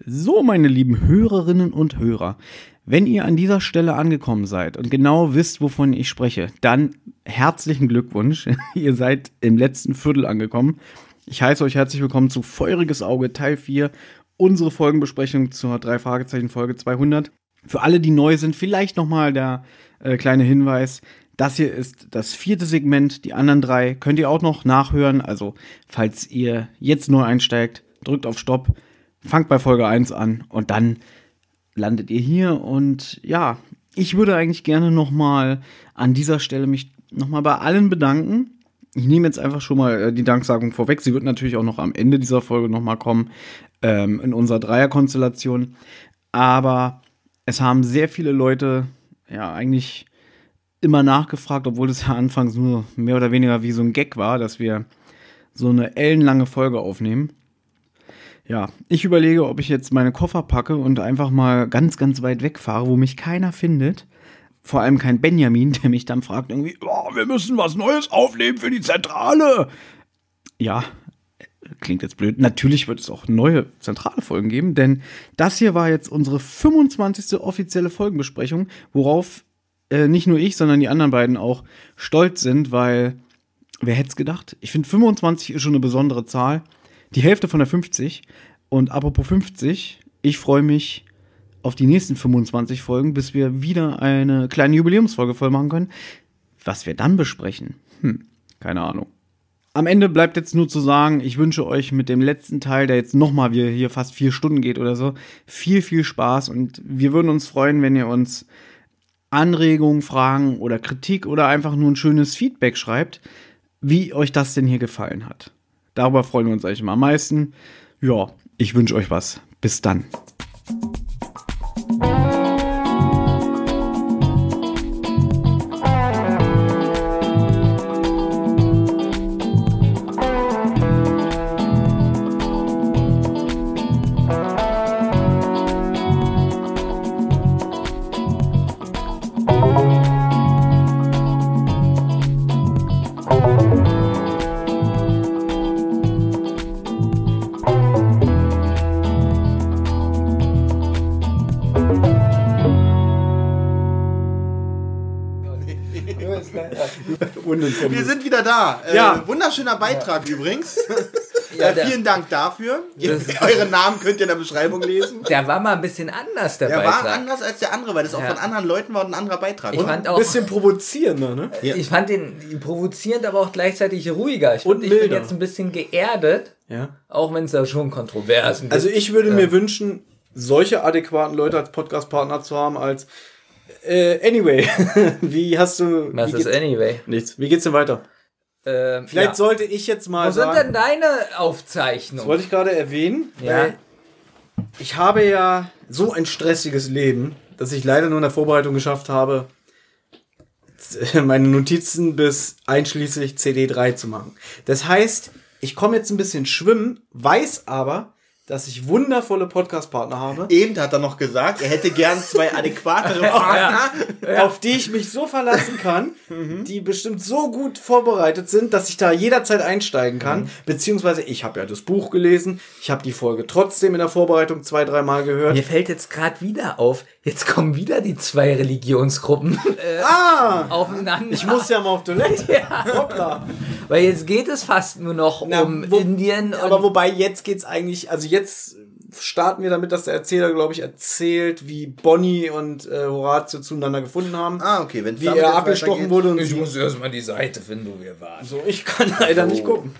So, meine lieben Hörerinnen und Hörer, wenn ihr an dieser Stelle angekommen seid und genau wisst, wovon ich spreche, dann herzlichen Glückwunsch. ihr seid im letzten Viertel angekommen. Ich heiße euch herzlich willkommen zu Feuriges Auge Teil 4, unsere Folgenbesprechung zur drei Fragezeichen Folge 200. Für alle, die neu sind, vielleicht nochmal der äh, kleine Hinweis. Das hier ist das vierte Segment. Die anderen drei könnt ihr auch noch nachhören. Also, falls ihr jetzt neu einsteigt, drückt auf Stopp, fangt bei Folge 1 an und dann landet ihr hier. Und ja, ich würde eigentlich gerne nochmal an dieser Stelle mich nochmal bei allen bedanken. Ich nehme jetzt einfach schon mal äh, die Danksagung vorweg. Sie wird natürlich auch noch am Ende dieser Folge nochmal kommen, ähm, in unserer Dreierkonstellation. Aber es haben sehr viele Leute, ja, eigentlich immer nachgefragt, obwohl es ja anfangs nur mehr oder weniger wie so ein Gag war, dass wir so eine ellenlange Folge aufnehmen. Ja, ich überlege, ob ich jetzt meine Koffer packe und einfach mal ganz, ganz weit wegfahre, wo mich keiner findet. Vor allem kein Benjamin, der mich dann fragt irgendwie, oh, wir müssen was Neues aufnehmen für die Zentrale. Ja, klingt jetzt blöd. Natürlich wird es auch neue zentrale Folgen geben, denn das hier war jetzt unsere 25. offizielle Folgenbesprechung, worauf äh, nicht nur ich, sondern die anderen beiden auch stolz sind, weil wer hätte es gedacht? Ich finde 25 ist schon eine besondere Zahl. Die Hälfte von der 50. Und apropos 50, ich freue mich auf die nächsten 25 Folgen, bis wir wieder eine kleine Jubiläumsfolge voll machen können. Was wir dann besprechen, hm, keine Ahnung. Am Ende bleibt jetzt nur zu sagen, ich wünsche euch mit dem letzten Teil, der jetzt nochmal hier fast vier Stunden geht oder so, viel, viel Spaß und wir würden uns freuen, wenn ihr uns Anregungen, Fragen oder Kritik oder einfach nur ein schönes Feedback schreibt, wie euch das denn hier gefallen hat. Darüber freuen wir uns eigentlich immer am meisten. Ja, ich wünsche euch was. Bis dann. Da. Äh, Ja. wunderschöner Beitrag übrigens. Ja, äh, der- vielen Dank dafür. Ihr, Das- eure Namen könnt ihr in der Beschreibung lesen. Der war mal ein bisschen anders, der, Der Beitrag. war anders als der andere, weil das auch Ja. von anderen Leuten war und ein anderer Beitrag. ich oder? fand auch, Bisschen provozierender, ne? Ja. ich fand den provozierend, aber auch gleichzeitig ruhiger. Ich Und finde, ich bin jetzt ein bisschen geerdet, Ja. auch wenn es da schon Kontroversen gibt. Also ich würde mir wünschen, solche adäquaten Leute als Podcast-Partner zu haben, als äh, anyway. wie hast du. Was wie ist anyway? Nichts. Wie geht's denn weiter? Ähm, Vielleicht ja. sollte ich jetzt mal Wo sind sagen. denn deine Das Aufzeichnungen? wollte ich gerade erwähnen. Ja. Ich habe ja so ein stressiges Leben, dass ich leider nur in der Vorbereitung geschafft habe, meine Notizen bis einschließlich CD3 zu machen. Das heißt, ich komme jetzt ein bisschen schwimmen, weiß aber, dass ich wundervolle Podcast-Partner habe, Eben hat er noch gesagt, er hätte gern zwei adäquatere Partner. auf die ich mich so verlassen kann, die bestimmt so gut vorbereitet sind, dass ich da jederzeit einsteigen kann. Beziehungsweise ich habe ja das Buch gelesen, ich habe die Folge trotzdem in der Vorbereitung zwei, dreimal gehört. Mir fällt jetzt gerade wieder auf, jetzt kommen wieder die zwei Religionsgruppen äh, Ah! aufeinander. Ich muss ja mal auf Toilette. Hoppla. Weil jetzt geht es fast nur noch Na, um wo- Indien. Aber wobei jetzt geht's eigentlich, also jetzt starten wir damit, dass der Erzähler, glaube ich, erzählt, wie Bonnie und äh, Horatio zueinander gefunden haben. Ah, okay, wenn wie er abgestochen wurde und ich muss erstmal die Seite finden, wo wir waren. so. Ich kann leider nicht gucken.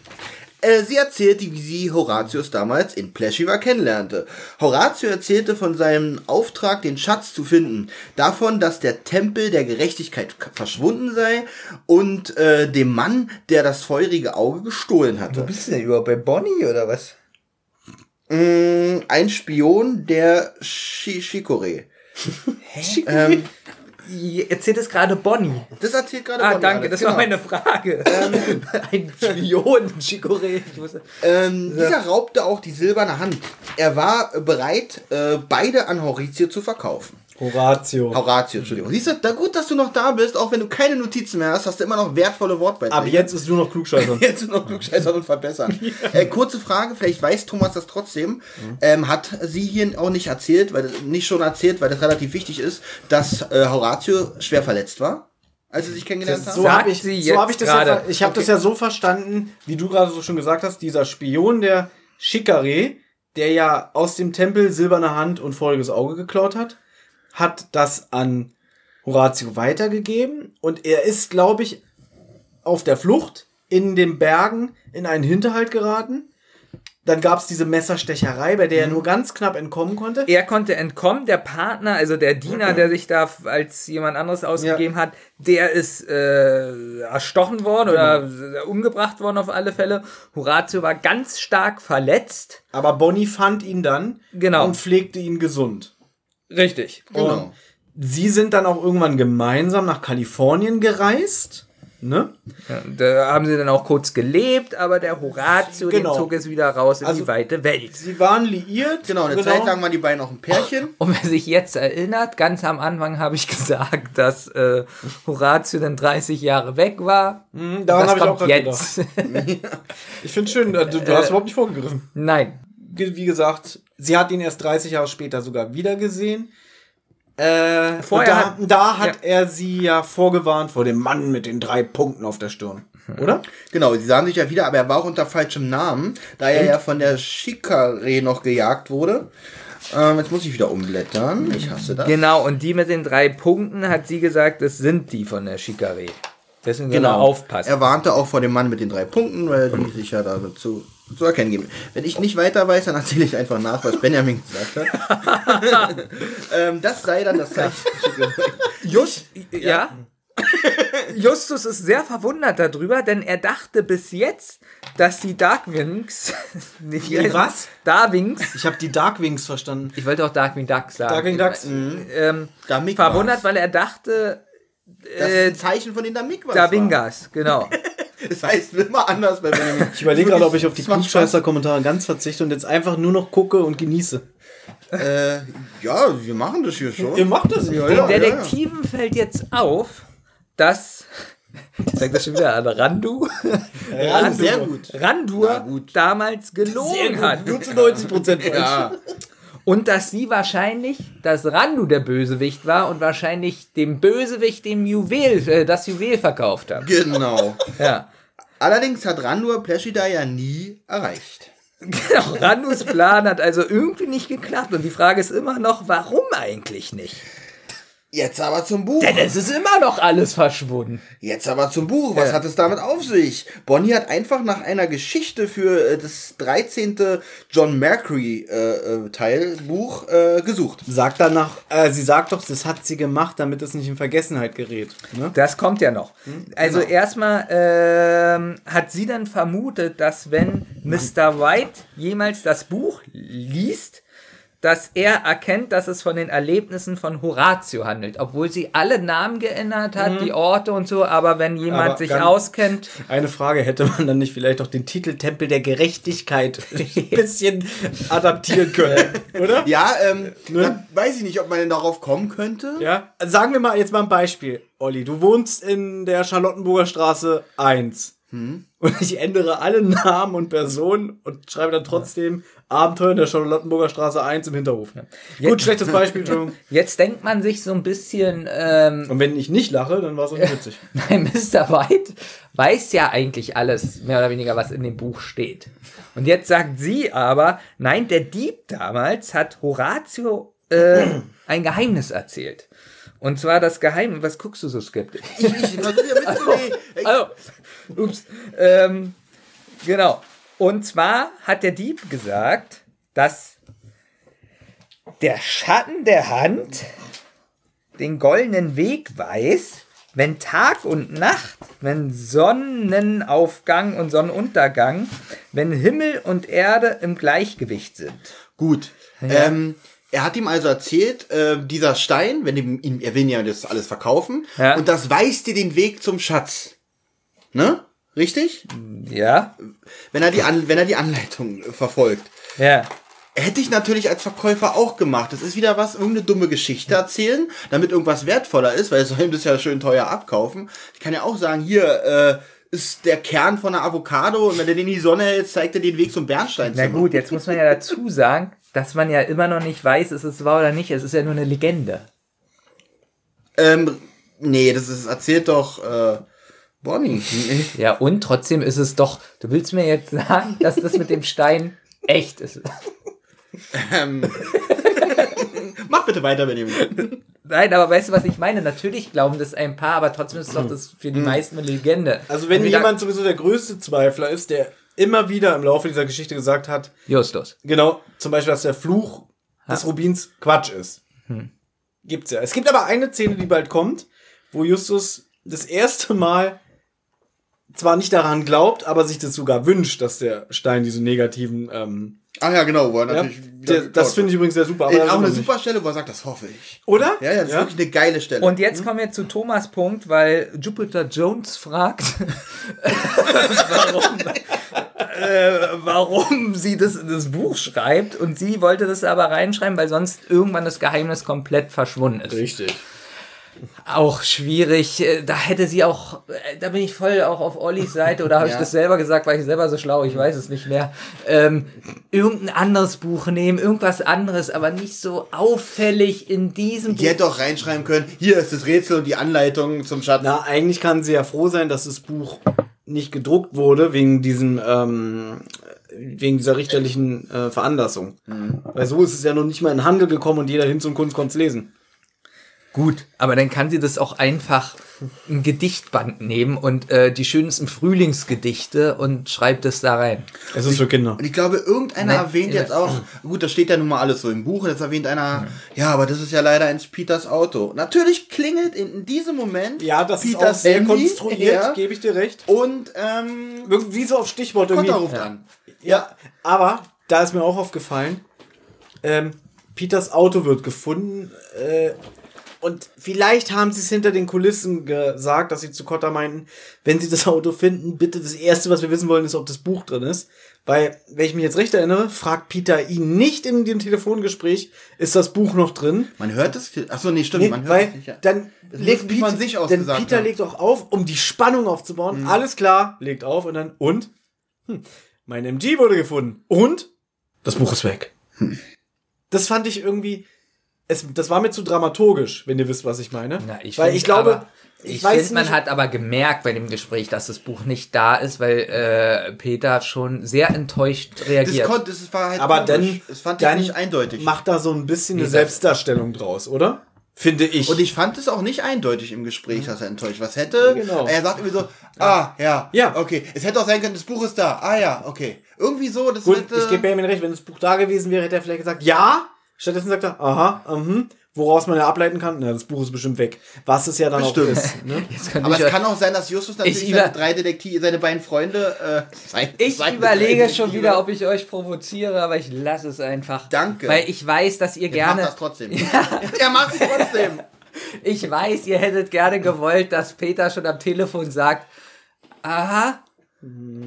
Äh, sie erzählte, wie sie Horatius damals in Pleshiva kennenlernte. Horatio erzählte von seinem Auftrag, den Schatz zu finden, davon, dass der Tempel der Gerechtigkeit verschwunden sei und äh, dem Mann, der das feurige Auge gestohlen hatte. bist du denn überhaupt bei Bonnie oder was? Mm, ein Spion der Shi Shikore. ähm, Erzählt es gerade Bonnie. das erzählt gerade Ah, Bonnie danke, alles, das genau. war meine Frage. Ein Spion, Chicoré. Wusste- Ähm, dieser raubte auch die silberne Hand. Er war bereit, äh, beide an Horatio zu verkaufen. Horatio. Horatio, Entschuldigung. Siehst du, da gut, dass du noch da bist, auch wenn du keine Notizen mehr hast, hast du immer noch wertvolle Wortbeiträge. Ab jetzt ist du noch Klugscheißer. Jetzt noch klugscheißern und verbessern. äh, kurze Frage, vielleicht weiß Thomas das trotzdem. Ähm, hat sie hier auch nicht erzählt, weil das, nicht schon erzählt, weil das relativ wichtig ist, dass äh, Horatio schwer verletzt war, als sie sich kennengelernt haben? So habe ich, sie so jetzt hab ich das ja, gerade. ich habe Okay. das ja so verstanden, wie du gerade so schon gesagt hast, dieser Spion, der Shikare, der ja aus dem Tempel silberne Hand und feuriges Auge geklaut hat, hat das an Horatio weitergegeben und er ist, glaube ich, auf der Flucht in den Bergen in einen Hinterhalt geraten. Dann gab es diese Messerstecherei, bei der er nur ganz knapp entkommen konnte. Er konnte entkommen, der Partner, also der Diener, der sich da als jemand anderes ausgegeben hat, der ist äh, erstochen worden oder äh, umgebracht worden auf alle Fälle. Horatio war ganz stark verletzt. Aber Bonnie fand ihn dann Genau. und pflegte ihn gesund. Richtig. Genau. Sie sind dann auch irgendwann gemeinsam nach Kalifornien gereist. Ne? Ja, da haben sie dann auch kurz gelebt, aber der Horatio, Genau. zog es wieder raus in Also- die weite Welt. Sie waren liiert. Genau, eine Zeit lang waren die beiden auch ein Pärchen. Und wer sich jetzt erinnert, ganz am Anfang habe ich gesagt, dass äh, Horatio dann 30 Jahre weg war. daran das habe ich auch jetzt. Ich finde schön, äh, du, du hast überhaupt nicht vorgegriffen. Nein. Wie gesagt, sie hat ihn erst 30 Jahre später sogar wieder gesehen. Äh, Vorher und da, da hat ja. er sie ja vorgewarnt vor dem Mann mit den drei Punkten auf der Stirn. Oder? Genau, sie sahen sich ja wieder, aber er war auch unter falschem Namen, da er ja von der Shikare noch gejagt wurde. Ähm, jetzt muss ich wieder umblättern. Ich hasse das. Genau, und die mit den drei Punkten hat sie gesagt, das sind die von der Schickerie. Deswegen er aufpassen. Er warnte auch vor dem Mann mit den drei Punkten, weil die sich ja dazu zu erkennen geben. Wenn ich nicht weiter weiß, dann erzähle ich einfach nach, was Benjamin gesagt hat. ähm, das sei dann das Zeichen. Just, ja. Justus ist sehr verwundert darüber, denn er dachte bis jetzt, dass die Darkwings. Nicht, Die was? Darwings. Ich habe die Darkwings verstanden. Ich wollte auch Darkwing Duck sagen. Darkwing Ducks? Ähm, Damik verwundert, war's. weil er dachte, Das ist äh, ein Zeichen von den Damik was Davingas, genau. war. Das heißt immer anders bei Benjamin. Ich überlege gerade, ob ich auf die Klugscheißer-Kommentare ganz verzichte und jetzt einfach nur noch gucke und genieße. Äh, ja, wir machen das hier schon. Ihr macht das Ja, Den ja, ja, ja. Detektiven fällt jetzt auf, dass. Sagt das schon wieder an Randu? Ja, sehr gut. Randur gut. damals gelogen hat. Nur zu 90 Prozent Ja, Und dass sie wahrscheinlich, dass Randu der Bösewicht war und wahrscheinlich dem Bösewicht dem Juwel, äh, das Juwel verkauft hat. genau. Ja. Allerdings hat Randur Pleshida ja nie erreicht. Genau, Randus Plan hat also irgendwie nicht geklappt. Und die Frage ist immer noch, warum eigentlich nicht? Jetzt aber zum Buch. Denn es ist immer noch alles verschwunden. Jetzt aber zum Buch. Was Ja. hat es damit auf sich? Bonnie hat einfach nach einer Geschichte für äh, das 13. John Mercury äh, äh, Teilbuch äh, gesucht. Sagt danach, äh, sie sagt doch, das hat sie gemacht, damit es nicht in Vergessenheit gerät. Ne? Das kommt ja noch. Also erstmal ähm, hat sie dann vermutet, dass wenn Mr. White jemals das Buch liest, dass er erkennt, dass es von den Erlebnissen von Horatio handelt, obwohl sie alle Namen geändert hat, die Orte und so, aber wenn jemand Aber sich auskennt, Eine Frage, hätte man dann nicht vielleicht auch den Titel Tempel der Gerechtigkeit ein bisschen adaptieren können, oder? Ja, ähm, Ne? weiß ich nicht, ob man denn darauf kommen könnte. Ja, sagen wir mal jetzt mal ein Beispiel. Olli, du wohnst in der Charlottenburger Straße 1. Und ich ändere alle Namen und Personen und schreibe dann trotzdem Abenteuer in der Charlottenburger Straße 1 im Hinterhof. Gut, schlechtes Beispiel, jetzt denkt man sich so ein bisschen, ähm, Und wenn ich nicht lache, dann war es auch nicht witzig. Nein, Mr. White weiß ja eigentlich alles, mehr oder weniger, was in dem Buch steht. Und jetzt sagt sie aber, nein, der Dieb damals hat Horatio äh, ein Geheimnis erzählt. Und zwar das Geheimnis, was guckst du so skeptisch? Ich, ich versuche ja mitzunehmen. Also, ups, ähm, genau. Und zwar hat der Dieb gesagt, dass der Schatten der Hand den goldenen Weg weiß, wenn Tag und Nacht, wenn Sonnenaufgang und Sonnenuntergang, wenn Himmel und Erde im Gleichgewicht sind. Gut. Ähm, er hat ihm also erzählt, äh, dieser Stein, wenn ihm, ihm, er will ja das alles verkaufen, Ja. und das weist dir den Weg zum Schatz. Ne? Richtig? Ja? Wenn er die, An wenn er die Anleitung äh, verfolgt. Ja. Hätte ich natürlich als Verkäufer auch gemacht. Das ist wieder was, irgendeine dumme Geschichte erzählen, damit irgendwas wertvoller ist, weil es soll ihm das ja schön teuer abkaufen. Ich kann ja auch sagen, hier äh, ist der Kern von einer Avocado und wenn er den in die Sonne hält, zeigt er den Weg zum Bernstein. Na gut, jetzt muss man ja dazu sagen, dass man ja immer noch nicht weiß, ist es wahr oder nicht. Es ist ja nur eine Legende. Ähm, nee, das ist, erzählt doch äh, Bonnie. Ja, und trotzdem ist es doch, du willst mir jetzt sagen, dass das mit dem Stein echt ist. ähm, mach bitte weiter, Benjamin. Nein, aber weißt du, was ich meine? Natürlich glauben das ein paar, aber trotzdem ist doch das für die meisten eine Legende. Also wenn jemand sowieso der größte Zweifler ist, der immer wieder im Laufe dieser Geschichte gesagt hat, Justus. genau, zum Beispiel, dass der Fluch des Rubins Quatsch ist. Gibt's ja. Es gibt aber eine Szene, die bald kommt, wo Justus das erste Mal zwar nicht daran glaubt, aber sich das sogar wünscht, dass der Stein diese negativen. Ähm, Ach ja, genau, wo er ja, natürlich. wieder der, das finde ich übrigens sehr super. Auch eine super Stelle, wo er sagt, das hoffe ich. Oder? Ja, ja, das ist wirklich eine geile Stelle. Und jetzt kommen wir zu Thomas Punkt, weil Jupiter Jones fragt, warum, äh, warum sie das in das Buch schreibt. Und sie wollte das aber reinschreiben, weil sonst irgendwann das Geheimnis komplett verschwunden ist. Richtig. Auch schwierig. Äh, Da hätte sie auch, äh, da bin ich voll auch auf Ollis Seite oder habe ich Ja. das selber gesagt, war ich selber so schlau, ich weiß es nicht mehr. Ähm, irgendein anderes Buch nehmen, irgendwas anderes, aber nicht so auffällig in diesem Die hätte auch reinschreiben können, hier ist das Rätsel und die Anleitung zum Schatz. Na, eigentlich kann sie ja froh sein, dass das Buch nicht gedruckt wurde, wegen diesem, ähm, wegen dieser richterlichen äh, Veranlassung. Weil so ist es ja noch nicht mal in den Handel gekommen und jeder hin zum Kunst konnte es lesen. Gut, aber dann kann sie das auch einfach ein Gedichtband nehmen und äh, die schönsten Frühlingsgedichte und schreibt es da rein. Es ist für Kinder. Und ich glaube, irgendeiner Ne, erwähnt ja. jetzt auch, gut, das steht ja nun mal alles so im Buch, und jetzt erwähnt einer, ja, aber das ist ja leider ins Peters Auto. Natürlich klingelt in, diesem Moment Ja, das ist auch Peters sehr Handy, konstruiert, ja, gebe ich dir recht. und ähm, Irgendwie so auf Stichwort irgendwie. Ruft an. Ja, aber da ist mir auch aufgefallen, ähm, Peters Auto wird gefunden äh, und vielleicht haben sie es hinter den Kulissen gesagt, dass sie zu Cotta meinten, wenn sie das Auto finden, bitte das Erste, was wir wissen wollen, ist, ob das Buch drin ist. Weil, wenn ich mich jetzt recht erinnere, fragt Peter ihn nicht in dem Telefongespräch, ist das Buch noch drin? Man hört es, achso, nee, stimmt, Nee, man hört es nicht. Ja. dann Das legt die von Peter, sich aus denn Peter haben. legt auch auf, um die Spannung aufzubauen. Mhm. Alles klar, legt auf und dann und hm, mein MG wurde gefunden und das Buch ist weg. Hm. Das fand ich irgendwie es, das war mir zu dramaturgisch, wenn ihr wisst, was ich meine. Na, ich weil find ich glaube, aber, ich, ich, weiß finde, man hat aber gemerkt bei dem Gespräch, dass das Buch nicht da ist, weil äh, Peter schon sehr enttäuscht Das, reagiert. konnte, das war halt aber dann, das fand dann ich nicht eindeutig. macht da so ein bisschen eine Nee, Selbstdarstellung draus, oder? Finde ich. Und ich fand es auch nicht eindeutig im Gespräch, dass er enttäuscht was hätte. Genau. Er sagt irgendwie so, ah, ja, Ja. okay. Es hätte auch sein können, das Buch ist da. Ah ja, okay. Irgendwie so, das Gut, hätte... ich gebe Benjamin recht, wenn das Buch da gewesen wäre, hätte er vielleicht gesagt, ja. Stattdessen sagt er, aha, mhm. Woraus man ja ableiten kann, na, das Buch ist bestimmt weg. Was es ja dann Bestimmt. auch ist. Ne? Aber es kann auch sein, dass Justus natürlich Ich seine drei Detektive, seine beiden Freunde, äh, sein, ich seine überlege schon wieder, ob ich euch provoziere, aber ich lasse es einfach. Danke. Weil ich weiß, dass ihr Jetzt gerne. Macht das trotzdem. er macht es trotzdem. Ich weiß, ihr hättet gerne gewollt, dass Peter schon am Telefon sagt, aha,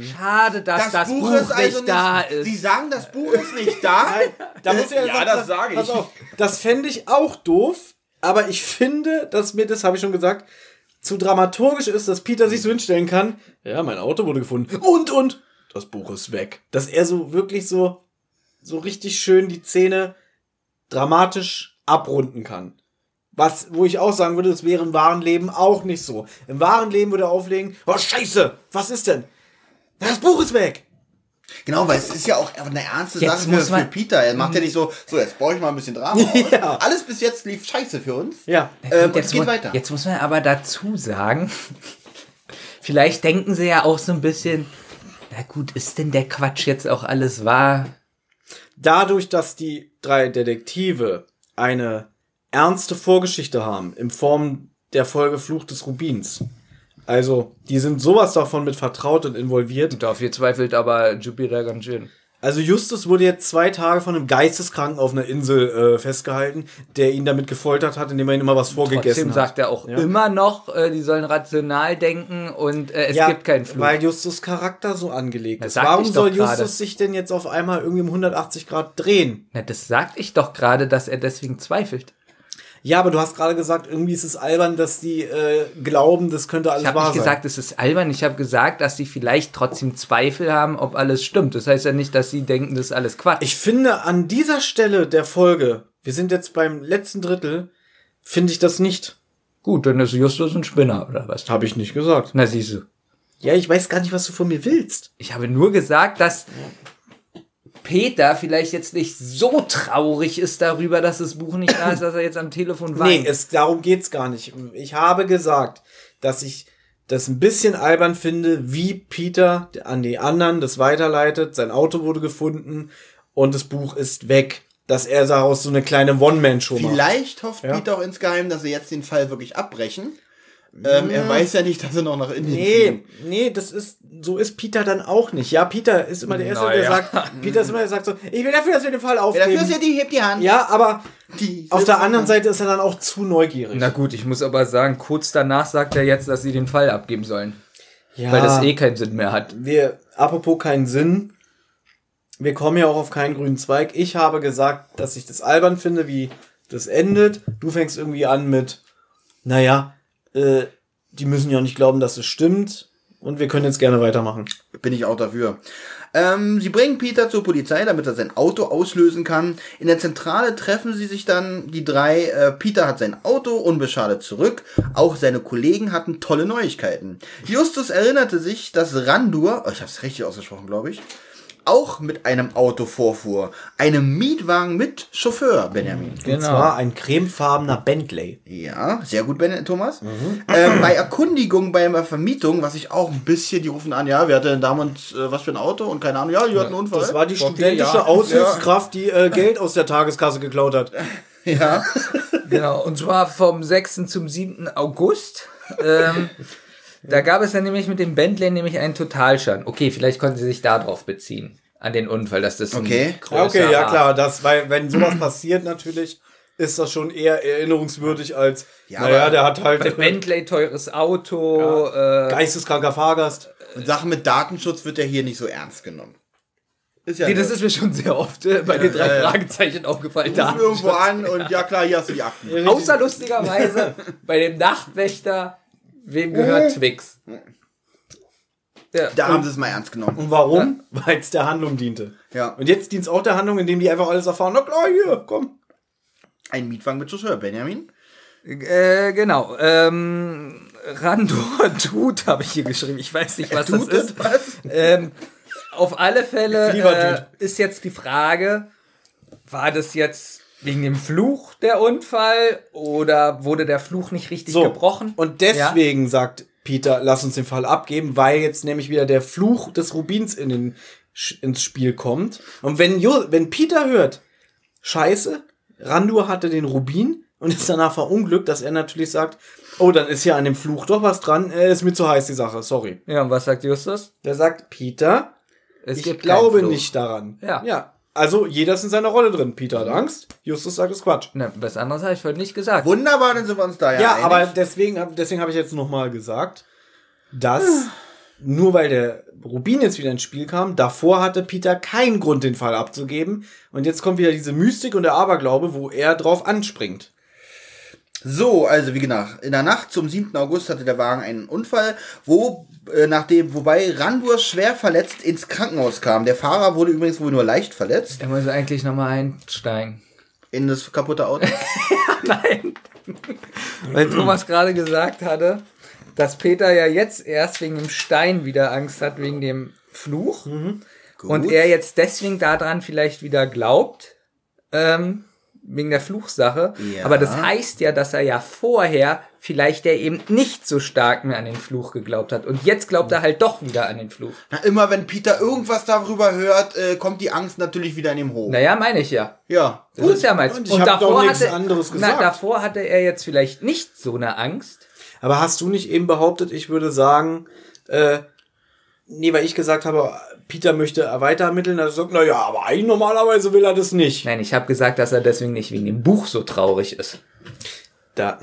schade, dass das, Buch, ist nicht also da nicht, ist. Sie sagen, das Buch ist nicht da. Da muss ich ja, Ja, sagen, das sage pass ich. Auf, das fände ich auch doof, aber ich finde, dass mir, das habe ich schon gesagt, zu dramaturgisch ist, dass Peter sich so hinstellen kann, ja, mein Auto wurde gefunden und, und, das Buch ist weg. Dass er so wirklich so, so richtig schön die Szene dramatisch abrunden kann. Was, wo ich auch sagen würde, das wäre im wahren Leben auch nicht so. Im wahren Leben würde er auflegen, oh scheiße, was ist denn? Das Buch ist weg. Genau, weil es ist ja auch eine ernste Jetzt Sache für, für Peter. Er macht ja nicht so, so, jetzt baue ich mal ein bisschen Drama auf. Ja. Alles bis jetzt lief scheiße für uns. Ja. Ähm, und es jetzt, geht weiter. jetzt muss man aber dazu sagen, vielleicht denken sie ja auch so ein bisschen, na gut, ist denn der Quatsch jetzt auch alles wahr? dadurch, dass die drei Detektive eine ernste Vorgeschichte haben, in Form der Folge Fluch des Rubins. Also, die sind sowas davon mit vertraut und involviert. Dafür zweifelt aber Jupiter ganz schön. Also Justus wurde jetzt zwei Tage von einem Geisteskranken auf einer Insel äh, festgehalten, der ihn damit gefoltert hat, indem er ihm immer was vorgegessen Trotzdem hat. sagt er auch Ja. immer noch, äh, die sollen rational denken und äh, es gibt keinen Fluch. Weil Justus Charakter so angelegt Das ist. Warum soll gerade. Justus sich denn jetzt auf einmal irgendwie um 180 Grad drehen? Na, das sagte ich doch gerade, dass er deswegen zweifelt. Ja, aber du hast gerade gesagt, irgendwie ist es albern, dass die äh, glauben, das könnte alles Ich habe wahr nicht sein. gesagt, es ist albern. Ich habe gesagt, dass sie vielleicht trotzdem Zweifel haben, ob alles stimmt. Das heißt ja nicht, dass sie denken, das ist alles Quatsch. Ich finde an dieser Stelle der Folge, wir sind jetzt beim letzten Drittel, finde ich das nicht. Gut, dann ist Justus ein Spinner, oder was? Habe ich nicht gesagt. Na, siehst du. Ja, ich weiß gar nicht, was du von mir willst. Ich habe nur gesagt, dass Peter vielleicht jetzt nicht so traurig ist darüber, dass das Buch nicht da ist, dass er jetzt am Telefon weint. Nee, es, darum geht's gar nicht. Ich habe gesagt, dass ich das ein bisschen albern finde, wie Peter an die anderen das weiterleitet. Sein Auto wurde gefunden und das Buch ist weg. Dass er daraus so eine kleine One-Man-Show macht. Vielleicht hofft Ja. Peter auch insgeheim, dass sie jetzt den Fall wirklich abbrechen. Ähm, er weiß ja nicht, dass er noch nach Indien Nee, fliegen. nee, das ist, so ist Peter dann auch nicht. Ja, Peter ist immer der Erste, der Naja. sagt, Peter ist immer der, der sagt so, ich will dafür, dass wir den Fall Ja, aufnehmen. dafür ist ja die, hebt die Hand. Ja, aber Die auf der anderen Seite ist er dann auch zu neugierig. Na gut, ich muss aber sagen, kurz danach sagt er jetzt, dass sie den Fall abgeben sollen. ja, Weil das eh keinen Sinn mehr hat. wir, apropos keinen Sinn, wir kommen ja auch auf keinen grünen Zweig. Ich habe gesagt, dass ich das albern finde, wie das endet. Du fängst irgendwie an mit, naja, äh, die müssen ja nicht glauben, dass es stimmt. Und wir können jetzt gerne weitermachen. Bin ich auch dafür. Ähm, sie bringen Peter zur Polizei, damit er sein Auto auslösen kann. In der Zentrale treffen sie sich dann, die drei. Äh, Peter hat sein Auto unbeschadet zurück. Auch seine Kollegen hatten tolle Neuigkeiten. Justus erinnerte sich, dass Randur, oh, ich habe es richtig ausgesprochen, glaube ich, auch mit einem Auto vorfuhr. Einem Mietwagen mit Chauffeur, Benjamin. Genau. Und zwar ein cremefarbener Bentley. Ja, sehr gut, Ben Thomas. Ähm, bei Erkundigung, bei einer Vermietung, was ich auch ein bisschen, die rufen an, ja, wir hatten damals äh, was für ein Auto und keine Ahnung, ja, die hatten einen Unfall. Das war die Vor studentische. Aushilfskraft, die äh, Geld aus der Tageskasse geklaut hat. ja. Genau, und zwar vom 6. zum 7. August. Ähm, da gab es dann nämlich mit dem Bentley nämlich einen Totalschaden. Okay, vielleicht konnten sie sich darauf beziehen. An den Unfall, dass das ein Okay. Okay, ja klar, das, weil wenn sowas passiert natürlich, ist das schon eher erinnerungswürdig als, Ja, naja, der hat halt Bei Bentley teures Auto. Äh, geisteskranker Fahrgast. Und Sachen mit Datenschutz wird ja hier nicht so ernst genommen. Ist ja nee, das ist mir schon sehr oft äh, bei den drei ja, ja. Fragezeichen aufgefallen. Da. irgendwo an und ja klar, hier hast du die Akten. Außer lustigerweise bei dem Nachtwächter, wem gehört Twix? Ja. Da haben sie es mal ernst genommen. Und warum? Weil es der Handlung diente. Ja. Und jetzt dient es auch der Handlung, indem die einfach alles erfahren. Na klar, hier, komm. Ein Mietwagen mit Chauffeur, Benjamin. Äh, genau. Ähm, Randor tut, habe ich hier geschrieben. Ich weiß nicht, was das Tut ist. was? Ähm, auf alle Fälle äh, ist jetzt die Frage, war das jetzt wegen dem Fluch der Unfall oder wurde der Fluch nicht richtig So, gebrochen? Und deswegen sagt Peter, lass uns den Fall abgeben, weil jetzt nämlich wieder der Fluch des Rubins in den, ins Spiel kommt. Und wenn, jo, wenn Peter hört, scheiße, Randur hatte den Rubin und ist danach verunglückt, dass er natürlich sagt, oh, dann ist hier an dem Fluch doch was dran, äh, ist mir zu heiß die Sache, sorry. Ja, und was sagt Justus? Der sagt, Peter, Es ich glaube nicht daran. Ja. ja. Also jeder ist in seiner Rolle drin. Peter hat Angst, Justus sagt es Quatsch. Na, was anderes habe ich vorhin nicht gesagt. Wunderbar, dann sind wir uns da ja, Ja, einig. aber deswegen, deswegen habe ich jetzt nochmal gesagt, dass nur weil der Rubin jetzt wieder ins Spiel kam, davor hatte Peter keinen Grund, den Fall abzugeben. Und jetzt kommt wieder diese Mystik und der Aberglaube, wo er drauf anspringt. So, also wie gesagt, in der Nacht zum 7. August hatte der Wagen einen Unfall, wo äh, nachdem, wobei Randur schwer verletzt ins Krankenhaus kam. Der Fahrer wurde übrigens wohl nur leicht verletzt Er muss eigentlich nochmal einsteigen. in das kaputte Auto. Nein. Weil Thomas gerade gesagt hatte, dass Peter ja jetzt erst wegen dem Stein wieder Angst hat, wegen dem Fluch. Und er jetzt deswegen daran vielleicht wieder glaubt, ähm, wegen der Fluchsache. Ja. Aber das heißt ja, dass er ja vorher vielleicht ja eben nicht so stark mehr an den Fluch geglaubt hat. Und jetzt glaubt er halt doch wieder an den Fluch. Na, immer wenn Peter irgendwas darüber hört, äh, kommt die Angst natürlich wieder in ihm hoch. Naja, meine ich ja. Ja. Das ist ja meins. und ich hab doch nichts anderes Na, gesagt. davor hatte er jetzt vielleicht nicht so eine Angst. Aber hast du nicht eben behauptet, ich würde sagen, äh, Nee, weil ich gesagt habe, Peter möchte weiter ermitteln. Er sagt, na ja, aber eigentlich normalerweise will er das nicht. Nein, ich habe gesagt, dass er deswegen nicht wegen dem Buch so traurig ist. Da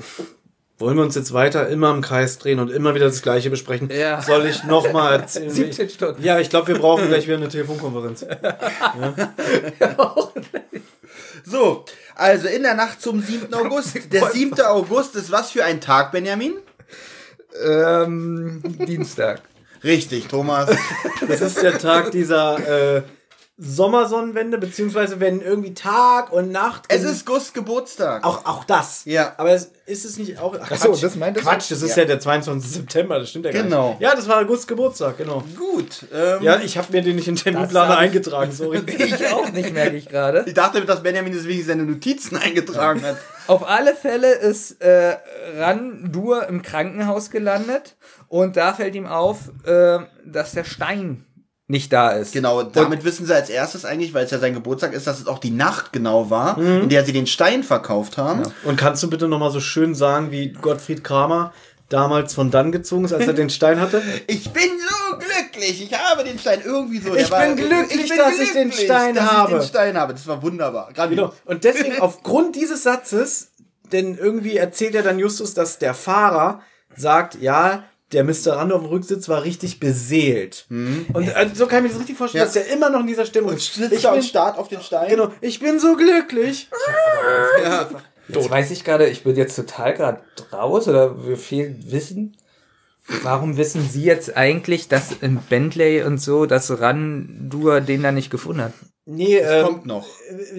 wollen wir uns jetzt weiter immer im Kreis drehen und immer wieder das Gleiche besprechen. Ja. Soll ich noch mal erzählen? 17 Stunden. Ja, ich glaube, wir brauchen gleich wieder eine Telefonkonferenz. So, also in der Nacht zum 7. August. Der 7. August ist was für ein Tag, Benjamin? Ähm, Dienstag. Richtig, Thomas. Das ist der Tag dieser äh, Sommersonnenwende, beziehungsweise wenn irgendwie Tag und Nacht. Es ist Gusts Geburtstag. auch, auch das. Ja. Aber es, ist es nicht auch. Ach, so, Quatsch. das meintest du? Quatsch, das ist ja. der 22. September, das stimmt ja gar Genau. nicht. Ja, das war August Geburtstag, genau. Gut. Ähm, Ja, ich habe mir den nicht in den Terminplaner eingetragen, sorry. Ich auch nicht, merke ich gerade. Ich dachte, dass Benjamin deswegen seine Notizen eingetragen hat. Auf alle Fälle ist äh, Randur im Krankenhaus gelandet und da fällt ihm auf, äh, dass der Stein nicht da ist. Genau, damit wissen sie als erstes eigentlich, weil es ja sein Geburtstag ist, dass es auch die Nacht genau war, in der sie den Stein verkauft haben. Und kannst du bitte nochmal so schön sagen, wie Gottfried Kramer damals von dann gezogen ist, als er den Stein hatte? Ich bin so glücklich, ich habe den Stein irgendwie so. Ich bin glücklich, dass ich den Stein habe. Ich den Stein habe, das war wunderbar. Genau. Und deswegen, aufgrund dieses Satzes, denn irgendwie erzählt ja dann Justus, dass der Fahrer sagt, ja, der Mr. Rando auf dem Rücksitz war richtig beseelt. Und äh, so kann ich mir das richtig vorstellen, Ja. dass der immer noch in dieser Stimmung und ist. sitzt Ich bin, starrt auf den Stein. genau, ich bin so glücklich. Ja. Jetzt weiß ich gerade, ich bin jetzt total gerade raus oder mir fehlt Wissen. Warum wissen Sie jetzt eigentlich, dass in Bentley und so, dass Randur den da nicht gefunden hat? Nee, Das ähm, kommt noch.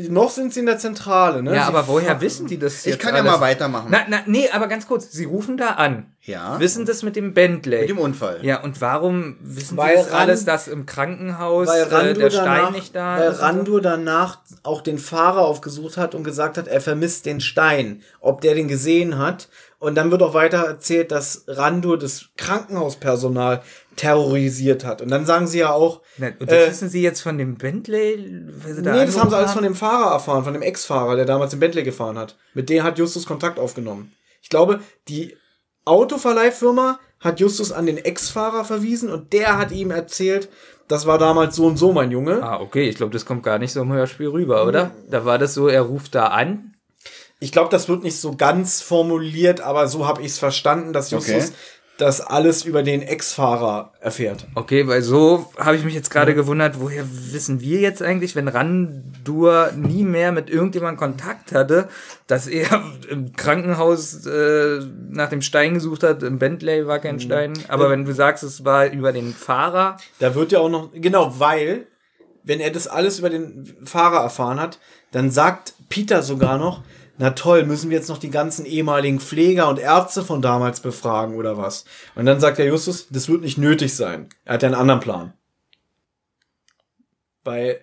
noch sind sie in der Zentrale, ne? Ja, Sie aber woher wissen die das Ich jetzt kann ja alles? mal weitermachen. Na, na, nee, aber ganz kurz. Sie rufen da an. Ja. Wissen das mit dem Bentley. Mit dem Unfall. ja, und warum wissen Weil Sie das Ran- alles, dass im Krankenhaus weil äh, Randur der Stein danach, nicht da weil ist? und Randur danach auch den Fahrer aufgesucht hat und gesagt hat, er vermisst den Stein, ob der den gesehen hat. Und dann wird auch weiter erzählt, dass Randur das Krankenhauspersonal terrorisiert hat. Und dann sagen sie ja auch, so? Na, und das äh, wissen Sie jetzt von dem Bentley? Weil Sie da nee, das haben sie alles von dem Fahrer erfahren, von dem Ex-Fahrer, der damals den Bentley gefahren hat. Mit dem hat Justus Kontakt aufgenommen. Ich glaube, die Autoverleihfirma hat Justus an den Ex-Fahrer verwiesen und der hat ihm erzählt, das war damals so und so, mein Junge. Ah, okay, ich glaube, das kommt gar nicht so im Hörspiel rüber, oder? Da war das so, er ruft da an. Ich glaube, das wird nicht so ganz formuliert, aber so habe ich es verstanden, dass Justus Okay. Das alles über den Ex-Fahrer erfährt. Okay, weil so habe ich mich jetzt gerade gewundert, woher wissen wir jetzt eigentlich, wenn Randur nie mehr mit irgendjemandem Kontakt hatte, dass er im Krankenhaus äh, nach dem Stein gesucht hat, im Bentley war kein Stein, aber wenn du sagst, es war über den Fahrer, Da wird ja auch noch, genau, weil, wenn er das alles über den Fahrer erfahren hat, dann sagt Peter sogar noch, na toll, müssen wir jetzt noch die ganzen ehemaligen Pfleger und Ärzte von damals befragen oder was? Und dann sagt der Justus, das wird nicht nötig sein. Er hat ja einen anderen Plan. Weil,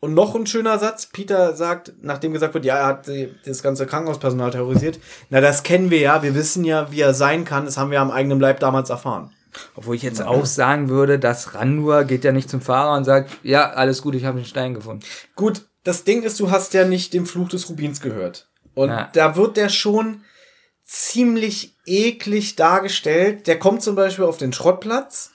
und noch ein schöner Satz, Peter sagt, nachdem gesagt wird, ja, er hat das ganze Krankenhauspersonal terrorisiert, na, das kennen wir ja, wir wissen ja, wie er sein kann, das haben wir am eigenen Leib damals erfahren. obwohl ich jetzt auch sagen würde, dass Randur geht ja nicht zum Fahrer und sagt, ja, alles gut, ich habe den Stein gefunden. Gut, das Ding ist, du hast ja nicht den Fluch des Rubins gehört. Und Ja. da wird der schon ziemlich eklig dargestellt. Der kommt zum Beispiel auf den Schrottplatz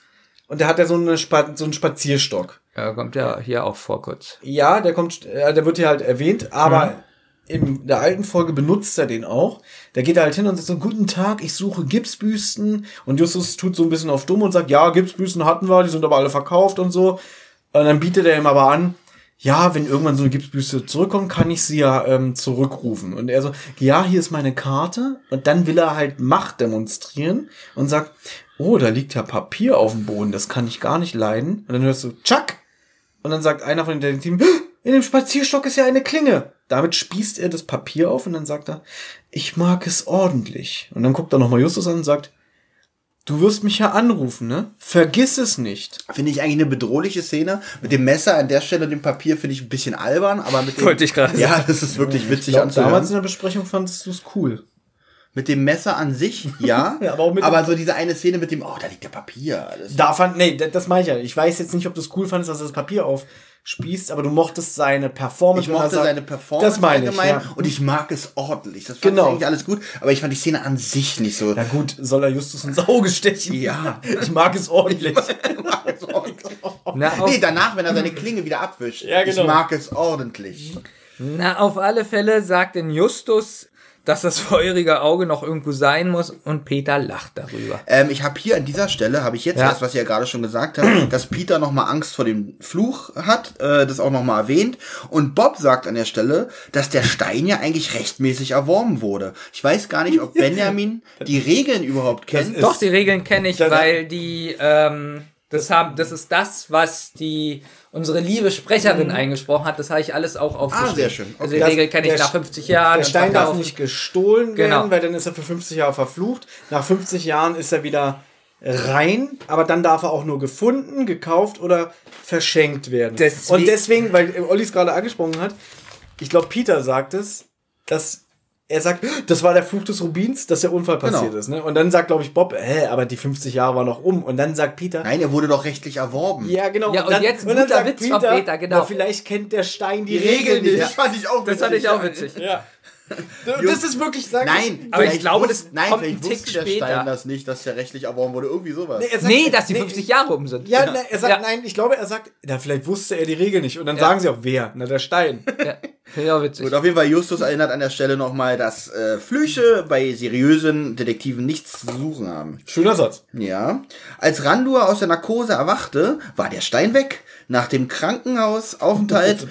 und der hat ja so, eine Spa so einen Spazierstock. Ja, kommt ja hier auch vor kurz. Ja, der kommt, äh, der wird hier halt erwähnt, aber in der alten Folge benutzt er den auch. Da geht er halt hin und sagt so, guten Tag, ich suche Gipsbüsten. Und Justus tut so ein bisschen auf dumm und sagt, ja, Gipsbüsten hatten wir, die sind aber alle verkauft und so. Und dann bietet er ihm aber an, ja, wenn irgendwann so eine Gipsbüste zurückkommt, kann ich sie ja ähm, zurückrufen. Und er so, ja, hier ist meine Karte. Und dann will er halt Macht demonstrieren und sagt, oh, da liegt ja Papier auf dem Boden, das kann ich gar nicht leiden. Und dann hörst du, tschack, und dann sagt einer von den Detektiven, in dem Spazierstock ist ja eine Klinge. Damit spießt er das Papier auf und dann sagt er, ich mag es ordentlich. Und dann guckt er nochmal Justus an und sagt, du wirst mich ja anrufen, ne? Vergiss es nicht. Finde ich eigentlich eine bedrohliche Szene. Mit dem Messer an der Stelle und dem Papier finde ich ein bisschen albern, aber mit dem. Wollte ich gerade Ja, das ist wirklich Ich witzig glaub, anzuhören. damals in der Besprechung fandest du es cool. Mit dem Messer an sich, ja. Ja, aber auch mit aber dem- so diese eine Szene mit dem, oh, da liegt ja Papier. Das Da fand, nee, das, das meine ich ja. Ich weiß jetzt nicht, ob du es cool fandest, dass er das Papier spießt, aber du mochtest seine Performance. Ich mochte sagt- seine Performance Das meine ich, allgemein ja. und ich mag es ordentlich. Das fand Genau. ich eigentlich alles gut, aber ich fand die Szene an sich nicht so. Ja gut, soll er Justus ins Auge stechen? Ja. Ich mag es ordentlich. Na, auf, nee, danach, wenn er seine Klinge wieder abwischt. Ja, genau. Ich mag es ordentlich. na, auf alle Fälle sagt denn Justus, dass das feurige Auge noch irgendwo sein muss und Peter lacht darüber. Ähm, ich habe hier an dieser Stelle, habe ich jetzt Ja. erst, was ich ja gerade schon gesagt habe, dass Peter nochmal Angst vor dem Fluch hat, äh, das auch nochmal erwähnt. Und Bob sagt an der Stelle, dass der Stein ja eigentlich rechtmäßig erworben wurde. Ich weiß gar nicht, ob Benjamin die Regeln überhaupt kennt. Doch, die Regeln kenne ich, weil die, ähm, das haben, das ist das, was die, unsere liebe Sprecherin eingesprochen hat. Das habe ich alles auch aufgeschrieben. Ah, sehr schön. Also Okay. die Das- Regel kenne ich der nach Sch- 50 Jahren. Der Stein darf nicht gestohlen werden, Genau. weil dann ist er für 50 Jahre verflucht. Nach 50 Jahren ist er wieder rein, aber dann darf er auch nur gefunden, gekauft oder verschenkt werden. Deswegen- Und deswegen, weil Olli es gerade angesprochen hat, ich glaube, Peter sagt es, dass er sagt, das war der Fluch des Rubins, dass der Unfall passiert Genau. ist. Ne? Und dann sagt, glaube ich, Bob, hä, aber die 50 Jahre waren noch um. Und dann sagt Peter, Nein, er wurde doch rechtlich erworben. ja, genau. Ja, und dann, jetzt ein dann guter sagt Witz von Peter, genau. Na, vielleicht kennt der Stein die, Die Regeln nicht. Das fand ich auch Das fand ich auch witzig. Ja. Das ist wirklich, sag Nein, Aber ich glaube, das nein, kommt vielleicht einen Tick wusste der später. Stein das nicht, dass der rechtlich erworben wurde. Irgendwie sowas. er sagt- Nee, dass die nee, 50 Jahre um sind. Ja, Na, er sagt, Ja. nein, ich glaube, er sagt, na, vielleicht wusste er die Regel nicht. Und dann sagen sie auch, wer? Na, der Stein. Ja, auch witzig. Gut, auf jeden Fall, Justus erinnert an der Stelle nochmal, dass äh, Flüche bei seriösen Detektiven nichts zu suchen haben. Schöner Satz. Ja. Als Randur aus der Narkose erwachte, war der Stein weg. Nach dem Krankenhausaufenthalt.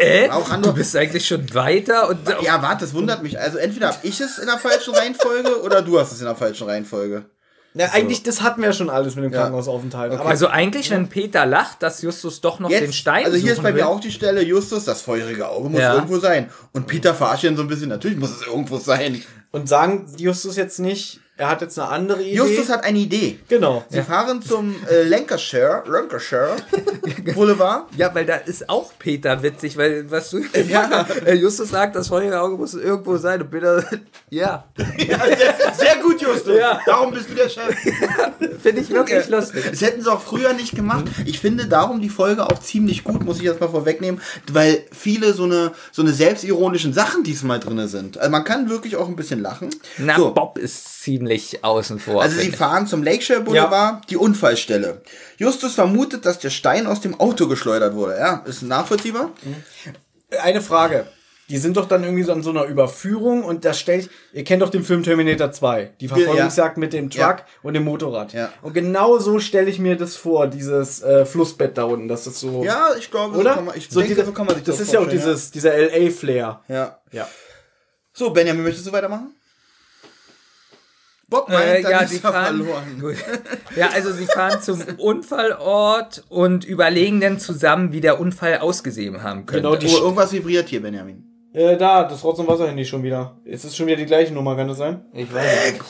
Äh? Auch Du bist eigentlich schon weiter und Ja, warte, das wundert mich. Also entweder habe ich es in der falschen Reihenfolge oder du hast es in der falschen Reihenfolge. Na, eigentlich, das hatten wir ja schon alles mit dem Krankenhausaufenthalt. Aber also eigentlich, wenn Peter lacht, dass Justus doch noch den Stein also hier ist bei will. mir auch die Stelle, Justus, das feurige Auge muss Ja. irgendwo sein. Und Peter verarscht ihn so ein bisschen, natürlich muss es irgendwo sein. und sagen Justus jetzt nicht, er hat jetzt eine andere Idee. Justus hat eine Idee. Genau. Sie fahren zum äh, Lancashire, Lancashire Boulevard. Ja, weil da ist auch Peter witzig, weil was du ja. Justus sagt, das feurige Auge muss irgendwo sein und Peter ja, Ja, sehr, sehr gut, Justus. Ja. Darum bist du der Chef. finde ich wirklich lustig. Das hätten sie auch früher nicht gemacht. Ich finde darum die Folge auch ziemlich gut, muss ich jetzt mal vorwegnehmen, weil viele so eine, so eine selbstironischen Sachen diesmal drin sind. Also man kann wirklich auch ein bisschen lachen. Na, so. Bob ist ziemlich außen vor. Also sie fahren zum Lakeshore Boulevard, die Unfallstelle. Justus vermutet, dass der Stein aus dem Auto geschleudert wurde. Ja, ist nachvollziehbar? Eine Frage. Die sind doch dann irgendwie so an so einer Überführung und da stellt, ihr kennt doch den Film Terminator 2, die Verfolgungsjagd mit dem Truck Ja. und dem Motorrad. Ja. Und genau so stelle ich mir das vor, dieses äh, Flussbett da unten, dass das so, Ja, ich glaube, oder? so kann man, ich denke, diese- so kann man sich das das ist ja auch dieses, dieser LA-Flair. Ja. Ja. So, Benjamin, möchtest du weitermachen? Bob meint, Äh, dann ja, ist sie fahren, verloren. gut. ja, also sie fahren zum Unfallort und überlegen dann zusammen, wie der Unfall ausgesehen haben könnte. Genau, die Oh, irgendwas vibriert hier, Benjamin. Äh, da, das Rotz- und Wasserhandy schon wieder. Es ist schon wieder die gleiche Nummer, kann das sein? ich weiß nicht.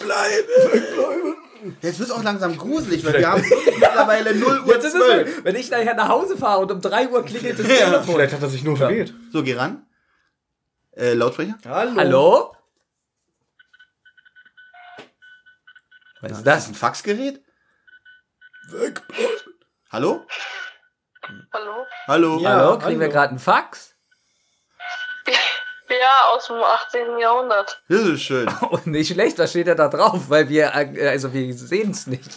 Jetzt wird es auch langsam gruselig, weil wir haben mittlerweile 0 Uhr Jetzt ist 12. es, wenn ich nachher nach Hause fahre und um 3 Uhr klingelt das Ja. Telefon. Vielleicht hat er sich nur verwählt. So, geh ran. Äh, Lautsprecher? Hallo. Hallo? Was ist Das ist das? ein Faxgerät? Hallo? Hallo? Hallo? Ja. Hallo? Kriegen wir hallo. gerade einen Fax? Ja, aus dem 18. Jahrhundert. Das ist schön. Oh, nicht schlecht, was steht da da drauf? Weil wir, äh, also wir sehen es nicht.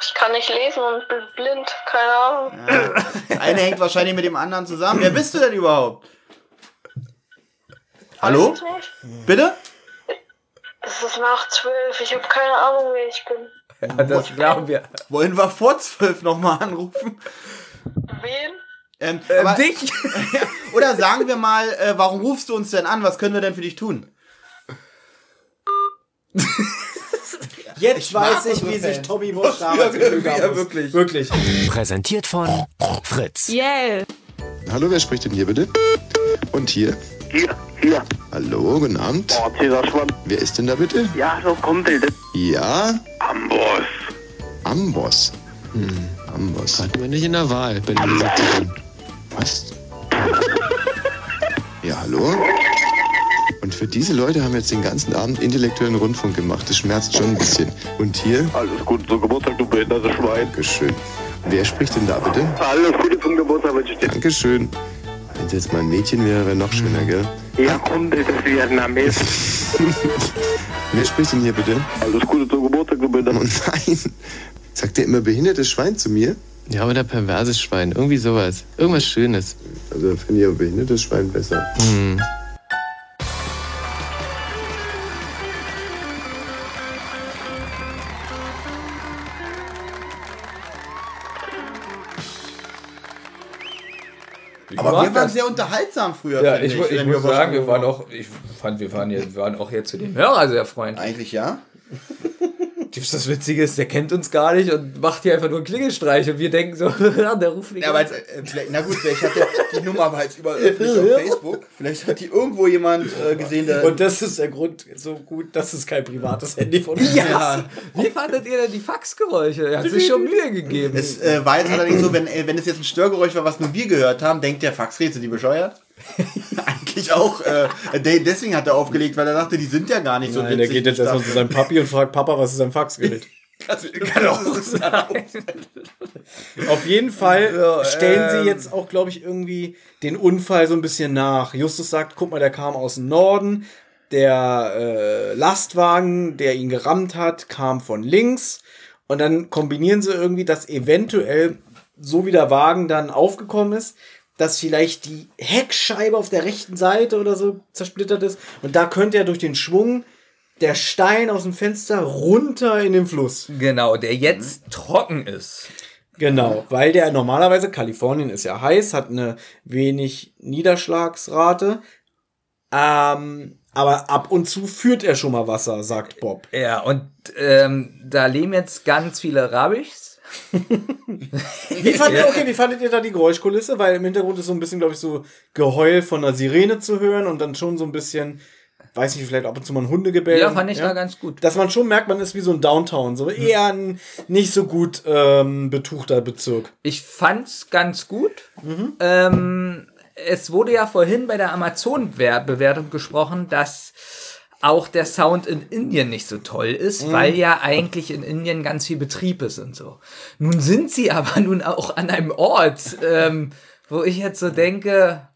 Ich kann nicht lesen und bin blind, keine Ahnung. Das eine hängt wahrscheinlich mit dem anderen zusammen. Wer bist du denn überhaupt? Hallo? Weiß ich nicht. Bitte? Es ist nach zwölf, ich habe keine Ahnung, wer ich bin. Ja, das glauben wir. Wollen wir vor zwölf nochmal anrufen? Wen? Ähm, Äh, aber, dich? oder sagen wir mal, äh, warum rufst du uns denn an? Was können wir denn für dich tun? Jetzt mag weiß ich, wie sich Fans. Tommy Bosch damals Ja, haben. wirklich. Wirklich. Präsentiert von Fritz. Yay! Hallo, wer spricht denn hier bitte? Und hier? Hier, hier. Hallo, guten Abend. Oh, Cäsar Schwamm. Wer ist denn da bitte? Ja, so Kumpel. Das Ja, Amboss. Amboss. Hm, Amboss. Hatten wir nicht in der Wahl, bin ich gesagt. Was? Ja, hallo? Und für diese Leute haben wir jetzt den ganzen Abend intellektuellen Rundfunk gemacht. Das schmerzt schon ein bisschen. Und hier? Alles gut zum Geburtstag, du behindertes Schwein. Dankeschön. Wer spricht denn da bitte? Alles Gute zum Geburtstag wünsche ich dir. Dankeschön. Wenn es jetzt mal ein Mädchen wäre, wäre noch schöner, gell? Ja, Kumpel, das ist Vietnamese. Wer spricht denn hier bitte? Alles Gute zum Geburtstag, du bitte. Oh nein. Sagt der immer behindertes Schwein zu mir? Ja, oder perverses Schwein. Irgendwie sowas. Irgendwas Schönes. Also finde ich aber behindertes Schwein besser. Hm. Aber wir waren sehr unterhaltsam früher. Ja, ich, ich wenn muss sagen, wir waren auch, ich fand, wir waren, hier, wir waren auch hier zu dem Hörer sehr freundlich. Eigentlich ja. Das Witzige ist, der kennt uns gar nicht und macht hier einfach nur einen Klingelstreich und wir denken so, der ruft nicht Ja, jetzt, äh, na gut, vielleicht hat der, die Nummer aber jetzt überall öffentlich auf Facebook. Vielleicht hat die irgendwo jemand äh, gesehen, der. Und das ist der Grund so gut, dass es kein privates Handy von uns Ja. Wie fandet ihr denn die Faxgeräusche? Er hat sich schon Mühe gegeben. es äh, war jetzt allerdings so, wenn, äh, wenn es jetzt ein Störgeräusch war, was nur wir gehört haben, denkt der Faxrätsel, die bescheuert? Eigentlich auch. Äh, de- deswegen hat er aufgelegt, weil er dachte, die sind ja gar nicht so Nein, der witzig. geht jetzt ich erstmal zu seinem Papi und fragt, Papa, was ist ein Faxgerät? Kann auch sein. Auf jeden Fall Ja, stellen sie jetzt auch, glaube ich, irgendwie den Unfall so ein bisschen nach. Justus sagt, guck mal, der kam aus dem Norden. Der äh, Lastwagen, der ihn gerammt hat, kam von links. Und dann kombinieren sie irgendwie, dass eventuell, so wie der Wagen dann aufgekommen ist, dass vielleicht die Heckscheibe auf der rechten Seite oder so zersplittert ist. Und da könnte er durch den Schwung der Stein aus dem Fenster runter in den Fluss. Genau, der jetzt trocken ist. Genau, weil der normalerweise, Kalifornien ist ja heiß, hat eine wenig Niederschlagsrate. Ähm, aber ab und zu führt er schon mal Wasser, sagt Bob. Ja, und ähm, da leben jetzt ganz viele Rabbichs. Wie fandet, ihr, okay, wie fandet ihr da die Geräuschkulisse? Weil im Hintergrund ist so ein bisschen, glaube ich, so Geheul von einer Sirene zu hören und dann schon so ein bisschen, weiß nicht, vielleicht ab und zu mal ein Hundegebell. Ja, fand ich da ganz gut. Dass man schon merkt, man ist wie so ein Downtown, so eher ein nicht so gut ähm, betuchter Bezirk. Ich fand's ganz gut. Ähm, es wurde ja vorhin bei der Amazon-Bewertung gesprochen, dass auch der Sound in Indien nicht so toll ist, weil ja eigentlich in Indien ganz viel Betrieb ist und so. Nun sind sie aber nun auch an einem Ort, ähm, wo ich jetzt so denke,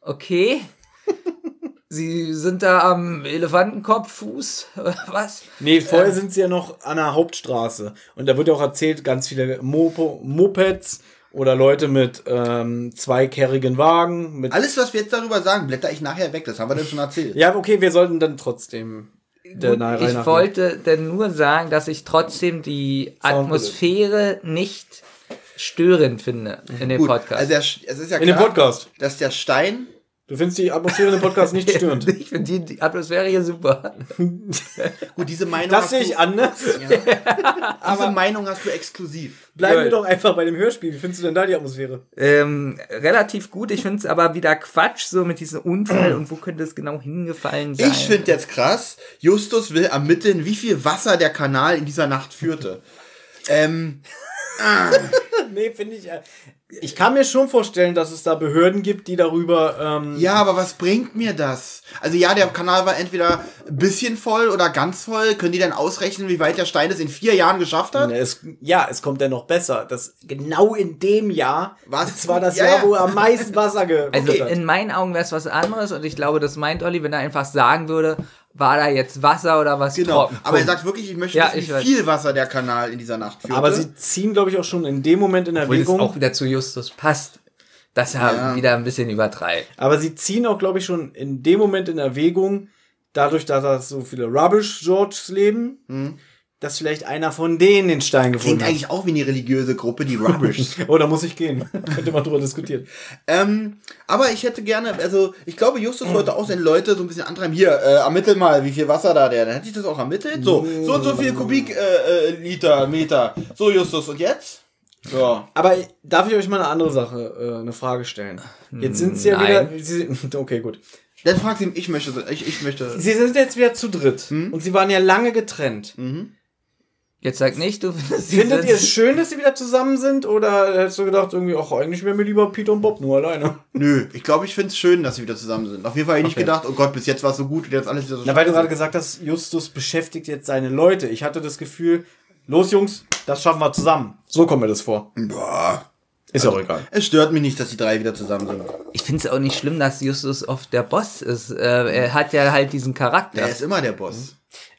okay, sie sind da am Elefantenkopffuß, was? Nee, vorher sind sie ja noch an der Hauptstraße. Und da wird ja auch erzählt, ganz viele Mopo Mopeds oder Leute mit ähm, zweikerrigen Wagen. Mit Alles, was wir jetzt darüber sagen, blätter ich nachher weg. Das haben wir dann schon erzählt. ja, okay, wir sollten dann trotzdem der Gut, ich wollte denn nur sagen, dass ich trotzdem die Atmosphäre nicht störend finde in dem Gut, Podcast. also der, es ist ja In dem klar, Podcast. dass der Stein Du findest die Atmosphäre in dem Podcast nicht störend. ich finde die, die Atmosphäre hier super. Gut, diese Meinung Das hast sehe du, ich anders. diese Meinung hast du exklusiv. Bleiben wir Gut. doch einfach bei dem Hörspiel. Wie findest du denn da die Atmosphäre? Ähm, relativ gut. Ich finde es aber wieder Quatsch, so mit diesem Unfall und wo könnte es genau hingefallen sein. Ich finde jetzt krass, Justus will ermitteln, wie viel Wasser der Kanal in dieser Nacht führte. Ähm, Nee, finde ich. äh, Ich kann mir schon vorstellen, dass es da Behörden gibt, die darüber. Ähm, ja, aber was bringt mir das? Also ja, der Kanal war entweder ein bisschen voll oder ganz voll. Können die denn ausrechnen, wie weit der Stein es in vier Jahren geschafft hat? Es, ja, es kommt ja noch besser. Das genau in dem Jahr. Was? Das war das Ja, Jahr, ja. wo er am meisten Wasser ge Also hat. in meinen Augen wäre es was anderes und ich glaube, das meint Olli, wenn er einfach sagen würde, war da jetzt Wasser oder was Genau. trocken. Aber er Punkt. sagt wirklich, ich möchte Ja, wissen, ich wie weiß. viel Wasser der Kanal in dieser Nacht führte. Aber sie ziehen, glaube ich, auch schon in dem Moment in Obwohl das Erwägung. auch wieder zu Justus passt, dass er Ja. wieder ein bisschen übertreibt. Aber sie ziehen auch, glaube ich, schon in dem Moment in Erwägung, dadurch, dass da so viele Rubbish Georges leben, dass vielleicht einer von denen den Stein gefunden Klingt hat. eigentlich auch wie eine religiöse Gruppe, die Rubbish. Oh, da muss ich gehen. Könnte man drüber diskutieren. ähm, aber ich hätte gerne, also ich glaube, Justus wollte auch seine Leute so ein bisschen antreiben. Hier, äh, ermittel mal, wie viel Wasser da der. Dann hätte ich das auch ermittelt. So, so und so viel Kubik, äh, äh, Liter, Meter. So, Justus, und jetzt? Ja. Aber darf ich euch mal eine andere Sache, äh, eine Frage stellen? Jetzt sind sie ja Nein. wieder. Sie, okay, gut. Dann frag sie, ich möchte, ich, ich möchte. Sie sind jetzt wieder zu dritt. Und sie waren ja lange getrennt. Jetzt sag nicht, du findest Findet ihr es schön, dass sie wieder zusammen sind? Oder hättest du gedacht, irgendwie, ach, eigentlich wäre mir lieber Peter und Bob nur alleine? Nö, ich glaube, ich finde es schön, dass sie wieder zusammen sind. Auf jeden Fall habe ich nicht Okay. gedacht, oh Gott, bis jetzt war es so gut und jetzt alles wieder so Na, weil du gerade gesagt hast, Justus beschäftigt jetzt seine Leute. Ich hatte das Gefühl, los Jungs, das schaffen wir zusammen. So kommt mir das vor. Boah. Ist auch egal. Es stört mich nicht, dass die drei wieder zusammen sind. Ich finde es auch nicht schlimm, dass Justus oft der Boss ist. Äh, er hat ja halt diesen Charakter. Der ist immer der Boss.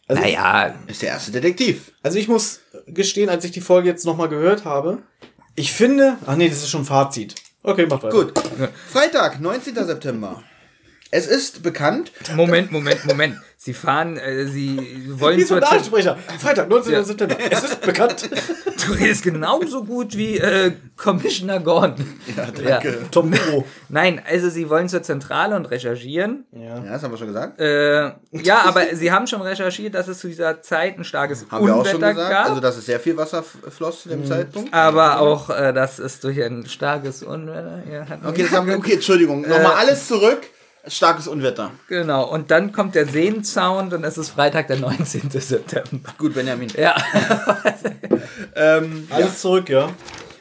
Naja, Ist der erste Detektiv. Also ich muss gestehen, als ich die Folge jetzt nochmal gehört habe, ich finde, ach nee, das ist schon Fazit. Okay, macht weiter. Gut. Freitag, 19. September. Es ist bekannt, Moment, Moment, Moment. Sie fahren, äh, sie wollen Wie zur Nachsprecher. Freitag, 19. Ja. September. Es ist bekannt. Du redest genauso gut wie äh, Commissioner Gordon. Ja, danke. Tom Muro. Nein, also sie wollen zur Zentrale und recherchieren. ja, das haben wir schon gesagt. Äh, ja, aber sie haben schon recherchiert, dass es zu dieser Zeit ein starkes haben wir auch schon Unwetter gesagt. gab. Also, dass es sehr viel Wasser floss zu dem Zeitpunkt. aber auch, äh, dass es durch ein starkes Unwetter. Ja, hat Okay, das haben wir, okay, Entschuldigung. Nochmal alles zurück. Starkes Unwetter. Genau, und dann kommt der Seensound und es ist Freitag, der 19. September. Gut, Benjamin. Ja. Ähm, Alles zurück, ja.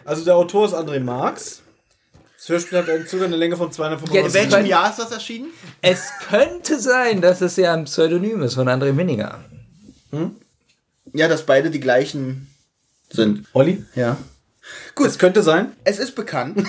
Also der Autor ist André Marx. Das Hörspiel hat eine- sogar eine Länge von in 295 welchem können- Jahr ist das erschienen? Es könnte sein, dass es ja ein Pseudonym ist von André Minninger. Ja, dass beide die gleichen sind. Olli? Ja. Gut. Es könnte sein. Es ist bekannt,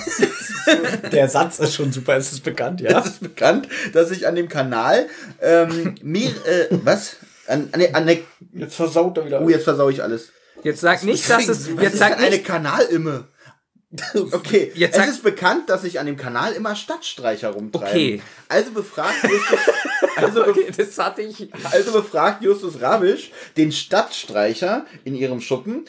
Der Satz ist schon super, es ist bekannt, ja. es ist bekannt, dass ich an dem Kanal ähm, mehr, äh, was? An, an, der- an der, Jetzt versaut er wieder. oh, jetzt versau ich alles. Jetzt sag nicht, dass es. Jetzt sag eine. Kanalimme? Okay, Jetzt es ist bekannt, dass sich an dem Kanal immer Stadtstreicher rumtreiben. Okay. Also befragt Justus, also, be Das hatte ich. also befragt Justus Rabisch den Stadtstreicher in ihrem Schuppen.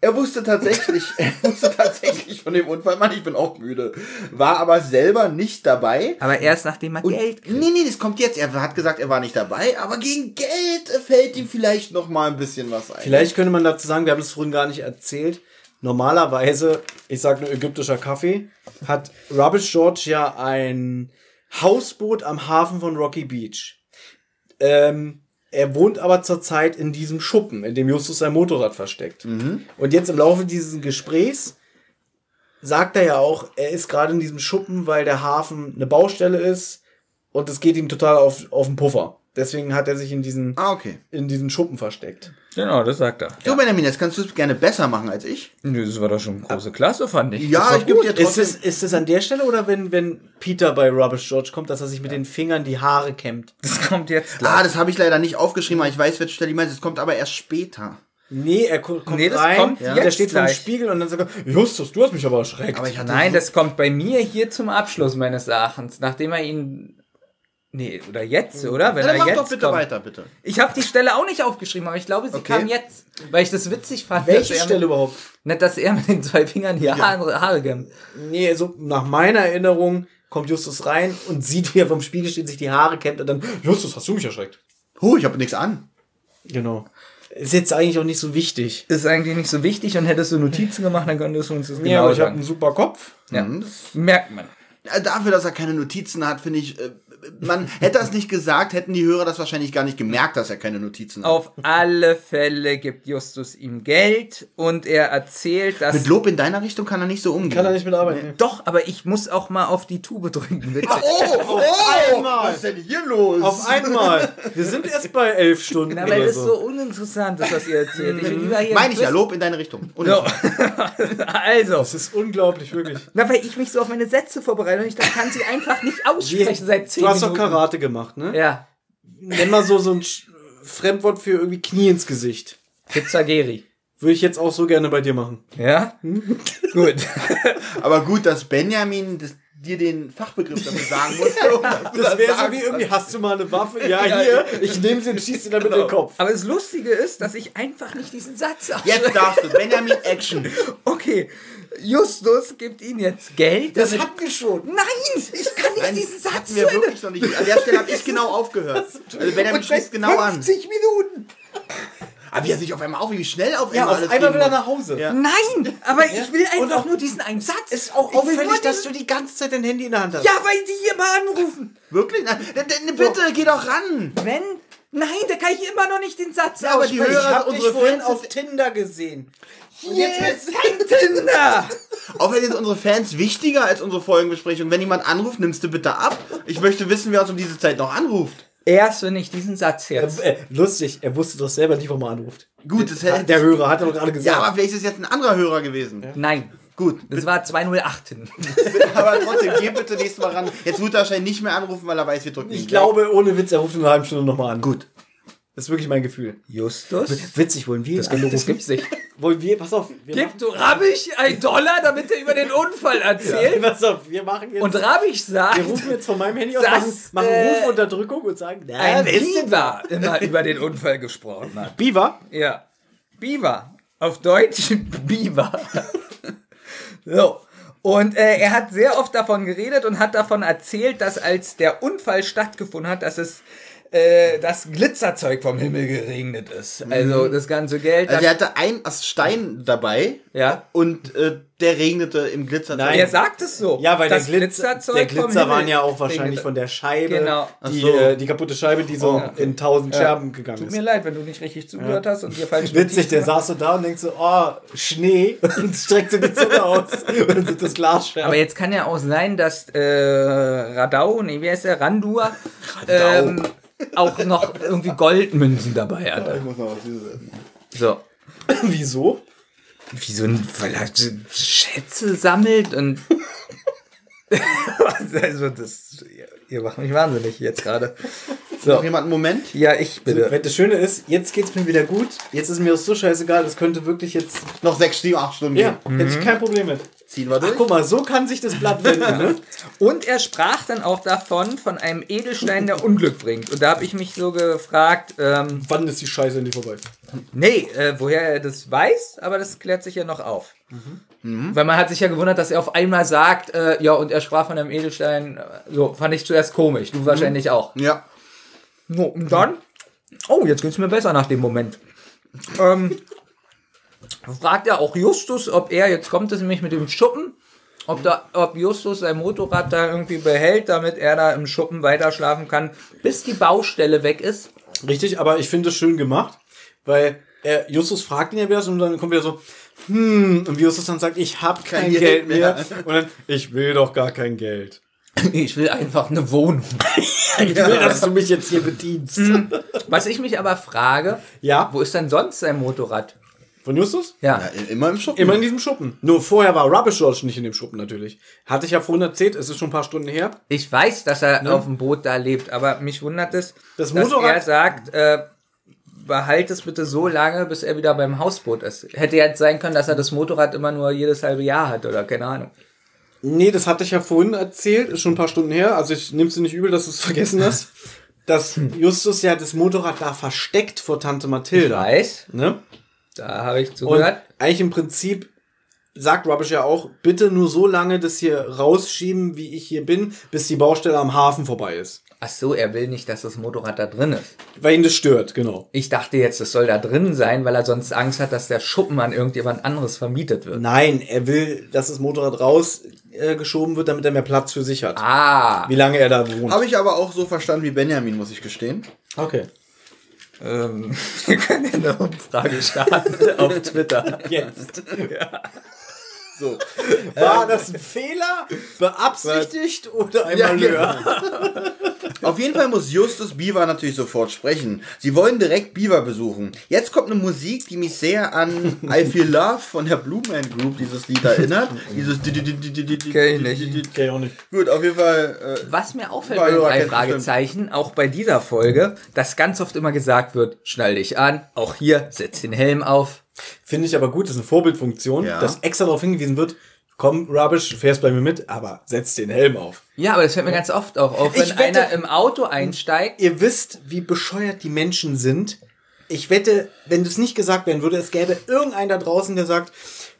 Er wusste tatsächlich, er wusste tatsächlich von dem Unfall, Mann, ich bin auch müde, war aber selber nicht dabei. Aber erst nachdem er Und, Geld kriegt. nee, nee, das kommt jetzt. Er hat gesagt, er war nicht dabei, aber gegen Geld fällt ihm vielleicht noch mal ein bisschen was ein. Vielleicht könnte man dazu sagen, wir haben es vorhin gar nicht erzählt. Normalerweise, ich sage nur ägyptischer Kaffee, hat Rubbish George ja ein Hausboot am Hafen von Rocky Beach. Ähm, er wohnt aber zurzeit in diesem Schuppen, in dem Justus sein Motorrad versteckt. Und jetzt im Laufe dieses Gesprächs sagt er ja auch, er ist gerade in diesem Schuppen, weil der Hafen eine Baustelle ist und es geht ihm total auf, auf den Puffer. Deswegen hat er sich in diesen, Ah, okay. in diesen Schuppen versteckt. Genau, das sagt er. Du, Benjamin, jetzt kannst du es gerne besser machen als ich. Nö, das war doch schon große Klasse, fand ich. Ja, ich gebe dir Ist trotzdem. es, ist es an der Stelle oder wenn, wenn Peter bei Rubbish George kommt, dass er sich mit den Fingern die Haare kämmt? Das kommt jetzt Ah, das habe ich leider nicht aufgeschrieben, aber ich weiß, welche Stelle ich meine. Es kommt aber erst später. Nee, er ko- kommt Nee, das rein, kommt der jetzt steht vor dem gleich. Spiegel und dann sagt er, Justus, du hast mich aber erschreckt. Aber ich hatte Nein, so, das kommt bei mir hier zum Abschluss meines Erachtens, nachdem er ihn. Nee, oder jetzt, oder? Wenn Ja, dann er mach jetzt doch bitte kommt. weiter, bitte. Ich habe die Stelle auch nicht aufgeschrieben, aber ich glaube, sie Okay. kam jetzt, weil ich das witzig fand. Welche dass er Stelle mit, überhaupt? Nicht, dass er mit den zwei Fingern die Haare, Haare kämmt. Nee, so nach meiner Erinnerung kommt Justus rein und sieht, wie er vom Spiegel steht, sich die Haare kämmt und dann, Justus, hast du mich erschreckt? Huh, ich habe nichts an. Genau. Ist jetzt eigentlich auch nicht so wichtig. Ist eigentlich nicht so wichtig und hättest du Notizen gemacht, dann könntest du uns das Ja, genau aber ich habe einen super Kopf. Ja. Hm, das- Merkt man. Äh, Dafür, dass er keine Notizen hat, finde ich, äh, man hätte das nicht gesagt, hätten die Hörer das wahrscheinlich gar nicht gemerkt, dass er keine Notizen hat. Auf alle Fälle gibt Justus ihm Geld und er erzählt, dass. Mit Lob in deiner Richtung kann er nicht so umgehen. Kann er nicht mitarbeiten. Doch, aber ich muss auch mal auf die Tube drücken, bitte. Oh, oh, einmal. was ist denn hier los? Auf einmal. Wir sind erst bei elf Stunden. Na, weil oder es so uninteressant ist, was ihr erzählt. Ich will lieber hier Meine ich ja, Lob in deine Richtung. So. also, Das ist unglaublich, wirklich. na, weil ich mich so auf meine Sätze vorbereite und ich dann kann sie einfach nicht aussprechen seit zehn Du hast doch. Karate gemacht, ne? Ja, Nenn mal so, so ein Fremdwort für irgendwie Knie ins Gesicht. Pizzageri. Würde ich jetzt auch so gerne bei dir machen. Ja? Gut. Aber gut, dass Benjamin das, dir den Fachbegriff dafür sagen musste. um Das wäre so wie irgendwie, hast du mal eine Waffe? Ja, hier, ich nehme sie und schieße sie damit in den Kopf. Aber das Lustige ist, dass ich einfach nicht diesen Satz ausspreche. Jetzt darfst du. Benjamin Action. Okay, Justus gibt ihnen jetzt Geld. Das hatten wir schon. Nein, ich kann nicht Nein, diesen Satz hatten wir zu wirklich noch nicht. An der Stelle habe ich genau aufgehört. Also Benjamin schließt genau an. 50 Minuten. Aber wie er sich auf einmal auf, wie schnell auf Ja, einmal auf alles einmal will er nach Hause. Ja. Nein, aber ich will einfach auch- nur diesen einen Satz. Ist auch auffällig, dass du die ganze Zeit dein Handy in der Hand hast. Ja, weil die immer anrufen. Wirklich? D- bitte, geh doch ran. Wenn? Nein, da kann ich immer noch nicht den Satz Ja, aber die. Hörer- ich habe dich unsere vorhin Fans auf Tinder gesehen. Und Jetzt jetzt ist kein Tinder. Auch wenn jetzt unsere Fans wichtiger als unsere Folgenbesprechung. Wenn jemand anruft, nimmst du bitte ab. Ich möchte wissen, wer uns um diese Zeit noch anruft. Erst wenn ich diesen Satz jetzt. äh, lustig, er wusste doch selber nicht, warum er anruft. Gut, das hätte Der Hörer hat doch gerade gesagt. Ja, aber vielleicht ist es jetzt ein anderer Hörer gewesen. Nein. Gut, Das war 208 hin. aber trotzdem, geh bitte nächstes Mal ran. Jetzt wird er wahrscheinlich nicht mehr anrufen, weil er weiß, wir drücken ich ihn glaube, ohne Witz, er ruft in einer halben Stunde nochmal an. Gut. Das ist wirklich mein Gefühl. Justus? Witzig, wollen wir Das, das gibt's nicht. Wollen wir, pass auf. Wir Gibt du Rabbich ein Dollar, damit er über den Unfall machen, erzählt? pass auf, wir machen jetzt. Und Rabbich sagt, wir rufen jetzt von meinem Handy aus, Das, machen, machen äh, Rufunterdrückung und sagen, na, ein Beaver immer über den Unfall gesprochen hat. Beaver? Ja. Beaver. Auf Deutsch Beaver. So. Und äh, er hat sehr oft davon geredet und hat davon erzählt, dass als der Unfall stattgefunden hat, dass es äh, das Glitzerzeug vom Himmel geregnet ist. Also das ganze Geld. Also er hatte ein Ast Stein dabei ja. und äh, der regnete im Glitzer. Nein. Er sagt es so. Ja, weil der, das Glitzer, Glitzerzeug der Glitzer waren ja auch wahrscheinlich regnete. von der Scheibe. Genau. Die, so. äh, die kaputte Scheibe, die so Ja. in tausend Scherben gegangen Tut ist. mir leid, wenn du nicht richtig zugehört hast und dir falsch Witzig, der saß so da und denkt so, oh, Schnee und streckt so die Zunge aus und dann sind das Glasscherben. Aber jetzt kann ja auch sein, dass äh, Radau, nee, wie heißt der? Randur, ähm, auch noch irgendwie Goldmünzen dabei hatte. Ich muss noch was. So. Wieso? Wie so ein, weil er Schätze sammelt und. also, das. Ihr macht mich wahnsinnig jetzt gerade. Noch So. jemand einen Moment? Ja, ich bitte. Das Schöne ist, jetzt geht's mir wieder gut. Jetzt ist mir das so scheißegal, das könnte wirklich jetzt. Noch sechs, sieben, acht Stunden Ja, gehen. hätte ich kein Problem mit. Ziehen wir Ach, durch. guck mal, so kann sich das Blatt wenden. Ne? Und er sprach dann auch davon, von einem Edelstein, der Unglück bringt. Und da habe ich mich so gefragt, ähm, Wann ist die Scheiße nicht vorbei? Nee, äh, woher er das weiß, aber das klärt sich ja noch auf. Weil man hat sich ja gewundert, dass er auf einmal sagt, äh, ja, und er sprach von einem Edelstein, äh, so, fand ich zuerst komisch, du wahrscheinlich auch. Ja. No, und dann, oh, jetzt geht's mir besser nach dem Moment. Ähm, fragt er auch Justus, ob er, jetzt kommt es nämlich mit dem Schuppen, ob, da, ob Justus sein Motorrad da irgendwie behält, damit er da im Schuppen weiter schlafen kann, bis die Baustelle weg ist. Richtig, aber ich finde es schön gemacht, weil er, Justus fragt ihn ja wieder und dann kommt wieder so, hm, und Justus dann sagt, ich habe kein, Kein Geld, Geld mehr. mehr. Und dann, ich will doch gar kein Geld. Ich will einfach eine Wohnung. Ich will, dass du mich jetzt hier bedienst. Was ich mich aber frage, Ja, wo ist denn sonst sein Motorrad? Von Justus? Ja. ja. Immer im Schuppen. Immer in diesem Schuppen. Nur vorher war Rubbish George nicht in dem Schuppen natürlich. Hatte ich ja vorhin erzählt, es ist schon ein paar Stunden her. Ich weiß, dass er auf dem Boot da lebt, aber mich wundert es, Das dass Motorrad- er sagt, äh, behalt es bitte so lange, bis er wieder beim Hausboot ist. Hätte jetzt sein können, dass er das Motorrad immer nur jedes halbe Jahr hat oder keine Ahnung. Nee, das hatte ich ja vorhin erzählt, ist schon ein paar Stunden her. Also ich nehme es dir nicht übel, dass du es vergessen hast. Dass Justus ja das Motorrad da versteckt vor Tante Mathilda. Weiß, Ne? Da habe ich Und zugehört. eigentlich im Prinzip sagt Rubbish ja auch, bitte nur so lange das hier rausschieben, wie ich hier bin, bis die Baustelle am Hafen vorbei ist. Ach so, er will nicht, dass das Motorrad da drin ist. Weil ihn das stört, genau. Ich dachte jetzt, es soll da drin sein, weil er sonst Angst hat, dass der Schuppen an irgendjemand anderes vermietet wird. Nein, er will, dass das Motorrad rausgeschoben äh, geschoben wird, damit er mehr Platz für sich hat. Ah, Wie lange er da wohnt. Habe ich aber auch so verstanden wie Benjamin, muss ich gestehen. Okay. Ähm, wir können ja eine Umfrage starten auf Twitter. Jetzt. So. War das ein Fehler? Beabsichtigt oder ein Ja, Malheur? Auf jeden Fall muss Justus Beaver natürlich sofort sprechen. Sie wollen direkt Beaver besuchen. Jetzt kommt eine Musik, die mich sehr an I Feel Love von der Blue Man Group, dieses Lied erinnert. Dieses Kenn ich nicht. Okay, auch nicht. Gut, auf jeden Fall. Äh, Was mir auffällt bei drei Fragezeichen, auch bei dieser Folge, dass ganz oft immer gesagt wird, schnall dich an, auch hier, setz den Helm auf. Finde ich aber gut, das ist eine Vorbildfunktion, Ja. dass extra darauf hingewiesen wird, komm, Rubbish, fährst bei mir mit, aber setz den Helm auf. Ja, aber das fällt mir ganz oft auch auf, wenn wette- einer im Auto einsteigt. Ihr wisst, wie bescheuert die Menschen sind. Ich wette, wenn das nicht gesagt werden würde, es gäbe irgendeinen da draußen, der sagt,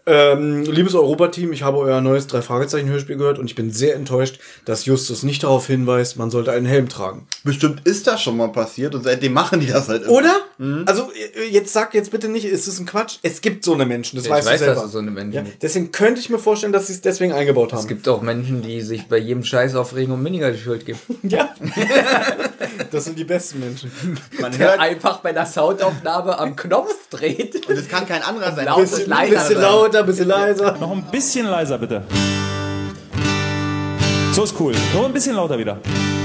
ähm, liebes Europa-Team, ich habe euer neues Drei-Fragezeichen-Hörspiel gehört und ich bin sehr enttäuscht, dass Justus nicht darauf hinweist, man sollte einen Helm tragen. bestimmt ist das schon mal passiert und seitdem machen die das halt immer. Oder? Also, äh, jetzt sag jetzt bitte nicht, ist es ein Quatsch? Es gibt so eine Menschen, das Ich weißt weiß, du selber. dass es so eine Menschen ja, deswegen könnte ich mir vorstellen, dass sie es deswegen eingebaut haben. Es gibt auch Menschen, die sich bei jedem Scheiß aufregen und Miniger die Schuld geben. ja. das sind die besten Menschen. Man Der hört, einfach bei der Soundaufnahme am Knopf dreht. und es kann kein anderer sein. Laut ist leiser bisschen lauter, bisschen leiser. Noch ein bisschen leiser, bitte. So ist cool. Nur ein bisschen lauter wieder.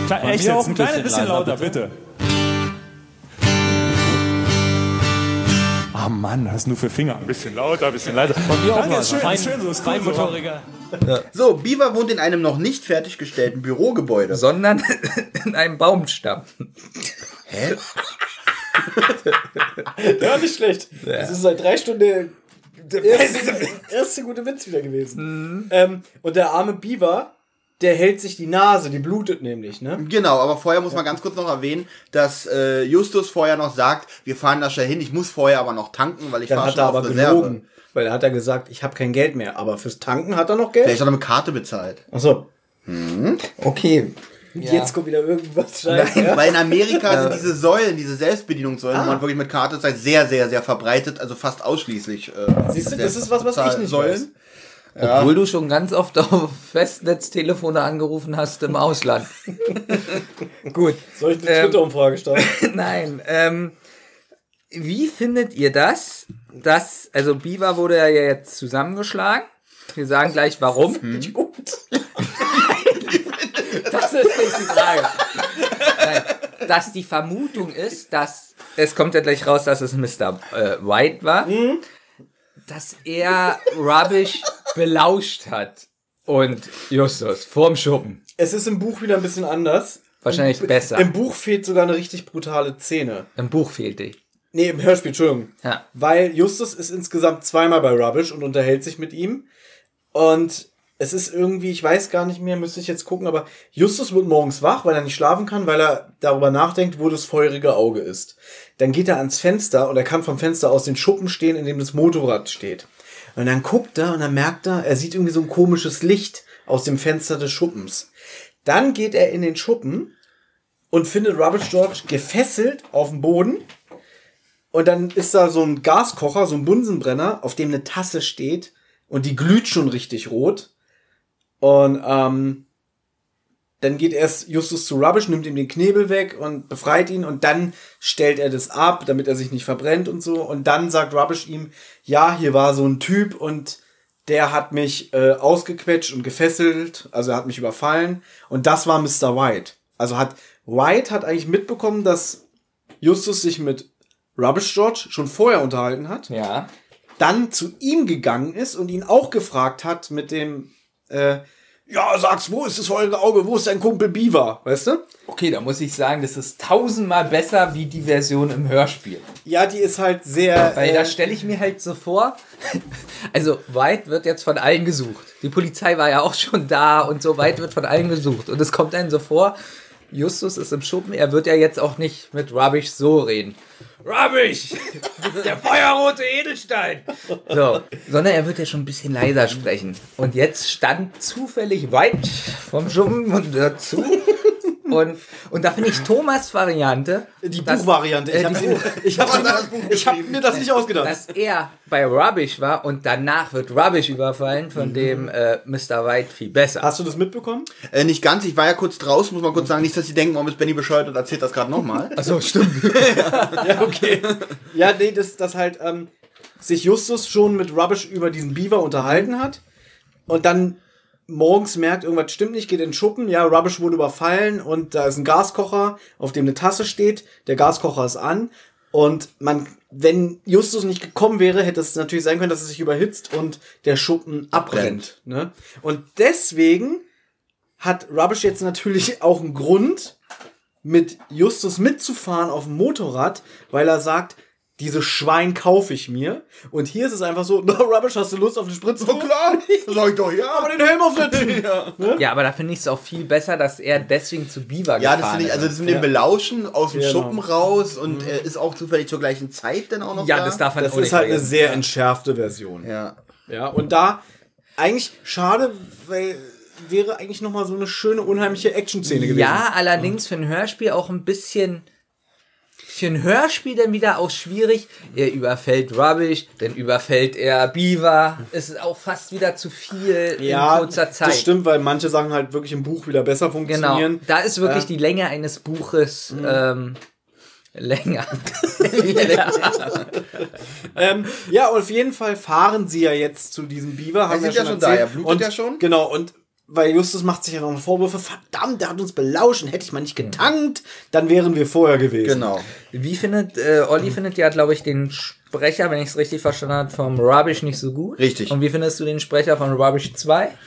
Kle echt jetzt, auch ein ein kleines bisschen bisschen lauter, bitte. Ah Mann, was hast du für Finger? Ein bisschen lauter, ein bisschen leiser. Von mir auch mal. ist schön, Fein- ist schön, so ist cool, so. Feinmotoriker. So, Beaver wohnt in einem noch nicht fertiggestellten Bürogebäude. Sondern in einem Baumstamm. Hä? Ja, nicht schlecht. Das ist seit drei Stunden der erste, erste gute Witz wieder gewesen. Ähm, und der arme Beaver, der hält sich die Nase, die blutet nämlich, ne? Genau, aber vorher muss man ganz kurz noch erwähnen, dass äh, Justus vorher noch sagt, wir fahren da schnell hin, ich muss vorher aber noch tanken, weil ich Dann fahre hat schon er auf aber Reserve. gelogen. Weil er hat er gesagt, ich habe kein Geld mehr. Aber fürs Tanken hat er noch Geld? Vielleicht hat er mit Karte bezahlt. Achso. Okay. Jetzt kommt wieder irgendwas Scheiße. Nein, ja? weil in Amerika sind diese Säulen, diese Selbstbedienungssäulen, Ah. wo man wirklich mit Karte zahlt, sehr, sehr, sehr verbreitet, also fast ausschließlich. Äh, Siehst du, das ist was, was ich nicht weiß. Obwohl du schon ganz oft auf Festnetztelefone angerufen hast im Ausland. Gut. Soll ich eine Ähm, Twitter-Umfrage starten? Nein. Ähm, wie findet ihr das? Dass, also Beaver wurde ja jetzt zusammengeschlagen. Wir sagen gleich warum. Gut. Das ist nicht die Frage. Nein, dass die Vermutung ist, dass es kommt ja gleich raus, dass es Mr. Äh, White war, dass er Rubbish belauscht hat und Justus vorm Schuppen. Es ist im Buch wieder ein bisschen anders. Wahrscheinlich Im, besser. Im Buch fehlt sogar eine richtig brutale Szene. Im Buch fehlt die. Nee, im Hörspiel, Entschuldigung. Ja. Weil Justus ist insgesamt zweimal bei Rubbish und unterhält sich mit ihm. Und es ist irgendwie, ich weiß gar nicht mehr, müsste ich jetzt gucken, aber Justus wird morgens wach, weil er nicht schlafen kann, weil er darüber nachdenkt, wo das feurige Auge ist. Dann geht er ans Fenster und er kann vom Fenster aus den Schuppen stehen, in dem das Motorrad steht. Und dann guckt er und dann merkt er, er sieht irgendwie so ein komisches Licht aus dem Fenster des Schuppens. Dann geht er in den Schuppen und findet Rubbish George gefesselt auf dem Boden. Und dann ist da so ein Gaskocher, so ein Bunsenbrenner, auf dem eine Tasse steht und die glüht schon richtig rot. Und ähm, dann geht erst Justus zu Rubbish, nimmt ihm den Knebel weg und befreit ihn und dann stellt er das ab, damit er sich nicht verbrennt und so. Und dann sagt Rubbish ihm, ja, hier war so ein Typ und der hat mich äh, ausgequetscht und gefesselt, also er hat mich überfallen. Und das war Mr. White. Also hat White hat eigentlich mitbekommen, dass Justus sich mit Rubbish George schon vorher unterhalten hat. Ja. Dann zu ihm gegangen ist und ihn auch gefragt hat mit dem, äh, ja, sag's, wo ist das feurige Auge, wo ist dein Kumpel Beaver, weißt du? Okay, da muss ich sagen, das ist tausendmal besser wie die Version im Hörspiel. Ja, die ist halt sehr. Weil äh, da stelle ich mir halt so vor, also White wird jetzt von allen gesucht. Die Polizei war ja auch schon da und so White wird von allen gesucht. Und es kommt einem so vor, Justus ist im Schuppen, er wird ja jetzt auch nicht mit Rubbish so reden. Rubbish! Der feuerrote Edelstein! So, sondern er wird ja schon ein bisschen leiser sprechen. Und jetzt stand zufällig White vom Schuppen und dazu. Und, und da finde ich Thomas Variante. Die dass- Buchvariante. Ich äh, habe ich hab, hab mir das nicht ausgedacht. dass er bei Rubbish war und danach wird Rubbish überfallen, von dem äh, Mr. White viel besser. Hast du das mitbekommen? Äh, nicht ganz, ich war ja kurz draußen, muss man kurz sagen, nicht, dass sie denken, warum ist Benny bescheuert und erzählt das gerade nochmal. Achso, stimmt. ja, okay. Ja, nee, dass das halt ähm, sich Justus schon mit Rubbish über diesen Beaver unterhalten hat und dann morgens merkt, irgendwas stimmt nicht, geht in den Schuppen, ja, Rubbish wurde überfallen und da ist ein Gaskocher, auf dem eine Tasse steht, der Gaskocher ist an und man, wenn Justus nicht gekommen wäre, hätte es natürlich sein können, dass es sich überhitzt und der Schuppen abbrennt. Ne? Und deswegen hat Rubbish jetzt natürlich auch einen Grund, mit Justus mitzufahren auf dem Motorrad, weil er sagt, diese Schwein kaufe ich mir. Und hier ist es einfach so, na, Rubbish, hast du Lust auf eine Spritze? Oh, klar, sag ich doch, ja. aber den Helm aufsetzen. ja. ja, aber da finde ich es auch viel besser, dass er deswegen zu Beaver Ja, gefahren das finde ich, ist. also das mit dem Belauschen aus dem Genau. Schuppen raus und er ist auch zufällig zur gleichen Zeit dann auch noch ja, da. das darf man Das auch ist nicht halt eine sehr entschärfte Version. Ja. Ja, und da eigentlich schade, weil wäre eigentlich noch mal so eine schöne, unheimliche Action-Szene gewesen. Ja, allerdings für ein Hörspiel auch ein bisschen. Für ein Hörspiel dann wieder auch schwierig. Er überfällt Rubbish, dann überfällt er Beaver. Es ist auch fast wieder zu viel ja, in kurzer Zeit. das stimmt, weil manche Sachen halt wirklich im Buch wieder besser Genau. funktionieren. Da ist wirklich Äh, die Länge eines Buches ähm, länger. Ähm, ja, auf jeden Fall fahren sie ja jetzt zu diesem Beaver. Haben sind wir ja schon da, erzählt. er blutet und, ja schon. Genau, und weil Justus macht sich ja noch Vorwürfe. Verdammt, der hat uns belauschen. Hätte ich mal nicht getankt, dann wären wir vorher gewesen. Genau. Wie findet, äh, Olli findet ja, glaube ich, den Sprecher, wenn ich es richtig verstanden habe, vom Rubbish nicht so gut. Richtig. Und wie findest du den Sprecher von Rubbish 2?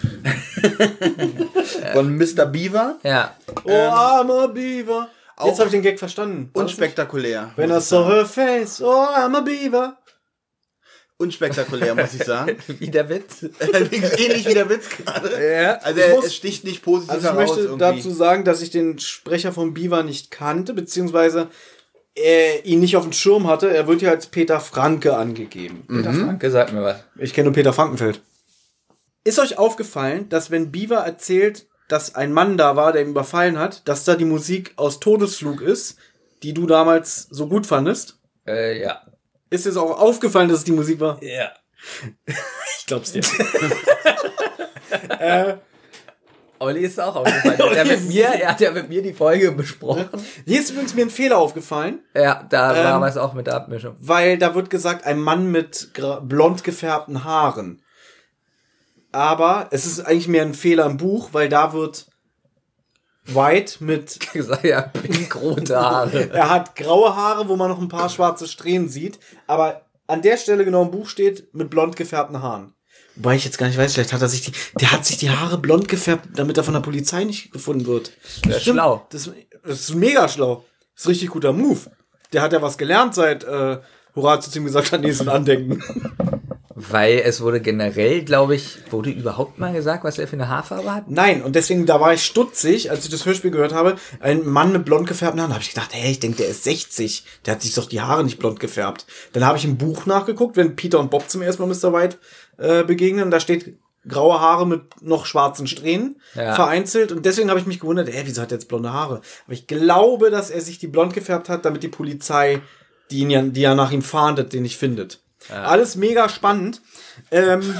Von Mr. Beaver. Ja. Oh, armer Beaver. Jetzt habe ich den Gag verstanden. Unspektakulär. Wenn er ich so her face, oh, armer Beaver. Unspektakulär, muss ich sagen. Wie der Witz. Ähnlich wie der Witz gerade. Ja. Also Ich er, muss- es sticht nicht positiv Also ich heraus möchte irgendwie. dazu sagen, dass ich den Sprecher von Beaver nicht kannte, beziehungsweise äh, ihn nicht auf dem Schirm hatte. Er wird ja als Peter Franke angegeben. Peter Franke, sag mir was. Ich kenne nur Peter Frankenfeld. Ist euch aufgefallen, dass wenn Beaver erzählt, dass ein Mann da war, der ihn überfallen hat, dass da die Musik aus Todesflug ist, die du damals so gut fandest? Äh, ja. Ist es auch aufgefallen, dass es die Musik war? Ja. Ich glaub's dir. Olli ist auch aufgefallen. er, hat mit mir, er hat ja mit mir die Folge besprochen. Hier ist übrigens mir ein Fehler aufgefallen, Ja, da Ähm, war was auch mit der Abmischung. weil da wird gesagt, ein Mann mit blond gefärbten Haaren. Aber es ist eigentlich mehr ein Fehler im Buch, weil da wird White mit gesagt, ja, pinkrote Haare. Er hat graue Haare, wo man noch ein paar schwarze Strähnen sieht. Aber an der Stelle genau im Buch steht, mit blond gefärbten Haaren. Wobei ich jetzt gar nicht weiß, vielleicht hat er sich die, der hat sich die Haare blond gefärbt, damit er von der Polizei nicht gefunden wird. wär schlau. Das, das ist mega schlau. Das ist ein richtig guter Move. Der hat ja was gelernt, seit äh, Horatius ihm gesagt hat, nee, ist ein Andenken. Weil es wurde generell, glaube ich, wurde überhaupt mal gesagt, was er für eine Haarfarbe hat? Nein, und deswegen, da war ich stutzig, als ich das Hörspiel gehört habe. Ein Mann mit blond gefärbten Haaren. Da habe ich gedacht, hey, ich denke, der ist 60. Der hat sich doch die Haare nicht blond gefärbt. Dann habe ich im Buch nachgeguckt, wenn Peter und Bob zum ersten Mal Mr. White äh, begegnen. Da steht graue Haare mit noch schwarzen Strähnen Ja. vereinzelt. Und deswegen habe ich mich gewundert, ey, wieso hat er jetzt blonde Haare? Aber ich glaube, dass er sich die blond gefärbt hat, damit die Polizei, die, ihn ja, die ja nach ihm fahndet, den nicht findet. Alles mega spannend. Ähm,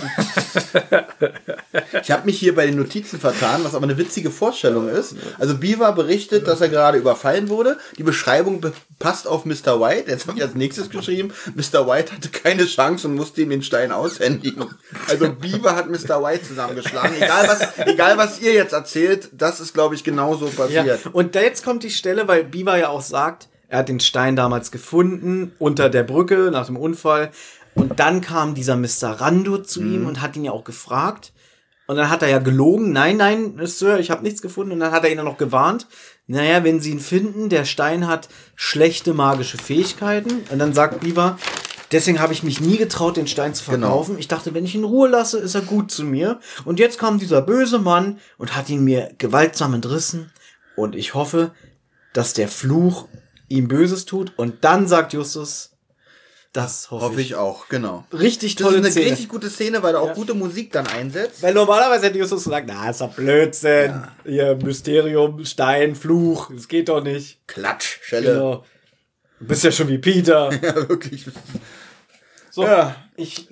Ich habe mich hier bei den Notizen vertan, was aber eine witzige Vorstellung ist. Also Beaver berichtet, dass er gerade überfallen wurde. Die Beschreibung be- passt auf Mr. White. Jetzt habe ich als nächstes geschrieben, Mr. White hatte keine Chance und musste ihm den Stein aushändigen. Also Beaver hat Mr. White zusammengeschlagen. Egal was, egal was ihr jetzt erzählt, das ist, glaube ich, genauso Ja, passiert. und da jetzt kommt die Stelle, weil Beaver ja auch sagt, er hat den Stein damals gefunden unter der Brücke nach dem Unfall. Und dann kam dieser Mr. Rando zu ihm und hat ihn ja auch gefragt. Und dann hat er ja gelogen. Nein, nein, Sir, ich habe nichts gefunden. Und dann hat er ihn ja noch gewarnt. Naja, wenn sie ihn finden, der Stein hat schlechte magische Fähigkeiten. Und dann sagt Beaver, deswegen habe ich mich nie getraut, den Stein zu verkaufen. Ich dachte, wenn ich ihn in Ruhe lasse, ist er gut zu mir. Und jetzt kam dieser böse Mann und hat ihn mir gewaltsam entrissen. Und ich hoffe, dass der Fluch ihm Böses tut. Und dann sagt Justus, das hoffe, Hoffe ich auch, genau. Richtig Das tolle ist eine Szene. richtig gute Szene, weil er auch gute Musik dann einsetzt. Weil normalerweise hätte Justus gesagt, na, ist doch Blödsinn. Hier, Mysterium, Stein, Fluch, das geht doch nicht. Klatsch, Schelle. Genau. Du bist ja schon wie Peter. Ja, wirklich. So, ich.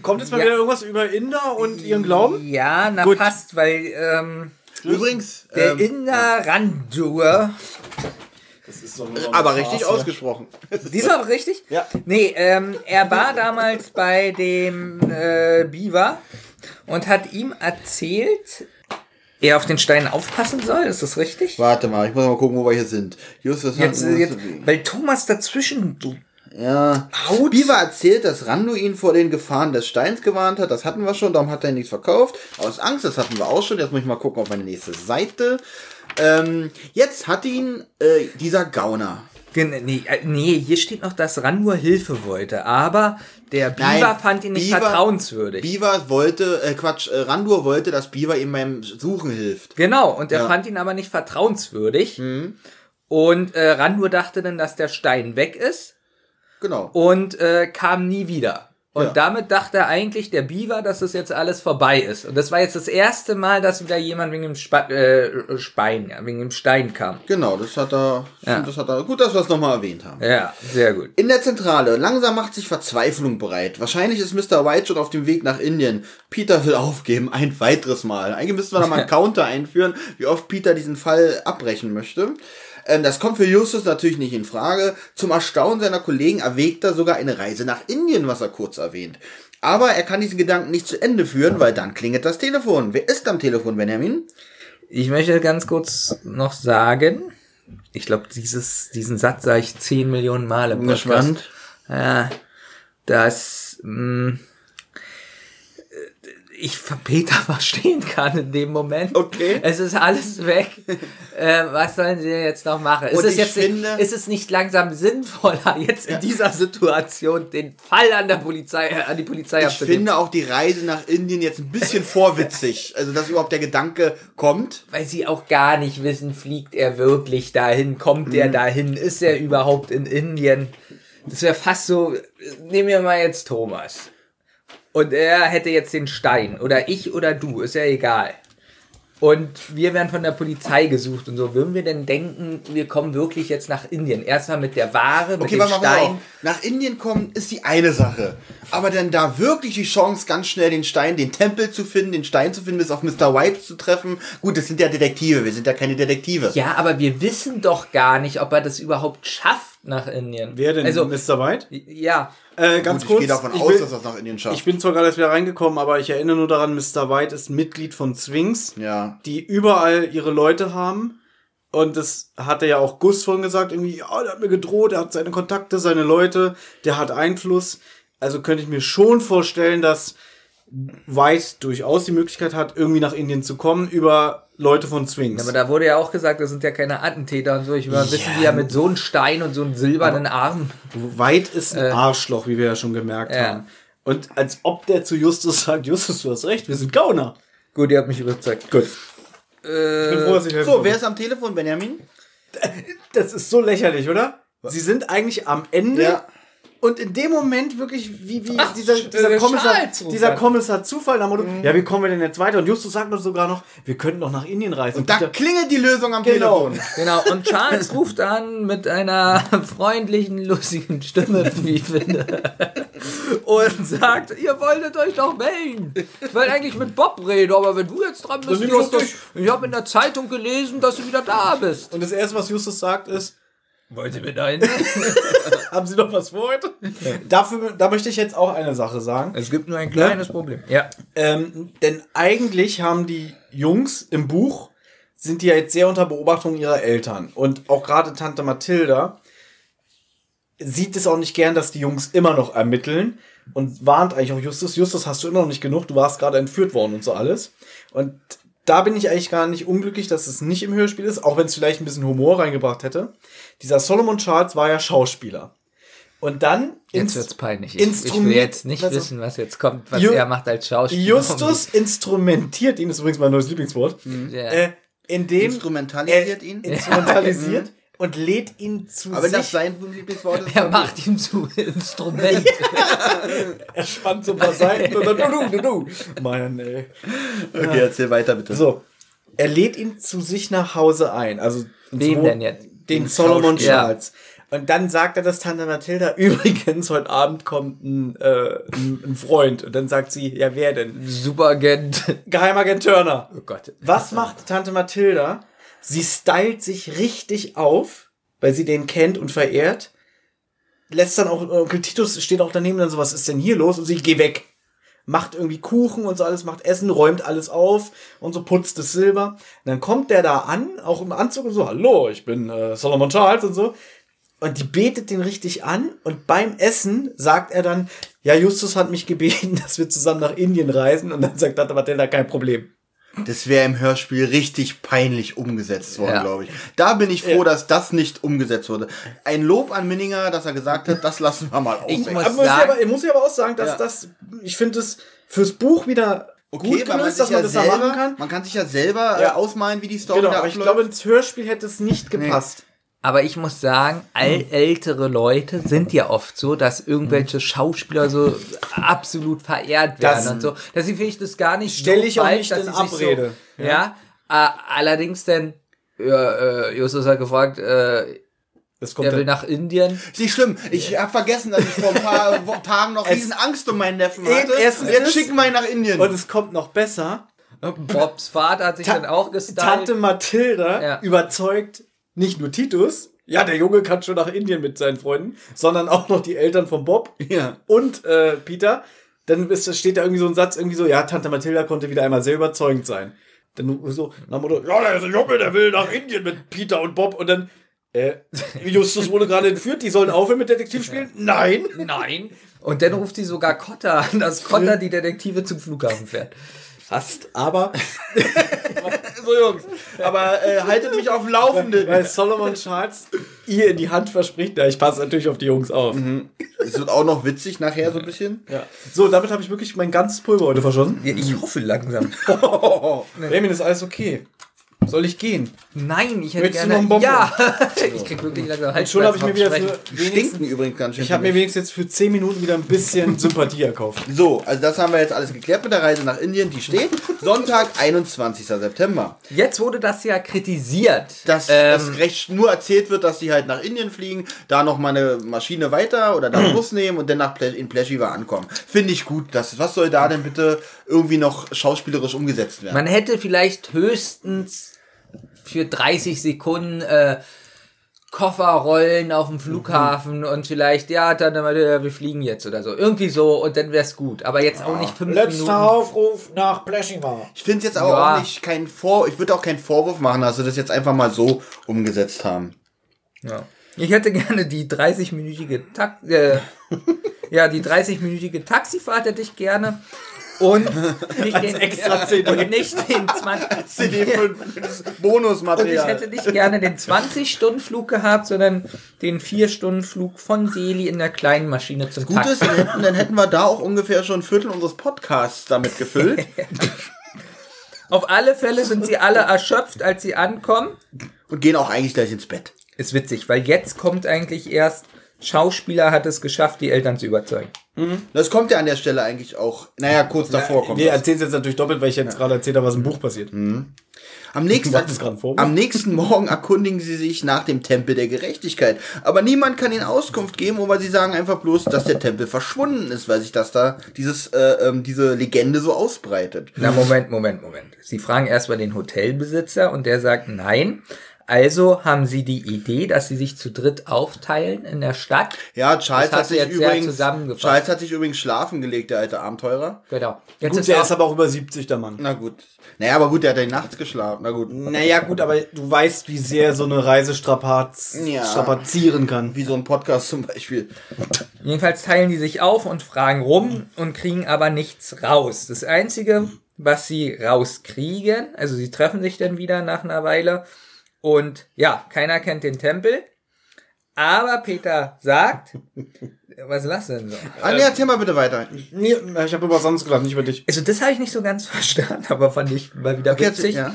Kommt jetzt mal Ja. wieder irgendwas über Inder und ihren Glauben? Ja, na Gut. passt, weil ähm, Übrigens, der ähm, Inder Randur, Ist doch aber richtig ausgesprochen. diesmal richtig? Ja. Nee, ähm, er war damals bei dem äh, Beaver und hat ihm erzählt, er auf den Stein aufpassen soll, ist das richtig? Warte mal, ich muss mal gucken, wo wir hier sind. Justus hat Jetzt, jetzt, weil Thomas dazwischen Ja. haut. Beaver erzählt, dass Rando ihn vor den Gefahren des Steins gewarnt hat. Das hatten wir schon, darum hat er nichts verkauft. Aus Angst, das hatten wir auch schon. Jetzt muss ich mal gucken auf meine nächste Seite. Ähm, jetzt hat ihn äh, dieser Gauner. Nee, äh, nee, hier steht noch, dass Randur Hilfe wollte, aber der Beaver Nein, fand ihn nicht Beaver- vertrauenswürdig. Beaver wollte, äh, Quatsch, äh, Randur wollte, dass Beaver ihm beim Suchen hilft. Genau, und er Ja. Mhm. fand ihn aber nicht vertrauenswürdig. Und äh, Randur dachte dann, dass der Stein weg ist Genau. und äh, kam nie wieder. Und Ja. damit dachte eigentlich, der Beaver, dass es jetzt alles vorbei ist. Und das war jetzt das erste Mal, dass wieder jemand wegen dem Spa äh, Spein, ja, wegen dem Stein kam. Genau, das hat er, Ja. das hat er, gut, dass wir es nochmal erwähnt haben. Ja, sehr gut. In der Zentrale. Langsam macht sich Verzweiflung bereit. Wahrscheinlich ist Mr. White schon auf dem Weg nach Indien. Peter will aufgeben, ein weiteres Mal. Eigentlich müssten wir da mal einen Counter einführen, wie oft Peter diesen Fall abbrechen möchte. Ähm, das kommt für Justus natürlich nicht in Frage. Zum Erstaunen seiner Kollegen erwägt er sogar eine Reise nach Indien, was er kurz erwähnt. Aber er kann diesen Gedanken nicht zu Ende führen, weil dann klingelt das Telefon. Wer ist am Telefon, Benjamin? Ich möchte ganz kurz noch sagen, ich glaube, dieses, diesen Satz sage ich 10 Millionen Mal im Podcast. gespannt. Ja, dass mh, ich Peter verstehen kann in dem Moment. Okay. Es ist alles weg. äh, was sollen sie jetzt noch machen? Ist es jetzt finde- ist es nicht langsam sinnvoller, jetzt in dieser Situation den Fall an der Polizei, äh, an die Polizei Ich finde auch die Reise nach Indien jetzt ein bisschen vorwitzig. Also, dass überhaupt der Gedanke kommt. weil sie auch gar nicht wissen, fliegt er wirklich dahin, kommt er dahin, ist er überhaupt in Indien? Das wäre fast so, nehmen wir mal jetzt Thomas. Und er hätte jetzt den Stein. Oder ich oder du, ist ja egal. Und wir werden von der Polizei gesucht und so. Würden wir denn denken, wir kommen wirklich jetzt nach Indien? Erstmal mit der Ware, mit Okay, dem Stein. Nach Indien kommen ist die eine Sache. Aber dann da wirklich die Chance, ganz schnell den Stein, den Tempel zu finden, den Stein zu finden, bis auf Mr. White zu treffen. Gut, das sind ja Detektive, wir sind ja keine Detektive. Ja, aber wir wissen doch gar nicht, ob er das überhaupt schafft nach Indien. Wer denn? Also, Mr. White? ja. Äh, ganz Gut, kurz. ich gehe davon ich aus, will- dass das nach Indien schafft. Ich bin zwar gerade erst wieder reingekommen, aber ich erinnere nur daran, Mr. White ist Mitglied von Swings, ja. die überall ihre Leute haben. Und das hatte ja auch Gus vorhin gesagt, irgendwie, ja, der hat mir gedroht, der hat seine Kontakte, seine Leute, der hat Einfluss. Also könnte ich mir schon vorstellen, dass White durchaus die Möglichkeit hat, irgendwie nach Indien zu kommen über Leute von Swings. Aber da wurde ja auch gesagt, das sind ja keine Attentäter und so. Ich will mal wissen, wie er mit so einem Stein und so einem silbernen Arm. White ist ein Äh, Arschloch, wie wir ja schon gemerkt ja. haben. Und als ob der zu Justus sagt, Justus, du hast recht, wir sind Gauner. Gut, ihr habt mich überzeugt. Gut. ich bin froh, dass ich helfen So, wer ist am Telefon, Benjamin? Das ist so lächerlich, oder? Sie sind eigentlich am Ende Ja. Und in dem Moment wirklich, wie, wie Ach, dieser, dieser, Kommissar, dieser. Kommissar Zufall nach dem Motto, ja, wie kommen wir denn jetzt weiter? Und Justus sagt uns sogar noch, wir könnten noch nach Indien reisen. Und da Peter- klingelt die Lösung am Genau. Telefon. Genau, und Charles ruft an mit einer freundlichen, lustigen Stimme, wie ich finde. Und sagt, ihr wolltet euch doch melden. Ich wollte eigentlich mit Bob reden, aber wenn du jetzt dran bist, Justus, ich habe in der Zeitung gelesen, dass du wieder da bist. und das erste, was Justus sagt, ist, Wollt ihr mit ein? haben Sie noch was vor heute? Dafür, da möchte ich jetzt auch eine Sache sagen. Es gibt nur ein kleines Problem. Ja. Ähm, denn eigentlich haben die Jungs im Buch, sind die ja jetzt sehr unter Beobachtung ihrer Eltern. Und auch gerade Tante Mathilda sieht es auch nicht gern, dass die Jungs immer noch ermitteln und warnt eigentlich auch Justus, Justus, hast du immer noch nicht genug, du warst gerade entführt worden und so alles. Und da bin ich eigentlich gar nicht unglücklich, dass es nicht im Hörspiel ist, auch wenn es vielleicht ein bisschen Humor reingebracht hätte. Dieser Solomon Charles war ja Schauspieler. Und dann Jetzt wird's peinlich. Ich, ich will jetzt nicht also- wissen, was jetzt kommt, was Ju- er macht als Schauspieler. Justus instrumentiert ihn, das ist übrigens mein neues Lieblingswort, Ja. äh, indem Instrumentalisiert er ihn. instrumentalisiert und lädt ihn zu Aber das sich. sein Lieblingswort ist. er macht ihm zu Instrument. Er spannt so ein paar Seiten und dann du, du, du, du. Mann, ey. Okay, erzähl weiter bitte. So, er lädt ihn zu sich nach Hause ein. Also Wem denn jetzt? Den Solomon. Charles. Und dann sagt er das Tante Mathilda, übrigens, heute Abend kommt ein, äh, ein, ein Freund. Und dann sagt sie, ja, wer denn? Superagent. Geheimagent Turner. Oh Gott. Was macht Tante Mathilda? Sie stylt sich richtig auf, weil sie den kennt und verehrt. Lässt dann auch, Onkel Titus steht auch daneben dann so, was ist denn hier los? Und sie, geh weg. Macht irgendwie Kuchen und so alles, macht Essen, räumt alles auf und so putzt das Silber. Und dann kommt der da an, auch im Anzug und so, hallo, ich bin äh, Solomon Charles und so. Und die betet den richtig an und beim Essen sagt er dann, ja, Justus hat mich gebeten, dass wir zusammen nach Indien reisen. Und dann sagt Tante Mathilda, kein Problem. Das wäre im Hörspiel richtig peinlich umgesetzt worden, Ja. glaube ich. Da bin ich froh, dass das nicht umgesetzt wurde. Ein Lob an Minninger, dass er gesagt hat, das lassen wir mal Ich aus. muss- Aber muss ich, sagen- aber, ich muss ja aber auch sagen, dass Ja. das, ich finde es fürs Buch wieder gut weil gelöst, dass man das da selber, machen kann. Man kann sich ja selber Ja. äh, ausmalen, wie die Story Genau, da aber ich glaube, ins Hörspiel hätte es nicht gepasst. Aber ich muss sagen, all ältere Leute sind ja oft so, dass irgendwelche Schauspieler so absolut verehrt werden Das- und so. Deswegen finde ich das gar nicht Stell so ich auch falsch, nicht dass in Abrede. So, ja. Äh, allerdings denn, ja, äh, Justus hat gefragt, äh, Das kommt er will nach Indien. Ist nicht schlimm. Ich habe vergessen, dass ich vor ein paar Tagen noch Es- riesen Angst um meinen Neffen hatte. erstens Jetzt schicken wir ihn nach Indien. und es kommt noch besser. Bobs Vater hat sich Ta- dann auch gestylt. Tante Mathilda Ja. überzeugt nicht nur Titus, ja, der Junge kann schon nach Indien mit seinen Freunden, sondern auch noch die Eltern von Bob Ja. und äh, Peter. dann ist, steht da irgendwie so ein Satz, irgendwie so, ja, Tante Mathilda konnte wieder einmal sehr überzeugend sein. Dann so, nach dem Motto, ja, der ist ein Junge, der will nach Indien mit Peter und Bob und dann, äh, Justus wurde gerade entführt, die sollen aufhören mit Detektiv spielen? Nein! Nein. Und dann ruft sie sogar Cotta an, dass Cotta die Detektive zum Flughafen fährt. Fast, aber So, Jungs. Aber äh, haltet mich auf dem Laufenden. weil Solomon Charles ihr in die Hand verspricht, ja, ich passe natürlich auf die Jungs auf. Es wird auch noch witzig nachher so ein bisschen. Ja. So, damit habe ich wirklich mein ganzes Pulver heute verschossen. Ja, ich hoffe langsam. Raymond, ist alles okay. Soll ich gehen? Nein, ich hätte du gerne. noch einen ja, ich krieg wirklich langsam Und schon habe ich mir wieder für Stinken übrigens ganz schön. ich habe mir wenigstens jetzt für 10 Minuten wieder ein bisschen Sympathie erkauft. so, also das haben wir jetzt alles geklärt mit der Reise nach Indien. Die steht Sonntag, 21. September. Jetzt wurde das ja kritisiert. Dass Ähm, das recht nur erzählt wird, dass die halt nach Indien fliegen, da noch mal eine Maschine weiter oder da einen Bus nehmen und dann nach Ple in Pleshiva ankommen. Finde ich gut. Das, was soll da denn bitte irgendwie noch schauspielerisch umgesetzt werden? Man hätte vielleicht höchstens für 30 Sekunden äh, Kofferrollen auf dem Flughafen und vielleicht, ja, dann wir fliegen jetzt oder so. Irgendwie so und dann wär's gut. Aber jetzt auch nicht fünf Minuten. Aufruf nach Pleshiva. Ich finde es jetzt aber Ja. auch nicht kein Vor, ich würde auch keinen Vorwurf machen, dass sie das jetzt einfach mal so umgesetzt haben. Ja. Ich hätte gerne die 30-minütige Ta äh, ja, die 30-minütige Taxifahrt hätte ich gerne. Und nicht, den, extra CD. und nicht den 20 CD5 Und ich Bonusmaterial. hätte nicht gerne den 20-Stunden-Flug gehabt, sondern den 4-Stunden-Flug von Delhi in der kleinen Maschine zum Gut ist, dann hätten, dann hätten wir da auch ungefähr schon ein Viertel unseres Podcasts damit gefüllt. Auf alle Fälle sind sie alle erschöpft, als sie ankommen. und gehen auch eigentlich gleich ins Bett. Ist witzig, weil jetzt kommt eigentlich erst, Schauspieler hat es geschafft, die Eltern zu überzeugen. Das kommt ja an der Stelle eigentlich auch, naja, kurz davor kommt Wir erzählen es jetzt natürlich doppelt, weil ich jetzt gerade erzählt habe, was im Buch passiert. Am nächsten, am nächsten Morgen erkundigen sie sich nach dem Tempel der Gerechtigkeit. Aber niemand kann ihnen Auskunft geben, aber sie sagen einfach bloß, dass der Tempel verschwunden ist, weil sich das da, dieses, äh, ähm, diese Legende so ausbreitet. Na, Moment, Moment, Moment. Sie fragen erstmal den Hotelbesitzer und der sagt nein. Also haben sie die Idee, dass sie sich zu dritt aufteilen in der Stadt. Ja, Charles hat sich jetzt sehr übrigens, zusammengefasst. Charles hat sich übrigens schlafen gelegt, der alte Abenteurer. Genau. Jetzt Gut, ist der auch, ist aber auch über 70, der Mann. Na gut. Naja, aber gut, der hat ja nachts geschlafen. Na gut. Naja, gut, aber du weißt, wie sehr so eine Reise strapaz Ja. strapazieren kann. Wie so ein Podcast zum Beispiel. Jedenfalls teilen die sich auf und fragen rum und kriegen aber nichts raus. Das Einzige, was sie rauskriegen, also sie treffen sich dann wieder nach einer Weile und ja, keiner kennt den Tempel. Aber Peter sagt, was du denn so? Ah, nee, erzähl mal bitte weiter. Nee, ich habe über sonst gelacht, nicht über dich. Also das habe ich nicht so ganz verstanden, aber fand ich mal wieder Okay, witzig, ja.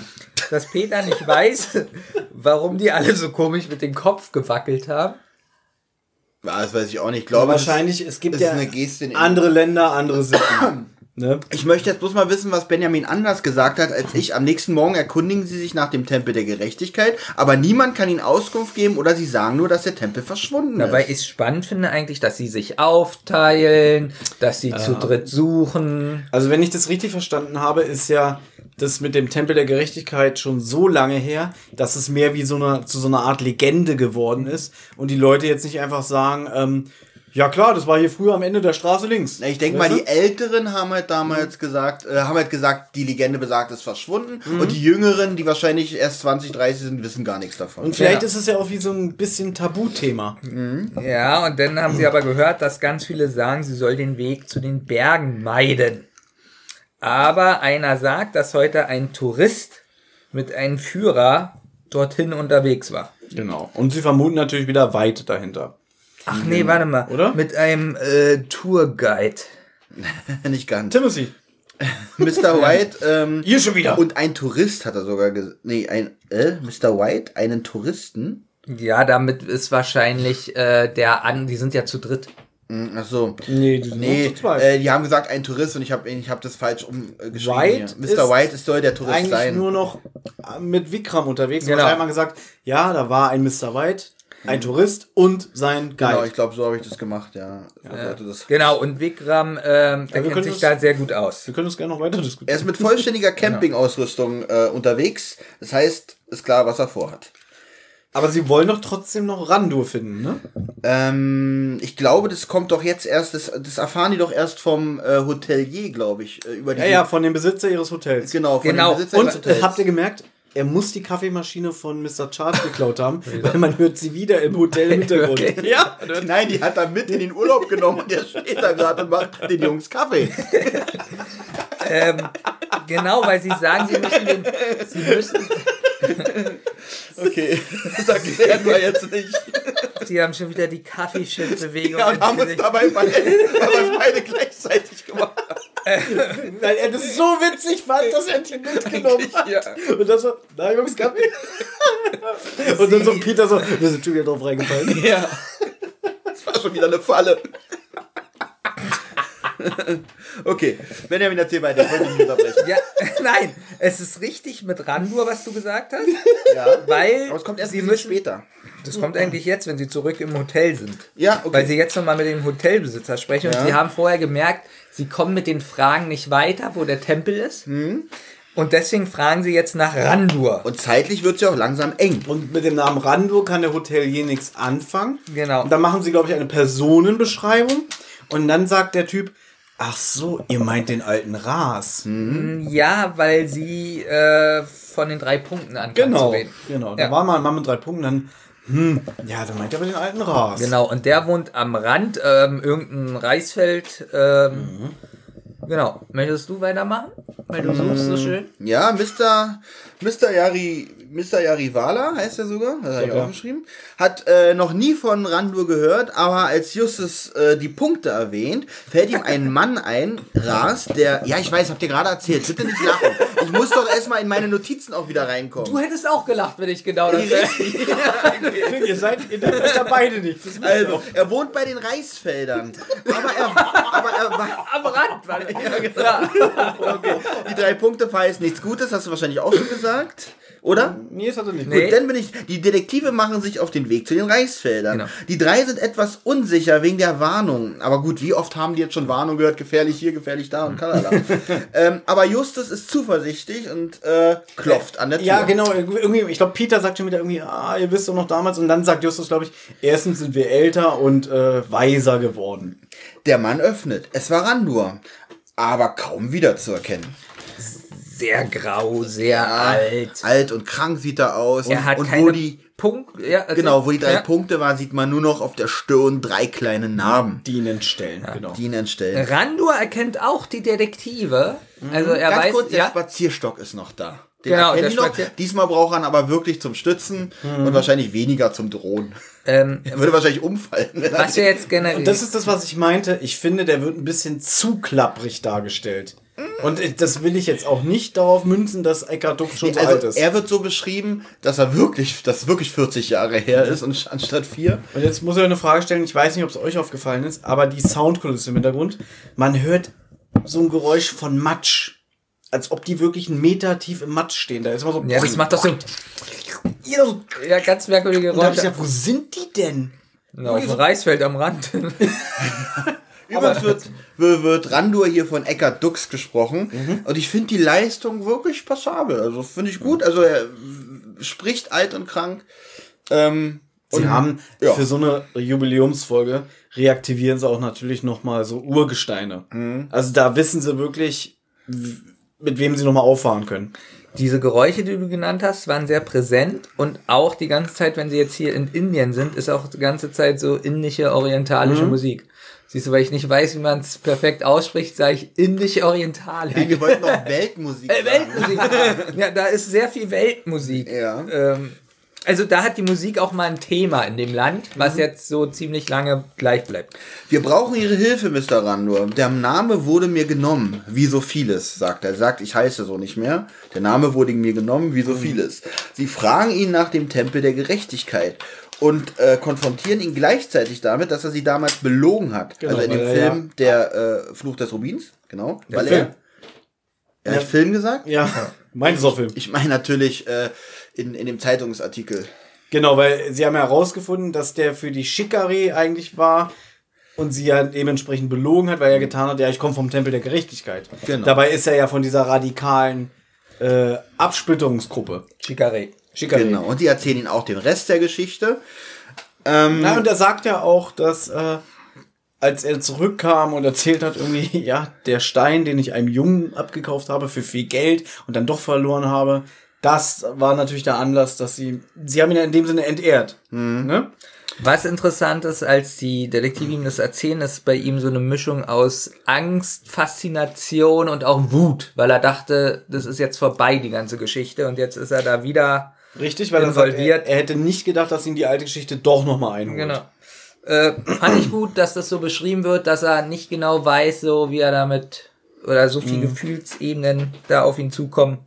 dass Peter nicht weiß, warum die alle so komisch mit dem Kopf gewackelt haben. Ja, das weiß ich auch nicht. Ich glaube, wahrscheinlich, es gibt das ja ist eine Geste in andere Länder, andere Sitten. ne? Ich möchte jetzt bloß mal wissen, was Benjamin anders gesagt hat als ich. Am nächsten Morgen erkundigen sie sich nach dem Tempel der Gerechtigkeit, aber niemand kann ihnen Auskunft geben oder sie sagen nur, dass der Tempel verschwunden Dabei ist. ich spannend finde eigentlich, dass sie sich aufteilen, dass sie zu dritt suchen. Also wenn ich das richtig verstanden habe, ist ja das mit dem Tempel der Gerechtigkeit schon so lange her, dass es mehr wie so eine, zu so einer Art Legende geworden ist und die Leute jetzt nicht einfach sagen, ähm, ja klar, das war hier früher am Ende der Straße links. Ich denke mal, du? die Älteren haben halt damals gesagt, äh, haben halt gesagt, die Legende besagt, ist verschwunden. Und die Jüngeren, die wahrscheinlich erst 20, 30 sind, wissen gar nichts davon. Und vielleicht Ja. ist es ja auch wie so ein bisschen Tabuthema. Ja, und dann haben sie aber gehört, dass ganz viele sagen, sie soll den Weg zu den Bergen meiden. Aber einer sagt, dass heute ein Tourist mit einem Führer dorthin unterwegs war. Genau. Und sie vermuten natürlich wieder weit dahinter. Ach nee, warte mal. Oder? Mit einem äh, Tourguide. Nicht ganz. Timothy. Mr. White, ähm, Hier schon wieder. und ein Tourist hat er sogar gesagt. Nee, ein, äh, Mr. White, einen Touristen. Ja, damit ist wahrscheinlich äh, der an, die sind ja zu dritt. Hm, Ach so. Nee, die sind Nee, nur zu zweit. äh, die haben gesagt, ein Tourist und ich habe ich hab das falsch umgeschrieben. White hier. Mr. ist White ist soll der Tourist eigentlich sein. nur noch äh, mit Vikram unterwegs. Genau. Genau. Und einmal gesagt, ja, da war ein Mr. White, ein Tourist und sein Guide. Genau, ich glaube, so habe ich das gemacht, ja. Sollte das. Genau, und Vikram, ähm, der wir kennt sich das- da sehr gut aus. Wir können das gerne noch weiter Er diskutieren. ist mit vollständiger Campingausrüstung äh, unterwegs. Das heißt, ist klar, was er vorhat. Aber sie wollen doch trotzdem noch Randur finden, ne? Ähm, ich glaube, das kommt doch jetzt erst, das, das erfahren die doch erst vom äh, Hotelier, glaube ich, äh, über die. Ja, ja, von dem Besitzer ihres Hotels. Genau, von Genau. dem Besitzer Und äh, Hotels. habt ihr gemerkt, er muss die Kaffeemaschine von Mr. Charles geklaut haben, weil man hört sie wieder im Hotel im Hintergrund. ja. Nein, die hat er mit in den Urlaub genommen und der steht da gerade und macht den Jungs Kaffee. Ähm, genau, weil sie sagen, sie müssen den, sie müssen, Okay, das erklären wir jetzt nicht. sie haben schon wieder die Kaffeeschild-Bewegung. Ja, und haben uns dabei es beide gleichzeitig gemacht. Weil er das so witzig fand, dass er die mitgenommen hat. Ja. Und dann so, na Jungs, Kaffee. Und dann so Peter so, wir sind schon wieder drauf reingefallen. Ja. Das war schon wieder eine Falle. Okay, Benjamin, erzähl weiter, ich wollte dich nicht unterbrechen. Ja, nein, es ist richtig mit Randur, was du gesagt hast. Ja. Weil Aber es kommt erst sie müssen, später. das kommt eigentlich jetzt, wenn sie zurück im Hotel sind. Ja, okay. Weil sie jetzt nochmal mit dem Hotelbesitzer sprechen Ja. und sie haben vorher gemerkt, sie kommen mit den Fragen nicht weiter, wo der Tempel ist. Und deswegen fragen sie jetzt nach Randur. Und zeitlich wird es ja auch langsam eng. Und mit dem Namen Randur kann der Hotelier nichts anfangen. Genau. Und dann machen sie, glaube ich, eine Personenbeschreibung. Und dann sagt der Typ, ach so, ihr meint den alten Ras. Ja, weil sie äh, von den drei Punkten anfangen Genau, genau. Da Ja. war mal ein Mann mit drei Punkten, dann, hm, ja, da meint er aber den alten Ras. Genau, und der wohnt am Rand, ähm, irgendein Reisfeld. Ähm, Genau. Möchtest du weitermachen? Weil du suchst so schön. Ja, Mr. Mr. Yari, Mr. Yarivala heißt er sogar, das habe ich Ja. aufgeschrieben, hat äh, noch nie von Randur gehört, aber als Justus äh, die Punkte erwähnt, fällt ihm ein Mann ein, Ras, der, ja, ich weiß, habt ihr gerade erzählt, bitte nicht lachen. Ich muss doch erstmal in meine Notizen auch wieder reinkommen. Du hättest auch gelacht, wenn ich genau das wäre. Ihr seid, ihr nehmt da beide nicht. Das Also, er wohnt bei den Reisfeldern. Aber er, aber er war. Am Rand, weil Ja, genau. Okay. Die drei Punkte heißt nichts Gutes, hast du wahrscheinlich auch schon gesagt. Oder? Nee, das hat er nicht. Nee. Gut, dann bin ich. Die Detektive machen sich auf den Weg zu den Reisfeldern. Genau. Die drei sind etwas unsicher wegen der Warnung. Aber gut, wie oft haben die jetzt schon Warnung gehört? Gefährlich hier, gefährlich da und kalala. ähm, aber Justus ist zuversichtlich und äh, klopft an der Tür. Ja, genau. Irgendwie, ich glaube, Peter sagt schon wieder irgendwie, ah, ihr wisst doch noch damals. Und dann sagt Justus, glaube ich, erstens sind wir älter und äh, weiser geworden. Der Mann öffnet. Es war Randur. Aber kaum wiederzuerkennen. Sehr grau, sehr alt. Alt und krank sieht er aus. Er hat und keine wo die, Punkt, ja, also- genau, wo die drei ja. Punkte waren, sieht man nur noch auf der Stirn drei kleine Narben, Die ihn entstellen, genau. die ihn entstellen. Randur erkennt auch die Detektive. Also er Ganz weiß, kurz, der ja, Spazierstock ist noch da. Den Genau, erkennen der die noch. Diesmal braucht er ihn aber wirklich zum Stützen und wahrscheinlich weniger zum Drohen. ähm, Er würde wahrscheinlich umfallen. Wenn er was wir jetzt generell. Und das ist das, was ich meinte. Ich finde, der wird ein bisschen zu klapprig dargestellt. Und das will ich jetzt auch nicht darauf münzen, dass Eckhard Dux schon so alt also ist. er wird so beschrieben, dass er wirklich, dass wirklich 40 Jahre her ist und anstatt vier. Und jetzt muss ich eine Frage stellen, ich weiß nicht, ob es euch aufgefallen ist, aber die Soundkulisse im Hintergrund, man hört so ein Geräusch von Matsch. Als ob die wirklich einen Meter tief im Matsch stehen. Da ist immer so. ja, das macht doch so. Ja, so Ja, ganz merkwürdige und da hab ich Geräusche. gedacht, wo sind die denn? Ja, auf dem Reisfeld am Rand. Übrigens wird, wird, wird Randur hier von Eckhard Dux gesprochen. Mhm. Und ich finde die Leistung wirklich passabel. Also finde ich gut. Also er spricht alt und krank. Ähm, Sie und haben ja. für so eine Jubiläumsfolge reaktivieren sie auch natürlich noch mal so Urgesteine. Mhm. Also da wissen sie wirklich, mit wem sie noch mal auffahren können. Diese Geräusche, die du genannt hast, waren sehr präsent und auch die ganze Zeit, wenn sie jetzt hier in Indien sind, ist auch die ganze Zeit so indische, orientalische Mhm. Musik. Siehst du, weil ich nicht weiß, wie man es perfekt ausspricht, sage ich indische, orientalisch. Nein, wir wollten noch Weltmusik Äh. Weltmusik. ja, da ist sehr viel Weltmusik. Ja. Ähm, also da hat die Musik auch mal ein Thema in dem Land, was Mhm. jetzt so ziemlich lange gleich bleibt. Wir brauchen Ihre Hilfe, Mr. Randur. Der Name wurde mir genommen, wie so vieles, sagt er. Er sagt, ich heiße so nicht mehr. Der Name wurde mir genommen, wie so vieles. Sie fragen ihn nach dem Tempel der Gerechtigkeit und äh, konfrontieren ihn gleichzeitig damit, dass er sie damals belogen hat. Genau, also in dem er Film Der äh, Fluch des Rubins, genau. weil Film. er. Er hat Film gesagt? Ja, meint es auch Film. Ich meine natürlich äh, in, in dem Zeitungsartikel. Genau, weil sie haben ja herausgefunden, dass der für die Schikari eigentlich war und sie ja dementsprechend belogen hat, weil er getan hat, ja, ich komme vom Tempel der Gerechtigkeit. Genau. Dabei ist er ja von dieser radikalen äh, Absplitterungsgruppe. Chicare. Schikari. Genau. Und die erzählen ihnen auch den Rest der Geschichte. Ähm, Na, und er sagt ja auch, dass äh, als er zurückkam und erzählt hat, irgendwie, ja, der Stein, den ich einem Jungen abgekauft habe für viel Geld und dann doch verloren habe, das war natürlich der Anlass, dass sie, sie haben ihn ja in dem Sinne entehrt. Ne? Was interessant ist, als die Detektive ihm das erzählen, ist bei ihm so eine Mischung aus Angst, Faszination und auch Wut, weil er dachte, das ist jetzt vorbei, die ganze Geschichte, und jetzt ist er da wieder Richtig, weil er, sagt, er, Involviert. er hätte nicht gedacht, dass ihn die alte Geschichte doch nochmal einholt. Genau. Äh, fand ich gut, dass das so beschrieben wird, dass er nicht genau weiß, so wie er damit oder so viele Gefühlsebenen da auf ihn zukommen.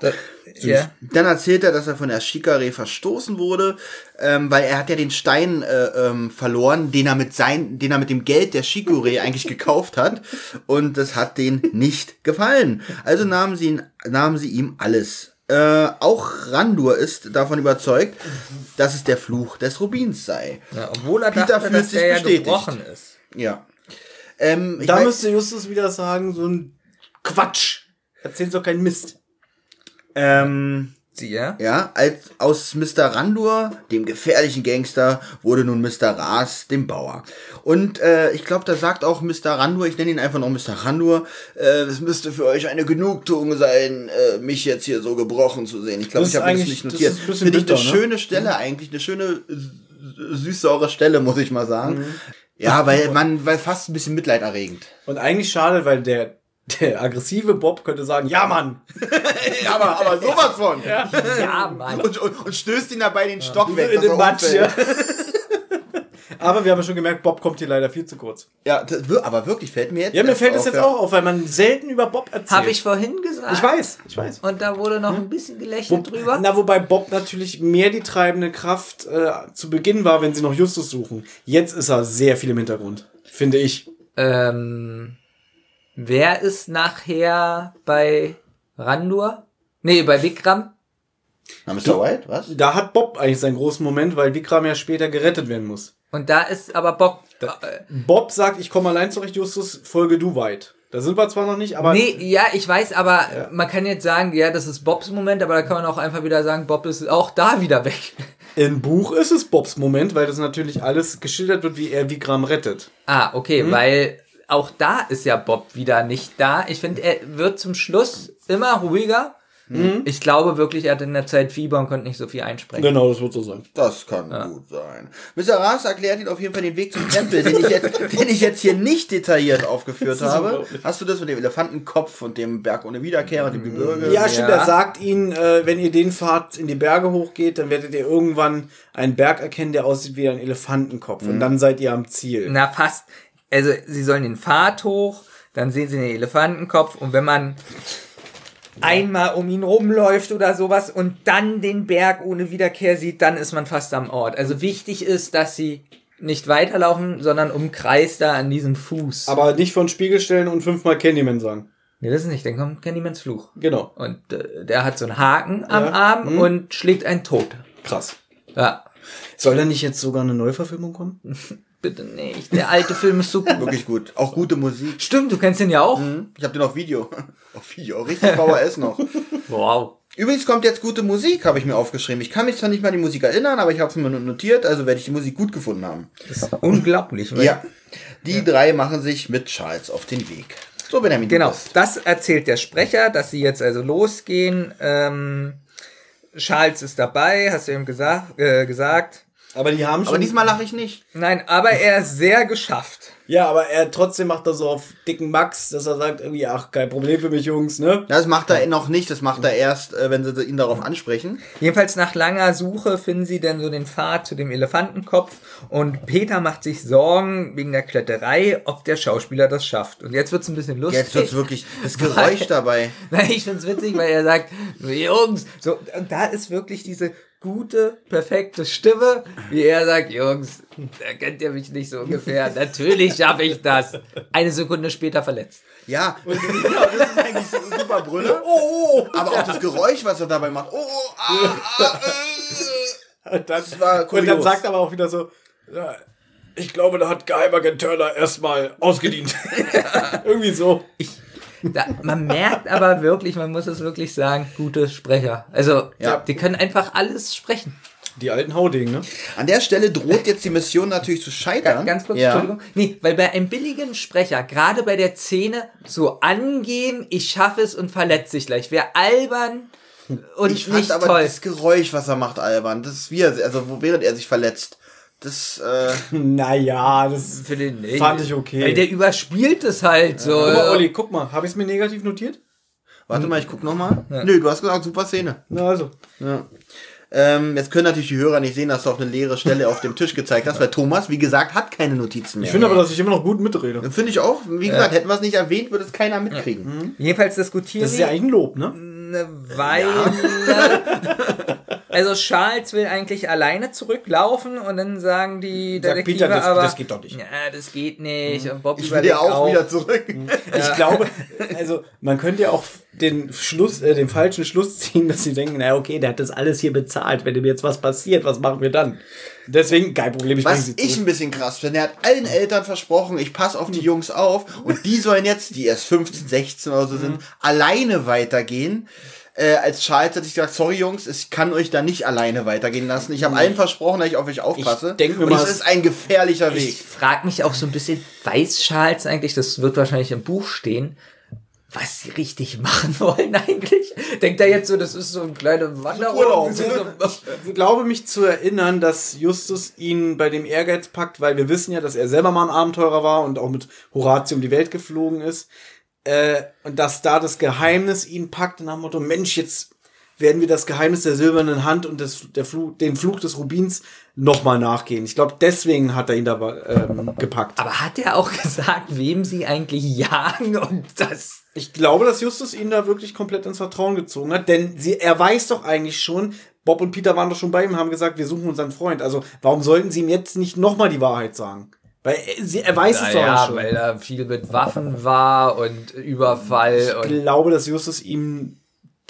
Da, ja. Dann erzählt er, dass er von der Shikare verstoßen wurde, ähm, weil er hat ja den Stein äh, ähm, verloren, den er mit sein, den er mit dem Geld der Shikure eigentlich gekauft hat, und das hat denen nicht gefallen. Also nahmen sie ihn, nahmen sie ihm alles. Äh, auch Randur ist davon überzeugt, dass es der Fluch des Rubins sei. Ja, obwohl er Peter dachte, fühlt dass sich der ja bestätigt. gebrochen ist. Ja. Ähm, Da weiß- müsste Justus wieder sagen, so ein Quatsch. Erzählen doch keinen Mist. ähm, Sie, ja? Ja, als aus Mr. Randur, dem gefährlichen Gangster, wurde nun Mr. Ras, dem Bauer. Und äh, ich glaube, da sagt auch Mr. Randur, ich nenne ihn einfach noch Mr. Randur, äh, es müsste für euch eine Genugtuung sein, äh, mich jetzt hier so gebrochen zu sehen. Ich glaube, Das ich habe das nicht das notiert. bisschen Finde ich eine ne? schöne Stelle eigentlich, eine schöne süß-saure Stelle, muss ich mal sagen. Mhm. Ja, weil man, weil fast ein bisschen mitleiderregend. Und eigentlich schade, weil der, der aggressive Bob könnte sagen, ja Mann, Ja, aber, aber sowas von. Ja, Mann. Und, und, und stößt ihn dabei den Stock weg. in den Matsch. Ja. Aber wir haben ja schon gemerkt, Bob kommt hier leider viel zu kurz. Ja, das, aber wirklich fällt mir jetzt. Ja, mir fällt es jetzt ja. auch auf, weil man selten über Bob erzählt. Habe ich vorhin gesagt. Ich weiß, ich weiß. Und da wurde noch ein bisschen gelächelt Wo, drüber. na, wobei Bob natürlich mehr die treibende Kraft äh, zu Beginn war, wenn sie noch Justus suchen. Jetzt ist er sehr viel im Hintergrund, finde ich. Ähm, wer ist nachher bei Randur? Nee, bei Vikram. Na, Mr. White, was? Da hat Bob eigentlich seinen großen Moment, weil Vikram ja später gerettet werden muss. Und da ist aber Bob. Äh, Bob sagt, ich komme allein zurecht, Justus, folge du weit. Da sind wir zwar noch nicht, aber nee, ja, ich weiß, aber man kann jetzt sagen, ja, das ist Bobs Moment, aber da kann man auch einfach wieder sagen, Bob ist auch da wieder weg. im Buch ist es Bobs Moment, weil das natürlich alles geschildert wird, wie er Vikram rettet. Ah, okay, Mhm. weil auch da ist ja Bob wieder nicht da. Ich finde, er wird zum Schluss immer ruhiger. Mhm. Ich glaube wirklich, er hat in der Zeit Fieber und konnte nicht so viel einsprechen. Genau, das wird so sein. Das kann gut sein. Mr. Ras erklärt Ihnen auf jeden Fall den Weg zum Tempel, den ich jetzt, den ich jetzt hier nicht detailliert aufgeführt habe. Hast du das mit dem Elefantenkopf und dem Berg ohne Wiederkehr und dem Gebirge? Ja, stimmt. Ja. Er sagt ihnen, äh, wenn ihr den Pfad in die Berge hochgeht, dann werdet ihr irgendwann einen Berg erkennen, der aussieht wie ein Elefantenkopf. Und dann seid ihr am Ziel. Na, fast. Also, sie sollen den Pfad hoch, dann sehen sie den Elefantenkopf und wenn man einmal um ihn rumläuft oder sowas und dann den Berg ohne Wiederkehr sieht, dann ist man fast am Ort. Also wichtig ist, dass sie nicht weiterlaufen, sondern umkreist da an diesem Fuß. Aber nicht von Spiegel stellen und fünfmal Candyman sagen. nee, das ist nicht, dann kommt Candymans Fluch. Genau. Und äh, der hat so einen Haken am Ja. Arm Mhm. und schlägt einen tot. Krass. Ja, Soll da nicht jetzt sogar eine Neuverfilmung kommen? bitte nicht. Der alte Film ist so gut. Wirklich gut. Auch gute Musik. Stimmt, du kennst ihn ja auch. Ich habe den auf Video. auf Video. Richtig VHS noch. Wow. Übrigens kommt jetzt gute Musik, habe ich mir aufgeschrieben. Ich kann mich zwar nicht mal an die Musik erinnern, aber ich habe es mir notiert, also werde ich die Musik gut gefunden haben. Unglaublich. weil- Ja. Die drei machen sich mit Charles auf den Weg. So, Benjamin. Genau, das erzählt der Sprecher, dass sie jetzt also losgehen. Ähm, Charles ist dabei, hast du ihm gesagt, äh, gesagt. Aber die haben schon. Aber diesmal lache ich nicht. Nein, aber er ist sehr geschafft. ja, aber er trotzdem macht er so auf dicken Max, dass er sagt irgendwie, ach, kein Problem für mich, Jungs, ne? Das macht er noch nicht, das macht er erst, äh, wenn sie ihn darauf ansprechen. Jedenfalls nach langer Suche finden sie dann so den Pfad zu dem Elefantenkopf und Peter macht sich Sorgen wegen der Kletterei, ob der Schauspieler das schafft. Und jetzt wird's ein bisschen lustig. Jetzt wird's wirklich das Geräusch dabei. Nein, ich find's witzig, weil er sagt, Jungs, so, und da ist wirklich diese gute, perfekte Stimme, wie er sagt, Jungs, da kennt ihr mich nicht so ungefähr. Natürlich schaffe ich das. Eine Sekunde später verletzt. Ja, und genau, das ist eigentlich so ein super Brüller. Oh, aber auch das Geräusch, was er dabei macht. Oh, oh ah, ah, äh. Das war Und dann kurios. sagt er aber auch wieder so, ja, ich glaube, da hat Geheimagent Turner erstmal ausgedient. irgendwie so. Da, man merkt aber wirklich, man muss es wirklich sagen, gute Sprecher. Also, Ja. die können einfach alles sprechen. Die alten Haudegen, ne? An der Stelle droht jetzt die Mission natürlich zu scheitern. Ganz kurz, ja. Entschuldigung. Nee, weil bei einem billigen Sprecher, gerade bei der Szene, so angehen, ich schaffe es und verletze sich gleich, wäre albern und Ich fand nicht aber toll. das Geräusch, was er macht, albern. Das ist wie er, also wo während er sich verletzt. Das, äh, Naja, das Für den nicht. fand ich okay. Weil der überspielt es halt so. Guck mal, Olli, guck mal, habe ich es mir negativ notiert? warte mal, ich guck noch mal. Nö, du hast gesagt, super Szene. Na also. Ja. Ähm, jetzt können natürlich die Hörer nicht sehen, dass du auf eine leere Stelle auf dem Tisch gezeigt hast, weil Thomas, wie gesagt, hat keine Notizen mehr. Ich finde aber, dass ich immer noch gut mitrede. Finde ich auch. Wie gesagt, hätten wir es nicht erwähnt, würde es keiner mitkriegen. Jedenfalls diskutieren Das ist ja sie eigentlich ein Lob, ne? Eine Weile. Also Charles will eigentlich alleine zurücklaufen und dann sagen die Detektive Peter, das- aber das geht doch nicht. Ja, das geht nicht. Und Bob Ich will ja überlegt auch wieder zurück. Ich glaube, also man könnte ja auch den Schluss, äh, den falschen Schluss ziehen, dass sie denken, na okay, der hat das alles hier bezahlt. Wenn dem jetzt was passiert, was machen wir dann? Deswegen kein Problem, ich Was ich ein bisschen krass finde, er hat allen Eltern versprochen, ich passe auf die Jungs auf und die sollen jetzt, die erst 15, 16 oder so sind, alleine weitergehen. Äh, als Charles hat sich gesagt, sorry Jungs, ich kann euch da nicht alleine weitergehen lassen. Ich habe allen versprochen, dass ich auf euch aufpasse. denk mir und es ist ein gefährlicher Weg. Ich frage mich auch so ein bisschen, weiß Charles eigentlich, das wird wahrscheinlich im Buch stehen, was sie richtig machen wollen eigentlich? Denkt er jetzt so, das ist so eine kleine Wanderung? Urlaub. So, Ich glaube mich zu erinnern, dass Justus ihn bei dem Ehrgeiz packt, weil wir wissen ja, dass er selber mal ein Abenteurer war und auch mit Horatio um die Welt geflogen ist. Äh, und dass da das Geheimnis ihn packt nach dem Motto, Mensch, jetzt werden wir das Geheimnis der silbernen Hand und des, der Fluch, den Fluch des Rubins nochmal nachgehen. Ich glaube, deswegen hat er ihn da ähm, gepackt. Aber hat er auch gesagt, wem sie eigentlich jagen und das? Ich glaube, dass Justus ihn da wirklich komplett ins Vertrauen gezogen hat, denn sie, er weiß doch eigentlich schon, Bob und Peter waren doch schon bei ihm, haben gesagt, wir suchen unseren Freund. Also warum sollten sie ihm jetzt nicht nochmal die Wahrheit sagen? Weil er, sie, er weiß es doch ja, schon. weil er viel mit Waffen war und Überfall Ich und. glaube, dass Justus ihm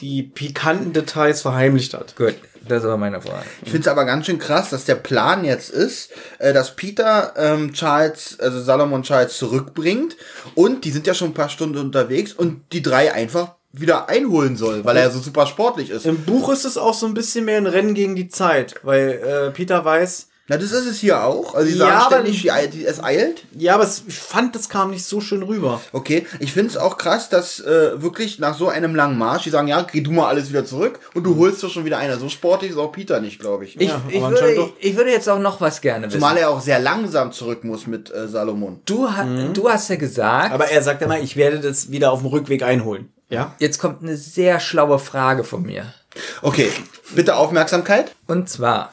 die pikanten Details verheimlicht hat. Gut, das war meine Frage. Ich finde es aber ganz schön krass, dass der Plan jetzt ist, äh, dass Peter ähm, Charles, also Salomon Charles zurückbringt und die sind ja schon ein paar Stunden unterwegs und die drei einfach wieder einholen soll, weil er so super sportlich ist. Im Buch ist es auch so ein bisschen mehr ein Rennen gegen die Zeit, weil äh, Peter weiß, Na, das ist es hier auch. Also sie Ja, sagen aber- ständig, wie eilt- es eilt. ja, aber es, ich fand, das kam nicht so schön rüber. Okay, ich finde es auch krass, dass äh, wirklich nach so einem langen Marsch, die sagen, ja, geh du mal alles wieder zurück und du holst doch schon wieder einer. So sportlich ist auch Peter nicht, glaube ich. Ich, Ja, ich, aber würde, doch. ich würde jetzt auch noch was gerne wissen. Zumal er auch sehr langsam zurück muss mit äh, Salomon. Du, ha du hast ja gesagt, Aber er sagt immer, ich werde das wieder auf dem Rückweg einholen. Ja? jetzt kommt eine sehr schlaue Frage von mir. Okay, bitte Aufmerksamkeit. Und zwar,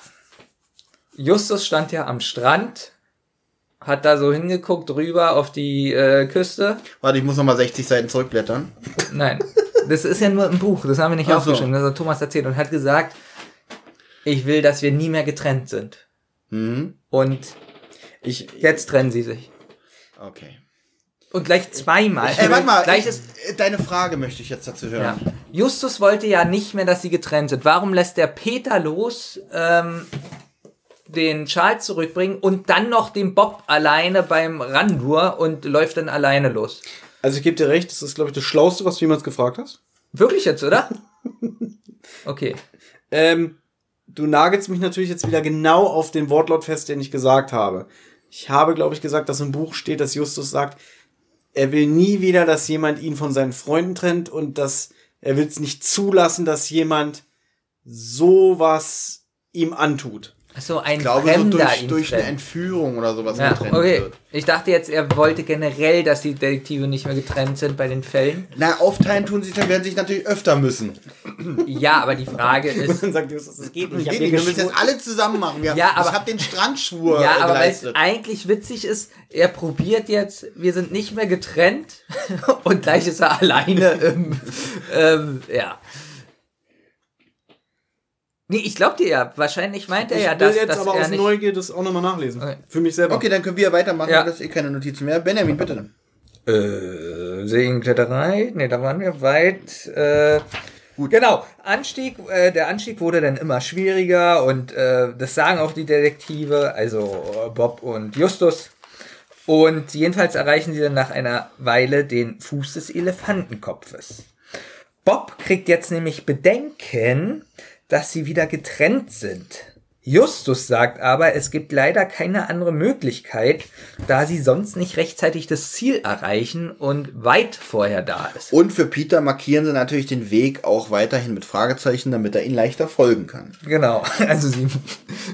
Justus stand ja am Strand, hat da so hingeguckt rüber auf die äh, Küste. Warte, ich muss noch mal 60 Seiten zurückblättern. Nein, das ist ja nur im Buch, das haben wir nicht Ach so. aufgeschrieben, das hat Thomas erzählt und hat gesagt, ich will, dass wir nie mehr getrennt sind. Mhm. Und Ich, jetzt trennen sie sich. Okay. Und gleich zweimal. Ey, warte mal, Gleich ich, ist, deine Frage möchte ich jetzt dazu ja. hören. Justus wollte ja nicht mehr, dass sie getrennt sind. Warum lässt der Peter los, ähm, den Charles zurückbringen und dann noch den Bob alleine beim Randur und läuft dann alleine los? also ich gebe dir recht, das ist, glaube ich, das Schlauste, was du jemals gefragt hast. Wirklich jetzt, oder? Okay. Ähm, du nagelst mich natürlich jetzt wieder genau auf den Wortlaut fest, den ich gesagt habe. Ich habe, glaube ich, gesagt, dass im Buch steht, dass Justus sagt, er will nie wieder, dass jemand ihn von seinen Freunden trennt und dass er will es nicht zulassen, dass jemand sowas ihm antut. So ein Ich glaube, so Fremder durch, ihn durch eine. Entführung oder sowas Ja, getrennt okay. wird. Ich dachte jetzt, er wollte generell, dass die Detektive nicht mehr getrennt sind bei den Fällen. Na, aufteilen tun sie, dann werden sie sich natürlich öfter müssen. Ja, aber die Frage ist, Dann sagt das geht nicht. Ich Geht nicht, wir müssen jetzt alle zusammen machen. Wir, Ja, aber- ich habe den Strandschwur ja, aber weil es geleistet. eigentlich witzig ist, er probiert jetzt, wir sind nicht mehr getrennt und gleich ist er alleine im, ähm, ja. Nee, ich glaub dir ja. Wahrscheinlich meint er ich ja, will dass, jetzt dass aber er aus nicht... Neugier das auch nochmal nachlesen. Okay. Für mich selber. Okay, dann können wir weitermachen. Ja. Das ist eh keine Notizen mehr. Benjamin, bitte. Äh, Seenkletterei, ne, da waren wir weit. Äh, Gut. Genau, Anstieg, äh, der Anstieg wurde dann immer schwieriger und äh, das sagen auch die Detektive, also äh, Bob und Justus. Und jedenfalls erreichen sie dann nach einer Weile den Fuß des Elefantenkopfes. Bob kriegt jetzt nämlich Bedenken, dass sie wieder getrennt sind. Justus sagt aber, es gibt leider keine andere Möglichkeit, da sie sonst nicht rechtzeitig das Ziel erreichen und weit vorher da ist. Und für Peter markieren sie natürlich den Weg auch weiterhin mit Fragezeichen, damit er ihnen leichter folgen kann. Genau, also sie,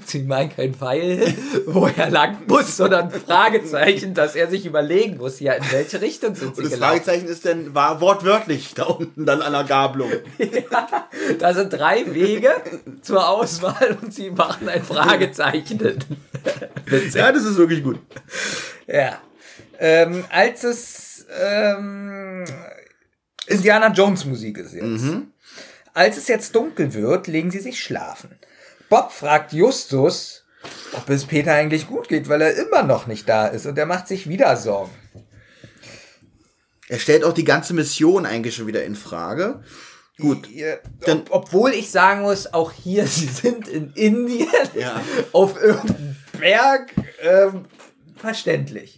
sie meinen kein Pfeil, wo er lang muss, sondern Fragezeichen, dass er sich überlegen muss, ja, in welche Richtung sind sie Und das gelaufen. Fragezeichen ist dann war wortwörtlich da unten dann an der Gabelung. Da sind drei Wege zur Auswahl und sie machen ein Fragezeichen. Ja, das ist wirklich gut. Ja. Ähm, als es ähm, Indiana Jones Musik ist jetzt. Als es jetzt dunkel wird, legen sie sich schlafen. Bob fragt Justus, ob es Peter eigentlich gut geht, weil er immer noch nicht da ist und er macht sich wieder Sorgen. Er stellt auch die ganze Mission eigentlich schon wieder in Frage. Gut. Ihr, Dann- ob, obwohl ich sagen muss, auch hier, sie sind in Indien Ja. auf irgendeinem Berg. Ähm, verständlich.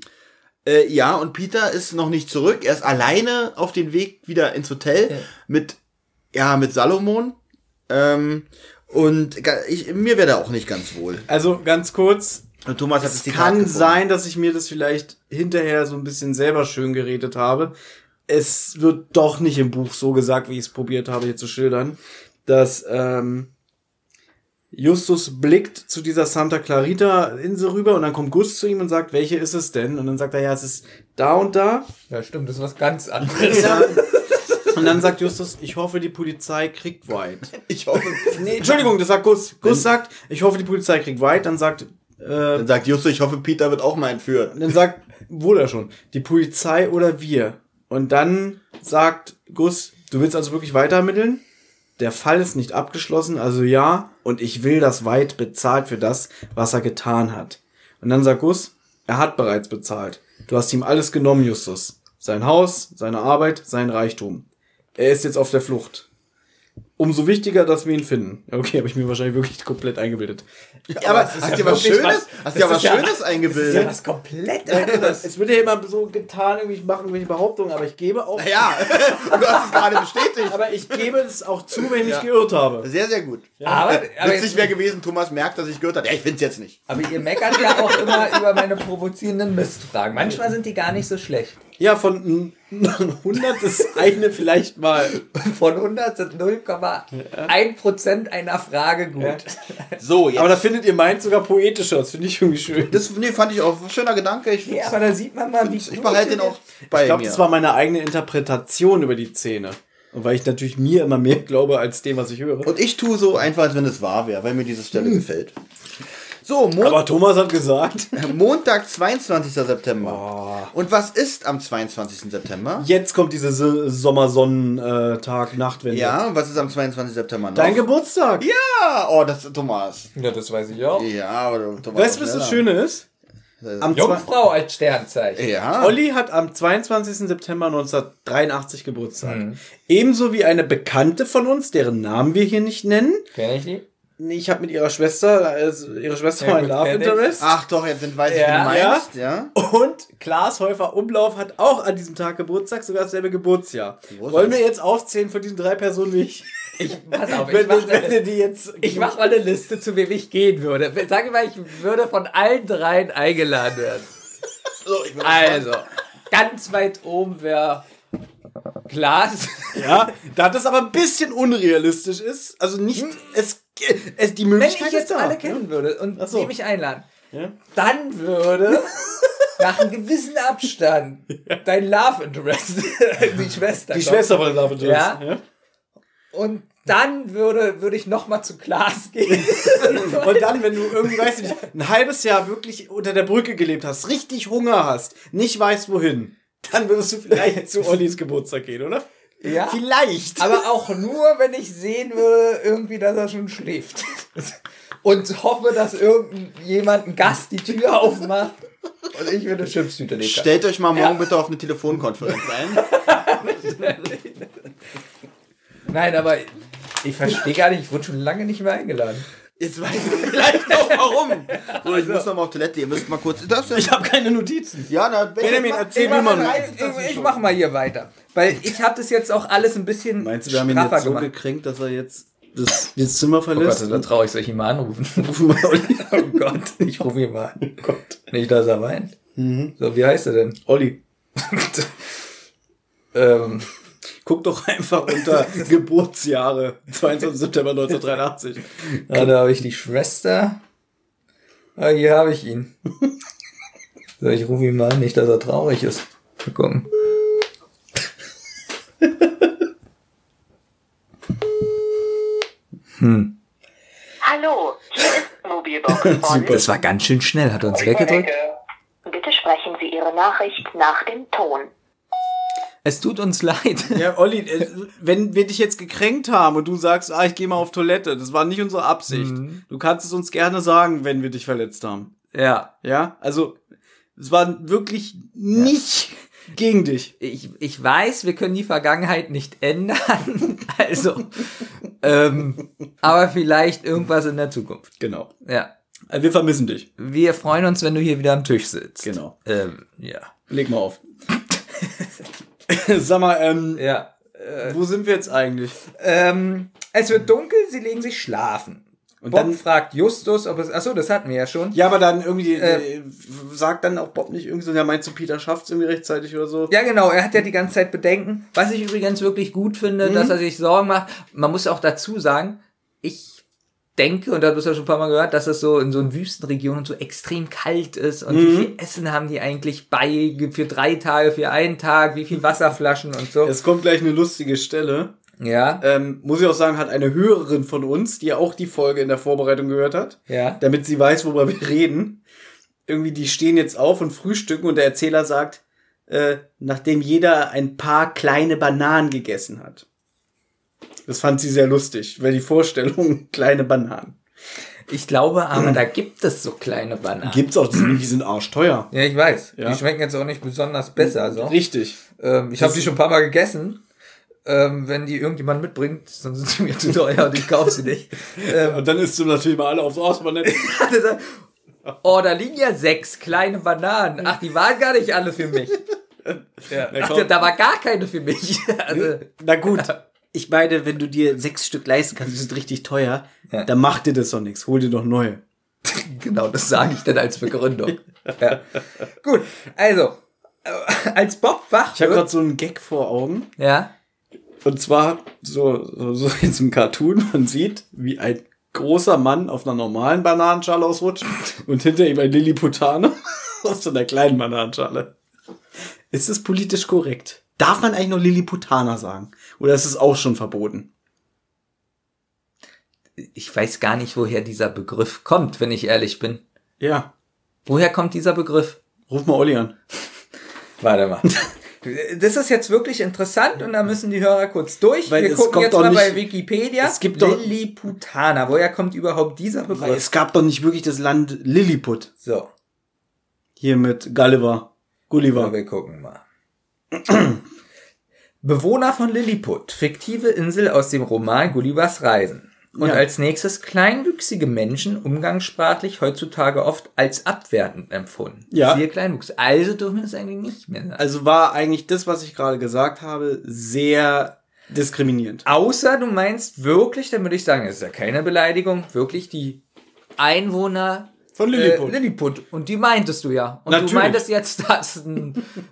Äh, ja, und Peter ist noch nicht zurück. Er ist alleine auf dem Weg wieder ins Hotel mit, ja, mit Salomon. Ähm, und ich, mir wäre da auch nicht ganz wohl. Also ganz kurz, Und Thomas hat das es kann gefunden. sein, dass ich mir das vielleicht hinterher so ein bisschen selber schön geredet habe. Es wird doch nicht im Buch so gesagt, wie ich es probiert habe hier zu schildern, dass ähm, Justus blickt zu dieser Santa Clarita Insel rüber und dann kommt Gus zu ihm und sagt, welche ist es denn? Und dann sagt er, ja, es ist da und da. Ja, stimmt, das ist was ganz anderes. Ja. Und dann sagt Justus, ich hoffe, die Polizei kriegt White. Ich hoffe. Nee, Entschuldigung, das sagt Gus. Gus sagt, ich hoffe, die Polizei kriegt White. Dann sagt, äh, Dann sagt Justus, ich hoffe, Peter wird auch mal entführt. dann sagt, wohl er schon, die Polizei oder wir. Und dann sagt Gus, du willst also wirklich weiter ermitteln? Der Fall ist nicht abgeschlossen, also ja, und ich will, dass White bezahlt für das, was er getan hat. Und dann sagt Gus, er hat bereits bezahlt. Du hast ihm alles genommen, Justus. Sein Haus, seine Arbeit, sein Reichtum. Er ist jetzt auf der Flucht. Umso wichtiger, dass wir ihn finden. Okay, habe ich mir wahrscheinlich wirklich komplett eingebildet. Ja, aber hast dir was wirklich Schönes, was- hast dir was ist ja- Schönes Das ist ja eingebildet? was komplett anderes. Es wird ja immer so getan, irgendwie, ich mache irgendwelche Behauptungen, aber ich gebe auch. Ja, du hast es gerade bestätigt. Aber ich gebe es auch zu, wenn ich Ja. geirrt habe. Sehr, sehr gut. Aber, aber, Witzig wäre gewesen, Thomas merkt, dass ich gehört habe. Ja, ich find's jetzt nicht. aber ihr meckert ja auch immer über meine provozierenden Mistfragen. Manchmal sind die gar nicht so schlecht. Ja, von 100 ist eine vielleicht mal. Von 100 sind 0,1% einer Frage gut. So, jetzt. Aber da findet ihr meins sogar poetischer. Das finde ich irgendwie schön. das nee, fand ich auch ein schöner Gedanke. Ich, Ja, aber da sieht man mal, wie ich behalte den auch bei Ich glaube, das war meine eigene Interpretation über die Szene. Und weil ich natürlich mir immer mehr glaube als dem, was ich höre. Und ich tue so einfach, als wenn es wahr wäre, weil mir diese Stelle gefällt. So, Mon Aber Thomas hat gesagt, Montag, 22. September. Und was ist am 22. September? jetzt kommt diese Sommersonnentag, Nachtwende. Ja, und was ist am 22. September noch? Dein Geburtstag. Ja, oh, das ist Thomas. Ja, das weiß ich auch. Ja, aber Thomas. Weißt du, was das Schöne ist? Am Jungfrau als Sternzeichen. Ja. Olli hat am 22. September 1983 Geburtstag. Ebenso wie eine Bekannte von uns, deren Namen wir hier nicht nennen. Kenn ich die? Nee, Ich habe mit ihrer Schwester, also ihre Schwester Ja, war ein Love ich. Interest. Ach doch, jetzt sind weiß ich, Ja. wie du meinst, ja. Und Klaas Häufer Umlauf hat auch an diesem Tag Geburtstag, sogar dasselbe Geburtsjahr. Großartig. Wollen wir jetzt aufzählen von diesen drei Personen, wie ich? Ich, pass auf, ich Wenn, mach, mal eine Liste, zu wem ich gehen würde. Sag mal, ich würde von allen dreien eingeladen werden. So, Also, ganz weit oben wäre Glas. Ja, da das aber ein bisschen unrealistisch ist, also nicht, es, es die Hm? Wenn Möglichkeit ich jetzt da. alle kennen würde und Ach so. die mich einladen, Ja. dann würde nach einem gewissen Abstand dein Love Interest, die Schwester, Die. Schwester von Love Interest. Ja. Und dann würde, würde ich noch mal zu Klaas gehen. Und dann, wenn du irgendwie, weißt du ein halbes Jahr wirklich unter der Brücke gelebt hast, richtig Hunger hast, nicht weißt wohin, dann würdest du vielleicht zu Ollis Geburtstag gehen, oder? ja. Vielleicht. Aber auch nur, wenn ich sehen würde, irgendwie, dass er schon schläft. Und hoffe, dass irgendjemand, ein Gast, die Tür aufmacht und ich würde Chipstüte legen. Stellt euch mal morgen bitte auf eine Telefonkonferenz ein. Nein, aber ich verstehe gar nicht, ich wurde schon lange nicht mehr eingeladen. Jetzt weiß ich vielleicht auch warum. So, ich muss noch mal auf Toilette. Ihr müsst mal kurz. Ich habe keine Notizen. Ja, na, Benjamin, erzähl mir mal. ich, ich mach mal hier weiter. Weil ich habe das jetzt auch alles ein bisschen Meinst du, wir haben ihn jetzt so gemacht. gekränkt, dass er jetzt das, das Zimmer Oh Gott, verlässt. da traue ich, soll ich ihn mal anrufen? Rufen wir Olli. oh Gott, ich rufe ihn mal an. Oh Gott. Nicht, dass er weint. Mhm. So, wie heißt er denn? Olli, Ähm, guck doch einfach unter Geburtsjahre. 22. September 1983. ja, da habe ich die Schwester. Ah, hier habe ich ihn. So, ich rufe ihn mal an, nicht, dass er traurig ist. Mal gucken. Hm. Hallo, hier ist Mobilbox von Das war ganz schön schnell, hat er uns weggedrückt. Bitte sprechen Sie Ihre Nachricht nach dem Ton. Es tut uns leid. Ja, Olli, äh, wenn wir dich jetzt gekränkt haben und du sagst, ah, ich gehe mal auf Toilette, das war nicht unsere Absicht. Du kannst es uns gerne sagen, wenn wir dich verletzt haben. Ja, Ja, also es war wirklich nicht gegen dich. ich, ich weiß, wir können die Vergangenheit nicht ändern. Also, ähm, aber vielleicht irgendwas in der Zukunft. Genau. Ja. Also wir vermissen dich. Wir freuen uns, wenn du hier wieder am Tisch sitzt. Genau. Ähm, ja. Leg mal auf. Sag mal, ähm, Ja. wo sind wir jetzt eigentlich? Ähm, es wird dunkel, sie legen sich schlafen. Und Bob dann- fragt Justus, ob es. Achso, das hatten wir ja schon. Ja, aber dann irgendwie, Äh, äh, sagt dann auch Bob nicht irgendwie so, ja, meinst du, Peter schafft's irgendwie rechtzeitig oder so? Ja, genau, er hat ja die ganze Zeit Bedenken. Was ich übrigens wirklich gut finde, dass er sich Sorgen macht. Man muss auch dazu sagen, ich denke, und da hast du ja schon ein paar Mal gehört, dass es so in so in Wüstenregionen so extrem kalt ist und wie viel Essen haben die eigentlich bei für drei Tage, für einen Tag, wie viel Wasserflaschen und so. Es kommt gleich eine lustige Stelle. Ja, Ähm, muss ich auch sagen, hat eine Hörerin von uns, die ja auch die Folge in der Vorbereitung gehört hat, ja. damit sie weiß, worüber wir reden. Irgendwie, die stehen jetzt auf und frühstücken und der Erzähler sagt, äh, nachdem jeder ein paar kleine Bananen gegessen hat. Das fand sie sehr lustig, weil die Vorstellung, kleine Bananen. Ich glaube aber, da gibt es so kleine Bananen. Gibt's auch, die sind, die sind arschteuer. Ja, ich weiß. Ja. Die schmecken jetzt auch nicht besonders besser. So. Richtig. Ähm, ich habe die schon ein paar Mal gegessen. Ähm, wenn die irgendjemand mitbringt, dann sind sie mir zu teuer und ich kaufe sie nicht. Ähm, Und dann isst du natürlich mal alle aufs Aus, aber nicht. oh, da liegen ja sechs kleine Bananen. Ach, die waren gar nicht alle für mich. Ja. Ach, da war gar keine für mich. Also, Na gut. Ich meine, wenn du dir sechs Stück leisten kannst, die sind richtig teuer, Ja. dann mach dir das doch nichts. Hol dir doch neue. genau, das sage ich dann als Begründung. Ja. Gut, also, äh, als Bob wach Ich habe gerade so einen Gag vor Augen. ja, Und zwar so, so, so in diesem Cartoon, man sieht, wie ein großer Mann auf einer normalen Bananenschale ausrutscht und hinter ihm ein Lilliputaner auf so einer kleinen Bananenschale. Ist es politisch korrekt? Darf man eigentlich noch Lilliputaner sagen? Oder ist es auch schon verboten? ich weiß gar nicht, woher dieser Begriff kommt, wenn ich ehrlich bin. Ja. Woher kommt dieser Begriff? Ruf mal Olli an. Warte mal. Das ist jetzt wirklich interessant und da müssen die Hörer kurz durch. Weil Wir es gucken kommt jetzt doch mal nicht- bei Wikipedia. es gibt doch- Lilliputaner. Woher kommt überhaupt dieser Weil Begriff? es gab doch nicht wirklich das Land Lilliput. So, Hier mit Gulliver. Gulliver. wir gucken mal. Bewohner von Lilliput, fiktive Insel aus dem Roman Gullivers Reisen. Und Ja. als nächstes kleinwüchsige Menschen, umgangssprachlich heutzutage oft als abwertend empfunden. Ja. Siehe Kleinwuchs. Also dürfen wir es eigentlich nicht mehr sagen. Also war eigentlich das, was ich gerade gesagt habe, sehr diskriminierend. Außer du meinst wirklich, dann würde ich sagen, das ist ja keine Beleidigung, wirklich die Einwohner Von Äh, Lilliput. Lilliput. Und die meintest du ja. Und Natürlich. du meintest jetzt, dass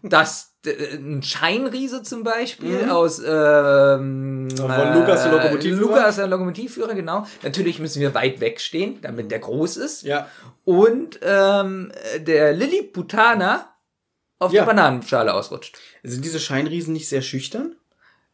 dass ein Scheinriese zum Beispiel aus ähm, Mhm. Von Lukas, der Lokomotivführer? Lukas, der Lokomotivführer, genau. Natürlich müssen wir weit wegstehen, damit der groß ist. Ja. Und ähm, der Lilliputaner auf Ja. der Bananenschale ausrutscht. Sind diese Scheinriesen nicht sehr schüchtern?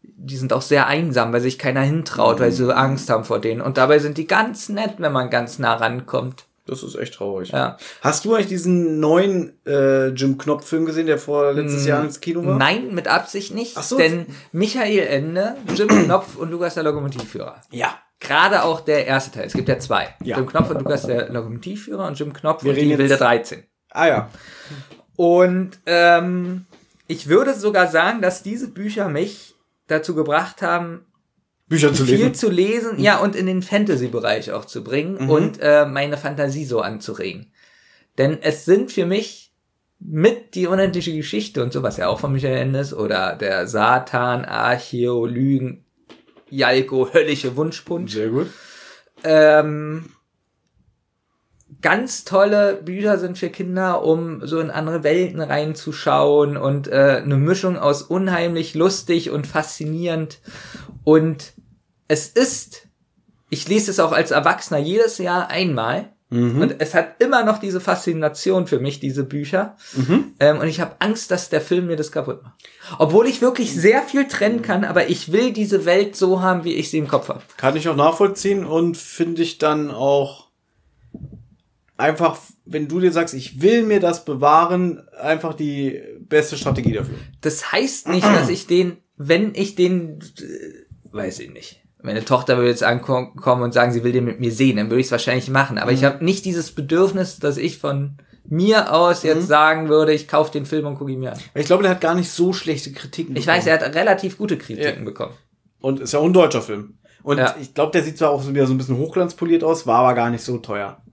Die sind auch sehr einsam, weil sich keiner hintraut, weil sie so Angst haben vor denen. Und dabei sind die ganz nett, wenn man ganz nah rankommt. Das ist echt traurig. Ja. Hast du eigentlich diesen neuen äh, Jim Knopf-Film gesehen, der vor letztes Jahr ins Kino war? Mm, Nein, mit Absicht nicht. Ach so. Denn Michael Ende, Jim Knopf und Lukas der Lokomotivführer. Ja. Gerade auch der erste Teil. Es gibt ja zwei. Ja. Jim Knopf und Lukas der Lokomotivführer und Jim Knopf Wir und reden die Wilde 13. Ah ja. Und ähm, ich würde sogar sagen, dass diese Bücher mich dazu gebracht haben, Bücher zu viel lesen. zu lesen, ja, und in den Fantasy-Bereich auch zu bringen Mhm. und äh, meine Fantasie so anzuregen. Denn es sind für mich mit die unendliche Geschichte und so, was ja auch von Michael Ende ist, oder der Satan, Archäolygen, Jalko Höllische Wunschpunsch. Sehr gut. Ähm, ganz tolle Bücher sind für Kinder, um so in andere Welten reinzuschauen und äh, eine Mischung aus unheimlich lustig und faszinierend. Und es ist, ich lese es auch als Erwachsener jedes Jahr einmal. Und es hat immer noch diese Faszination für mich, diese Bücher. Ähm, und ich habe Angst, dass der Film mir das kaputt macht. Obwohl ich wirklich sehr viel trennen kann, aber ich will diese Welt so haben, wie ich sie im Kopf habe. Kann ich auch nachvollziehen und finde ich dann auch einfach, wenn du dir sagst, ich will mir das bewahren, einfach die beste Strategie dafür. Das heißt nicht, dass ich den, wenn ich den, äh, weiß ich nicht. Meine Tochter würde jetzt ankommen und sagen, sie will den mit mir sehen, dann würde ich es wahrscheinlich machen. Aber ich habe nicht dieses Bedürfnis, dass ich von mir aus jetzt sagen würde, ich kaufe den Film und gucke ihn mir an. Ich glaube, der hat gar nicht so schlechte Kritiken. Ich weiß, er hat relativ gute Kritiken bekommen. Und ist ja auch ein deutscher Film. Und Ja. ich glaube, der sieht zwar auch so wieder so ein bisschen hochglanzpoliert aus, war aber gar nicht so teuer.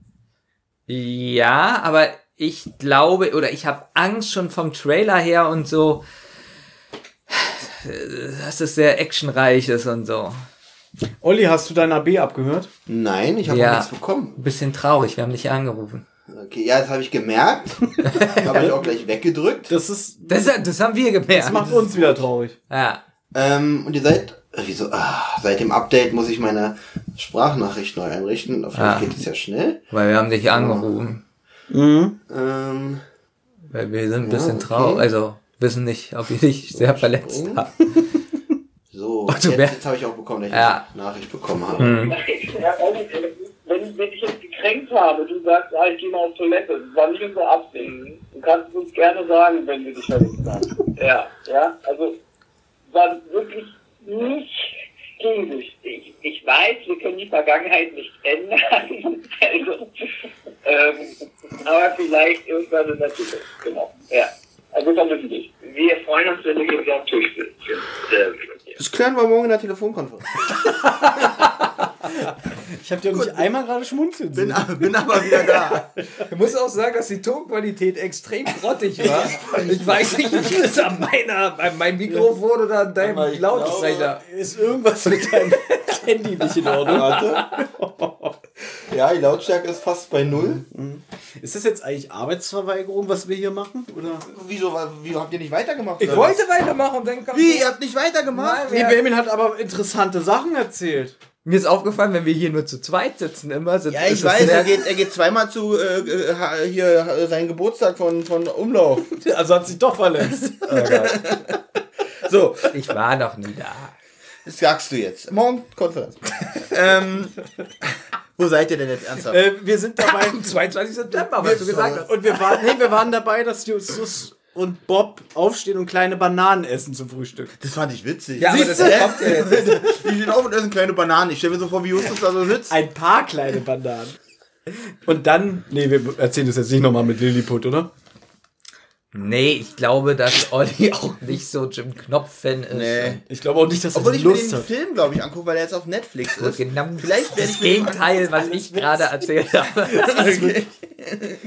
Ja, aber ich glaube, oder ich habe Angst schon vom Trailer her und so, dass es sehr actionreich ist und so. Olli, hast du dein AB abgehört? Nein, ich habe Ja. nichts bekommen. Ein bisschen traurig, wir haben dich angerufen. Okay, ja, das habe ich gemerkt. habe ich auch gleich weggedrückt. Das ist, Das, das haben wir gemerkt. das macht uns wieder traurig. ja. Ähm, und ihr seid, wieso, ah, seit dem Update muss ich meine Sprachnachricht neu einrichten. Auf jeden Ah. Fall geht es ja schnell. Weil wir haben dich angerufen. Ähm, Weil wir sind ein Ja, bisschen okay. traurig, also wissen nicht, ob wir dich sehr verletzt Springen. so, jetzt, jetzt habe ich auch bekommen, dass ich Ja. eine Nachricht bekommen habe. Hm. Wenn, wenn ich jetzt gekränkt habe, du sagst, ah, ich gehe mal auf Toilette, das war nicht unsere Absicht. Du kannst es uns gerne sagen, wenn wir dich verletzt haben. Ja, ja, also war wirklich nicht gegen Ich, ich weiß, wir können die Vergangenheit nicht ändern, also, ähm, aber vielleicht irgendwann in der Zukunft, genau, ja. Also vernünftig. Wir freuen uns, wenn du hier wieder am Tisch. Äh, Das klären wir morgen in der Telefonkonferenz. Ich habe dir nicht einmal gerade schmunzeln Bin, bin aber wieder da. Ich muss auch sagen, dass die Tonqualität extrem grottig war. Ich weiß nicht, wie das an meiner, an meinem Mikrofon oder an deinem Aber Lautsprecher. Ist irgendwas mit deinem Handy nicht in Ordnung? Warte. Ja, die Lautstärke ist fast bei null. Ist das jetzt eigentlich Arbeitsverweigerung, was wir hier machen? Oder? Wieso, wieso habt ihr nicht weitergemacht? Ich wollte weitermachen und dann kam was? Wie, ihr habt nicht weitergemacht? Nein, Nee, Benjamin hat aber interessante Sachen erzählt. Mir ist aufgefallen, wenn wir hier nur zu zweit sitzen immer, sind Ja, ich weiß, er geht, er geht zweimal zu äh, äh, hier seinen Geburtstag von, von Umlauf. Also hat sich doch verletzt. So, Ich war noch nie da. das sagst du jetzt. Morgen Konferenz. ähm, wo seid ihr denn jetzt ernsthaft? äh, wir sind dabei. Am 22. September, was du gesagt hast. Und wir waren, nee, wir waren dabei, dass Justus und Bob aufstehen und kleine Bananen essen zum Frühstück. Das fand ich witzig. Ja, aber das Siehste? kommt ja jetzt. Die stehen auf und essen kleine Bananen. Ich stelle mir so vor, wie Justus da so sitzt. Ein paar kleine Bananen. Und dann, nee, wir erzählen das jetzt nicht nochmal mit Lilliput, oder? Nee, ich glaube, dass Olli auch nicht so Jim Knopf-Fan ist. Nee. Ich glaube auch nicht, dass er Obwohl ich mir Lust den hat. Film, glaube ich, angucke, weil er jetzt auf Netflix ist. genau Vielleicht das Gegenteil, was ich gerade erzählt habe. Okay.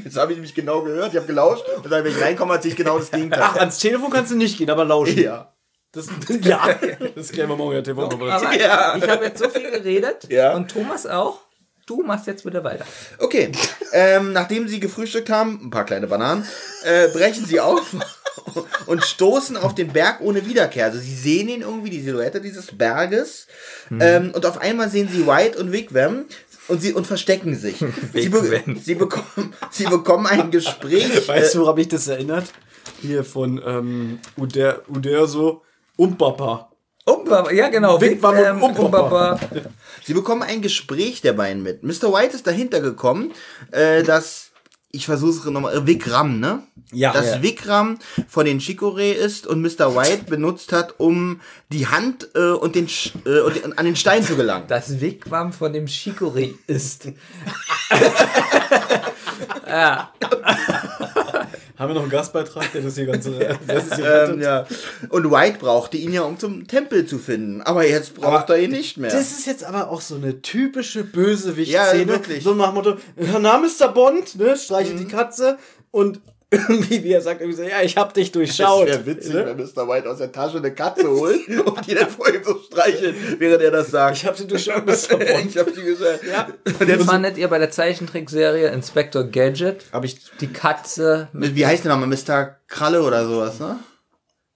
Jetzt habe ich nämlich genau gehört, ich habe gelauscht und dann, wenn ich reinkomme, erzähle ich genau das Gegenteil. Ach, ans Telefon kannst du nicht gehen, aber lauschen. Ja. Das, ja. Das klären wir morgen der TV. Aber Ja. ich habe jetzt so viel geredet Ja. und Thomas auch. Du machst jetzt bitte weiter. Okay, ähm, nachdem sie gefrühstückt haben, ein paar kleine Bananen, äh, brechen sie auf und stoßen auf den Berg ohne Wiederkehr. Also sie sehen ihn irgendwie, die Silhouette dieses Berges. Ähm, und auf einmal sehen sie White und Wigwam und sie und verstecken sich. sie, be sie, bekommen, sie bekommen ein Gespräch. Weißt äh, du, woran mich das erinnert? Hier von ähm, Uder, Uderso Umpapa. Umbaba, ja genau. Wigwam und Ähm, Umbaba. Sie bekommen ein Gespräch der beiden mit. Mr. White ist dahinter gekommen, äh, dass, ich versuche es nochmal, äh, Vikram, ne? Ja. Dass Ja. Vikram von den Chicoré ist und Mr. White benutzt hat, um die Hand äh, und, den, Sch- äh, und den, an den Stein zu gelangen. Das Wigwam von dem Chicorée ist. Haben wir noch einen Gastbeitrag, der das hier ganze. Das ist hier Ähm, ja. Und White brauchte ihn ja, um zum Tempel zu finden. Aber jetzt braucht er ihn nicht mehr. Das ist jetzt aber auch so eine typische Bösewicht-Szene. Ja, wirklich. So nach Motto, na, Mr. Bond, ne, streichelt die Katze und irgendwie, wie er sagt, irgendwie so, ja, ich hab dich durchschaut. Das wäre witzig, Ne? wenn Mr. White aus der Tasche eine Katze holt und die dann vor ihm so streichelt, während er das sagt. Ich hab sie durchschaut, Mr. Bond. ich hab sie gesagt. Ja. Wie fandet ihr bei der Zeichentrickserie Inspector Gadget? Hab ich Die Katze mit Wie heißt der nochmal? Mr. Kralle oder sowas, ne?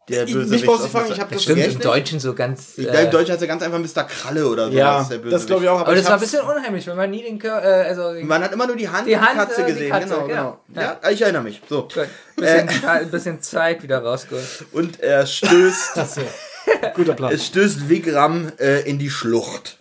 Der Ich- Bösewicht nicht brauchst du fragen, ich hab das Stimmt, im? Deutschen so ganz. Ich Äh, glaube, im Deutschen heißt er ganz einfach Mr. Kralle oder so. ja, das glaube ich auch. aber das war ein bisschen unheimlich, wenn man nie den Kör äh, also Man hat immer nur die Hand Die Hand, Katze äh, die gesehen. Katze, genau, genau. genau. Ja. ich erinnere mich. So. Gut, bisschen, ein bisschen Zeit wieder rausgeholt. Und er stößt, Guter Plan. es stößt Wigram äh, in die Schlucht.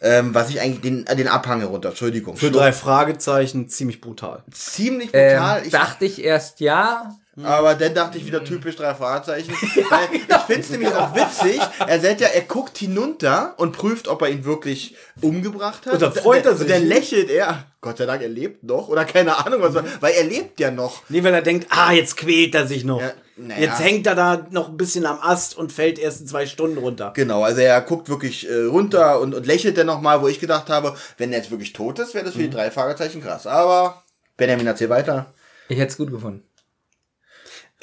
Ähm, was ich eigentlich den, äh, den Abhang herunter, Entschuldigung. Für Schlucht. drei Fragezeichen ziemlich brutal. Ziemlich brutal. Ähm, ich, dachte ich erst ja. Aber dann dachte ich wieder typisch drei Fragezeichen. Weil ich finde es nämlich auch witzig. Er sagt ja, er guckt hinunter und prüft, ob er ihn wirklich umgebracht hat. Und dann freut er sich. Und dann lächelt er. Gott sei Dank, er lebt noch. Oder keine Ahnung was. Weil er lebt ja noch. Nee, weil er denkt, ah, jetzt quält er sich noch. Ja, naja. Jetzt hängt er da noch ein bisschen am Ast und fällt erst in zwei Stunden runter. Genau, also er guckt wirklich äh, runter und, und lächelt dann nochmal, wo ich gedacht habe, wenn er jetzt wirklich tot ist, wäre das für die drei Fragezeichen krass. Aber Benjamin erzähl weiter. Ich hätte es gut gefunden.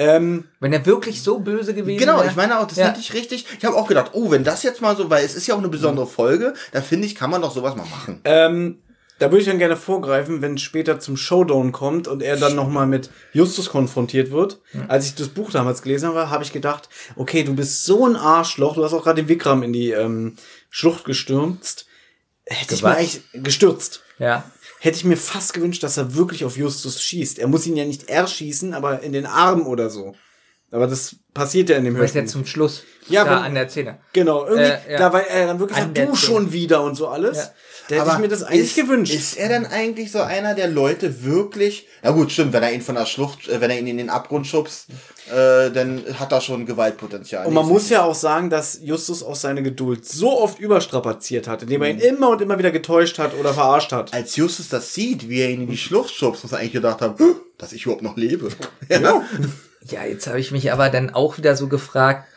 Ähm, Wenn er wirklich so böse gewesen Genau, wäre. ich meine auch, das Ja. hätte ich richtig. Ich habe auch gedacht, oh, wenn das jetzt mal so, weil es ist ja auch eine besondere Folge, da finde ich, kann man doch sowas mal machen. ähm, da würde ich dann gerne vorgreifen, wenn es später zum Showdown kommt und er dann nochmal mit Justus konfrontiert wird. Als ich das Buch damals gelesen habe, habe ich gedacht, okay, du bist so ein Arschloch, du hast auch gerade den Vikram in die ähm, Schlucht gestürzt. Hätte ich mir Was? eigentlich gestürzt. Ja. Hätte ich mir fast gewünscht, dass er wirklich auf Justus schießt. Er muss ihn ja nicht erschießen, aber in den Arm oder so. Aber das passiert ja in dem Das ist Hörspiel. jetzt zum Schluss. Ja, da wenn- an der Szene. Genau, irgendwie, Äh, ja. da weil er dann wirklich sagt, der du Szene. schon wieder und so alles. Ja. Da hätte ich mir das eigentlich ist, gewünscht. Ist er dann eigentlich so einer der Leute wirklich? Na gut, stimmt, wenn er ihn von der Schlucht, äh, wenn er ihn in den Abgrund schubst, äh, dann hat er schon Gewaltpotenzial. und man muss ja auch sagen, dass Justus auch seine Geduld so oft überstrapaziert hat, indem er Mhm. ihn immer und immer wieder getäuscht hat oder verarscht hat. Als Justus das sieht, wie er ihn in die Schlucht schubst, muss er eigentlich gedacht haben, "Huh, dass ich überhaupt noch lebe. Ja. Ja, jetzt habe ich mich aber dann auch wieder so gefragt,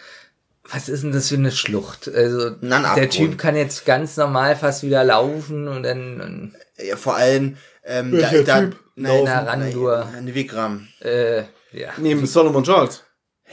was ist denn das für eine Schlucht? Also Na, ein der. Typ kann jetzt ganz normal fast wieder laufen und dann und, Ja, vor allem, ähm, da, Welcher da, Typ? nein, Na, Randur. nein, Wigram. äh, ja. Neben Solomon Charles.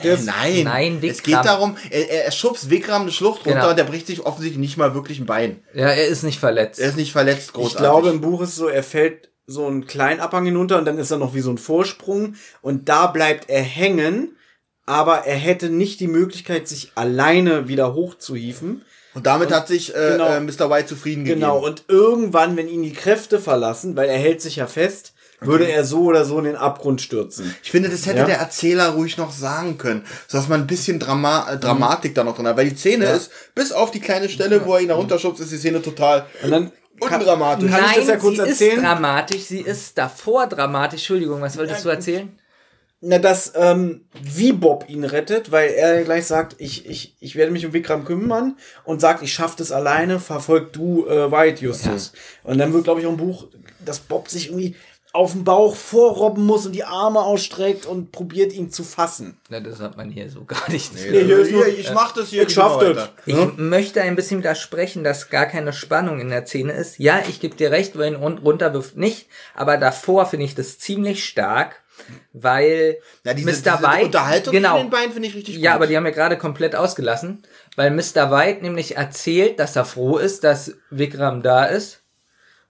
Nein, Nein, es Vikram. geht darum, er, er schubst Vikram eine Schlucht runter Genau. und der bricht sich offensichtlich nicht mal wirklich ein Bein. Ja, er ist nicht verletzt. Er ist nicht verletzt, ich großartig. glaube, im Buch ist es so, er fällt so einen kleinen Abhang hinunter und dann ist er noch wie so ein Vorsprung und da bleibt er hängen, aber er hätte nicht die Möglichkeit, sich alleine wieder hochzuhieven. und damit hat sich äh, genau. äh, Mr. White zufrieden Genau, gegeben. und irgendwann, wenn ihn die Kräfte verlassen, weil er hält sich ja fest, würde er so oder so in den Abgrund stürzen. Ich finde, das hätte Ja. der Erzähler ruhig noch sagen können, sodass man ein bisschen Drama äh, Dramatik da noch drin hat. Weil die Szene ist, bis auf die kleine Stelle, wo er ihn da runterschubst, ist die Szene total Und dann undramatisch. Kann ich das ja kurz sie erzählen? ist dramatisch, sie ist davor dramatisch. Entschuldigung, was wolltest du erzählen? Na, dass, ähm, wie Bob ihn rettet, weil er gleich sagt, ich, ich, ich werde mich um Vikram kümmern und sagt, ich schaff das alleine, verfolg du äh, White, Justus. Und dann wird, glaube ich, auch im Buch, dass Bob sich irgendwie auf den Bauch vorrobben muss und die Arme ausstreckt und probiert ihn zu fassen. Na, das hat man hier so gar nicht. Nee, hier ist nur- ich mach das hier. Ich schaff das. Ich möchte ein bisschen widersprechen, dass gar keine Spannung in der Szene ist. Ja, ich gebe dir recht, er ihn run- runterwirft, nicht. Aber davor finde ich das ziemlich stark, weil Ja, diese, Mr. diese White Unterhaltung genau. in den Beinen finde ich richtig gut. Ja, aber die haben wir gerade komplett ausgelassen, weil Mr. White nämlich erzählt, dass er froh ist, dass Vikram da ist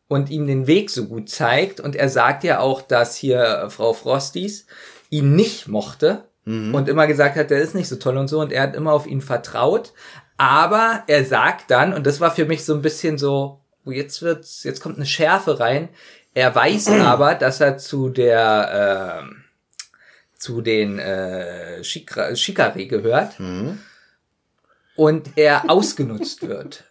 und ihm den Weg so gut zeigt. Und er sagt ja auch, dass hier äh, Frau Frosties ihn nicht mochte und immer gesagt hat, der ist nicht so toll und so. Und er hat immer auf ihn vertraut. Aber er sagt dann, und das war für mich so ein bisschen so, oh, jetzt wird's, jetzt kommt eine Schärfe rein. Er weiß aber, dass er zu der, ähm, zu den äh, Shikra- Shikari gehört und er ausgenutzt wird.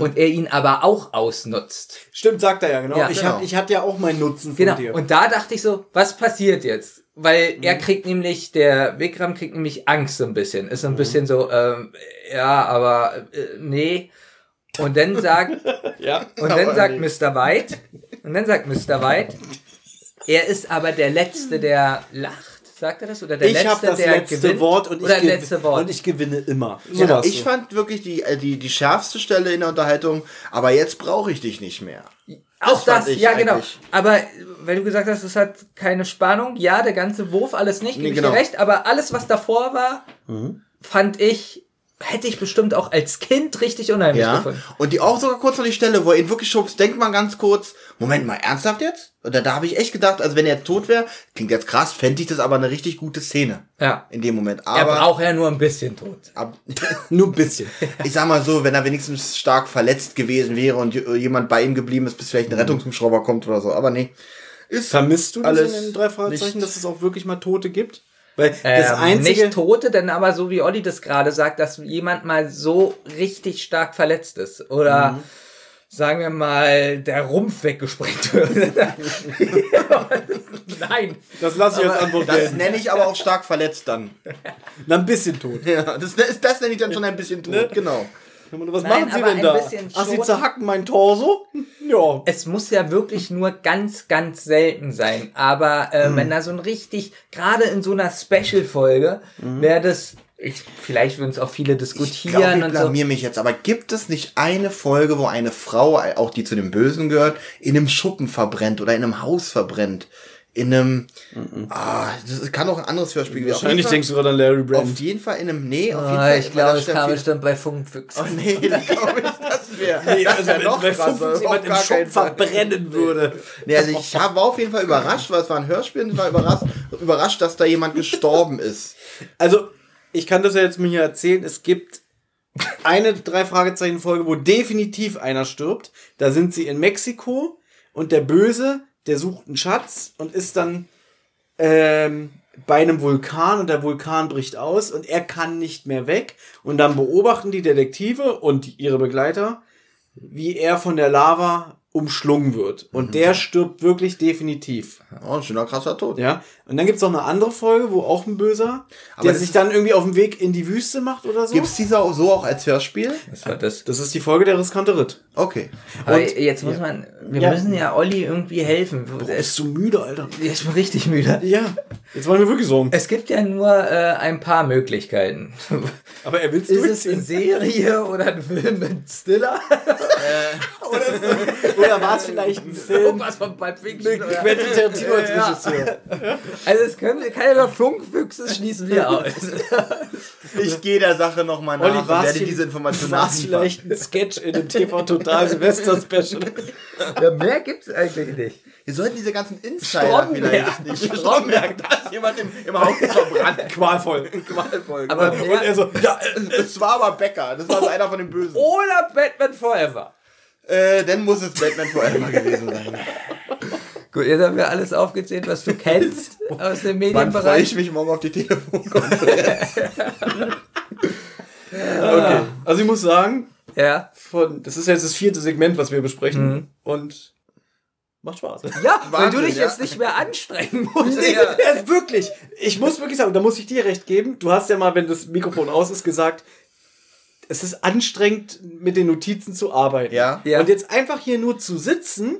Und er ihn aber auch ausnutzt. Stimmt, sagt er ja, genau. Ja, ich, genau. Hab, ich hatte ja auch meinen Nutzen von Genau. dir. Und da dachte ich so, was passiert jetzt? Weil er kriegt nämlich, der Vikram kriegt nämlich Angst so ein bisschen. Ist so ein bisschen so, ähm, ja, aber äh, nee. Und dann sagt, ja. und dann sagt Mr. White, und dann sagt Mr. White, er ist aber der Letzte, der lacht. Sagt er das? Oder der ich Letzte, das der letzte gewinnt? Wort und oder ich, letzte Wort. und ich gewinne immer. So war's ich so. fand wirklich die, äh, die, die schärfste Stelle in der Unterhaltung, aber jetzt brauche ich dich nicht mehr. Auch das, ich ja genau. Aber weil du gesagt hast, es hat keine Spannung, ja, der ganze Wurf, alles nicht, gebe Nee, ich genau. dir recht, aber alles, was davor war, fand ich, hätte ich bestimmt auch als Kind richtig unheimlich Ja. gefunden. Und die auch sogar kurz noch die Stelle, wo er ihn wirklich schubst, denkt man ganz kurz, Moment mal, ernsthaft jetzt? Oder da habe ich echt gedacht, also wenn er tot wäre, klingt jetzt krass, fände ich das aber eine richtig gute Szene. Ja. In dem Moment. er Aber braucht ja nur ein bisschen tot. ab, Nur ein bisschen. ich sag mal so, wenn er wenigstens stark verletzt gewesen wäre und jemand bei ihm geblieben ist, bis vielleicht ein Rettungshubschrauber kommt oder so. Aber nee. Ist Vermisst du das alles in den drei Fragezeichen, nicht- dass es auch wirklich mal Tote gibt? Weil das Ähm, einzige. Nicht Tote, denn aber so wie Olli das gerade sagt, dass jemand mal so richtig stark verletzt ist. Oder Mhm. Sagen wir mal, der Rumpf weggesprengt wird. Nein. das lasse ich als Antwort Das gelten. nenne ich aber auch stark verletzt dann. Na, ein bisschen tot. Ja, das, das, das nenne ich dann schon ein bisschen tot, genau. Was Nein, machen Sie aber denn ein da? Ach, Sie zerhacken mein Torso? Ja. Es muss ja wirklich nur ganz, ganz selten sein. Aber äh, Mhm. wenn da so ein richtig, gerade in so einer Special-Folge, Mhm. wäre das, ich, vielleicht würden es auch viele Ich diskutieren glaube, ich und so. blamier mich jetzt, aber gibt es nicht eine Folge, wo eine Frau, auch die zu den Bösen gehört, in einem Schuppen verbrennt oder in einem Haus verbrennt? In einem, ah, das kann auch ein anderes Hörspiel gewesen Wahrscheinlich denkst du gerade an Larry Fall, Auf Brand. jeden Fall in einem, nee, auf jeden Ah, Fall. ich glaube, da es stand kam bestimmt bei Funkfüchsen. Oh nee, das glaube ich, das wäre Nee, das also wenn noch bei krasser. Jemand im Fall. verbrennen würde. Nee, also ich war auf jeden Fall überrascht, weil es war ein Hörspiel und ich war überrascht, überrascht, dass da jemand gestorben ist. Also, ich kann das ja jetzt mir hier erzählen. Es gibt eine drei Fragezeichen Folge, wo definitiv einer stirbt. Da sind sie in Mexiko und der Böse, der sucht einen Schatz und ist dann ähm, bei einem Vulkan und der Vulkan bricht aus und er kann nicht mehr weg. Und dann beobachten die Detektive und ihre Begleiter, wie er von der Lava umschlungen wird. Und der stirbt wirklich definitiv. Oh, ein schöner, krasser Tod. Ja. Und dann gibt's noch eine andere Folge, wo auch ein Böser, Aber der das sich ist- dann irgendwie auf dem Weg in die Wüste macht oder so. Gibt's diese auch so auch als Hörspiel? Was war das? Das ist die Folge der riskante Ritt. Okay. Aber jetzt muss man, wir Ja. müssen ja Olli irgendwie helfen. Bist Es, du müde, Alter? ich bin richtig müde. Ja. Jetzt wollen wir wirklich Sorgen. Es gibt ja nur äh, ein paar Möglichkeiten. Aber er will's Ist es eine. Serie oder ein Film mit Stiller? Oder war es vielleicht ein Film? Irgendwas von Pulp Fiction? oder- Quentin Tarantino als Ja. Regisseur. Also es können keine Funkfüchse schließen wir aus. Ich gehe der Sache nochmal Olli, nach und werde diese Information War es vielleicht ein Sketch in dem TV Total Silvester Special? Ja, mehr gibt's eigentlich nicht. Wir sollten diese ganzen Insider Stromberg. vielleicht nicht. Stromberg, da ist jemand im, im Haus verbrannt. Qualvoll. Qualvoll. Aber Und er so, ja, Es war aber Becker, das war so einer von den Bösen. oder Batman Forever. Äh, dann muss es Batman Forever gewesen sein. Gut, jetzt haben wir alles aufgezählt, was du kennst aus dem Wann freue Medienbereich. ich mich morgen auf die Telefonkonferenz? okay. Also ich muss sagen, Ja. von, das ist jetzt das vierte Segment, was wir besprechen. Und macht Spaß. Ja, weil Wahnsinn, du dich ja. jetzt nicht mehr anstrengen musst. Nee, ja, wirklich. Ich muss wirklich sagen, da muss ich dir recht geben. Du hast ja mal, wenn das Mikrofon aus ist, gesagt, es ist anstrengend, mit den Notizen zu arbeiten. Ja. Ja. Und jetzt einfach hier nur zu sitzen,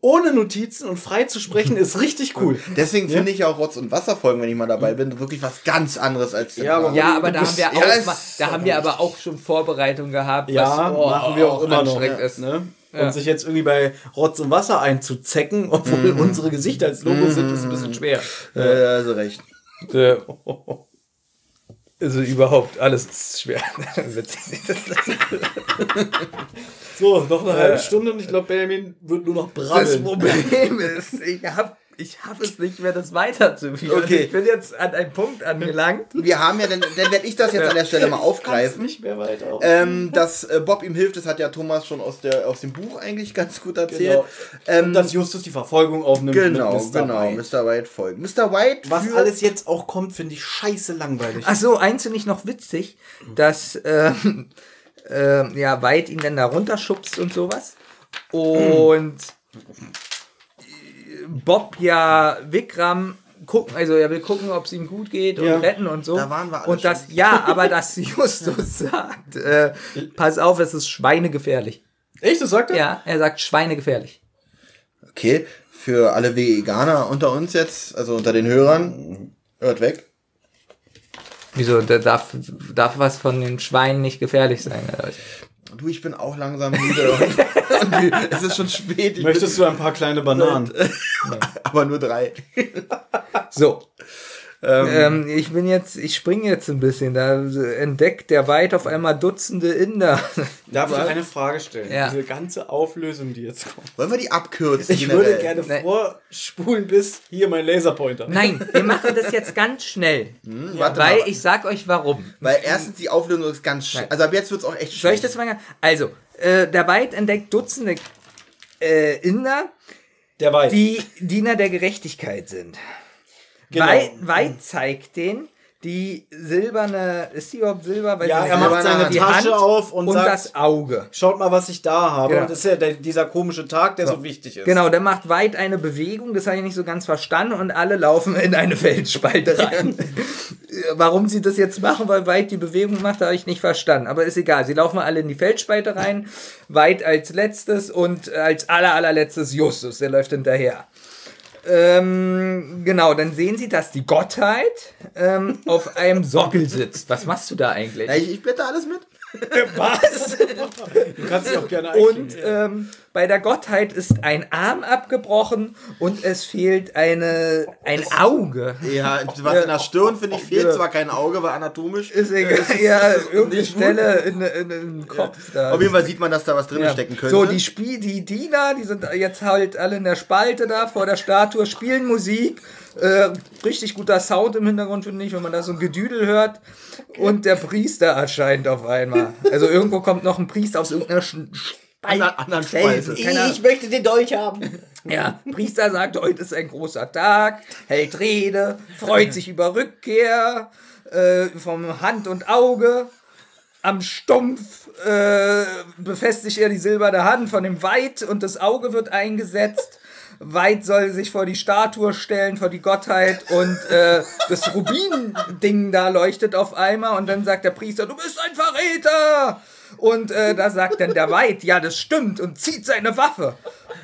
ohne Notizen und frei zu sprechen, ist richtig cool. Deswegen finde ich auch Rotz- und Wasserfolgen, wenn ich mal dabei bin, wirklich was ganz anderes als Ja, aber- Ja, aber da haben wir ja, auch mal, da haben wir aber auch schon Vorbereitung gehabt, Ja, oh, machen wir auch immer noch. anstrengend Ja, ist. ne? Ja. Und sich jetzt irgendwie bei Rotz und Wasser einzuzecken, obwohl unsere Gesichter als Logo sind, ist ein bisschen schwer. Äh, also recht. Äh, Also überhaupt alles ist schwer. So, noch eine halbe Stunde und ich glaube, Benjamin wird nur noch Das brabbeln. Problem ist, ich habe ich hab es nicht mehr, das weiterzuführen. Okay. Ich bin jetzt an einem Punkt angelangt. Wir haben ja, dann, dann werde ich das jetzt an der Stelle mal aufgreifen. nicht mehr weiter. Ähm, dass äh, Bob ihm hilft, das hat ja Thomas schon aus, der, aus dem Buch eigentlich ganz gut erzählt. Genau. Ähm, Und dass Justus die Verfolgung aufnimmt. genau, mit Mr. genau, White. Mr. White folgt. Mr. White Was alles jetzt auch kommt, finde ich scheiße langweilig. Ach so, eins finde ich noch witzig, dass ähm, ähm, ja, White ihn dann da runterschubst und sowas. Und Bob ja Vikram gucken, also er will gucken, ob es ihm gut geht und Ja. retten und so. Da waren wir alle und das, ja, aber dass Justus sagt, äh, pass auf, es ist schweinegefährlich. Echt, das sagt er? Ja, er sagt schweinegefährlich. Okay, für alle Veganer unter uns jetzt, also unter den Hörern, hört weg. Wieso, da darf, darf was von den Schweinen nicht gefährlich sein? oder Du, ich bin auch langsam müde. es ist schon spät. Möchtest du ein paar kleine Bananen? Aber nur drei. So. Ähm, ich bin jetzt, ich springe jetzt ein bisschen. Da entdeckt der Weit auf einmal Dutzende Inder. Darf ich eine Frage stellen? Ja. Diese ganze Auflösung, die jetzt kommt. Wollen wir die abkürzen? Ich würde gerne vorspulen bis hier mein Laserpointer. Nein, wir machen das jetzt ganz schnell. warte weil mal. ich sag euch warum. Weil erstens die Auflösung ist ganz schön. Also ab jetzt wird es auch echt Soll schön. ich das mal? Also, äh, der Weit entdeckt Dutzende äh, Inder, Der Weit. die Diener der Gerechtigkeit sind. Genau. Weit, Weit zeigt den die silberne, ist die überhaupt silber? Weiß Ja, er macht seine die Tasche Hand auf und sagt- das Auge. Schaut mal, was ich da habe. Genau. Und das ist ja der, dieser komische Tag, der so, wichtig ist. Genau, der macht weit eine Bewegung, das habe ich nicht so ganz verstanden und alle laufen in eine Felsspalte rein. Warum sie das jetzt machen, weil Weit die Bewegung macht, habe ich nicht verstanden. Aber ist egal, sie laufen alle in die Felsspalte rein, Weit als letztes und als aller allerletztes Justus, der läuft hinterher. Ähm, genau, dann sehen sie, dass die Gottheit ähm, auf einem Sockel sitzt. Was machst du da eigentlich? Ja, ich, ich blätter alles mit. Was? Du kannst dich auch gerne Und ähm, bei der Gottheit ist ein Arm abgebrochen und es fehlt eine, ein Auge. Ja, was in der Stirn, finde ich, fehlt Ja. zwar kein Auge, weil anatomisch. Ist egal, ist ja, es irgendeine. Stelle in, in, in den Kopf da. Auf jeden Fall sieht man, dass da was drin Ja. stecken könnte. So, die, Spie die Diener, die sind jetzt halt alle in der Spalte da vor der Statue, spielen Musik. Äh, richtig guter Sound im Hintergrund, finde ich, wenn man da so ein Gedüdel hört. Und der Priester erscheint auf einmal. Also irgendwo kommt noch ein Priester aus irgendeiner Sch Anderen- anderen Spalte. Keine Ahnung. möchte den Dolch haben. Ja, Priester sagt, heute ist ein großer Tag, hält Rede, freut sich über Rückkehr äh, vom Hand und Auge. Am Stumpf äh, befestigt er die silberne Hand von dem Weit und das Auge wird eingesetzt. Weit soll sich vor die Statue stellen, vor die Gottheit und äh, das Rubin-Ding da leuchtet auf einmal und dann sagt der Priester, du bist ein Verräter! Und äh, da sagt dann der Weit, ja, das stimmt und zieht seine Waffe.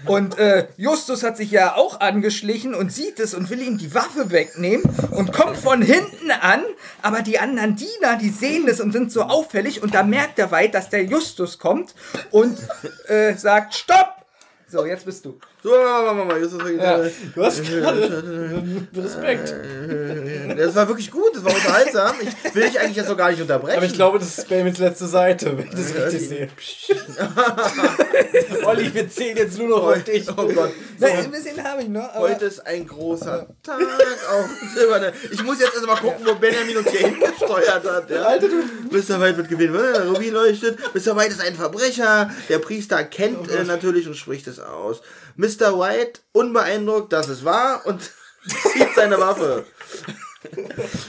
Und äh, Justus hat sich ja auch angeschlichen und sieht es und will ihm die Waffe wegnehmen und kommt von hinten an, aber die anderen Diener, die sehen es und sind so auffällig und da merkt der Weit, dass der Justus kommt und äh, sagt, stopp! So, jetzt bist du. So, Ja. Du hast gerade Respekt. Das war wirklich gut, das war unterhaltsam. Ich will dich eigentlich jetzt noch gar nicht unterbrechen. Aber ich glaube, das ist Bamins letzte Seite, wenn ich das richtig sehe. Olli, wir zählen jetzt nur noch auf dich. Oh Gott. Na, ein bisschen habe ich noch. Heute ist ein großer Tag auf Silberne. Ich muss jetzt erstmal gucken, wo Benjamin uns hier hingesteuert hat. Ja? Alter, du. Mr. White wird gewinnen. Der Rubin leuchtet. Mr. White ist ein Verbrecher. Der Priester kennt äh, natürlich und spricht es aus. Mr. White, unbeeindruckt, dass es war und zieht seine Waffe.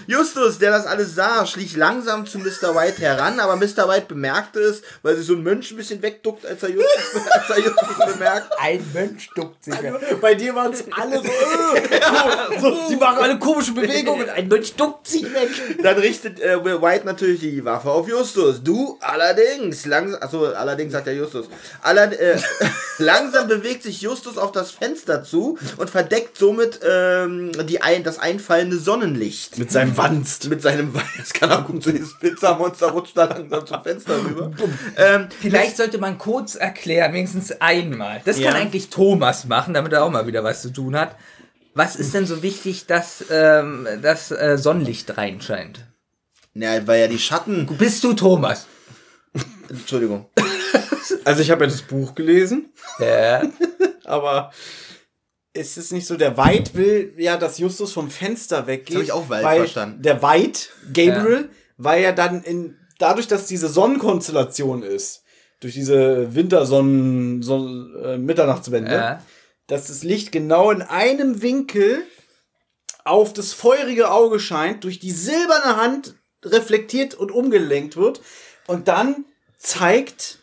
Justus, der das alles sah, schlich langsam zu Mr. White heran, aber Mr. White bemerkte es, weil sich so ein Mönch ein bisschen wegduckt, als er Justus, als er Justus bemerkt. ein Mönch duckt sich. Bei dir waren es alle so, äh, so, die machen alle komische Bewegungen. Ein Mensch duckt sich weg. Dann richtet äh, White natürlich die Waffe auf Justus. Du allerdings, langsam, achso, allerdings sagt er Justus. Aller, äh, langsam bewegt sich Justus auf das Fenster zu und verdeckt somit ähm, die ein, das einfallende Sonnenlicht. Mit seinem Wanst. Mit seinem Wanst. Das kann auch gut so dieses Pizzamonster rutscht da langsam zum Fenster rüber. Ähm, Vielleicht sollte man kurz erklären, wenigstens einmal. Das Ja. kann eigentlich Thomas machen, damit er auch mal wieder was zu tun hat. Was ist denn so wichtig, dass ähm, das äh, Sonnenlicht reinscheint? na, weil ja die Schatten. Bist du Thomas? Entschuldigung. Also ich habe ja das Buch gelesen, Ja. aber ist es nicht so, der White will ja, dass Justus vom Fenster weggeht. Das hab ich auch White weil verstanden. Der White, Gabriel, weil er dann in, dadurch, dass diese Sonnenkonstellation ist, durch diese Wintersonnen, Son, äh, Mitternachtswende, Ja. dass das Licht genau in einem Winkel auf das feurige Auge scheint, durch die silberne Hand reflektiert und umgelenkt wird und dann zeigt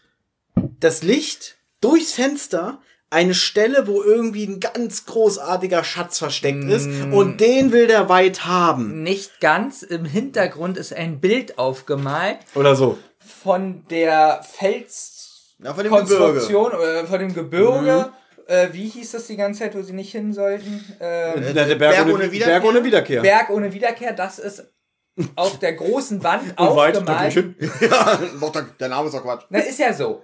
das Licht durchs Fenster eine Stelle, wo irgendwie ein ganz großartiger Schatz versteckt ist und den will der White haben. Nicht ganz. Im Hintergrund ist ein Bild aufgemalt Oder so. von der Fels Ja, von dem Gebirge. Konstruktion, äh, von dem Gebirge. Äh, wie hieß das die ganze Zeit, wo sie nicht hin sollten? Äh, Der, der Berg, Berg ohne, ohne Wiederkehr? Berg ohne Wiederkehr. Berg ohne Wiederkehr, das ist auf der großen Wand Und aufgemalt. hin. ja, doch, der, der Name ist doch Quatsch. Na, ist ja so.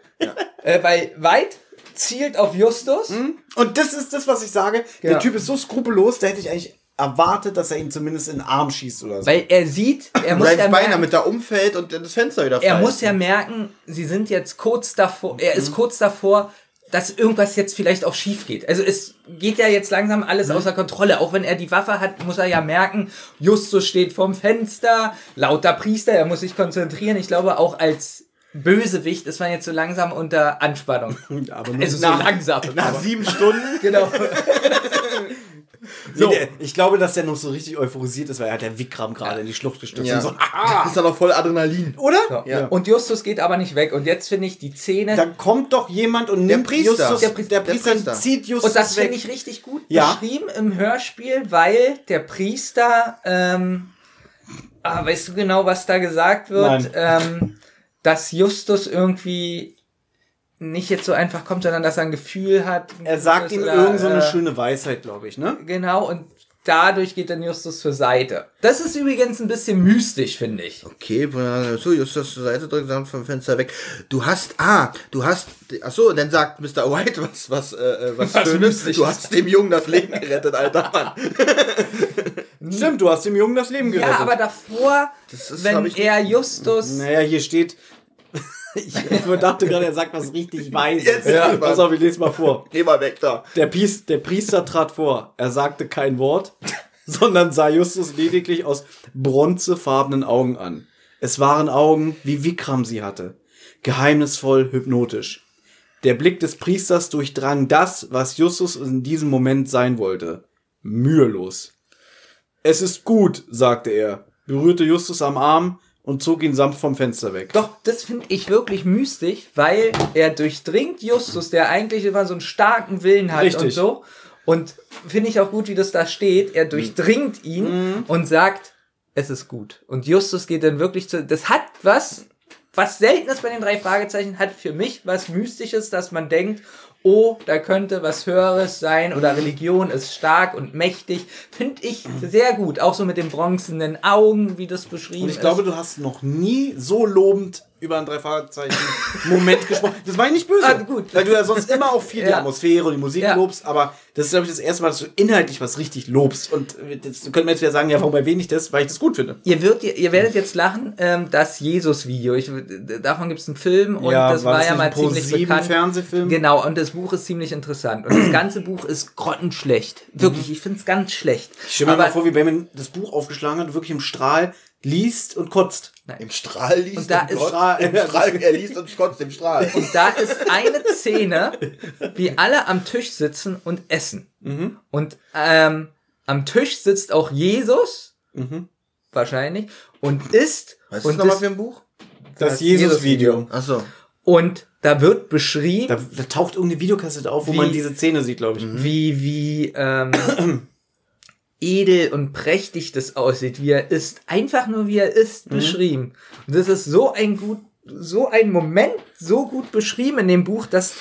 Äh, weil Weit zielt auf Justus. Und das ist das, was ich sage. Ja. Der Typ ist so skrupellos, da hätte ich eigentlich erwartet, dass er ihn zumindest in den Arm schießt oder so. Weil er sieht, er muss ja merken, mit der umfällt und das Fenster wieder er fällt. muss ja merken, sie sind jetzt kurz davor, er ist kurz davor, dass irgendwas jetzt vielleicht auch schief geht. Also es geht ja jetzt langsam alles außer Kontrolle. Auch wenn er die Waffe hat, muss er ja merken, Justus steht vorm Fenster, lauter Priester, er muss sich konzentrieren. Ich glaube, auch als Bösewicht ist man jetzt so langsam unter Anspannung. Aber nur Also so nach- langsam. Nach sieben Stunden. Genau. So. Nee, der, ich glaube, dass der noch so richtig euphorisiert ist, weil er hat der Vikram gerade in die Schlucht gestürzt. Ja. Und so, Das ist dann noch voll Adrenalin. oder? Ja. Und Justus geht aber nicht weg. Und jetzt finde ich die Szene. Da kommt doch jemand und Der nimmt Priester. Justus, Der der, Pri- der der Priester, Priester. zieht Justus Und das finde ich richtig gut Ja. beschrieben im Hörspiel, weil der Priester, ähm, ah, weißt du genau, was da gesagt wird? Ähm, dass Justus irgendwie nicht jetzt so einfach kommt, sondern dass er ein Gefühl hat. ein er sagt ihm oder, irgend so eine äh, schöne Weisheit, glaube ich, ne? Genau, und dadurch geht dann Justus zur Seite. Das ist übrigens ein bisschen mystisch, finde ich. Okay, so, Justus zur Seite drücken, dann vom Fenster weg. Du hast, ah, du hast, ach so, und dann sagt Mr. White was, was, äh, äh, was, Was Schönes. Du hast dem Jungen das Leben gerettet, alter Mann. Stimmt, du hast dem Jungen das Leben gerettet. Ja, aber davor, Das ist, hab wenn er Justus. Naja, hier steht. Ich dachte gerade, er sagt was richtig Weises. Jetzt Ja, pass auf, ich lese mal vor. Geh mal weg da. Der, Pies, der Priester trat vor. Er sagte kein Wort, sondern sah Justus lediglich aus bronzefarbenen Augen an. Es waren Augen, wie Vikram sie hatte. Geheimnisvoll, hypnotisch. Der Blick des Priesters durchdrang das, was Justus in diesem Moment sein wollte. Mühelos. Es ist gut, sagte er, berührte Justus am Arm und zog ihn sanft vom Fenster weg. Doch, das finde ich wirklich mystisch, weil er durchdringt Justus, der eigentlich immer so einen starken Willen hat Richtig. und so. Und finde ich auch gut, wie das da steht. Er durchdringt ihn und sagt, es ist gut. Und Justus geht dann wirklich zu. Das hat was, was selten ist bei den drei Fragezeichen, hat für mich was Mystisches, dass man denkt, oh, da könnte was Höheres sein oder Religion ist stark und mächtig. Finde ich sehr gut. Auch so mit den bronzenen Augen, wie das beschrieben Und ich ist. glaube, du hast noch nie so lobend über ein drei Fragezeichen Moment gesprochen. Das war nicht böse. Ah, gut. Weil du ja sonst immer auch viel die Ja. Atmosphäre und die Musik Ja. lobst, aber das ist, glaube ich, das erste Mal, dass du inhaltlich was richtig lobst. Und das könnte man jetzt wieder sagen, ja, warum erwähne ich das? Weil ich das gut finde. Ihr, wird, ihr, ihr werdet jetzt lachen, ähm, das Jesus-Video. Ich, davon gibt es einen Film und Ja, das war war das ja mal ein ziemlich Pro7 bekannt. Fernsehfilm? Genau, und das Buch ist ziemlich interessant. Und das ganze Buch ist grottenschlecht. Wirklich, ich finde es ganz schlecht. Ich stelle mir mal vor, wie Benjamin das Buch aufgeschlagen hat, wirklich im Strahl liest und kotzt. Im Strahl liest Und da und ist- Gott, im Strahl, er liest und kotzt im Strahl. Und da ist eine Szene, wie alle am Tisch sitzen und essen. Mhm. Und ähm, am Tisch sitzt auch Jesus, wahrscheinlich, und isst. Was ist und das nochmal für ein Buch? Das, Das Jesus-Video. Ach so. Und da wird beschrieben, Da, da taucht irgendeine Videokassette auf, wo Wie- man diese Szene sieht, glaube ich. wie, wie ähm, edel und prächtig das aussieht, wie er ist. Einfach nur wie er ist, beschrieben. Und das ist so ein gut, so ein Moment, so gut beschrieben in dem Buch, dass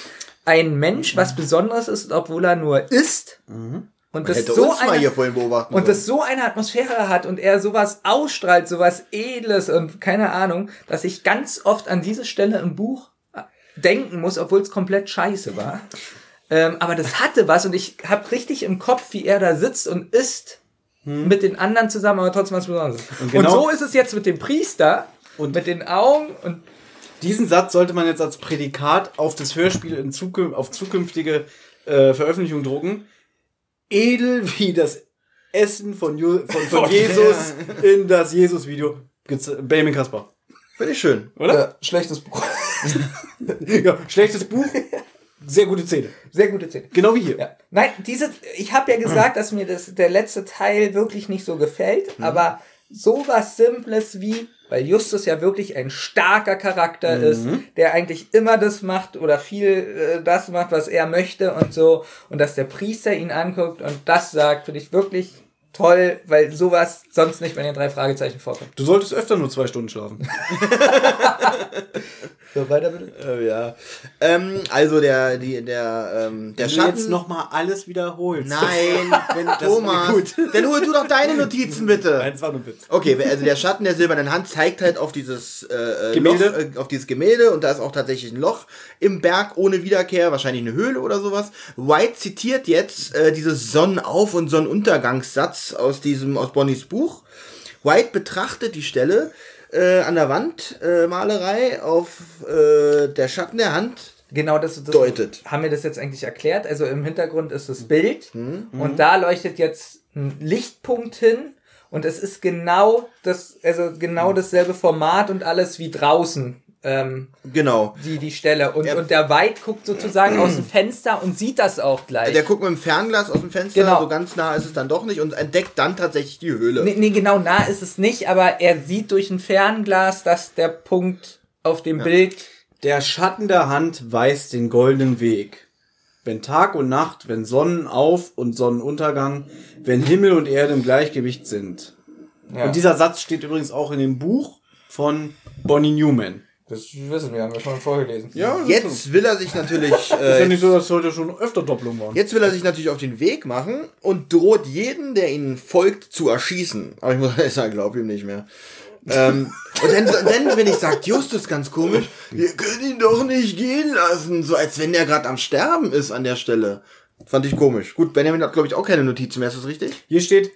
ein Mensch was Besonderes ist, obwohl er nur ist. Und das so eine, und das so eine Atmosphäre hat und er sowas ausstrahlt, sowas Edles und keine Ahnung, dass ich ganz oft an diese Stelle im Buch denken muss, obwohl es komplett scheiße war. Ähm, aber das hatte was und ich habe richtig im Kopf, wie er da sitzt und isst mit den anderen zusammen, aber trotzdem was Besonderes. Und, genau- so ist es jetzt mit dem Priester und mit den Augen und Diesen Satz sollte man jetzt als Prädikat auf das Hörspiel in Zukün auf zukünftige äh, Veröffentlichungen drucken. Edel wie das Essen von, Ju von, von Jesus in das Jesus-Video. gez- Benjamin Kasper. Finde ich schön. Oder? schlechtes Buch. ja, schlechtes Buch, sehr gute Szene. Sehr gute Szene. Genau wie hier. Ja. Nein, diese, ich habe ja gesagt, dass mir das, der letzte Teil wirklich nicht so gefällt, aber sowas Simples wie, weil Justus ja wirklich ein starker Charakter ist, der eigentlich immer das macht oder viel äh, das macht, was er möchte und so, und dass der Priester ihn anguckt und das sagt, finde ich wirklich toll, weil sowas sonst nicht bei den drei Fragezeichen vorkommt. Du solltest öfter nur zwei Stunden schlafen. So, weiter bitte. Äh, ja. Ähm, also der, die, der, ähm, der Wenn du Schatten. jetzt nochmal alles wiederholst. Nein, Wenn Thomas. gut. Dann hol du doch deine Notizen bitte. Nein, es war nur Witz. Okay, also der Schatten der silbernen Hand zeigt halt auf dieses äh, äh, Gemälde. Loch, äh, auf dieses Gemälde und da ist auch tatsächlich ein Loch im Berg ohne Wiederkehr, wahrscheinlich eine Höhle oder sowas. White zitiert jetzt äh, dieses Sonnenauf- und Sonnenuntergangssatz aus diesem aus Bonnys Buch. White betrachtet die Stelle äh, an der Wand äh, Malerei auf äh, der Schatten der Hand Genau, das, das deutet. haben wir das jetzt eigentlich erklärt. Also im Hintergrund ist das Bild Mhm. und da leuchtet jetzt ein Lichtpunkt hin und es ist genau das, also genau dasselbe Format und alles wie draußen. Ähm, Genau. die, die Stelle. Und, und der White guckt sozusagen aus dem Fenster und sieht das auch gleich. Der guckt mit dem Fernglas aus dem Fenster, Genau. so ganz nah ist es dann doch nicht und entdeckt dann tatsächlich die Höhle. Nee, nee, genau nah ist es nicht, aber er sieht durch ein Fernglas, dass der Punkt auf dem Bild. Der Schatten der Hand weist den goldenen Weg. Wenn Tag und Nacht, wenn Sonnenauf- und Sonnenuntergang, wenn Himmel und Erde im Gleichgewicht sind. Ja. Und dieser Satz steht übrigens auch in dem Buch von Bonnie Newman. Das wissen wir, haben wir schon vorgelesen. Ja, Jetzt will er sich natürlich. Ist ja Äh, nicht so, dass heute schon öfter Doppelung waren. Jetzt will er sich natürlich auf den Weg machen und droht jeden, der ihnen folgt, zu erschießen. Aber ich muss ehrlich sagen, glaub ihm nicht mehr. ähm, und dann, dann, wenn ich sagt, Justus ganz komisch, wir können ihn doch nicht gehen lassen, so als wenn der gerade am Sterben ist an der Stelle. Fand ich komisch. Gut, Benjamin hat, glaube ich, auch keine Notizen mehr, ist das richtig? Hier steht,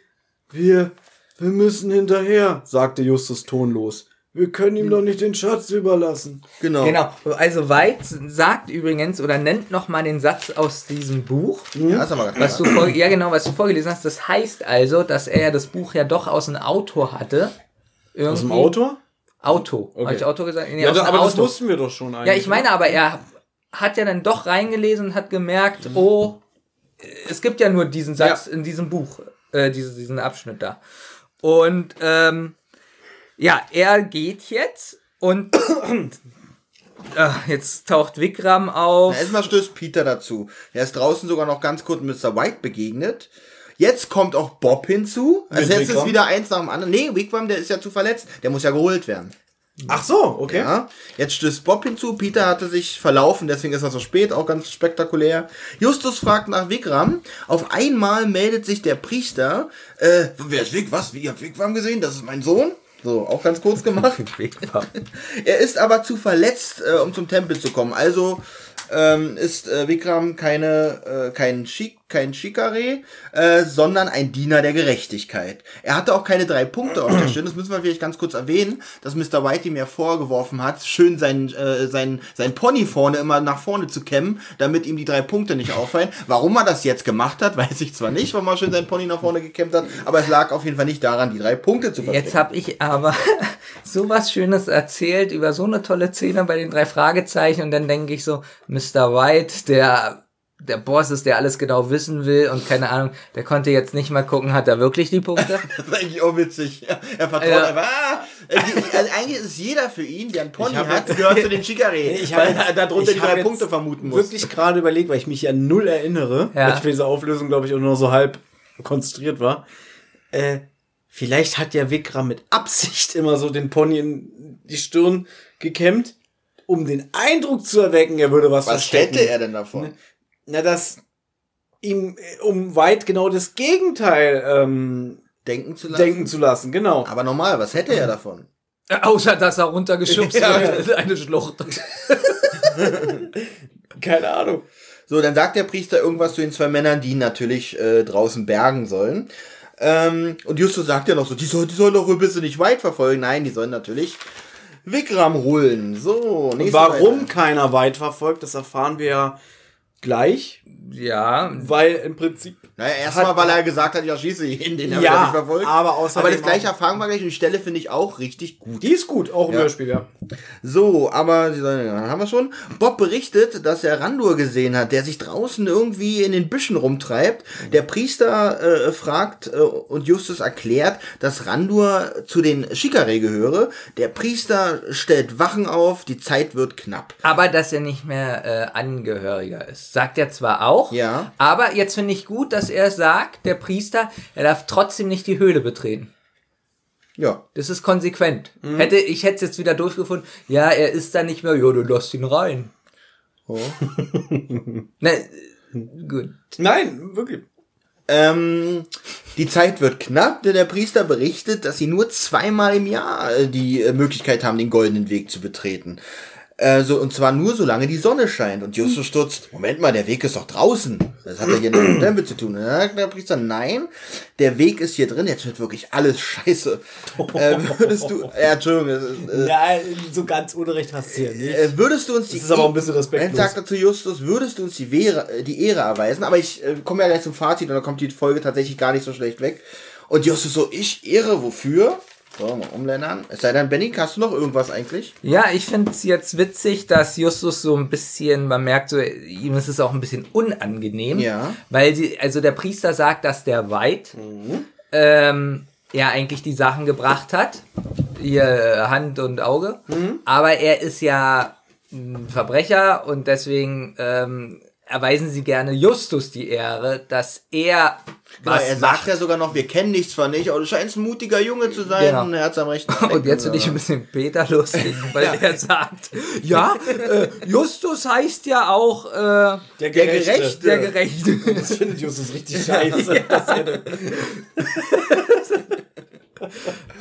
wir, wir müssen hinterher, sagte Justus tonlos. Wir können ihm doch nicht den Schatz überlassen. Genau. Genau. Also White sagt übrigens oder nennt nochmal den Satz aus diesem Buch. Ja, ist aber Was du vor, ja, genau, was du vorgelesen hast. Das heißt also, dass er ja das Buch ja doch aus einem Auto hatte. Irgendwie. Aus dem Auto? Auto. Okay. Habe ich Auto gesagt? Nee, Ja, aus da, aber das Auto. wussten wir doch schon eigentlich. Ja, ich meine, aber er hat ja dann doch reingelesen und hat gemerkt, oh, es gibt ja nur diesen Satz in diesem Buch, äh, diese, diesen Abschnitt da. Und ähm, ja, er geht jetzt und äh, jetzt taucht Vikram auf. Na, erstmal stößt Peter dazu. Er ist draußen sogar noch ganz kurz Mr. White begegnet. Jetzt kommt auch Bob hinzu. Also Mit jetzt ist wieder eins nach dem anderen. Nee, Wigwam, der ist ja zu verletzt. Der muss ja geholt werden. Ach so, okay. Ja, jetzt stößt Bob hinzu. Peter hatte sich verlaufen, deswegen ist er so spät, auch ganz spektakulär. Justus fragt nach Wigram. Auf einmal meldet sich der Priester. Äh, wer ist Wig? Was? Wie, ihr habt Wigwam gesehen? Das ist mein Sohn? So, auch ganz kurz gemacht. er ist aber zu verletzt, äh, um zum Tempel zu kommen. Also ähm, ist äh, Vikram keine, äh, kein, Schik kein Shikare, äh, sondern ein Diener der Gerechtigkeit. Er hatte auch keine drei Punkte auf der Stirn. Das müssen wir vielleicht ganz kurz erwähnen, dass Mr. White ihm ja vorgeworfen hat, schön sein, äh, sein, sein Pony vorne immer nach vorne zu kämmen, damit ihm die drei Punkte nicht auffallen. Warum er das jetzt gemacht hat, weiß ich zwar nicht, warum er schön sein Pony nach vorne gekämmt hat, aber es lag auf jeden Fall nicht daran, die drei Punkte zu verbringen. Jetzt habe ich aber so was Schönes erzählt über so eine tolle Szene bei den drei Fragezeichen und dann denke ich so, Mr. White, der der Boss ist, der alles genau wissen will und keine Ahnung, der konnte jetzt nicht mal gucken, hat er wirklich die Punkte? Das ist eigentlich auch witzig. Ja, er vertraut Ja. einfach. Ah, also eigentlich ist jeder für ihn, der ein Pony hat, jetzt- gehört zu den Chikare. Ich weil hab er darunter ich die hab drei jetzt Punkte vermuten muss. wirklich gerade überlegt, weil ich mich ja null erinnere, Ja. weil ich für diese Auflösung, glaube ich, auch nur so halb konzentriert war. Äh, vielleicht hat ja Vikram mit Absicht immer so den Pony in die Stirn gekämmt, um den Eindruck zu erwecken, er würde was, Was verstecken. hätte er denn davon? Na, dass ihm äh, um weit genau das Gegenteil ähm, Denken zu lassen? denken zu lassen, genau. Aber normal, was hätte er davon? Außer, dass er runtergeschubst Ja. wird. Eine Schlucht. Keine Ahnung. So, dann sagt der Priester irgendwas zu den zwei Männern, die ihn natürlich äh, draußen bergen sollen. Ähm, und Justus sagt ja noch so, die sollen, die sollen doch wohl bitte nicht weit verfolgen. Nein, die sollen natürlich Vikram holen. So, warum Seite. keiner weit verfolgt, das erfahren wir ja gleich, Ja, weil im Prinzip Naja, erstmal, weil er gesagt hat, ja, schieße ihn, den er Ja, wieder nicht verfolgt. aber außerdem Aber das gleiche auch- erfahren wir gleich und die Stelle finde ich auch richtig gut. Die ist gut, auch im Ja. Hörspiel, ja. So, aber ja, haben wir schon. Bob berichtet, dass er Randur gesehen hat, der sich draußen irgendwie in den Büschen rumtreibt. Der Priester äh, fragt äh, und Justus erklärt, dass Randur zu den Shikare gehöre. Der Priester stellt Wachen auf, die Zeit wird knapp. aber dass er nicht mehr äh, Angehöriger ist. Sagt er zwar auch, Ja. aber jetzt finde ich gut, dass er sagt, der Priester, er darf trotzdem nicht die Höhle betreten. Ja. Das ist konsequent. Hätte ich hätte es jetzt wieder durchgefunden, ja, er ist da nicht mehr, ja, du lässt ihn rein. Oh. Na, gut. Nein, wirklich. Ähm, die Zeit wird knapp, denn der Priester berichtet, dass sie nur zweimal im Jahr äh, die äh, Möglichkeit haben, den goldenen Weg zu betreten. Äh, so, und zwar nur solange die Sonne scheint. Und Justus stutzt, Moment mal, der Weg ist doch draußen. Das hat ja hier nichts mit dem Tempel zu tun. Und dann sagt der Priester, nein, der Weg ist hier drin. Jetzt wird wirklich alles scheiße. Äh, würdest du, ja, Entschuldigung, das ist, äh, Ja, so ganz unrecht hast du ja nicht. äh, würdest du uns die Das ist aber ein bisschen Dann respektlos. sagt er zu Justus, würdest du uns die, Wehre, äh, die Ehre erweisen? Aber ich äh, komme ja gleich zum Fazit und dann kommt die Folge tatsächlich gar nicht so schlecht weg. Und Justus so, ich Ehre, wofür? So, mal umländern. Es sei denn, Benny, hast du noch irgendwas eigentlich? Ja, ich finde es jetzt witzig, dass Justus so ein bisschen, man merkt so, ihm ist es auch ein bisschen unangenehm. Ja. Weil sie, also der Priester sagt, dass der Weid ähm, ja eigentlich die Sachen gebracht hat. Äh, Hand und Auge. Aber er ist ja ein Verbrecher und deswegen ähm, erweisen sie gerne Justus die Ehre, dass er Genau, er macht. sagt ja sogar noch, wir kennen dich zwar nicht, aber du scheinst ein mutiger Junge zu sein Genau. und er hat am rechten Und jetzt finde ich ein bisschen Peter lustig, weil er sagt, ja, äh, Justus heißt ja auch äh, Der Gerechte. der Gerechte. Das findet Justus richtig scheiße. er-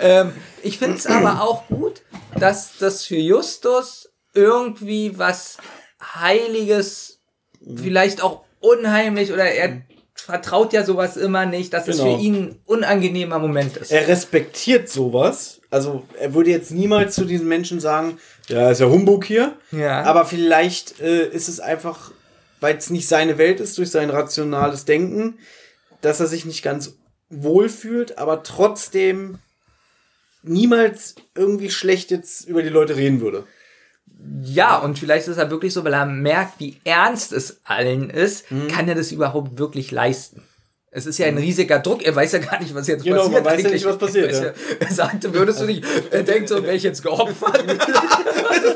ähm, ich finde es aber auch gut, dass das für Justus irgendwie was Heiliges, vielleicht auch unheimlich oder er vertraut ja sowas immer nicht, dass es Genau. für ihn ein unangenehmer Moment ist. er respektiert sowas. Also er würde jetzt niemals zu diesen Menschen sagen, ja, ist ja Humbug hier. Ja. Aber vielleicht äh, ist es einfach, weil es nicht seine Welt ist, durch sein rationales Denken, dass er sich nicht ganz wohl fühlt, aber trotzdem niemals irgendwie schlecht jetzt über die Leute reden würde. Ja, und vielleicht ist er wirklich so, weil er merkt, wie ernst es allen ist, Mhm. kann er das überhaupt wirklich leisten. Es ist ja ein riesiger Druck, er weiß ja gar nicht, was jetzt Genau, passiert. man weiß ja nicht, was passiert, Er weiß Er sagte, würdest du nicht, er denkt so, wäre ich jetzt geopfert?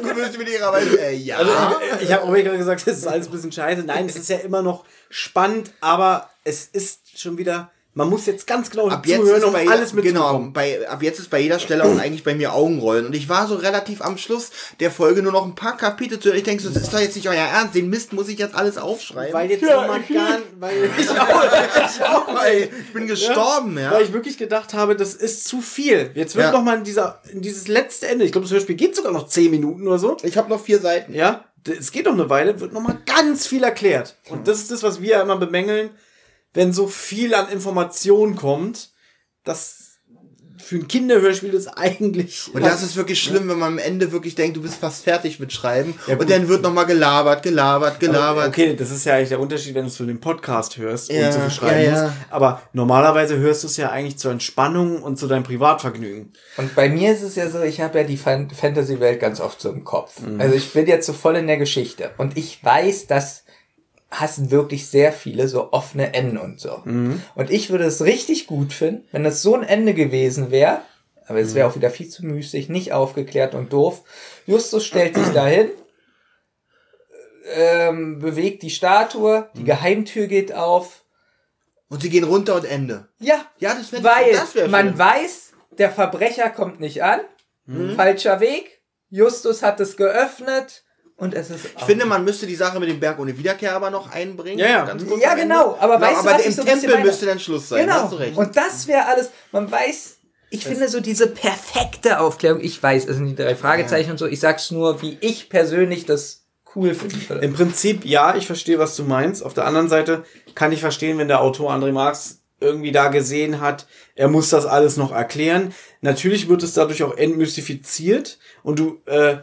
Du wirst mit ihrer Weise, äh, ja. Also ich, ich habe auch gerade gesagt, es ist alles ein bisschen scheiße. Nein, es ist ja immer noch spannend, aber es ist schon wieder. Man muss jetzt ganz genau ab jetzt zuhören, um bei alles jeder, genau, mitzubekommen. bei, ab jetzt ist bei jeder Stelle auch eigentlich bei mir Augenrollen und ich war so relativ am Schluss der Folge nur noch ein paar Kapitel zu ich denke so, das ist doch jetzt nicht euer Ernst, den Mist muss ich jetzt alles aufschreiben. Weil jetzt noch mal gar, weil ich auch, ich auch, Ey, ich bin gestorben, ja. Weil ich wirklich gedacht habe, das ist zu viel. Jetzt wird Ja. noch mal in dieser, in dieses letzte Ende. Ich glaube, das Hörspiel geht sogar noch 10 Minuten oder so. Ich habe noch vier Seiten. Ja, es geht noch eine Weile, wird noch mal ganz viel erklärt. Und das ist das, was wir ja immer bemängeln, wenn so viel an Informationen kommt, dass für ein Kinderhörspiel ist eigentlich. Und das ist wirklich schlimm, wenn man am Ende wirklich denkt, du bist fast fertig mit Schreiben. Ja, und dann wird nochmal gelabert, gelabert, gelabert. Aber, okay, das ist ja eigentlich der Unterschied, wenn du es für den Podcast hörst Ja, und so viel schreiben ja, ja. musst. Aber normalerweise hörst du es ja eigentlich zur Entspannung und zu deinem Privatvergnügen. Und bei mir ist es ja so, ich habe ja die Fan Fantasy-Welt ganz oft so im Kopf. Mhm. Also ich bin jetzt so voll in der Geschichte. Und ich weiß, dass hassen wirklich sehr viele so offene Enden und so. Mhm. Und ich würde es richtig gut finden, wenn es so ein Ende gewesen wäre, aber es Mhm. wäre auch wieder viel zu müßig, nicht aufgeklärt und doof. Justus stellt sich dahin, ähm, bewegt die Statue, Mhm. die Geheimtür geht auf. Und sie gehen runter und Ende. Ja, Ja, das wär- weil das wär man weiß, der Verbrecher kommt nicht an, Mhm. falscher Weg, Justus hat es geöffnet und es ist Ich finde, man müsste die Sache mit dem Berg ohne Wiederkehr aber noch einbringen. Ja, ja. Ganz kurz ja genau, aber Genau, weißt du, aber was im ich so Tempel meine? müsste dann Schluss sein. Genau. Hast du recht. Und das wäre alles, man weiß, ich finde so diese perfekte Aufklärung, ich weiß, es sind die drei Fragezeichen und so, ich sag's nur, wie ich persönlich das cool würde. Im Prinzip, ja, ich verstehe, was du meinst. Auf der anderen Seite kann ich verstehen, wenn der Autor André Marx irgendwie da gesehen hat, er muss das alles noch erklären. Natürlich wird es dadurch auch entmystifiziert und du äh,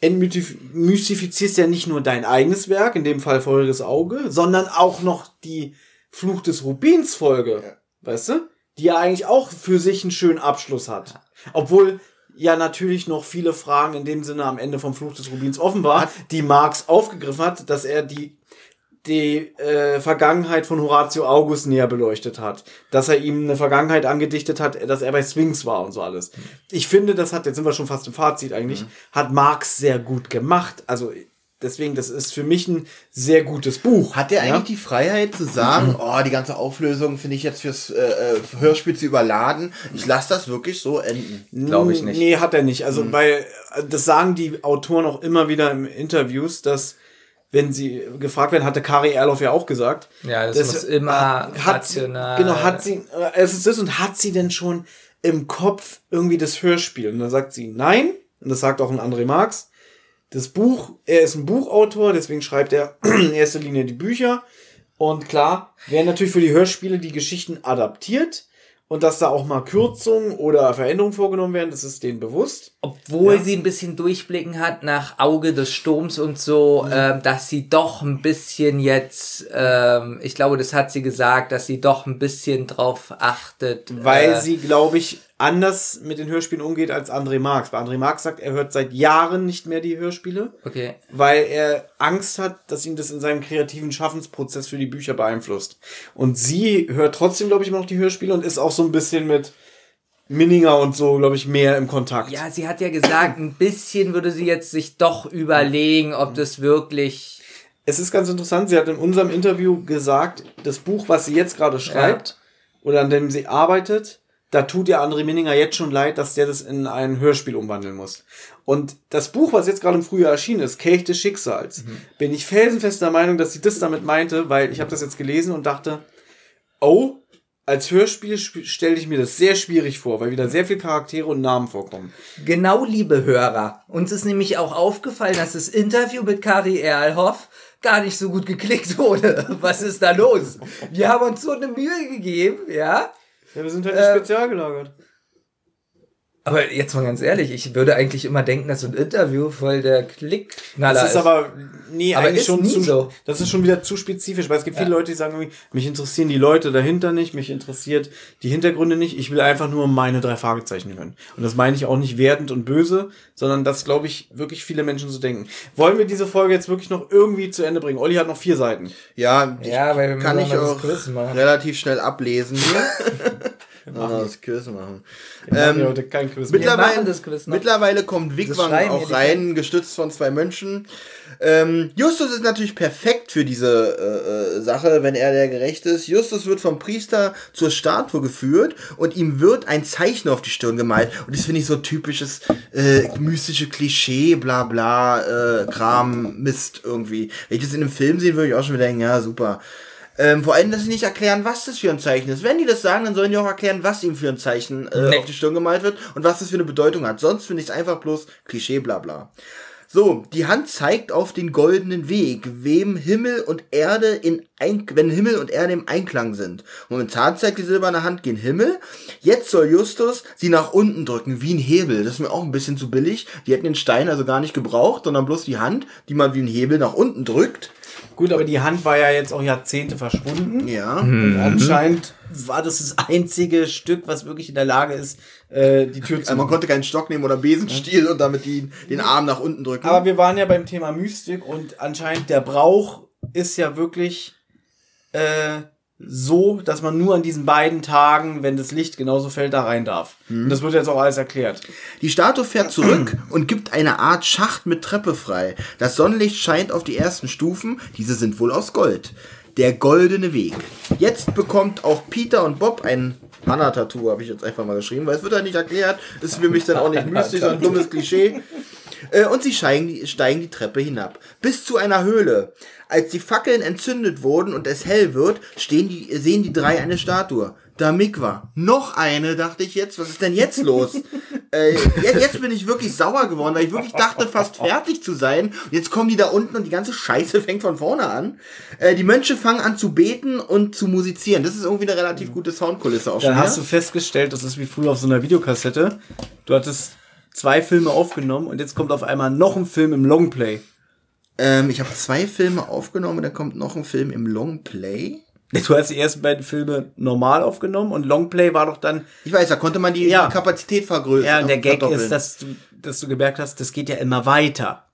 entmystifizierst ja nicht nur dein eigenes Werk, in dem Fall Feuriges Auge, sondern auch noch die Fluch des Rubins Folge, weißt du? Die ja eigentlich auch für sich einen schönen Abschluss hat. Obwohl ja natürlich noch viele Fragen in dem Sinne am Ende vom Fluch des Rubins offen war, die Marx aufgegriffen hat, dass er die die äh, Vergangenheit von Horatio August näher beleuchtet hat, dass er ihm eine Vergangenheit angedichtet hat, dass er bei Sphinx war und so alles. Ich finde, das hat, jetzt sind wir schon fast im Fazit eigentlich, hat Marx sehr gut gemacht. Also deswegen, das ist für mich ein sehr gutes Buch. Hat der Ja? eigentlich die Freiheit zu sagen, oh, die ganze Auflösung finde ich jetzt fürs äh, äh, Hörspiel zu überladen. Ich lasse das wirklich so enden. Glaube ich nicht. Nee, hat er nicht. Mhm. Also, weil äh, das sagen die Autoren auch immer wieder im Interviews, dass wenn sie gefragt werden, hatte Kari Erloff ja auch gesagt. Ja, das dass- muss immer hat sie, rational- Genau, hat sie, äh, es ist das und hat sie denn schon im Kopf irgendwie das Hörspiel? Und dann sagt sie nein. Und das sagt auch ein André Marx. Das Buch, er ist ein Buchautor, deswegen schreibt er in erster Linie die Bücher. Und klar, werden natürlich für die Hörspiele die Geschichten adaptiert. Und dass da auch mal Kürzungen oder Veränderungen vorgenommen werden, das ist denen bewusst. Obwohl Ja. sie ein bisschen Durchblicken hat nach Auge des Sturms und so, Mhm. ähm, dass sie doch ein bisschen jetzt, ähm, ich glaube, das hat sie gesagt, dass sie doch ein bisschen drauf achtet. Weil äh, sie, glaube ich, anders mit den Hörspielen umgeht als André Marx. Weil André Marx sagt, er hört seit Jahren nicht mehr die Hörspiele, Okay. weil er Angst hat, dass ihn das in seinem kreativen Schaffensprozess für die Bücher beeinflusst. Und sie hört trotzdem, glaube ich, immer noch die Hörspiele und ist auch so ein bisschen mit Minninger und so, glaube ich, mehr im Kontakt. Ja, sie hat ja gesagt, ein bisschen würde sie jetzt sich doch überlegen, ob das wirklich. Es ist ganz interessant, sie hat in unserem Interview gesagt, das Buch, was sie jetzt gerade schreibt oder an dem sie arbeitet, da tut ihr André Minninger jetzt schon leid, dass der das in ein Hörspiel umwandeln muss. Und das Buch, was jetzt gerade im Frühjahr erschienen ist, Kelch des Schicksals, bin ich felsenfest der Meinung, dass sie das damit meinte, weil ich habe das jetzt gelesen und dachte, oh, als Hörspiel stelle ich mir das sehr schwierig vor, weil wieder sehr viele Charaktere und Namen vorkommen. Genau, liebe Hörer. Uns ist nämlich auch aufgefallen, dass das Interview mit Kari Erlhoff gar nicht so gut geklickt wurde. Was ist da los? Wir haben uns so eine Mühe gegeben, ja? Ja, wir sind halt nicht Ähm, spezial gelagert. Aber jetzt mal ganz ehrlich, ich würde eigentlich immer denken, dass so ein Interview voll der Klickknaller Das ist aber, nee, Aber eigentlich ist schon nie zu, so. das ist schon wieder zu spezifisch, weil es gibt viele Leute, die sagen irgendwie, mich interessieren die Leute dahinter nicht, mich interessiert die Hintergründe nicht, ich will einfach nur meine drei Fragezeichen hören. Und das meine ich auch nicht wertend und böse, sondern das, glaube ich, wirklich viele Menschen so denken. Wollen wir diese Folge jetzt wirklich noch irgendwie zu Ende bringen? Olli hat noch vier Seiten. Ja, ich Ja, weil wir kann ich auch relativ schnell ablesen hier. Wir machen das Quiz machen. Wir haben Ähm, heute kein Quiz mittlerweile, machen das Quiz noch. mittlerweile kommt Wigwam auch rein, gestützt von zwei Mönchen. Ähm, Justus ist natürlich perfekt für diese äh, äh, Sache, wenn er der Gerecht ist. Justus wird vom Priester zur Statue geführt und ihm wird ein Zeichen auf die Stirn gemalt. Und das finde ich so typisches äh, mystische Klischee, bla bla, äh, Kram, Mist irgendwie. Wenn ich das in einem Film sehen würde, ich auch schon wieder denken, ja, super. Ähm, vor allem, dass sie nicht erklären, was das für ein Zeichen ist. Wenn die das sagen, dann sollen die auch erklären, was ihm für ein Zeichen äh, Nee. auf die Stirn gemalt wird und was das für eine Bedeutung hat. Sonst finde ich es einfach bloß Klischee, bla bla. So, die Hand zeigt auf den goldenen Weg, wem Himmel und Erde in ein, wenn Himmel und Erde im Einklang sind. Momentan zeigt die silberne Hand gen Himmel. Jetzt soll Justus sie nach unten drücken, wie ein Hebel. Das ist mir auch ein bisschen zu billig. Die hätten den Stein also gar nicht gebraucht, sondern bloß die Hand, die man wie ein Hebel nach unten drückt. Gut, aber die Hand war ja jetzt auch Jahrzehnte verschwunden. Ja. Und anscheinend war das das einzige Stück, was wirklich in der Lage ist, äh, die Tür zu Also man konnte keinen Stock nehmen oder Besenstiel und damit die, den Arm nach unten drücken. Aber wir waren ja beim Thema Mystik und anscheinend der Brauch ist ja wirklich äh, so, dass man nur an diesen beiden Tagen, wenn das Licht genauso fällt, da rein darf. Und das wird jetzt auch alles erklärt. Die Statue fährt zurück und gibt eine Art Schacht mit Treppe frei. Das Sonnenlicht scheint auf die ersten Stufen, diese sind wohl aus Gold. Der goldene Weg. Jetzt bekommt auch Peter und Bob ein Manna-Tattoo, habe ich jetzt einfach mal geschrieben, weil es wird ja nicht erklärt, ist für mich dann auch nicht mystisch, sondern ein dummes Klischee. Äh, und sie steigen die, steigen die Treppe hinab. Bis zu einer Höhle. Als die Fackeln entzündet wurden und es hell wird, stehen die, sehen die drei eine Statue. Da Mikwa. Noch eine, dachte ich jetzt. Was ist denn jetzt los? äh, jetzt, bin ich wirklich sauer geworden, weil ich wirklich dachte, fast fertig zu sein. Und jetzt kommen die da unten und die ganze Scheiße fängt von vorne an. Äh, die Mönche fangen an zu beten und zu musizieren. Das ist irgendwie eine relativ gute Soundkulisse auch Dann schon hast du festgestellt, das ist wie früher auf so einer Videokassette. Du hattest zwei Filme aufgenommen und jetzt kommt auf einmal noch ein Film im Longplay. Ähm, ich habe zwei Filme aufgenommen, da kommt noch ein Film im Longplay. Du hast die ersten beiden Filme normal aufgenommen und Longplay war doch dann. Ich weiß, da konnte man die, Ja. die Kapazität vergrößern. Ja, und der Gag verdoppeln. ist, dass du, dass du gemerkt hast, das geht ja immer weiter.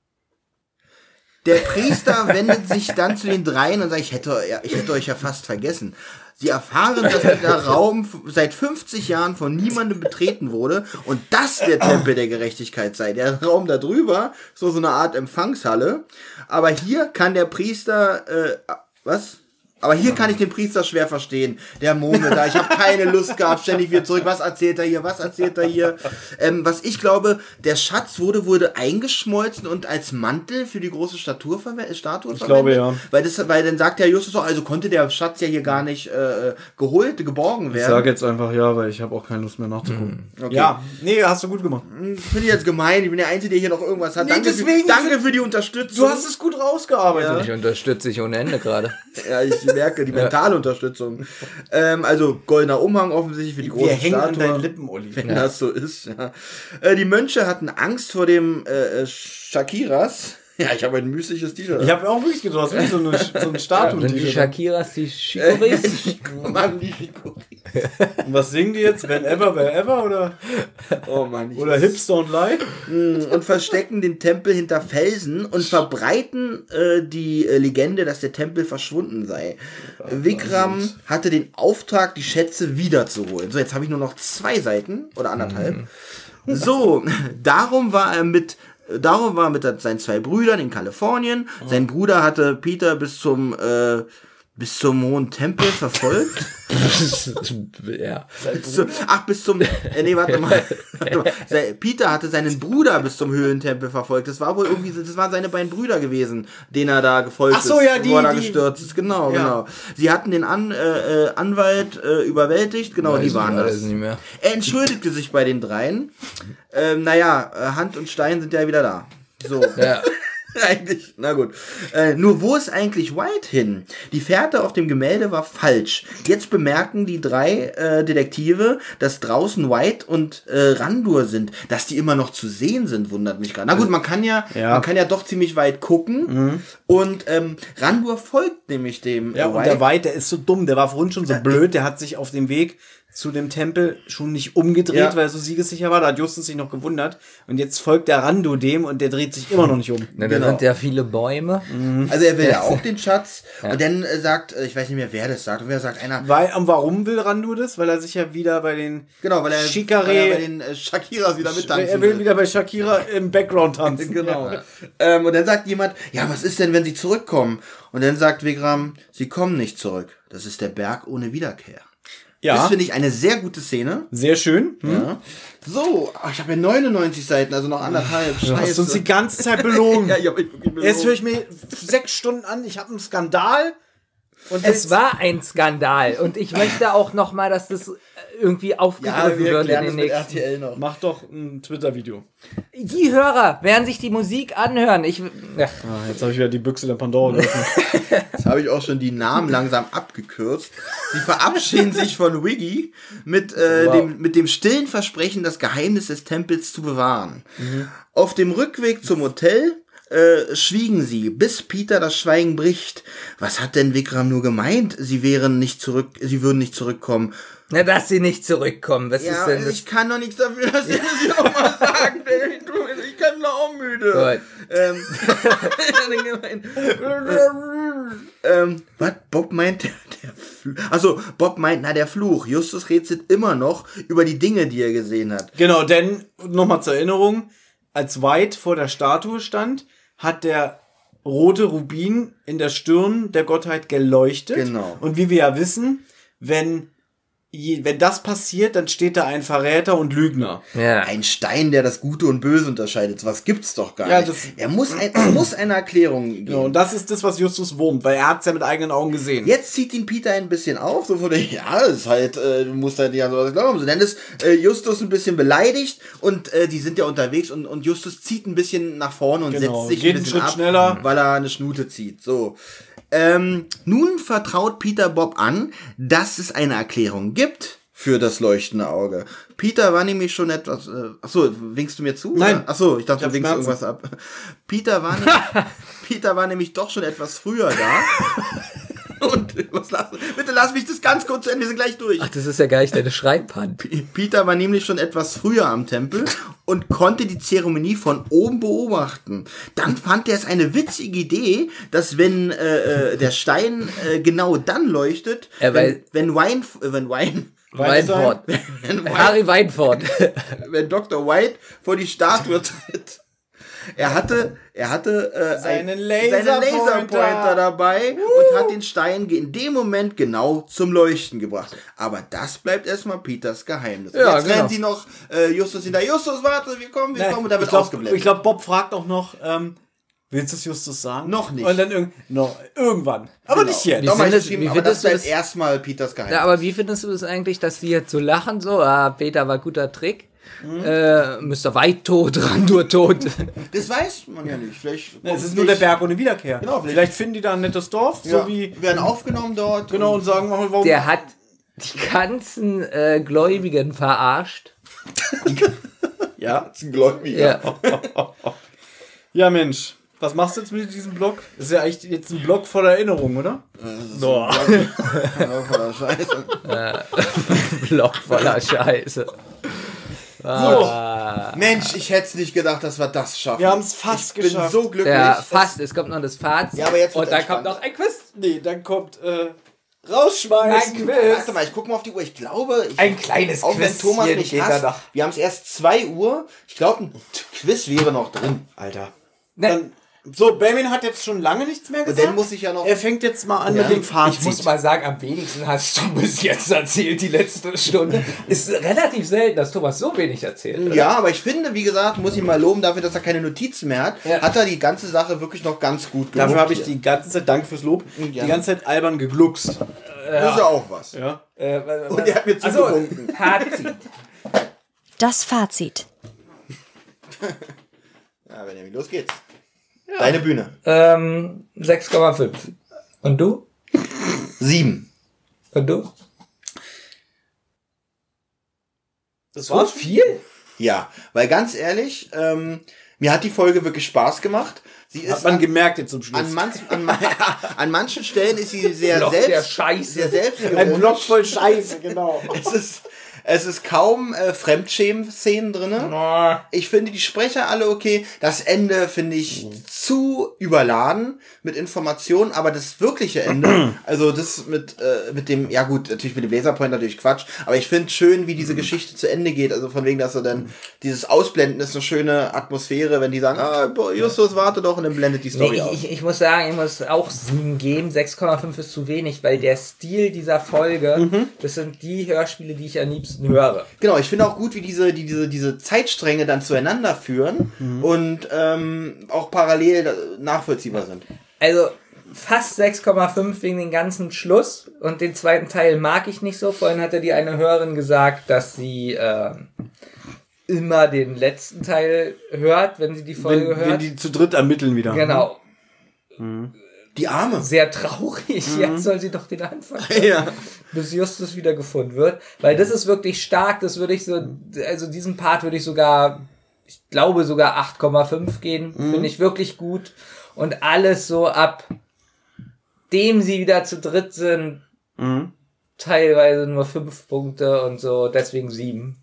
Der Priester wendet sich dann zu den dreien und sagt, ich hätte, ja, ich hätte euch ja fast vergessen. Sie erfahren, dass dieser Raum seit 50 Jahren von niemandem betreten wurde und das der Tempel der Gerechtigkeit sei. Der Raum da drüber so so eine Art Empfangshalle. Aber hier kann der Priester, äh, was? Aber hier kann ich den Priester schwer verstehen. Der Murmel da, ich habe keine Lust gehabt, ständig wieder zurück. Was erzählt er hier? Was erzählt er hier? Ähm, was ich glaube, der Schatz wurde, wurde eingeschmolzen und als Mantel für die große Statur verwe- Statue Ich glaube, ja. Weil, das, weil dann sagt der Justus so, also konnte der Schatz ja hier gar nicht äh, geholt, geborgen Ich werden. sage jetzt einfach ja, weil ich habe auch keine Lust mehr nachzugucken. Okay. Ja, nee, hast du gut gemacht. Finde ich jetzt gemein. Ich bin der Einzige, der hier noch irgendwas hat. Nee, danke, für, deswegen danke für die Unterstützung. Du hast es gut rausgearbeitet. Ich unterstütze dich ohne Ende gerade. Ja, ich merke die mentale Unterstützung. Ähm, also goldener Umhang offensichtlich für die große Wir hängen an Statue. deinen Lippen, Olli. Wenn das so ist, ja. Äh, die Mönche hatten Angst vor dem äh, äh, Shakiras. Ja, ich habe ein mystisches T-Shirt. Ich habe auch wirklich gedacht, hast wirklich so eine, so ein statuen Sind die Shakiras die Shikoris? Mann, die Shikori. Und was singen die jetzt? Whenever, wherever? Oder, Oh Mann. ich- oder Hips don't lie? und verstecken den Tempel hinter Felsen und verbreiten äh, die äh, Legende, dass der Tempel verschwunden sei. Vikram hatte den Auftrag, die Schätze wiederzuholen. So, jetzt habe ich nur noch zwei Seiten oder anderthalb. So, darum war er mit Darum war er mit seinen zwei Brüdern in Kalifornien. Sein Bruder hatte Peter bis zum äh, bis zum Hohen Tempel verfolgt. ja. Bis zu, ach, bis zum. Äh, nee, warte mal. Warte mal. Peter hatte seinen Bruder bis zum Höhlentempel verfolgt. Das war wohl irgendwie, das waren seine beiden Brüder gewesen, denen er da gefolgt Ach so, ist, ja, die- wo er da die- gestürzt ist. Genau, Ja. genau. Sie hatten den An, äh, äh, Anwalt äh, überwältigt, genau, Weiß die waren das. nicht mehr. Er entschuldigte sich bei den dreien. Ähm, naja, äh, Hand und Stein sind ja wieder da. So. Ja. eigentlich, na gut. Äh, nur wo ist eigentlich White hin? Die Fährte auf dem Gemälde war falsch. Jetzt bemerken die drei äh, Detektive, dass draußen White und äh, Randur sind. Dass die immer noch zu sehen sind, wundert mich gerade. Na gut, man kann ja, Ja. man kann ja doch ziemlich weit gucken. Und ähm, Randur folgt nämlich dem Ja, äh, und der White, der ist so dumm, der war vorhin schon so blöd, der hat sich auf dem Weg zu dem Tempel schon nicht umgedreht, Ja. weil er so siegessicher war. Da hat Justus sich noch gewundert. Und jetzt folgt der Rando dem und der dreht sich immer noch nicht um. Na, Genau. sind ja viele Bäume. Also er will ja auch den Schatz. Und dann äh, sagt, äh, ich weiß nicht mehr, wer das sagt. Und wer sagt einer, Weil, und warum will Rando das? Weil er sich ja wieder bei den genau, weil er, Shikare- weil er bei den äh, Shakiras wieder mittanzen er will wieder bei Shakira im Background tanzen. Genau. Ähm, und dann sagt jemand, ja, was ist denn, wenn sie zurückkommen? Und dann sagt Vikram, sie kommen nicht zurück. Das ist der Berg ohne Wiederkehr. Das Ja, finde ich eine sehr gute Szene. sehr schön. Hm? Ja. So, ach, ich habe ja 99 Seiten, also noch anderthalb. Du hast uns die ganze Zeit belogen. ja, ich hab belogen. Jetzt höre ich mir sechs Stunden an, ich habe einen Skandal. Und Es war ein Skandal und ich möchte auch noch mal, dass das irgendwie ja, aufgegriffen wir wird in den nächsten. RTL noch. Mach doch ein Twitter-Video. Die Hörer werden sich die Musik anhören. Ich, ach, Ah, jetzt habe ich wieder die Büchse der Pandora geöffnet. Jetzt habe ich auch schon die Namen langsam abgekürzt. Sie verabschieden sich von Wiggy mit, äh, Wow. dem, mit dem stillen Versprechen, das Geheimnis des Tempels zu bewahren. Auf dem Rückweg zum Hotel äh, schwiegen sie, bis Peter das Schweigen bricht. Was hat denn Vikram nur gemeint? Sie wären nicht zurück, sie würden nicht zurückkommen. Na, dass sie nicht zurückkommen. Was Ja, ist denn das? ich kann doch nichts dafür, dass sie das auch mal sagen. Ich kann doch auch müde. Ähm, ähm, was? Bob meint der, der Fluch. Also, Bob meint, na, der Fluch. Justus rätselt immer noch über die Dinge, die er gesehen hat. Genau, denn nochmal zur Erinnerung, als White vor der Statue stand, hat der rote Rubin in der Stirn der Gottheit geleuchtet. Genau. Und wie wir ja wissen, wenn, je, wenn das passiert, dann steht da ein Verräter und Lügner. Ja. Ein Stein, der das Gute und Böse unterscheidet. Was gibt's doch gar Ja, nicht. das- er muss, ein, es muss eine Erklärung geben. Genau, und das ist das, was Justus wurmt, weil er hat es ja mit eigenen Augen gesehen. Jetzt zieht ihn Peter ein bisschen auf, so von der, ja, ist halt, äh, du musst halt nicht an sowas glauben. So, dann ist äh, Justus ein bisschen beleidigt und äh, die sind ja unterwegs und, und Justus zieht ein bisschen nach vorne und Genau, setzt sich geht ein bisschen Schritt ab, schneller. weil er eine Schnute zieht. So. Ähm, nun vertraut Peter Bob an, dass es eine Erklärung gibt für das leuchtende Auge. Peter war nämlich schon etwas. Äh, achso, winkst du mir zu? Nein. Oder? Achso, ich dachte, Ich du winkst irgendwas ab. Peter war, nämlich, Peter war nämlich doch schon etwas früher da. Und was lass, bitte lass mich das ganz kurz zu Ende, wir sind gleich durch. Ach, das ist ja gar nicht deine Schreibhand. Peter war nämlich schon etwas früher am Tempel und konnte die Zeremonie von oben beobachten. Dann fand er es eine witzige Idee, dass wenn äh, äh, der Stein äh, genau dann leuchtet, Ja, wenn, wenn Wein, äh, wenn Wein, Weinford. wenn, Wein, Harry Weinford. wenn Dr. White vor die Statue tritt. Er hatte, er hatte äh, Seinen ein- Laserpointer. seinen Laserpointer dabei und hat den Stein in dem Moment genau zum Leuchten gebracht. Aber das bleibt erstmal Peters Geheimnis. Und Ja, Jetzt genau. rennen sie noch äh, Justus hinter. Justus, warte, wir kommen, wir Nein, kommen. Und da ich wird glaube, ausgeblendet. glaub, Bob fragt auch noch, ähm, willst du es Justus sagen? Noch nicht. Und dann irg noch, irgendwann. Aber Genau. nicht jetzt. Wie Nochmal findest- wie aber das findest du das- erstmal Peters Geheimnis. Ja, aber wie findest du es eigentlich, dass die jetzt so lachen, so, ah, Peter war guter Trick, äh, Mr. White tot, Randur tot. das weiß man ja nicht. Vielleicht Ne, es ist nur der Berg ohne Wiederkehr. Genau, vielleicht- vielleicht finden die da ein nettes Dorf, ja, so wie, werden aufgenommen dort. genau, und sagen, warum, Der hat die ganzen äh, Gläubigen verarscht. ja, ist ein Gläubiger. Ja. ja Mensch, was machst du jetzt mit diesem Blog? Das ist ja eigentlich jetzt ein Blog voller Erinnerungen, oder? Boah. Ja, voller Scheiße. Block voller Scheiße. Ah. Mensch, ich hätte es nicht gedacht, dass wir das schaffen. Wir haben es fast ich geschafft. bin so glücklich. Ja, fast. Es kommt noch das Fazit. Ja, aber jetzt Und dann entspannt. kommt noch ein Quiz. Nee, dann kommt, äh, rausschmeißen. Ein Quiz. Warte mal, ich guck mal auf die Uhr. Ich glaube, ich, Ein kleines auch wenn Quiz Thomas hier mich geht hasst, wir haben es erst 2 Uhr. Ich glaube, ein Quiz wäre noch drin. Alter. Ne. Dann, so, Benjamin hat jetzt schon lange nichts mehr Und gesagt. dann muss ich ja noch. er fängt jetzt mal an Ja. mit dem Fazit. Ich muss mal sagen, am wenigsten hast du bis jetzt erzählt, die letzte Stunde. Ist relativ selten, dass Thomas so wenig erzählt. oder? Ja, aber ich finde, wie gesagt, muss ich mal loben dafür, dass er keine Notizen mehr hat. Ja. Hat er die ganze Sache wirklich noch ganz gut gemacht. Dafür habe ich die ganze Zeit, danke fürs Lob, Ja. die ganze Zeit albern gegluckst. Das ist ja auch was. Ja. Äh, Und er hat mir also, zugewunken. Fazit. Das Fazit. Ja, Benjamin, los geht's. Deine Bühne. Ähm, 6,5. Und du? Sieben. Und du? Das So viel? Ja, weil ganz ehrlich, ähm, mir hat die Folge wirklich Spaß gemacht. Sie ist Hat man an, gemerkt jetzt zum Schluss. an, manch, an, an manchen Stellen ist sie sehr Block selbst, der Scheiße. sehr selbst Ein Block voll Scheiße, genau. Es ist, es ist kaum äh, Fremdschämen-Szenen drin. Ich finde die Sprecher alle okay. Das Ende finde ich zu überladen mit Informationen, aber das wirkliche Ende, also das mit, äh, mit dem, ja gut, natürlich mit dem Laserpoint natürlich Quatsch, aber ich finde schön, wie diese Geschichte zu Ende geht. Also von wegen, dass er dann dieses Ausblenden ist eine schöne Atmosphäre, wenn die sagen, ah, Justus, warte doch, und dann blendet die Nee, Story ich, aus. ich, ich muss sagen, ich muss auch 7 geben. 6,5 ist zu wenig, weil der Stil dieser Folge, Mhm. das sind die Hörspiele, die ich am liebsten höre. Genau, ich finde auch gut, wie diese, die, diese, diese Zeitstränge dann zueinander führen Mhm. und ähm, auch parallel nachvollziehbar sind. Also fast 6,5 wegen den ganzen Schluss und den zweiten Teil mag ich nicht so. Vorhin hatte die eine Hörerin gesagt, dass sie äh, immer den letzten Teil hört, wenn sie die Folge Wenn, wenn hört. die zu dritt ermitteln wieder. genau. Die Arme. Sehr traurig. Jetzt soll sie doch den Anfang hören, Ja. bis Justus wieder gefunden wird. Weil das ist wirklich stark. Das würde ich so, also diesen Part würde ich sogar, ich glaube sogar 8,5 gehen. Finde ich wirklich gut. Und alles so ab dem sie wieder zu dritt sind, Mhm. teilweise nur fünf Punkte und so, deswegen sieben.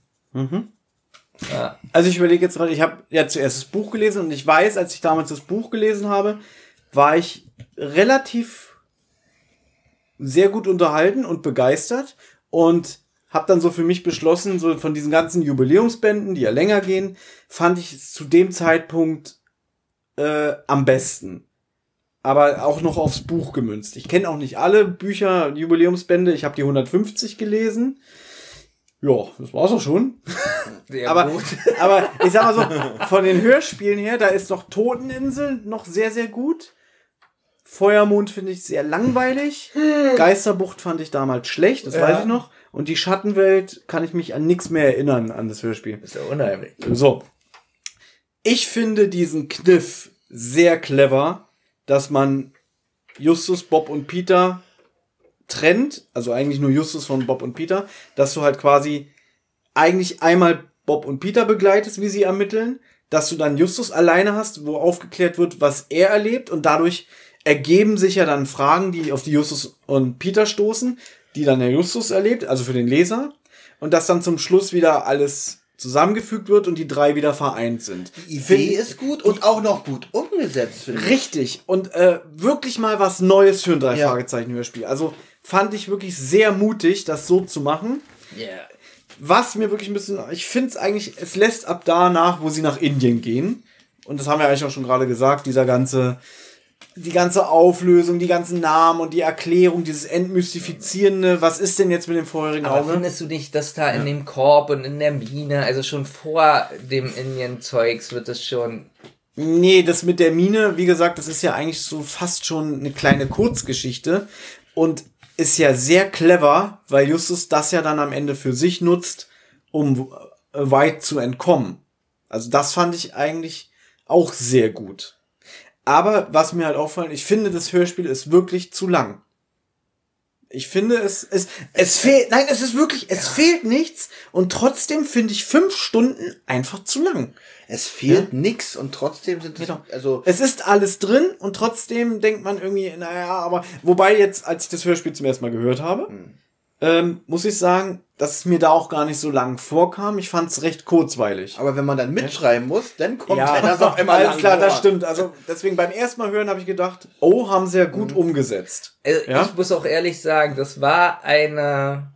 Ja. Also ich überlege jetzt gerade, ich habe ja zuerst das Buch gelesen und ich weiß, als ich damals das Buch gelesen habe, war ich relativ sehr gut unterhalten und begeistert und habe dann so für mich beschlossen, so von diesen ganzen Jubiläumsbänden, die ja länger gehen, fand ich es zu dem Zeitpunkt äh, am besten. Aber auch noch aufs Buch gemünzt. Ich kenne auch nicht alle Bücher, Jubiläumsbände. Ich habe die 150 gelesen. Ja, das war's auch schon. Sehr aber, gut. aber ich sag mal so, von den Hörspielen her, da ist doch Toteninsel noch sehr, sehr gut. Feuermond finde ich sehr langweilig. Geisterbucht fand ich damals schlecht, das Ja. weiß ich noch. Und die Schattenwelt kann ich mich an nichts mehr erinnern an das Hörspiel. Ist ja unheimlich. So. Ich finde diesen Kniff sehr clever, dass man Justus, Bob und Peter trennt, also eigentlich nur Justus von Bob und Peter, dass du halt quasi eigentlich einmal Bob und Peter begleitest, wie sie ermitteln, dass du dann Justus alleine hast, wo aufgeklärt wird, was er erlebt und dadurch ergeben sich ja dann Fragen, die auf die Justus und Peter stoßen, die dann der Justus erlebt, also für den Leser. Und dass dann zum Schluss wieder alles zusammengefügt wird und die drei wieder vereint sind. Die Idee ist gut und auch noch gut umgesetzt, finde ich. Richtig. Und äh, wirklich mal was Neues für ein drei Ja. Also fand ich wirklich sehr mutig, das so zu machen. Was mir wirklich ein bisschen, ich finde es eigentlich, es lässt ab da nach, wo sie nach Indien gehen. Und das haben wir eigentlich auch schon gerade gesagt, dieser ganze, die ganze Auflösung, die ganzen Namen und die Erklärung, dieses Entmystifizierende, was ist denn jetzt mit dem vorherigen Aber Auge? findest du nicht, dass da in dem Korb und in der Mine, also schon vor dem Indien-Zeugs wird es schon. Nee, das mit der Mine, wie gesagt, das ist ja eigentlich so fast schon eine kleine Kurzgeschichte und ist ja sehr clever, weil Justus das ja dann am Ende für sich nutzt, um äh, weit zu entkommen. Also das fand ich eigentlich auch sehr gut. Aber was mir halt auffällt, ich finde, das Hörspiel ist wirklich zu lang. Ich finde, es, es, es fehlt, nein, es ist wirklich, es fehlt nichts und trotzdem finde ich fünf Stunden einfach zu lang. Es fehlt nix und trotzdem sind es, also, Es ist alles drin und trotzdem denkt man irgendwie, naja, aber wobei jetzt, als ich das Hörspiel zum ersten Mal gehört habe, ähm, muss ich sagen, dass es mir da auch gar nicht so lang vorkam. Ich fand es recht kurzweilig. aber wenn man dann mitschreiben muss, dann kommt ja, das auf einmal alles lang klar, das vor. stimmt. Also deswegen beim ersten Mal hören habe ich gedacht, oh, haben sie ja gut umgesetzt. Also Ja? Ich muss auch ehrlich sagen, das war eine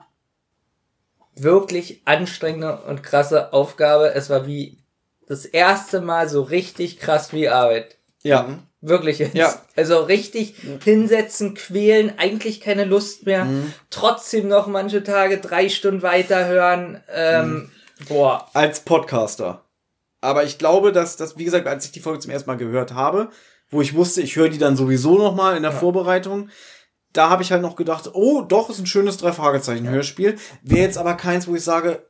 wirklich anstrengende und krasse Aufgabe. Es war wie das erste Mal so richtig krass wie Arbeit. Ja. Wirklich jetzt. Ja. Also richtig hinsetzen, quälen, eigentlich keine Lust mehr. Mhm. Trotzdem noch manche Tage drei Stunden weiterhören. Ähm, Mhm. Boah. Als Podcaster. Aber ich glaube, dass das, wie gesagt, als ich die Folge zum ersten Mal gehört habe, wo ich wusste, ich höre die dann sowieso noch mal in der Vorbereitung, da habe ich halt noch gedacht, oh, doch, ist ein schönes drei Fragezeichen Hörspiel. Wäre jetzt aber keins, wo ich sage,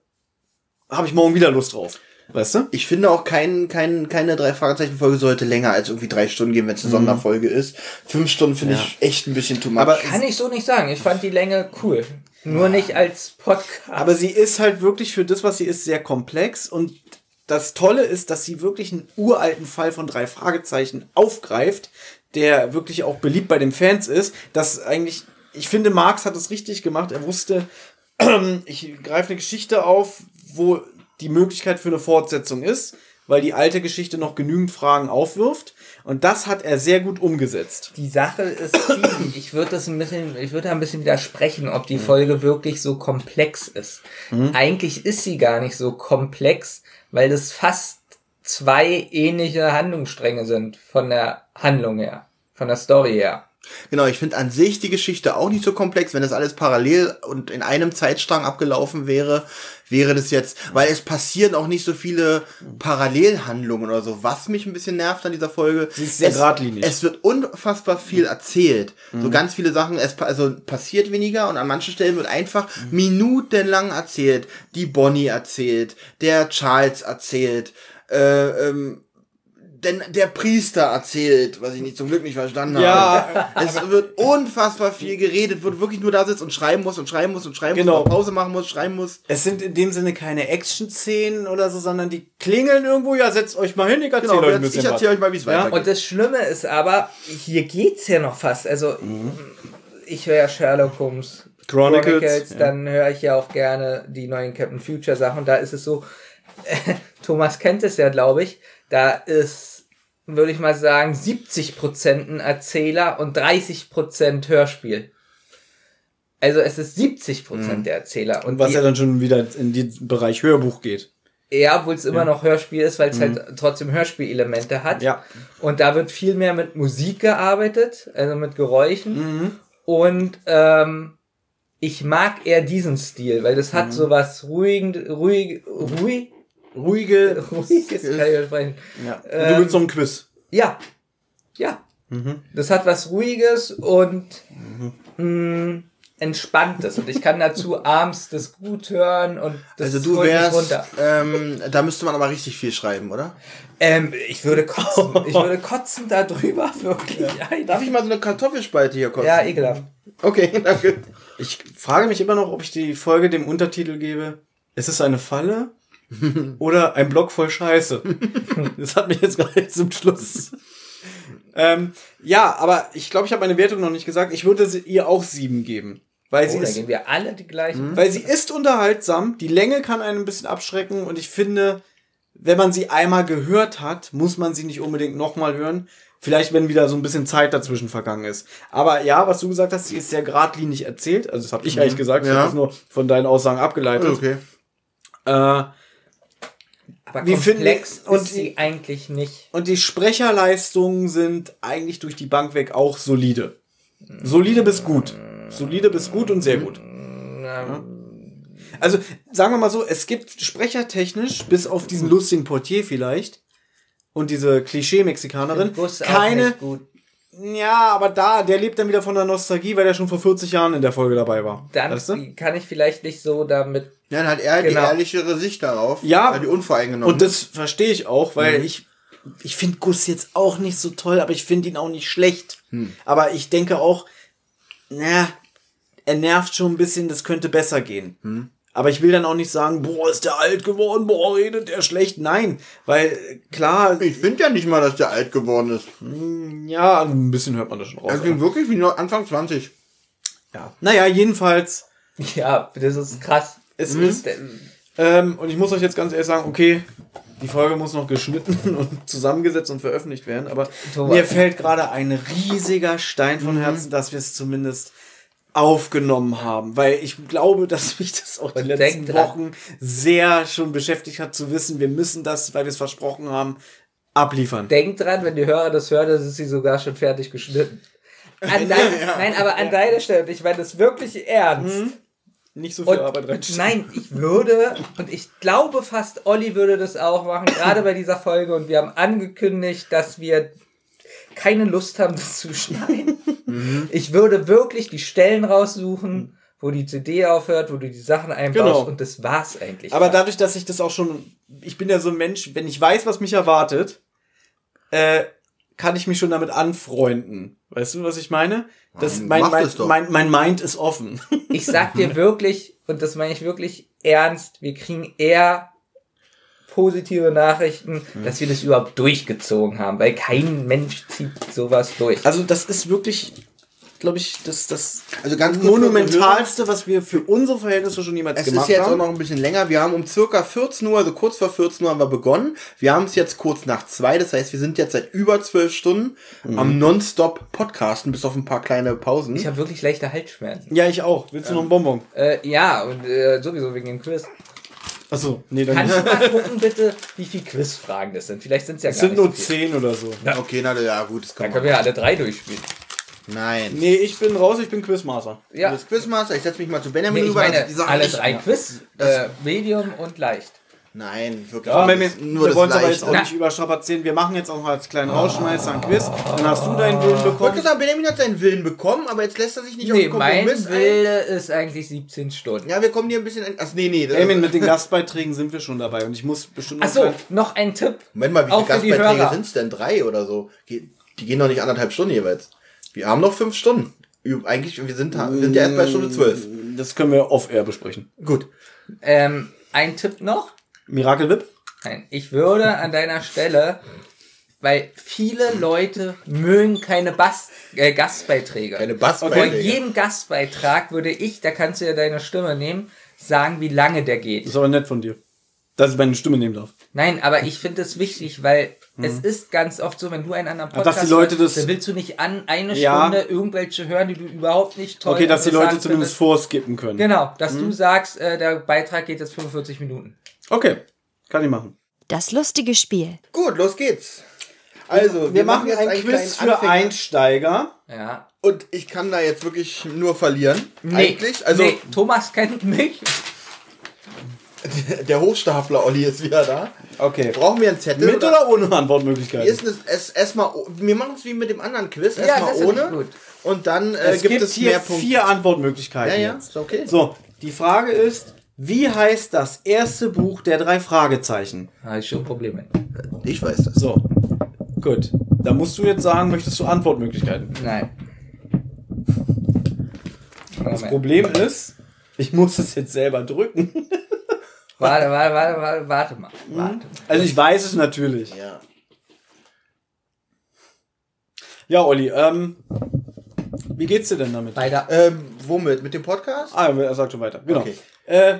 habe ich morgen wieder Lust drauf. Weißt du? Ich finde auch kein, kein, keine drei Fragezeichen Folge sollte länger als irgendwie drei Stunden gehen, wenn es eine Mhm. Sonderfolge ist. Fünf Stunden finde Ja. ich echt ein bisschen too much. Aber Kann ich so nicht sagen. Ich fand die Länge cool. Nur nicht als Podcast. Aber sie ist halt wirklich für das, was sie ist, sehr komplex. Und das Tolle ist, dass sie wirklich einen uralten Fall von drei Fragezeichen aufgreift, der wirklich auch beliebt bei den Fans ist. Das eigentlich, ich finde, Marx hat es richtig gemacht. Er wusste, ich greife eine Geschichte auf, wo die Möglichkeit für eine Fortsetzung ist, weil die alte Geschichte noch genügend Fragen aufwirft. Und das hat er sehr gut umgesetzt. Die Sache ist, die, ich würde das ein bisschen, ich würde da ein bisschen widersprechen, ob Mhm. die Folge wirklich so komplex ist. Eigentlich ist sie gar nicht so komplex, weil das fast zwei ähnliche Handlungsstränge sind von der Handlung her, von der Story her. Genau, ich finde an sich die Geschichte auch nicht so komplex. Wenn das alles parallel und in einem Zeitstrang abgelaufen wäre, wäre das jetzt, weil es passieren auch nicht so viele Parallelhandlungen oder so. Was mich ein bisschen nervt an dieser Folge. Sie ist sehr es, geradlinig. Es wird unfassbar viel erzählt. So Mhm. ganz viele Sachen, es also passiert weniger und an manchen Stellen wird einfach minutenlang erzählt. Die Bonnie erzählt, der Charles erzählt, äh, ähm, denn der Priester erzählt, was ich nicht zum Glück nicht verstanden Ja. habe. Es wird unfassbar viel geredet, wo du wirklich nur da sitzt und schreiben musst und schreiben musst und schreiben Genau. musst und Pause machen musst, schreiben musst. Es sind in dem Sinne keine Action-Szenen oder so, sondern die klingeln irgendwo, ja, setzt euch mal hin, ich erzähle Genau, euch ein jetzt- bisschen ich erzähl was. euch mal, wie es Ja? weitergeht. Und das Schlimme ist aber, hier geht's ja noch fast. Also, ich höre ja Sherlock Holmes Chronicles, ja. dann höre ich ja auch gerne die neuen Captain Future Sachen. Da ist es so, Thomas kennt es ja, glaube ich, da ist, würde ich mal sagen, 70% ein Erzähler und 30% Hörspiel. Also es ist 70% der Erzähler. Und Und was die, ja dann schon wieder in den Bereich Hörbuch geht. ja, obwohl es immer Ja. noch Hörspiel ist, weil es Mhm. halt trotzdem Hörspielelemente hat. Ja. Und da wird viel mehr mit Musik gearbeitet, also mit Geräuschen. Mhm. Und ähm, ich mag eher diesen Stil, weil das hat Mhm. so was ruhig, ruhig, ruhig, Ruhige. ruhiges, kann ich sprechen. Ja. Ähm, du willst so ein Quiz. Ja, ja. Mhm. Das hat was Ruhiges und mh, Entspanntes. Und ich kann dazu abends das gut hören und das Also du wärst, runter. ähm, da müsste man aber richtig viel schreiben, oder? Ähm, ich würde kotzen. Ich würde kotzen darüber, wirklich. Darf ich mal so eine Kartoffelspalte hier kosten? Ja, ekelhaft. Okay, danke. Ich frage mich immer noch, ob ich die Folge dem Untertitel gebe. Ist es eine Falle? Oder ein Block voll Scheiße? Das hat mich jetzt gerade zum Schluss. Ähm, ja, aber ich glaube, ich habe meine Wertung noch nicht gesagt. Ich würde sie ihr auch sieben geben. Weil sie Oh, da ist, gehen wir alle die gleichen. weil sie ist unterhaltsam. Die Länge kann einen ein bisschen abschrecken und ich finde, wenn man sie einmal gehört hat, muss man sie nicht unbedingt nochmal hören. Vielleicht, wenn wieder so ein bisschen Zeit dazwischen vergangen ist. Aber ja, was du gesagt hast, sie ist sehr geradlinig erzählt. Also das habe ich Mhm. eigentlich gesagt. Ich Ja. habe das nur von deinen Aussagen abgeleitet. Okay. Äh, Aber wir- komplex und ist sie eigentlich nicht. Und die Sprecherleistungen sind eigentlich durch die Bank weg auch solide. Solide bis gut. Solide bis gut und sehr gut. Ja. Also, sagen wir mal so, es gibt sprechertechnisch, bis auf diesen lustigen Portier vielleicht, und diese Klischee-Mexikanerin, keine. Ja, aber da, der lebt dann wieder von der Nostalgie, weil er schon vor 40 Jahren in der Folge dabei war. Dann Weißt du? kann ich vielleicht nicht so damit. Ja, dann hat er Genau. die ehrlichere Sicht darauf. Ja. Die unvoreingenommen. Und das verstehe ich auch, weil Mhm. ich, ich finde Gus jetzt auch nicht so toll, aber ich finde ihn auch nicht schlecht. Hm. Aber ich denke auch, na, er nervt schon ein bisschen, das könnte besser gehen. Hm. Aber ich will dann auch nicht sagen, boah, ist der alt geworden, boah, redet der schlecht. Nein, weil klar. Ich finde ja nicht mal, dass der alt geworden ist. Ja, ein bisschen hört man das schon raus. Er klingt wirklich wie nur Anfang 20. Ja. Naja, jedenfalls. Ja, das ist krass. Es Mhm. ist. Ähm, und ich muss euch jetzt ganz ehrlich sagen, okay, die Folge muss noch geschnitten und zusammengesetzt und veröffentlicht werden, aber Thomas. mir fällt gerade ein riesiger Stein von Herzen, dass wir es zumindest aufgenommen haben, weil ich glaube, dass mich das auch die Und letzten. Wochen sehr schon beschäftigt hat zu wissen, wir müssen das, weil wir es versprochen haben, abliefern. Denk dran, wenn die Hörer das hören, dann ist sie sogar schon fertig geschnitten. An dein, Nein, aber an deiner Stelle, ich meine das wirklich ernst. Nicht so viel Und Arbeit reinstecken. Nein, ich würde, und ich glaube fast, Olli würde das auch machen, gerade bei dieser Folge. Und wir haben angekündigt, dass wir keine Lust haben, das zu schneiden. Ich würde wirklich die Stellen raussuchen, wo die CD aufhört, wo du die Sachen einbaust. Genau. Und das war's eigentlich. Aber dadurch, dass ich das auch schon, ich bin ja so ein Mensch, wenn ich weiß, was mich erwartet, äh, kann ich mich schon damit anfreunden. Weißt du, was ich meine? Das, mein, mein, das doch. mein, mein Mind ist offen. ich sag dir wirklich, und das meine ich wirklich ernst, wir kriegen eher positive Nachrichten, dass wir das überhaupt durchgezogen haben, weil kein Mensch zieht sowas durch. Also das ist wirklich, glaube ich, das, das Also ganz monumentalste, was wir für unsere Verhältnisse schon jemals Es ist gemacht jetzt auch haben. noch ein bisschen länger. Wir haben um circa 14 Uhr, also kurz vor 14 Uhr haben wir begonnen. Wir haben es jetzt kurz nach zwei. Das heißt, wir sind jetzt seit über zwölf Stunden Mhm. am Nonstop Podcasten, bis auf ein paar kleine Pausen. Ich habe wirklich leichte Halsschmerzen. ja, ich auch. Willst du noch einen Bonbon? Äh, ja, und äh, sowieso wegen dem Quiz. Achso, nee, dann Kannst du mal gucken, bitte, wie viele Quizfragen das sind? Vielleicht sind es ja Es gar sind nicht nur so viele. zehn oder so. okay, na ja, gut, das Dann kann können wir ja alle drei durchspielen. Nein. Nee, ich bin raus, ich bin Quizmaster. Ja. Das Quizmaster, ich setze mich mal zu Benjamin Nee, ich rüber. meine, also alle drei Quiz, äh, Medium und leicht. Nein, wirklich. Ja, nicht. wir, wir wollen es aber jetzt auch Na. nicht überstrapazieren. Wir machen jetzt auch mal als kleinen Rausschmeißer ein Quiz. Dann hast du deinen Willen Ich wollte bekommen. sagen, Benjamin hat seinen Willen bekommen, aber jetzt lässt er sich nicht Nee, auf den mein Kompromiss ein. Wille ist eigentlich 17 Stunden. Ja, wir kommen hier ein bisschen... Ach, nee, nee. Emin, mit den Gastbeiträgen sind wir schon dabei und ich muss bestimmt noch Achso, klein- noch ein Tipp. Moment mal, wie Auch viele für die Gastbeiträge sind es denn? Drei oder so? Die gehen noch nicht anderthalb Stunden jeweils. Wir haben noch fünf Stunden. Eigentlich, wir sind, wir sind ja erst bei Stunde zwölf. Das können wir off-air besprechen. Gut. Ähm, ein Tipp noch. Miracle Whip? Nein, ich würde an deiner Stelle, weil viele Leute mögen keine Bass, äh, Gastbeiträge. Keine Vor Bassbeiträge. jedem Gastbeitrag würde ich, da kannst du ja deine Stimme nehmen, sagen, wie lange der geht. Das ist aber nett von dir. Dass ich meine Stimme nehmen darf. Nein, aber ich finde es wichtig, weil es ist ganz oft so, wenn du einen anderen Ach, dass Podcast die Leute hörst, das- dann willst du nicht an eine Ja. Stunde irgendwelche hören, die du überhaupt nicht toll Okay, dass die Leute interessant zumindest findest. vorskippen können. Genau, dass du sagst, äh, der Beitrag geht jetzt 45 Minuten. Okay, kann ich machen. Das lustige Spiel. Gut, los geht's. Also, Wir, machen jetzt ein einen Quiz für Anfänger. Einsteiger. Ja. Und ich kann da jetzt wirklich nur verlieren. Nee, Eigentlich. Also, nee, Thomas kennt mich. der Hochstapler Olli ist wieder da. Okay. Brauchen wir einen Zettel? Mit oder ohne ist es es- erstmal, wir machen es wie mit dem anderen Quiz, Ja, erstmal ist ohne. gut. Und dann äh, es gibt, gibt es hier Punkte. vier Antwortmöglichkeiten. Ja, ja, jetzt. ist okay. So, die Frage ist, wie heißt das erste Buch der drei Fragezeichen? Habe ich schon Probleme. Ich weiß das. So, gut. Da musst du jetzt sagen, möchtest du Antwortmöglichkeiten? Nein. Das. Problem ist, ich muss es jetzt selber drücken. Warte, warte, warte, warte, warte mal. Mhm. Warte. Also ich weiß es natürlich. Ja. Ja, Olli, ähm, wie geht's dir denn damit? Weiter. Ähm, womit? Mit dem Podcast? Ah, er sagt schon weiter. Genau. Okay. Äh,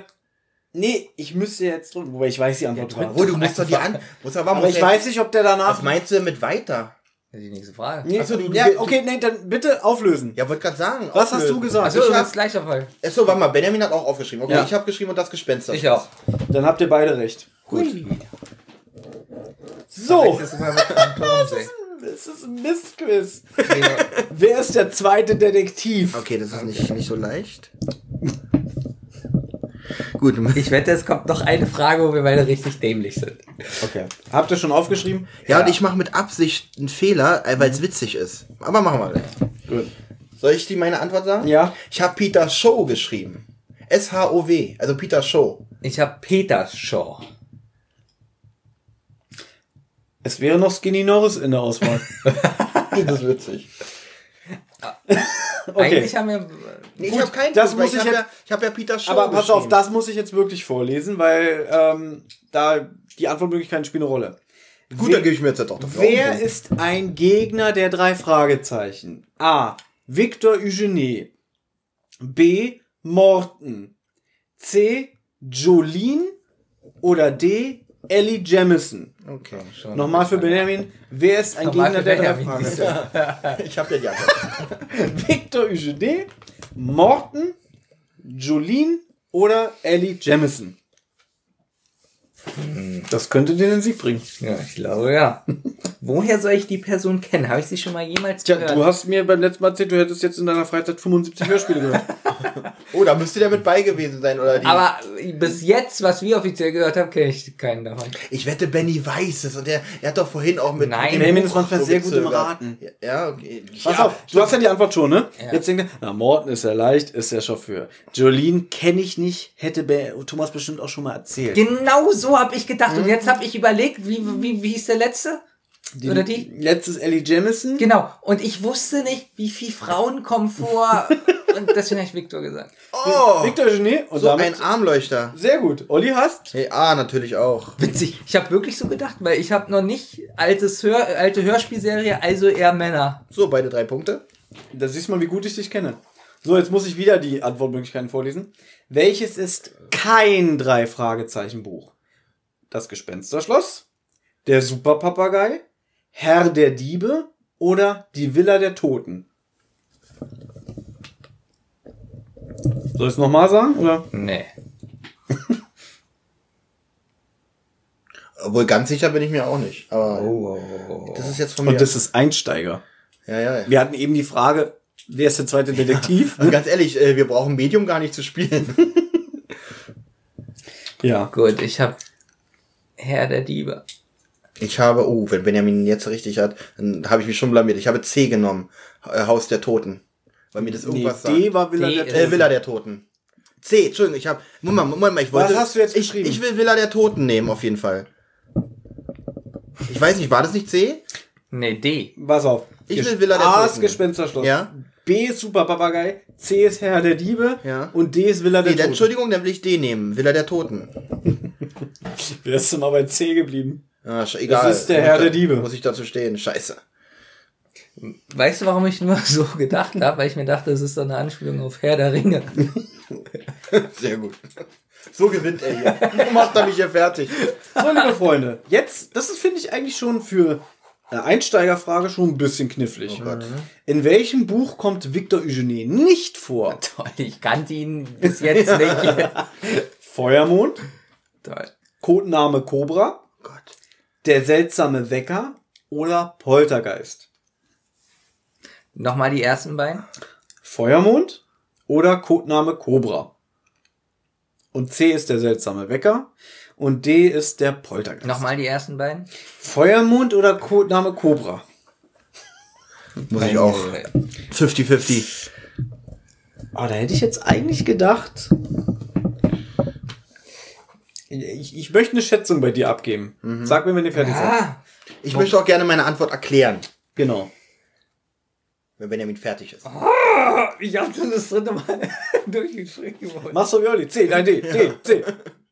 nee, ich müsste jetzt drücken, wobei ich weiß die Antwort Ja, drück- Oh, du musst doch die an- musst aber- ich weiß nicht, ob der danach. Was meinst du mit weiter? Das ist die nächste Frage. Nee, Achso, du- ja, du- okay, nee, dann bitte auflösen. Ja, wollte gerade sagen. Was hast auflösen. du gesagt? Achso, Ich du hab- hast gleich dabei. Achso, warte mal, Benjamin hat auch aufgeschrieben. Okay, Ja. ich habe geschrieben und das Gespenster. Ich auch. Dann habt ihr beide recht. Gut. So. Das ist. Das ist ein Mistquiz. Wer ist der zweite Detektiv? Okay, das ist nicht, nicht so leicht. Gut. Ich wette, es kommt noch eine Frage, wo wir beide richtig dämlich sind. Okay. Habt ihr schon aufgeschrieben? Ja, und ich mache mit Absicht einen Fehler, äh, weil es witzig ist. Aber machen wir gleich. Gut. Soll ich die meine Antwort sagen? Ja. Ich habe Peter Show geschrieben. S-H-O-W, also Peter Show. Ich habe Peters Show. Es wäre noch Skinny Norris in der Auswahl. Das ist witzig. Eigentlich haben wir. Nee, Gut, ich habe keinen das Punkt, muss ich ich habe jetzt- ja, ich hab ja Peter Show Aber pass auf, das muss ich jetzt wirklich vorlesen, weil ähm, da die Antwortmöglichkeiten spielen eine Rolle. Gut, dann gebe ich mir jetzt doch dafür auch einen Wer Punkt. ist ein Gegner der drei Fragezeichen? A. Victor Eugenie. B. Morton. C. Jolene. Oder D. Ellie Jamison. Okay. Nochmal für Benjamin. Wer ist ein Nochmal Gegner der drei Benjamin. Fragezeichen? Ich habe ja die Antwort. Victor Eugenie, Morton, Jolene oder Ellie Jamison? Das könnte dir den Sieg bringen. Ja, ich glaube ja. Woher soll ich die Person kennen? Habe ich sie schon mal jemals Tja, gehört? du hast mir beim letzten Mal erzählt, du hättest jetzt in deiner Freizeit 75 Hörspiele gehört. Oh, da müsste der mit bei gewesen sein, oder die? Aber bis jetzt, was wir offiziell gehört haben, kenne ich keinen davon. ich wette, Benny weiß es. Und der, er hat doch vorhin auch mit. Nein. Benjamin ist manchmal so sehr gut im. Raten. Ja, okay. Pass ja. auf, du hast ja die Antwort schon, ne? Ja. Jetzt denkt er, na, Morton ist ja leicht, ist der Chauffeur. Jolene kenne ich nicht, hätte Thomas bestimmt auch schon mal erzählt. Genau so habe ich gedacht. Und jetzt habe ich überlegt, wie, wie, wie hieß der letzte? Oder die? Letztes Ellie Jamison. Genau. Und ich wusste nicht, wie viele Frauen kommen vor. Und deswegen habe ich Victor gesagt. Oh, Victor Eugenie. Und so damit, ein Armleuchter. sehr gut. Olli hast? Hey, A natürlich auch. Witzig. Ich habe wirklich so gedacht, weil ich habe noch nicht altes Hör, alte Hörspielserie, also eher Männer. So, beide drei Punkte. Da siehst du mal, wie gut ich dich kenne. So, jetzt muss ich wieder die Antwortmöglichkeiten vorlesen. Welches ist kein Drei-Fragezeichen-Buch? Das Gespensterschloss, der Superpapagei, Herr der Diebe oder die Villa der Toten? Soll ich es nochmal sagen? Oder? Nee. Obwohl, ganz sicher bin ich mir auch nicht. Aber Oh, das ist jetzt von mir. Und das ist Einsteiger. ja, ja, ja. Wir hatten eben die Frage, wer ist der zweite Detektiv? Und ganz ehrlich, äh, wir brauchen Medium gar nicht zu spielen. ja. Gut, ich habe Herr der Diebe. Ich habe, oh, wenn Benjamin jetzt richtig hat, dann habe ich mich schon blamiert. Ich habe C genommen. Äh, Haus der Toten. Weil mir das Nee, irgendwas D sagt. war Villa D der ist- Äh, Villa der Toten. C, Entschuldigung, ich habe. Moment, Moment mal, ich wollte. Was hast du jetzt ich, geschrieben? ich will Villa der Toten nehmen, auf jeden Fall. Ich weiß nicht, war das nicht C? Nee, D. Pass auf. Ich will Villa der A Toten ist Gespensterschloss. Ja. B ist Superpapagei. C ist Herr der Diebe. Ja. Und D ist Villa der Nee, dann, Toten. Entschuldigung, dann will ich D nehmen. Villa der Toten. Wer ist denn mal bei C geblieben? Ah, sch- egal. ist der Muss Herr da- der Diebe. Muss ich dazu stehen. Scheiße. Weißt du, warum ich nur so gedacht habe? Weil ich mir dachte, das ist so eine Anspielung auf Herr der Ringe. Sehr gut. So gewinnt er hier. So macht er mich hier fertig. So, liebe Freunde, jetzt, das ist, finde ich, eigentlich schon für Einsteigerfrage schon ein bisschen knifflig. Oh. In welchem Buch kommt Victor Eugenie nicht vor? Toll, ich kannte ihn bis jetzt nicht. Feuermond, Toll. Codename Cobra, Gott. der seltsame Wecker oder Poltergeist? Nochmal die ersten beiden. Feuermond oder Codename Cobra? Und C ist der seltsame Wecker und D ist der Poltergeist. Nochmal die ersten beiden. Feuermond oder Codename Cobra? Muss ich auch. 50-50. Ah, da hätte ich jetzt eigentlich gedacht. Ich, ich möchte eine Schätzung bei dir abgeben. Sag mir, wenn ihr fertig seid. Ah, Ich möchte auch gerne meine Antwort erklären, Genau. wenn Benjamin fertig ist. ich habe schon das dritte Mal durchgeschrieben. Machst du wie Olli? C, nein, D, D, C.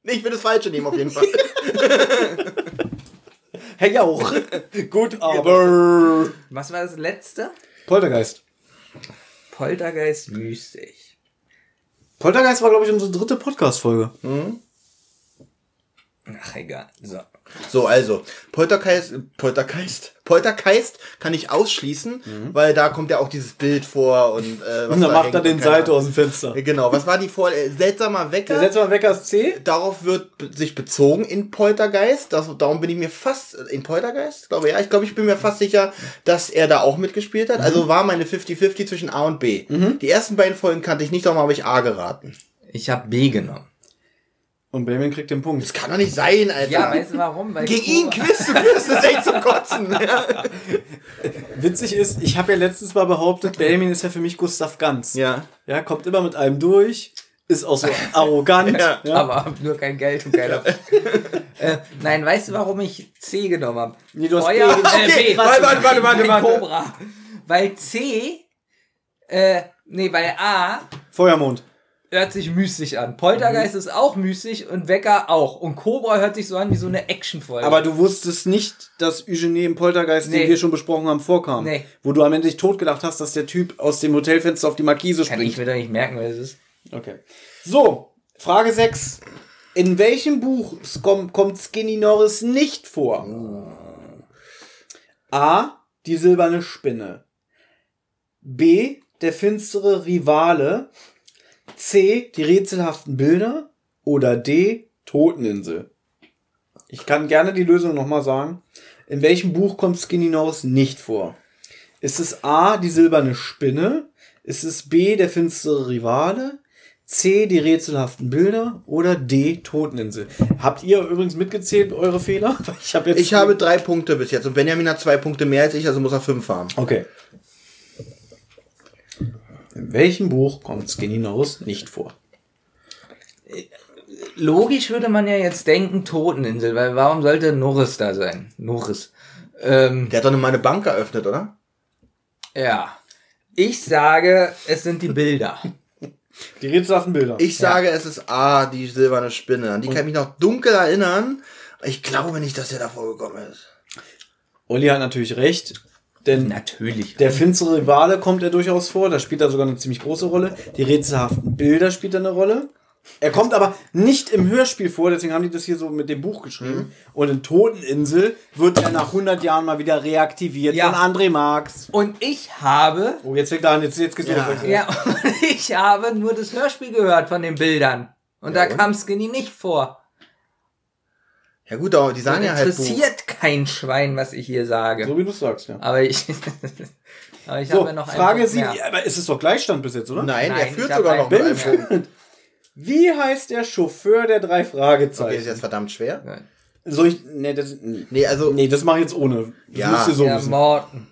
Nee, ich will das Falsche nehmen, auf jeden Fall. Hey auch. Gut, aber. Was war das letzte? Poltergeist. Poltergeist mystisch. Poltergeist war, glaube ich, unsere dritte Podcast-Folge. Ach, egal. So. So, also, Poltergeist, Poltergeist, Poltergeist kann ich ausschließen, weil da kommt ja auch dieses Bild vor und, äh, Mhm. Und dann macht er den Salto aus dem Fenster. Genau, was war die vor äh, seltsamer Wecker? Der Seltsamer Wecker ist C. Darauf wird sich bezogen in Poltergeist. Das, darum bin ich mir fast in Poltergeist, Ich glaube ja. Ich glaube, ich bin mir fast sicher, dass er da auch mitgespielt hat. Mhm. Also war meine 50-50 zwischen A und B. Die ersten beiden Folgen kannte ich nicht, darum habe ich A geraten. Ich habe B genommen. Und Benjamin kriegt den Punkt. Das kann doch nicht sein, Alter. Ja, weißt du warum? Weil Gegen ihn quiz, du quiz, das ist echt zum Kotzen. Witzig ist, ich habe ja letztens mal behauptet, Benjamin ist ja für mich Gustav Ganz. ja. Ja, kommt immer mit allem durch, ist auch so arrogant. Ja. ja. Aber hab nur kein Geld und keiner. äh, nein, weißt du, warum ich C genommen habe? Nee, du hast Feuer, B äh, Okay, B. warte, warte, warte, warte, warte. Cobra. Weil C, äh, nee, weil A Feuermond. Hört sich mystisch an. Poltergeist ist auch mystisch und Wecker auch. Und Cobra hört sich so an wie so eine Actionfolge. Aber du wusstest nicht, dass Eugenie im Poltergeist, Nee. den wir schon besprochen haben, vorkam. Nee. Wo du am Ende dich totgedacht hast, dass der Typ aus dem Hotelfenster auf die Markise kann springt. ich mir doch nicht merken, wer das ist. Okay. So, Frage 6. In welchem Buch kommt, kommt Skinny Norris nicht vor? A. Die silberne Spinne. B. Der finstere Rivale. C. Die rätselhaften Bilder. Oder D. Toteninsel. Ich kann gerne die Lösung nochmal sagen. In welchem Buch kommt Skinny Norris nicht vor? Ist es A. Die silberne Spinne? Ist es B. Der finstere Rivale? C, die rätselhaften Bilder oder D, Toteninsel. Habt ihr übrigens mitgezählt eure Fehler? Ich habe jetzt. Ich habe drei Punkte bis jetzt und Benjamin hat zwei Punkte mehr als ich, also muss er fünf haben. Okay. In welchem Buch kommt Skinny Nose nicht vor? Logisch würde man ja jetzt denken Toteninsel, weil warum sollte Norris da sein? Norris. Ähm, Der hat doch nur mal eine Bank eröffnet, oder? ja. Ich sage, es sind die Bilder. Die rätselhaften Bilder. Ich sage, es ist A, die silberne Spinne. An die kann ich mich noch dunkel erinnern. Ich glaube nicht, dass der da vorgekommen ist. Olli hat natürlich recht. Denn Natürlich. der finstere Rivale kommt er durchaus vor. Da spielt er sogar eine ziemlich große Rolle. Die rätselhaften Bilder spielt er eine Rolle. Er kommt aber nicht im Hörspiel vor, deswegen haben die das hier so mit dem Buch geschrieben. Und in Toteninsel wird er nach 100 Jahren mal wieder reaktiviert Ja. von André Marx. Und ich habe, Oh, jetzt fängt er an, jetzt, jetzt geht's Ja. ja, und ich habe nur das Hörspiel gehört von den Bildern. Und da und? kam Skinny nicht vor. Ja gut, aber die sagen ja halt Buch. interessiert kein Schwein, was ich hier sage. So wie du sagst, ja. Aber ich, aber ich So, habe ja noch einen Frage Punkt 7. mehr. Ja, aber es ist doch Gleichstand bis jetzt, oder? Nein, er Nein, führt ich hab sogar noch. Punkt. Wie heißt der Chauffeur der drei Okay, das ist Fragezeichen? jetzt verdammt schwer. Soll ich. Nee, das, Nee, also, nee, das mache ich jetzt ohne. Das Ja. so Ja. Morten.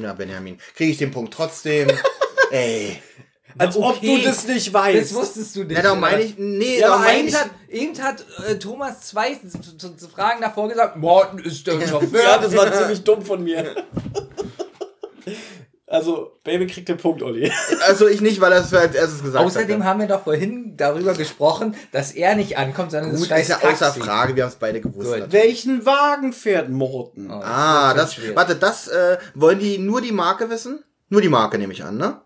ja, Benjamin, kriege ich den Punkt trotzdem. Ey. Als ob okay. du das nicht Das weißt. wusstest du nicht. Na, darum oder? meine ich, nee, Ja, aber meine Eben ich, hat, eben hat äh, Thomas zwei zu, zu, zu Fragen davor gesagt, Morten ist der Chauffeur. Ja, das war ziemlich dumm von mir. Also, Baby kriegt den Punkt, Olli. also ich nicht, weil er es als erstes gesagt Außerdem hat. haben wir doch vorhin darüber gesprochen, dass er nicht ankommt, sondern Gut, das ist ja außer Taxi. Frage, wir haben es beide gewusst. Welchen Wagen fährt Morten? Oh, Ah, wird das, warte, das, äh, wollen die nur die Marke wissen? Nur die Marke nehme ich an, ne?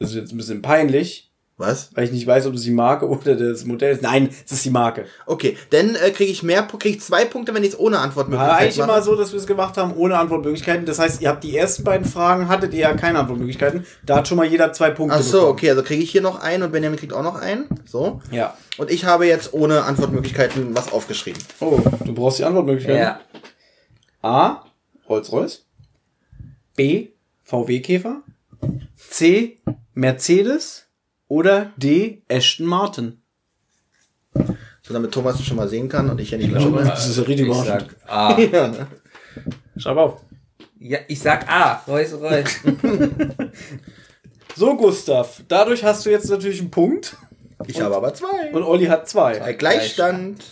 Das ist jetzt ein bisschen peinlich, Was? weil ich nicht weiß, ob es die Marke oder das Modell ist. Nein, es ist die Marke. Okay, dann äh, kriege ich mehr, kriege ich zwei Punkte, wenn ich es ohne War Antwortmöglichkeit eigentlich mache. immer so, dass wir es gemacht haben ohne Antwortmöglichkeiten. Das heißt, ihr habt die ersten beiden Fragen, hattet ihr ja keine Antwortmöglichkeiten. Da hat schon mal jeder zwei Punkte Ach so, bekommen. okay, also kriege ich hier noch einen und Benjamin kriegt auch noch einen. So. Ja. Und ich habe jetzt ohne Antwortmöglichkeiten was aufgeschrieben. Oh, du brauchst die Antwortmöglichkeiten. Ja. A. Rolls-Royce. B. VW-Käfer. C. Mercedes. Oder D. Ashton Martin. So, damit Thomas es schon mal sehen kann und ich ja nicht mehr schon das ist ja richtig Ich sag A. ja, ne? Schreib auf. Ja, ich sag A. Reus, Reus. So, Gustav. Dadurch hast du jetzt natürlich einen Punkt. Ich habe aber zwei. Und Olli hat zwei. Bei Gleichstand.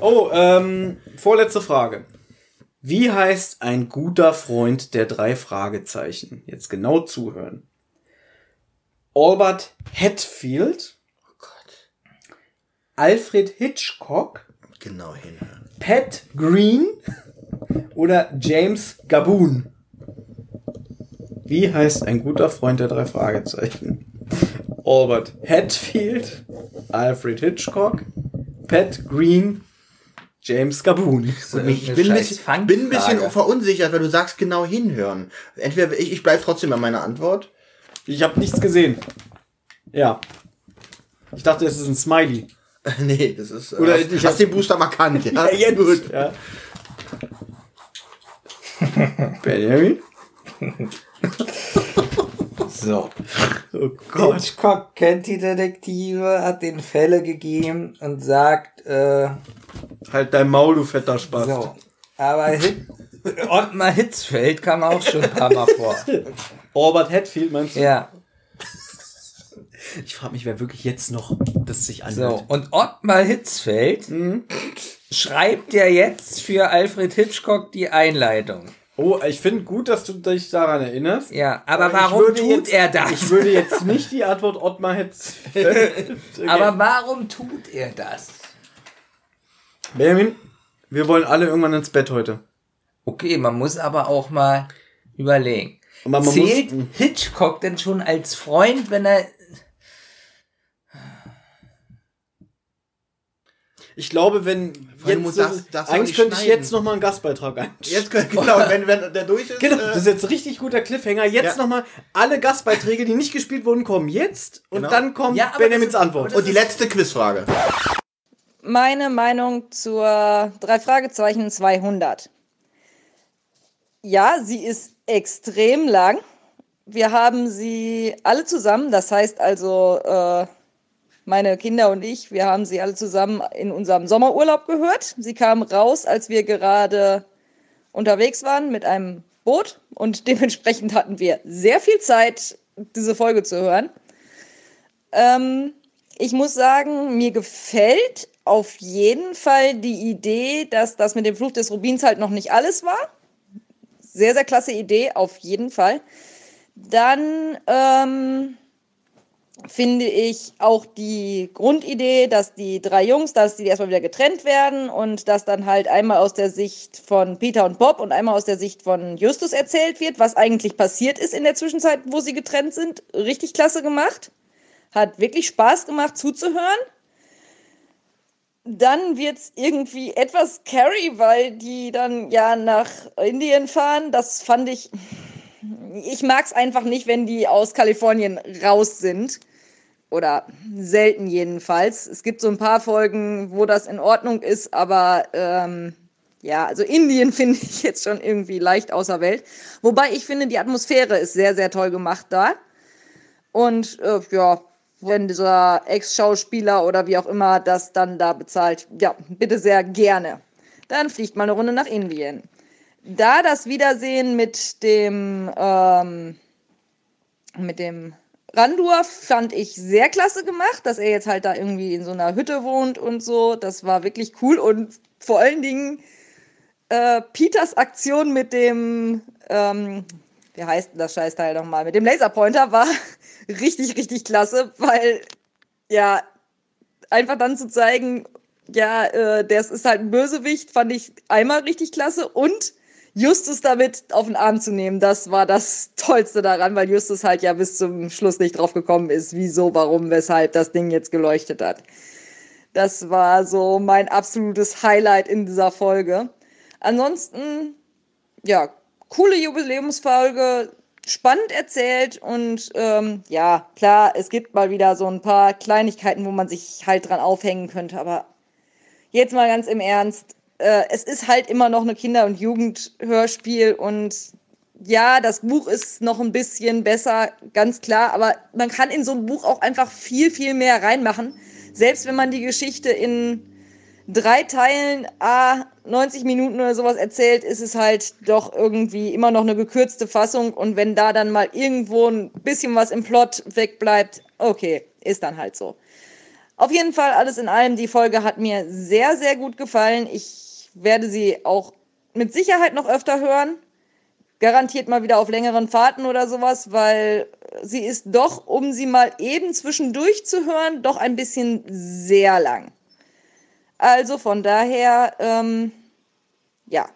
Oh, ähm, vorletzte Frage. Wie heißt ein guter Freund der drei Fragezeichen? Jetzt genau zuhören. Albert Hatfield. Oh Gott. Alfred Hitchcock genau hinhören. Pat Green oder James Gaboon? Wie heißt ein guter Freund der drei Fragezeichen? Albert Hatfield, Alfred Hitchcock, Pat Green, James Gaboon. Ich bin ein bisschen, bin ein bisschen verunsichert, weil du sagst genau hinhören. Entweder ich, ich bleibe trotzdem bei meiner Antwort. Ich habe nichts gesehen. Ja. Ich dachte, es ist ein Smiley. nee, das ist. Oder hast, ich hast den Buchstaben erkannt, ja? Ja, jetzt. Gut. Ja. Benjamin? So. Oh Gott. Hitchcock kennt die Detektive, hat den Fälle gegeben und sagt, äh, Halt dein Maul, du fetter Spaß. so. Aber Hit Ottmar Hitzfeld kam auch schon ein paar Mal vor. Albert Hatfield meinst du? Ja. Ich frage mich, wer wirklich jetzt noch das sich anhört. So, und Ottmar Hitzfeld schreibt ja jetzt für Alfred Hitchcock die Einleitung. Oh, ich finde gut, dass du dich daran erinnerst. Ja, aber ich warum tut jetzt, er das? Ich würde jetzt nicht die Antwort Ottmar Hatfield. Aber warum tut er das? Benjamin, wir wollen alle irgendwann ins Bett heute. Okay, man muss aber auch mal überlegen. Und man- man Zählt muss- Hitchcock denn schon als Freund, wenn er. Ich glaube, wenn jetzt das- das eigentlich ich könnte ich schneiden. jetzt noch mal einen Gastbeitrag ein. Jetzt, genau, wenn, wenn der durch ist. Genau, äh, das ist jetzt ein richtig guter Cliffhanger. Jetzt Ja. noch mal alle Gastbeiträge, die nicht gespielt wurden, kommen jetzt und Genau. dann kommt Ja, Benjamins Antwort. Und die letzte Quizfrage. Meine Meinung zur drei Fragezeichen 200. Ja, sie ist extrem lang. Wir haben sie alle zusammen, das heißt also äh, meine Kinder und ich, wir haben sie alle zusammen in unserem Sommerurlaub gehört. Sie kam raus, als wir gerade unterwegs waren mit einem Boot und dementsprechend hatten wir sehr viel Zeit, diese Folge zu hören. Ähm, ich muss sagen, mir gefällt auf jeden Fall die Idee, dass das mit dem Fluch des Rubins halt noch nicht alles war. Sehr, sehr klasse Idee, auf jeden Fall. Dann ähm, finde ich auch die Grundidee, dass die drei Jungs, dass die erstmal wieder getrennt werden und dass dann halt einmal aus der Sicht von Peter und Bob und einmal aus der Sicht von Justus erzählt wird, was eigentlich passiert ist in der Zwischenzeit, wo sie getrennt sind. Richtig klasse gemacht. Hat wirklich Spaß gemacht zuzuhören. Dann wird es irgendwie etwas scary, weil die dann ja nach Indien fahren. Das fand ich. Ich mag es einfach nicht, wenn die aus Kalifornien raus sind. Oder selten jedenfalls. Es gibt so ein paar Folgen, wo das in Ordnung ist, aber ähm, ja, also Indien finde ich jetzt schon irgendwie leicht außer Welt. Wobei ich finde, die Atmosphäre ist sehr, sehr toll gemacht da. Und äh, ja, wenn dieser Ex-Schauspieler oder wie auch immer das dann da bezahlt, ja, bitte sehr gerne. Dann fliegt mal eine Runde nach Indien. Da das Wiedersehen mit dem, ähm, mit dem Randur fand ich sehr klasse gemacht, dass er jetzt halt da irgendwie in so einer Hütte wohnt und so. Das war wirklich cool und vor allen Dingen äh, Peters Aktion mit dem, ähm, wie heißt das Scheißteil nochmal, mit dem Laserpointer war richtig, richtig klasse, weil ja, einfach dann zu zeigen, ja, äh, das ist halt ein Bösewicht, fand ich einmal richtig klasse und Justus damit auf den Arm zu nehmen, das war das Tollste daran, weil Justus halt ja bis zum Schluss nicht drauf gekommen ist, wieso, warum, weshalb das Ding jetzt geleuchtet hat. Das war so mein absolutes Highlight in dieser Folge. Ansonsten, ja, coole Jubiläumsfolge, spannend erzählt und ähm, ja, klar, es gibt mal wieder so ein paar Kleinigkeiten, wo man sich halt dran aufhängen könnte, aber jetzt mal ganz im Ernst, äh, es ist halt immer noch eine Kinder- und Jugendhörspiel und ja, das Buch ist noch ein bisschen besser, ganz klar, aber man kann in so ein Buch auch einfach viel, viel mehr reinmachen. Selbst wenn man die Geschichte in drei Teilen, a 90 Minuten oder sowas erzählt, ist es halt doch irgendwie immer noch eine gekürzte Fassung. Und wenn da dann mal irgendwo ein bisschen was im Plot wegbleibt, okay, ist dann halt so. Auf jeden Fall, alles in allem, die Folge hat mir sehr, sehr gut gefallen. Ich werde sie auch mit Sicherheit noch öfter hören. Garantiert mal wieder auf längeren Fahrten oder sowas, weil sie ist doch, um sie mal eben zwischendurch zu hören, doch ein bisschen sehr lang. Also von daher, ähm, ja.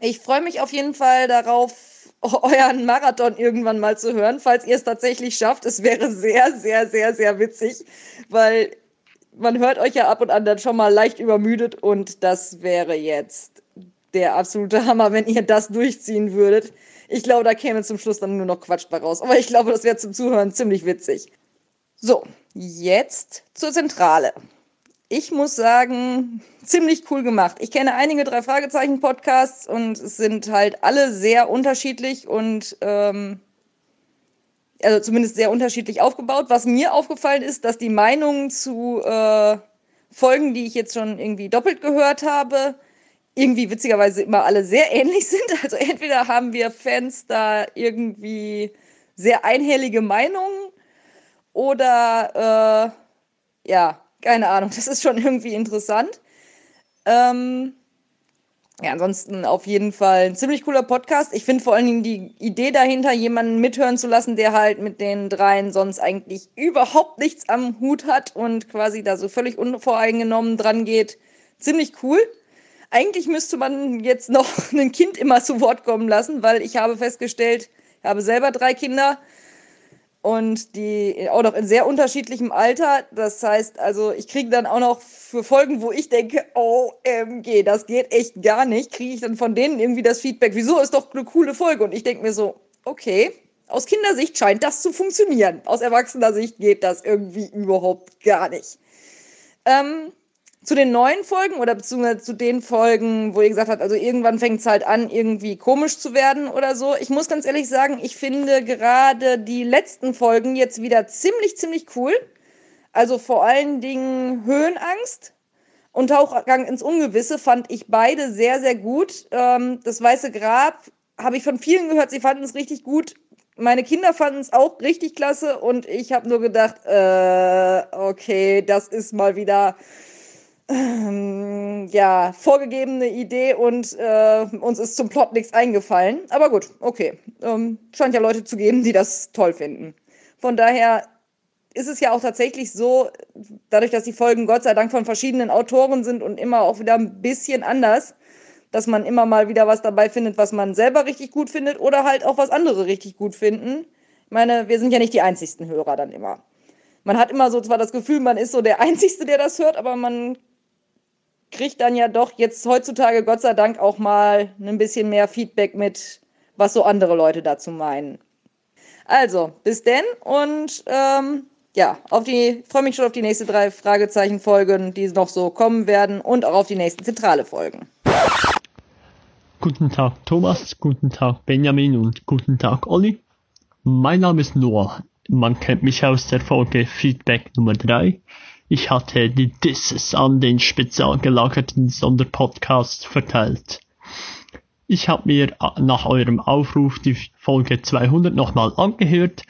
Ich freue mich auf jeden Fall darauf, euren Marathon irgendwann mal zu hören, falls ihr es tatsächlich schafft. Es wäre sehr, sehr, sehr, sehr witzig, weil man hört euch ja ab und an dann schon mal leicht übermüdet und das wäre jetzt der absolute Hammer, wenn ihr das durchziehen würdet. Ich glaube, da käme zum Schluss dann nur noch Quatsch bei raus. Aber ich glaube, das wäre zum Zuhören ziemlich witzig. So, jetzt zur Zentrale. Ich muss sagen, ziemlich cool gemacht. Ich kenne einige drei Fragezeichen Podcasts und es sind halt alle sehr unterschiedlich und ähm, also zumindest sehr unterschiedlich aufgebaut. Was mir aufgefallen ist, dass die Meinungen zu äh, Folgen, die ich jetzt schon irgendwie doppelt gehört habe, irgendwie witzigerweise immer alle sehr ähnlich sind. Also entweder haben wir Fans da irgendwie sehr einhellige Meinungen oder äh, ja, keine Ahnung, das ist schon irgendwie interessant. Ähm, ja, ansonsten auf jeden Fall ein ziemlich cooler Podcast. Ich finde vor allen Dingen die Idee dahinter, jemanden mithören zu lassen, der halt mit den dreien sonst eigentlich überhaupt nichts am Hut hat und quasi da so völlig unvoreingenommen dran geht, ziemlich cool. Eigentlich müsste man jetzt noch ein Kind immer zu Wort kommen lassen, weil ich habe festgestellt, ich habe selber drei Kinder und die auch noch in sehr unterschiedlichem Alter. Das heißt, also ich kriege dann auch noch für Folgen, wo ich denke, OMG, das geht echt gar nicht, kriege ich dann von denen irgendwie das Feedback, wieso ist doch eine coole Folge? Und ich denke mir so, okay, aus Kindersicht scheint das zu funktionieren. Aus erwachsener Sicht geht das irgendwie überhaupt gar nicht. Ähm, zu den neuen Folgen oder beziehungsweise zu den Folgen, wo ihr gesagt habt, also irgendwann fängt es halt an, irgendwie komisch zu werden oder so. Ich muss ganz ehrlich sagen, ich finde gerade die letzten Folgen jetzt wieder ziemlich, ziemlich cool. Also vor allen Dingen Höhenangst und Tauchgang ins Ungewisse fand ich beide sehr, sehr gut. Ähm, das Weiße Grab habe ich von vielen gehört, sie fanden es richtig gut. Meine Kinder fanden es auch richtig klasse und ich habe nur gedacht, äh, okay, das ist mal wieder ähm, ja, vorgegebene Idee und äh, uns ist zum Plot nichts eingefallen. Aber gut, okay. Ähm, scheint ja Leute zu geben, die das toll finden. Von daher ist es ja auch tatsächlich so, dadurch, dass die Folgen Gott sei Dank von verschiedenen Autoren sind und immer auch wieder ein bisschen anders, dass man immer mal wieder was dabei findet, was man selber richtig gut findet oder halt auch was andere richtig gut finden. Ich meine, wir sind ja nicht die einzigsten Hörer dann immer. Man hat immer so zwar das Gefühl, man ist so der Einzigste, der das hört, aber man kriegt dann ja doch jetzt heutzutage Gott sei Dank auch mal ein bisschen mehr Feedback mit, was so andere Leute dazu meinen. Also, bis denn und ähm, ja, auf die, freue mich schon auf die nächsten drei Fragezeichen-Folgen, die noch so kommen werden und auch auf die nächsten zentrale Folgen. Guten Tag Thomas, guten Tag Benjamin und guten Tag Olli. Mein Name ist Noah. Man kennt mich aus der Folge Feedback Nummer 3. Ich hatte die Disses an den spezial gelagerten Sonderpodcast verteilt. Ich habe mir nach eurem Aufruf die Folge 200 nochmal angehört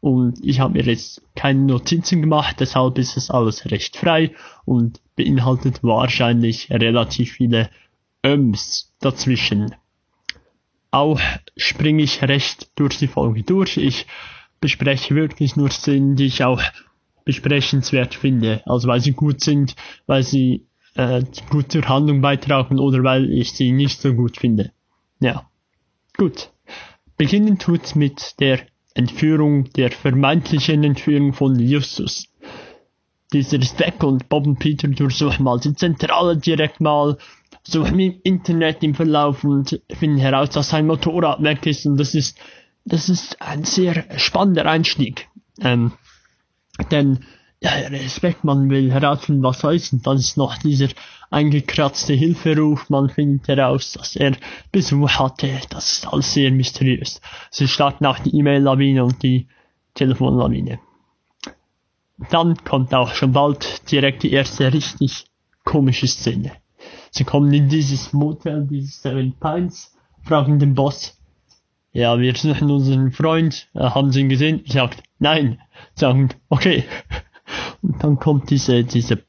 und ich habe mir jetzt keine Notizen gemacht, deshalb ist es alles recht frei und beinhaltet wahrscheinlich relativ viele Öms dazwischen. Auch springe ich recht durch die Folge durch. Ich bespreche wirklich nur Szenen, die ich auch besprechenswert finde. Also weil sie gut sind, weil sie äh, gut zur Handlung beitragen oder weil ich sie nicht so gut finde. Ja. Gut. Beginnen tut mit der Entführung, der vermeintlichen Entführung von Justus. Dieser ist weg und Bob und Peter durchsuchen mal die Zentrale direkt mal, suchen im Internet im Verlauf und finden heraus, dass sein Motorrad weg ist und das ist, das ist ein sehr spannender Einstieg. Ähm, denn ja, Respekt, man will herausfinden, was ist. Und dann ist noch dieser eingekratzte Hilferuf. Man findet heraus, dass er Besuch hatte. Das ist alles sehr mysteriös. Sie starten auch die E-Mail-Lawine und die Telefonlawine. Dann kommt auch schon bald direkt die erste richtig komische Szene. Sie kommen in dieses Motel, dieses Seven Pines, fragen den Boss, ja, wir suchen unseren Freund, äh, haben Sie ihn gesehen? Sagt, nein. Sagen, okay. Und dann kommt diese, diese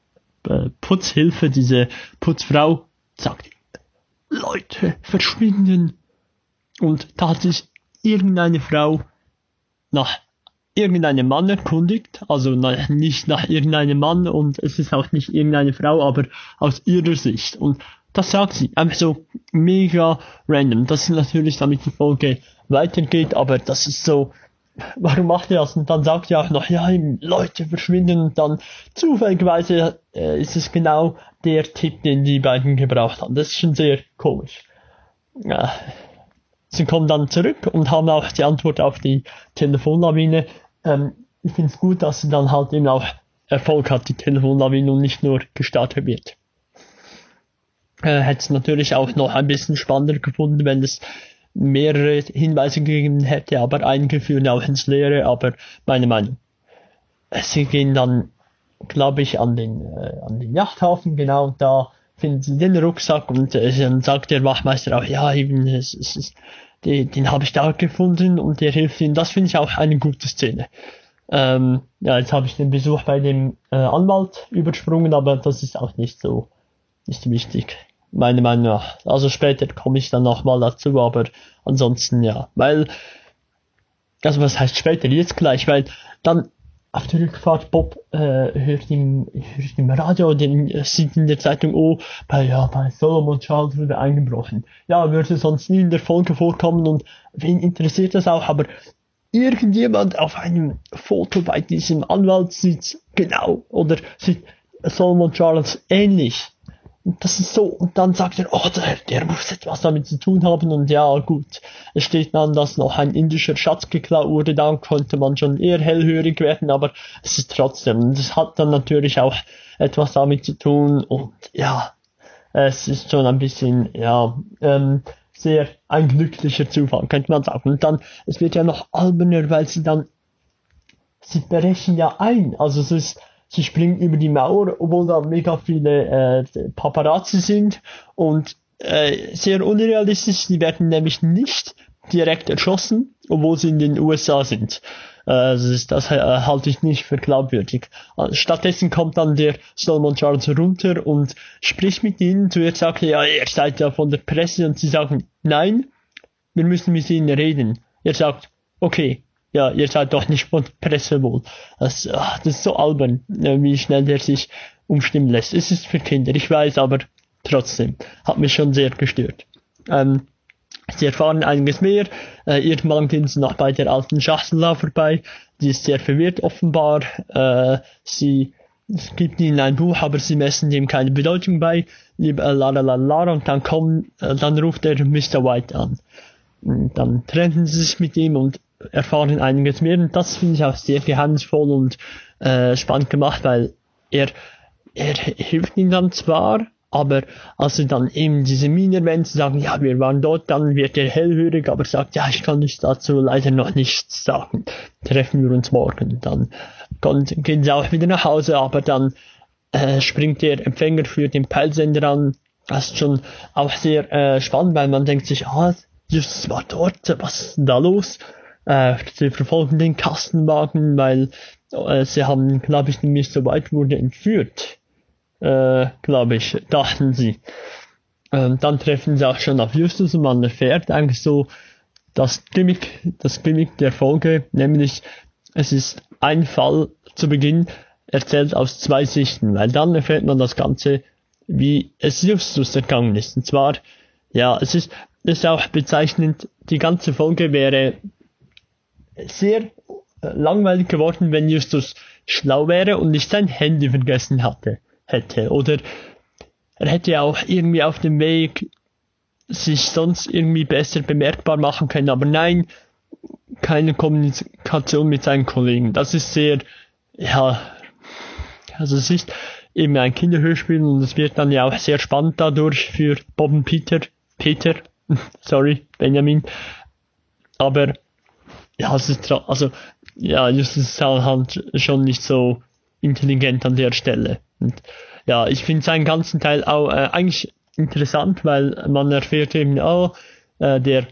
äh, Putzhilfe, diese Putzfrau, sagt, Leute, verschwinden. Und da hat sich irgendeine Frau nach irgendeinen Mann erkundigt, also nicht nach irgendeinem Mann und es ist auch nicht irgendeine Frau, aber aus ihrer Sicht. Und das sagt sie, einfach so mega random. Das ist natürlich, damit die Folge weitergeht, aber das ist so, warum macht ihr das? Und dann sagt ihr auch noch, ja, Leute verschwinden und dann zufälligerweise äh, ist es genau der Tipp, den die beiden gebraucht haben. Das ist schon sehr komisch. Ja. Sie kommen dann zurück und haben auch die Antwort auf die Telefonlawine. Ähm, ich finde es gut, dass sie dann halt eben auch Erfolg hat, die Telefonlawine und nicht nur gestartet wird. Äh, Hätte es natürlich auch noch ein bisschen spannender gefunden, wenn es mehrere Hinweise gegeben hätte, aber einige führen auch ins Leere, aber meine Meinung. Sie gehen dann, glaube ich, an den, äh, an den Yachthafen, genau, da finden sie den Rucksack und äh, dann sagt der Wachmeister auch, ja, eben, es, es, es, den, den habe ich da gefunden und der hilft ihnen. Das finde ich auch eine gute Szene. Ähm, ja, jetzt habe ich den Besuch bei dem äh, Anwalt übersprungen, aber das ist auch nicht so, nicht wichtig meiner Meinung nach. Also später komme ich dann nochmal dazu, aber ansonsten ja. Weil, also was heißt später? Jetzt gleich, weil dann auf der Rückfahrt Bob äh, hört, im, hört im Radio, den äh, sieht in der Zeitung, oh, bei, ja, bei Solomon Charles wurde eingebrochen. Ja, würde sonst nie in der Folge vorkommen und wen interessiert das auch, aber irgendjemand auf einem Foto bei diesem Anwalt sieht genau oder sieht Solomon Charles ähnlich das ist so, und dann sagt er, oh, der, der muss etwas damit zu tun haben, und ja, gut. Es steht dann, dass noch ein indischer Schatz geklaut wurde, dann konnte man schon eher hellhörig werden, aber es ist trotzdem, das hat dann natürlich auch etwas damit zu tun, und ja, es ist schon ein bisschen, ja, ähm, sehr ein glücklicher Zufall, könnte man sagen. Und dann, es wird ja noch alberner, weil sie dann, sie brechen ja ein, also es ist, sie springen über die Mauer, obwohl da mega viele äh, Paparazzi sind und äh, sehr unrealistisch, die werden nämlich nicht direkt erschossen, obwohl sie in den USA sind. Äh, das, das äh, halte ich nicht für glaubwürdig. Äh, stattdessen kommt dann der Solomon Charles runter und spricht mit ihnen. Zuerst sagt er, ja, ihr seid ja von der Presse und sie sagen, nein, wir müssen mit ihnen reden. Er sagt, okay, ja, ihr seid doch nicht von Presse wohl. Das, ach, das ist so albern, wie schnell der sich umstimmen lässt. Es ist für Kinder, ich weiß, aber trotzdem, hat mich schon sehr gestört. Ähm, sie erfahren einiges mehr. Äh, irgendwann gehen sie noch bei der alten Schachtel vorbei. Die ist sehr verwirrt offenbar. Äh, sie gibt ihnen ein Buch, aber sie messen dem keine Bedeutung bei. Äh, la la la la und dann kommen, äh, dann ruft er Mr. White an. Und dann trennen sie sich mit ihm und erfahren einiges mehr und das finde ich auch sehr geheimnisvoll und äh, spannend gemacht, weil er, er hilft ihnen dann zwar, aber als sie dann eben diese Mine erwähnt, sagen, ja, wir waren dort, dann wird er hellhörig, aber sagt, ja, ich kann nicht dazu leider noch nichts sagen. Treffen wir uns morgen. Dann gehen sie auch wieder nach Hause, aber dann äh, springt der Empfänger für den Peilsender an. Das ist schon auch sehr äh, spannend, weil man denkt sich, ah, Jesus war dort, was ist da los? Äh, sie verfolgen den Kastenwagen, weil äh, sie haben, glaube ich, nämlich so weit wurde entführt. Äh, glaube ich, dachten sie. Ähm, dann treffen sie auch schon auf Justus und man erfährt eigentlich so das Gimmick, das Gimmick der Folge, nämlich es ist ein Fall zu Beginn erzählt aus zwei Sichten, weil dann erfährt man das Ganze, wie es Justus ergangen ist. Und zwar, ja, es ist, es ist auch bezeichnend, die ganze Folge wäre sehr äh, langweilig geworden, wenn Justus schlau wäre und nicht sein Handy vergessen hatte, hätte. Oder er hätte auch irgendwie auf dem Weg sich sonst irgendwie besser bemerkbar machen können, aber nein, keine Kommunikation mit seinen Kollegen. Das ist sehr, ja, also es ist eben ein Kinderhörspiel und es wird dann ja auch sehr spannend dadurch für Bob und Peter, Peter, sorry, Benjamin, aber ja, es ist, also, ja, Justus ist halt schon nicht so intelligent an der Stelle. Und ja, ich finde seinen ganzen Teil auch äh, eigentlich interessant, weil man erfährt eben, oh, äh, der,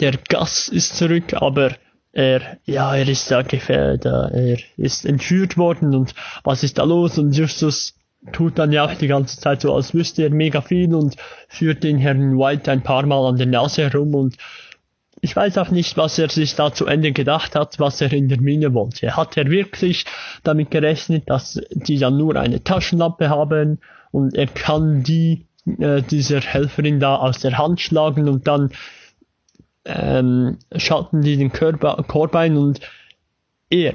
der Gas ist zurück, aber er, ja, er ist da gefährdet, er ist entführt worden und was ist da los? Und Justus tut dann ja auch die ganze Zeit so, als wüsste er mega viel und führt den Herrn White ein paar Mal an der Nase herum und ich weiß auch nicht, was er sich da zu Ende gedacht hat, was er in der Mine wollte. Hat er wirklich damit gerechnet, dass die dann nur eine Taschenlampe haben und er kann die äh, dieser Helferin da aus der Hand schlagen und dann ähm, schalten die den Körper, Korb ein und er.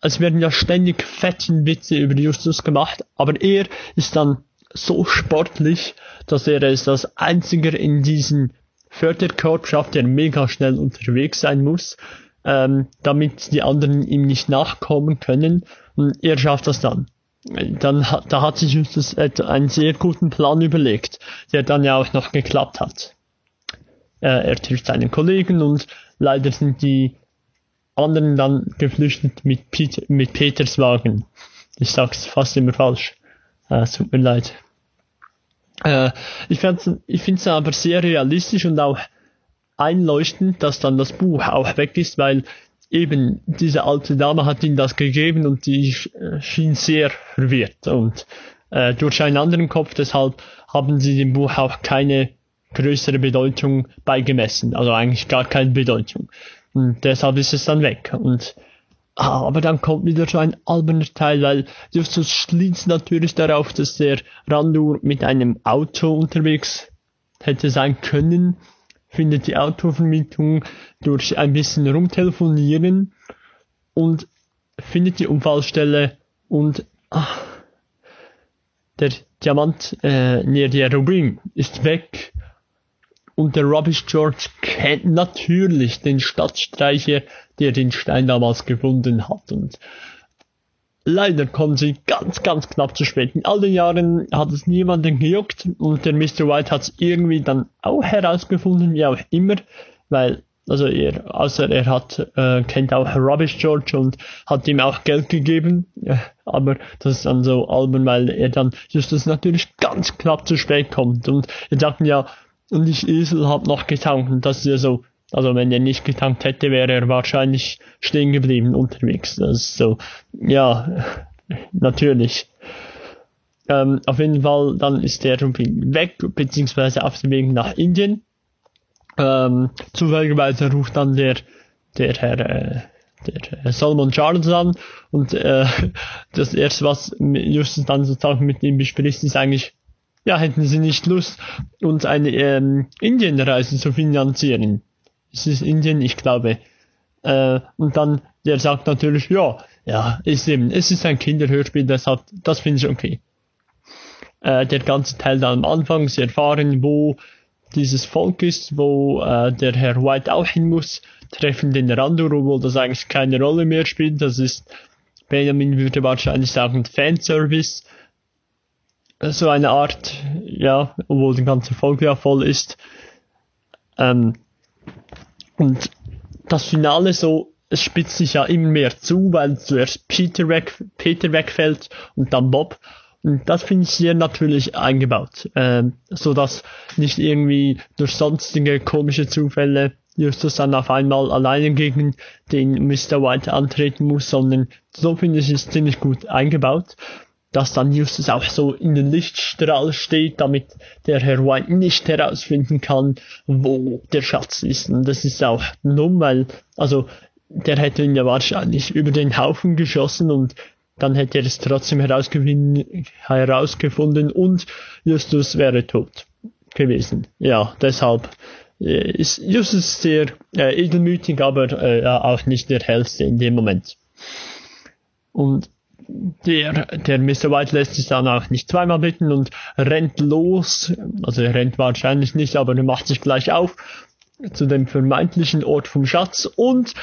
Es werden ja ständig fetten Witze über Justus gemacht, aber er ist dann so sportlich, dass er als einziger in diesen Förderkorb schafft, der mega schnell unterwegs sein muss, ähm, damit die anderen ihm nicht nachkommen können. Und er schafft das dann. Dann hat, da hat sich Justus einen sehr guten Plan überlegt, der dann ja auch noch geklappt hat. Äh, er trifft seinen Kollegen und leider sind die anderen dann geflüchtet mit, Pete, mit Peters Wagen. Ich sag's fast immer falsch. Äh, tut mir leid. Äh, ich finde es aber sehr realistisch und auch einleuchtend, dass dann das Buch auch weg ist, weil eben diese alte Dame hat ihm das gegeben und die schien sehr verwirrt und äh, durch einen anderen Kopf, deshalb haben sie dem Buch auch keine größere Bedeutung beigemessen, also eigentlich gar keine Bedeutung. Und deshalb ist es dann weg. Und aber dann kommt wieder so ein alberner Teil, weil Justus schließt natürlich darauf, dass der Randur mit einem Auto unterwegs hätte sein können, findet die Autovermietung durch ein bisschen rumtelefonieren und findet die Unfallstelle und ach, der Diamant äh, näher der Rubin ist weg. Und der Rubbish George kennt natürlich den Stadtstreicher, der den Stein damals gefunden hat. Und leider kommen sie ganz, ganz knapp zu spät. In all den Jahren hat es niemanden gejuckt und der Mr. White hat es irgendwie dann auch herausgefunden, wie auch immer, weil also er, außer er hat, äh, kennt auch Rubbish George und hat ihm auch Geld gegeben. Ja, aber das ist dann so albern, weil er dann just das natürlich ganz knapp zu spät kommt. Und wir dachten ja, und ich Esel hab noch getankt und das ist ja so, also wenn er nicht getankt hätte, wäre er wahrscheinlich stehen geblieben unterwegs. Das ist so, ja, natürlich. Ähm, auf jeden Fall, dann ist der Rubin weg, beziehungsweise auf dem Weg nach Indien. Ähm, zufälligerweise ruft dann der, der Herr, äh, der Solomon Charles an und äh, das erste, was Justus dann sozusagen mit ihm bespricht, ist eigentlich, ja, hätten sie nicht Lust, uns eine ähm, Indienreise zu finanzieren. Es ist Indien, ich glaube. Äh, und dann, der sagt natürlich, ja, ja, ist eben, es ist ein Kinderhörspiel, deshalb, das finde ich okay. Äh, der ganze Teil dann am Anfang, sie erfahren, wo dieses Volk ist, wo äh, der Herr White auch hin muss, treffen den Randur, obwohl das eigentlich keine Rolle mehr spielt. Das ist, Benjamin würde wahrscheinlich sagen, Fanservice so eine Art, ja, obwohl die ganze Folge ja voll ist. Ähm, und das Finale so, es spitzt sich ja immer mehr zu, weil zuerst Peter, weg, Peter wegfällt und dann Bob. Und das finde ich sehr natürlich eingebaut, ähm, so dass nicht irgendwie durch sonstige komische Zufälle Justus dann auf einmal alleine gegen den Mr. White antreten muss, sondern so finde ich es ziemlich gut eingebaut dass dann Justus auch so in den Lichtstrahl steht, damit der Herr White nicht herausfinden kann, wo der Schatz ist. Und das ist auch dumm, weil, also, der hätte ihn ja wahrscheinlich über den Haufen geschossen und dann hätte er es trotzdem herausgefunden und Justus wäre tot gewesen. Ja, deshalb äh, ist Justus sehr äh, edelmütig, aber äh, auch nicht der hellste in dem Moment. Und der, der Mr. White lässt sich dann auch nicht zweimal bitten und rennt los. Also er rennt wahrscheinlich nicht, aber er macht sich gleich auf zu dem vermeintlichen Ort vom Schatz und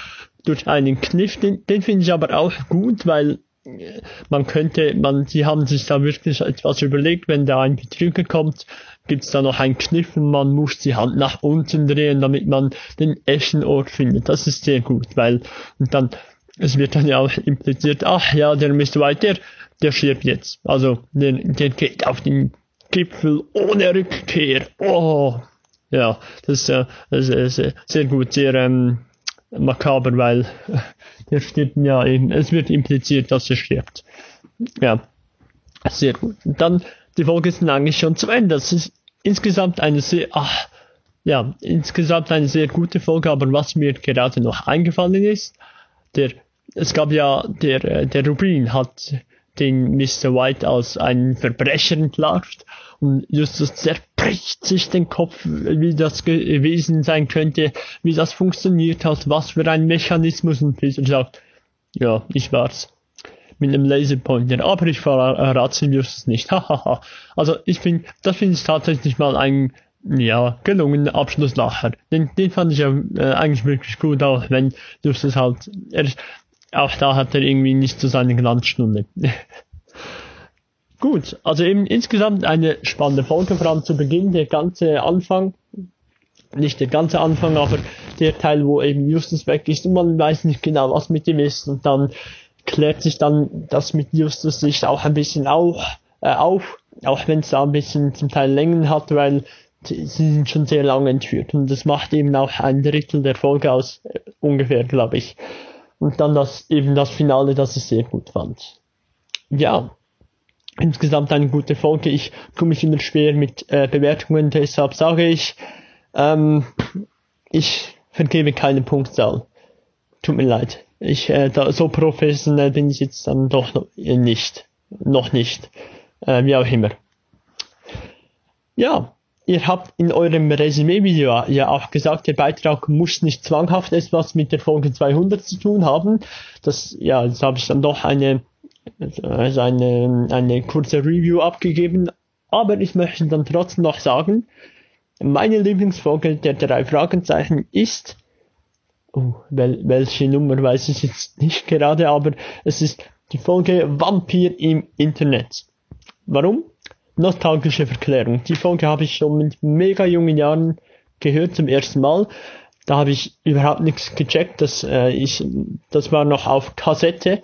durch einen Kniff, den, den finde ich aber auch gut, weil äh, man könnte, man, die haben sich da wirklich etwas überlegt, wenn da ein Betrüger kommt, gibt's da noch einen Kniff und man muss die Hand nach unten drehen, damit man den echten Ort findet. Das ist sehr gut, weil, und dann es wird dann ja auch impliziert, ach ja, der Mr. White, der, stirbt jetzt. Also, der, der geht auf den Gipfel ohne Rückkehr. Oh, ja, das ist, äh, das ist äh, sehr gut, sehr ähm, makaber, weil der stirbt ja eben, es wird impliziert, dass er stirbt. Ja, sehr gut. Dann, die Folge ist eigentlich schon zu Ende. Das ist insgesamt eine sehr, ach, ja, insgesamt eine sehr gute Folge, aber was mir gerade noch eingefallen ist, der, es gab ja, der, äh, der Rubin hat den Mr. White als einen Verbrecher entlarvt und Justus zerbricht sich den Kopf, wie das gewesen sein könnte, wie das funktioniert hat, was für ein Mechanismus und Peter sagt, ja, ich war's. Mit einem Laserpointer, aber ich verrate Justus nicht, hahaha. also ich finde, das finde ich tatsächlich mal ein ja, gelungener Abschluss nachher. Den, den fand ich ja äh, eigentlich wirklich gut, auch wenn Justus halt, er, auch da hat er irgendwie nicht so seine Glanzstunde. Gut, also eben insgesamt eine spannende Folge, vor allem zu Beginn, der ganze Anfang, nicht der ganze Anfang, aber der Teil, wo eben Justus weg ist und man weiß nicht genau, was mit ihm ist und dann klärt sich dann das mit Justus sich auch ein bisschen auch, äh, auf, auch wenn es da ein bisschen zum Teil Längen hat, weil sie sind schon sehr lange entführt und das macht eben auch ein Drittel der Folge aus, äh, ungefähr, glaube ich. Und dann das, eben das Finale, das ich sehr gut fand. Ja. Insgesamt eine gute Folge. Ich tue mich immer schwer mit äh, Bewertungen, deshalb sage ich, ähm, ich vergebe keine Punktzahl. Tut mir leid. Ich, äh, da, so professionell bin ich jetzt dann doch noch, äh, nicht. Noch nicht. Äh, wie auch immer. Ja, ihr habt in eurem Resümee-Video ja auch gesagt, der Beitrag muss nicht zwanghaft etwas mit der Folge 200 zu tun haben. Das, ja, das habe ich dann doch eine, also eine, eine kurze Review abgegeben. Aber ich möchte dann trotzdem noch sagen, meine Lieblingsfolge der drei Fragezeichen ist, oh, wel, welche Nummer weiß ich jetzt nicht gerade, aber es ist die Folge Vampir im Internet. Warum? Nostalgische Verklärung. Die Folge habe ich schon mit mega jungen Jahren gehört zum ersten Mal. Da habe ich überhaupt nichts gecheckt. Das, äh, ich, das war noch auf Kassette.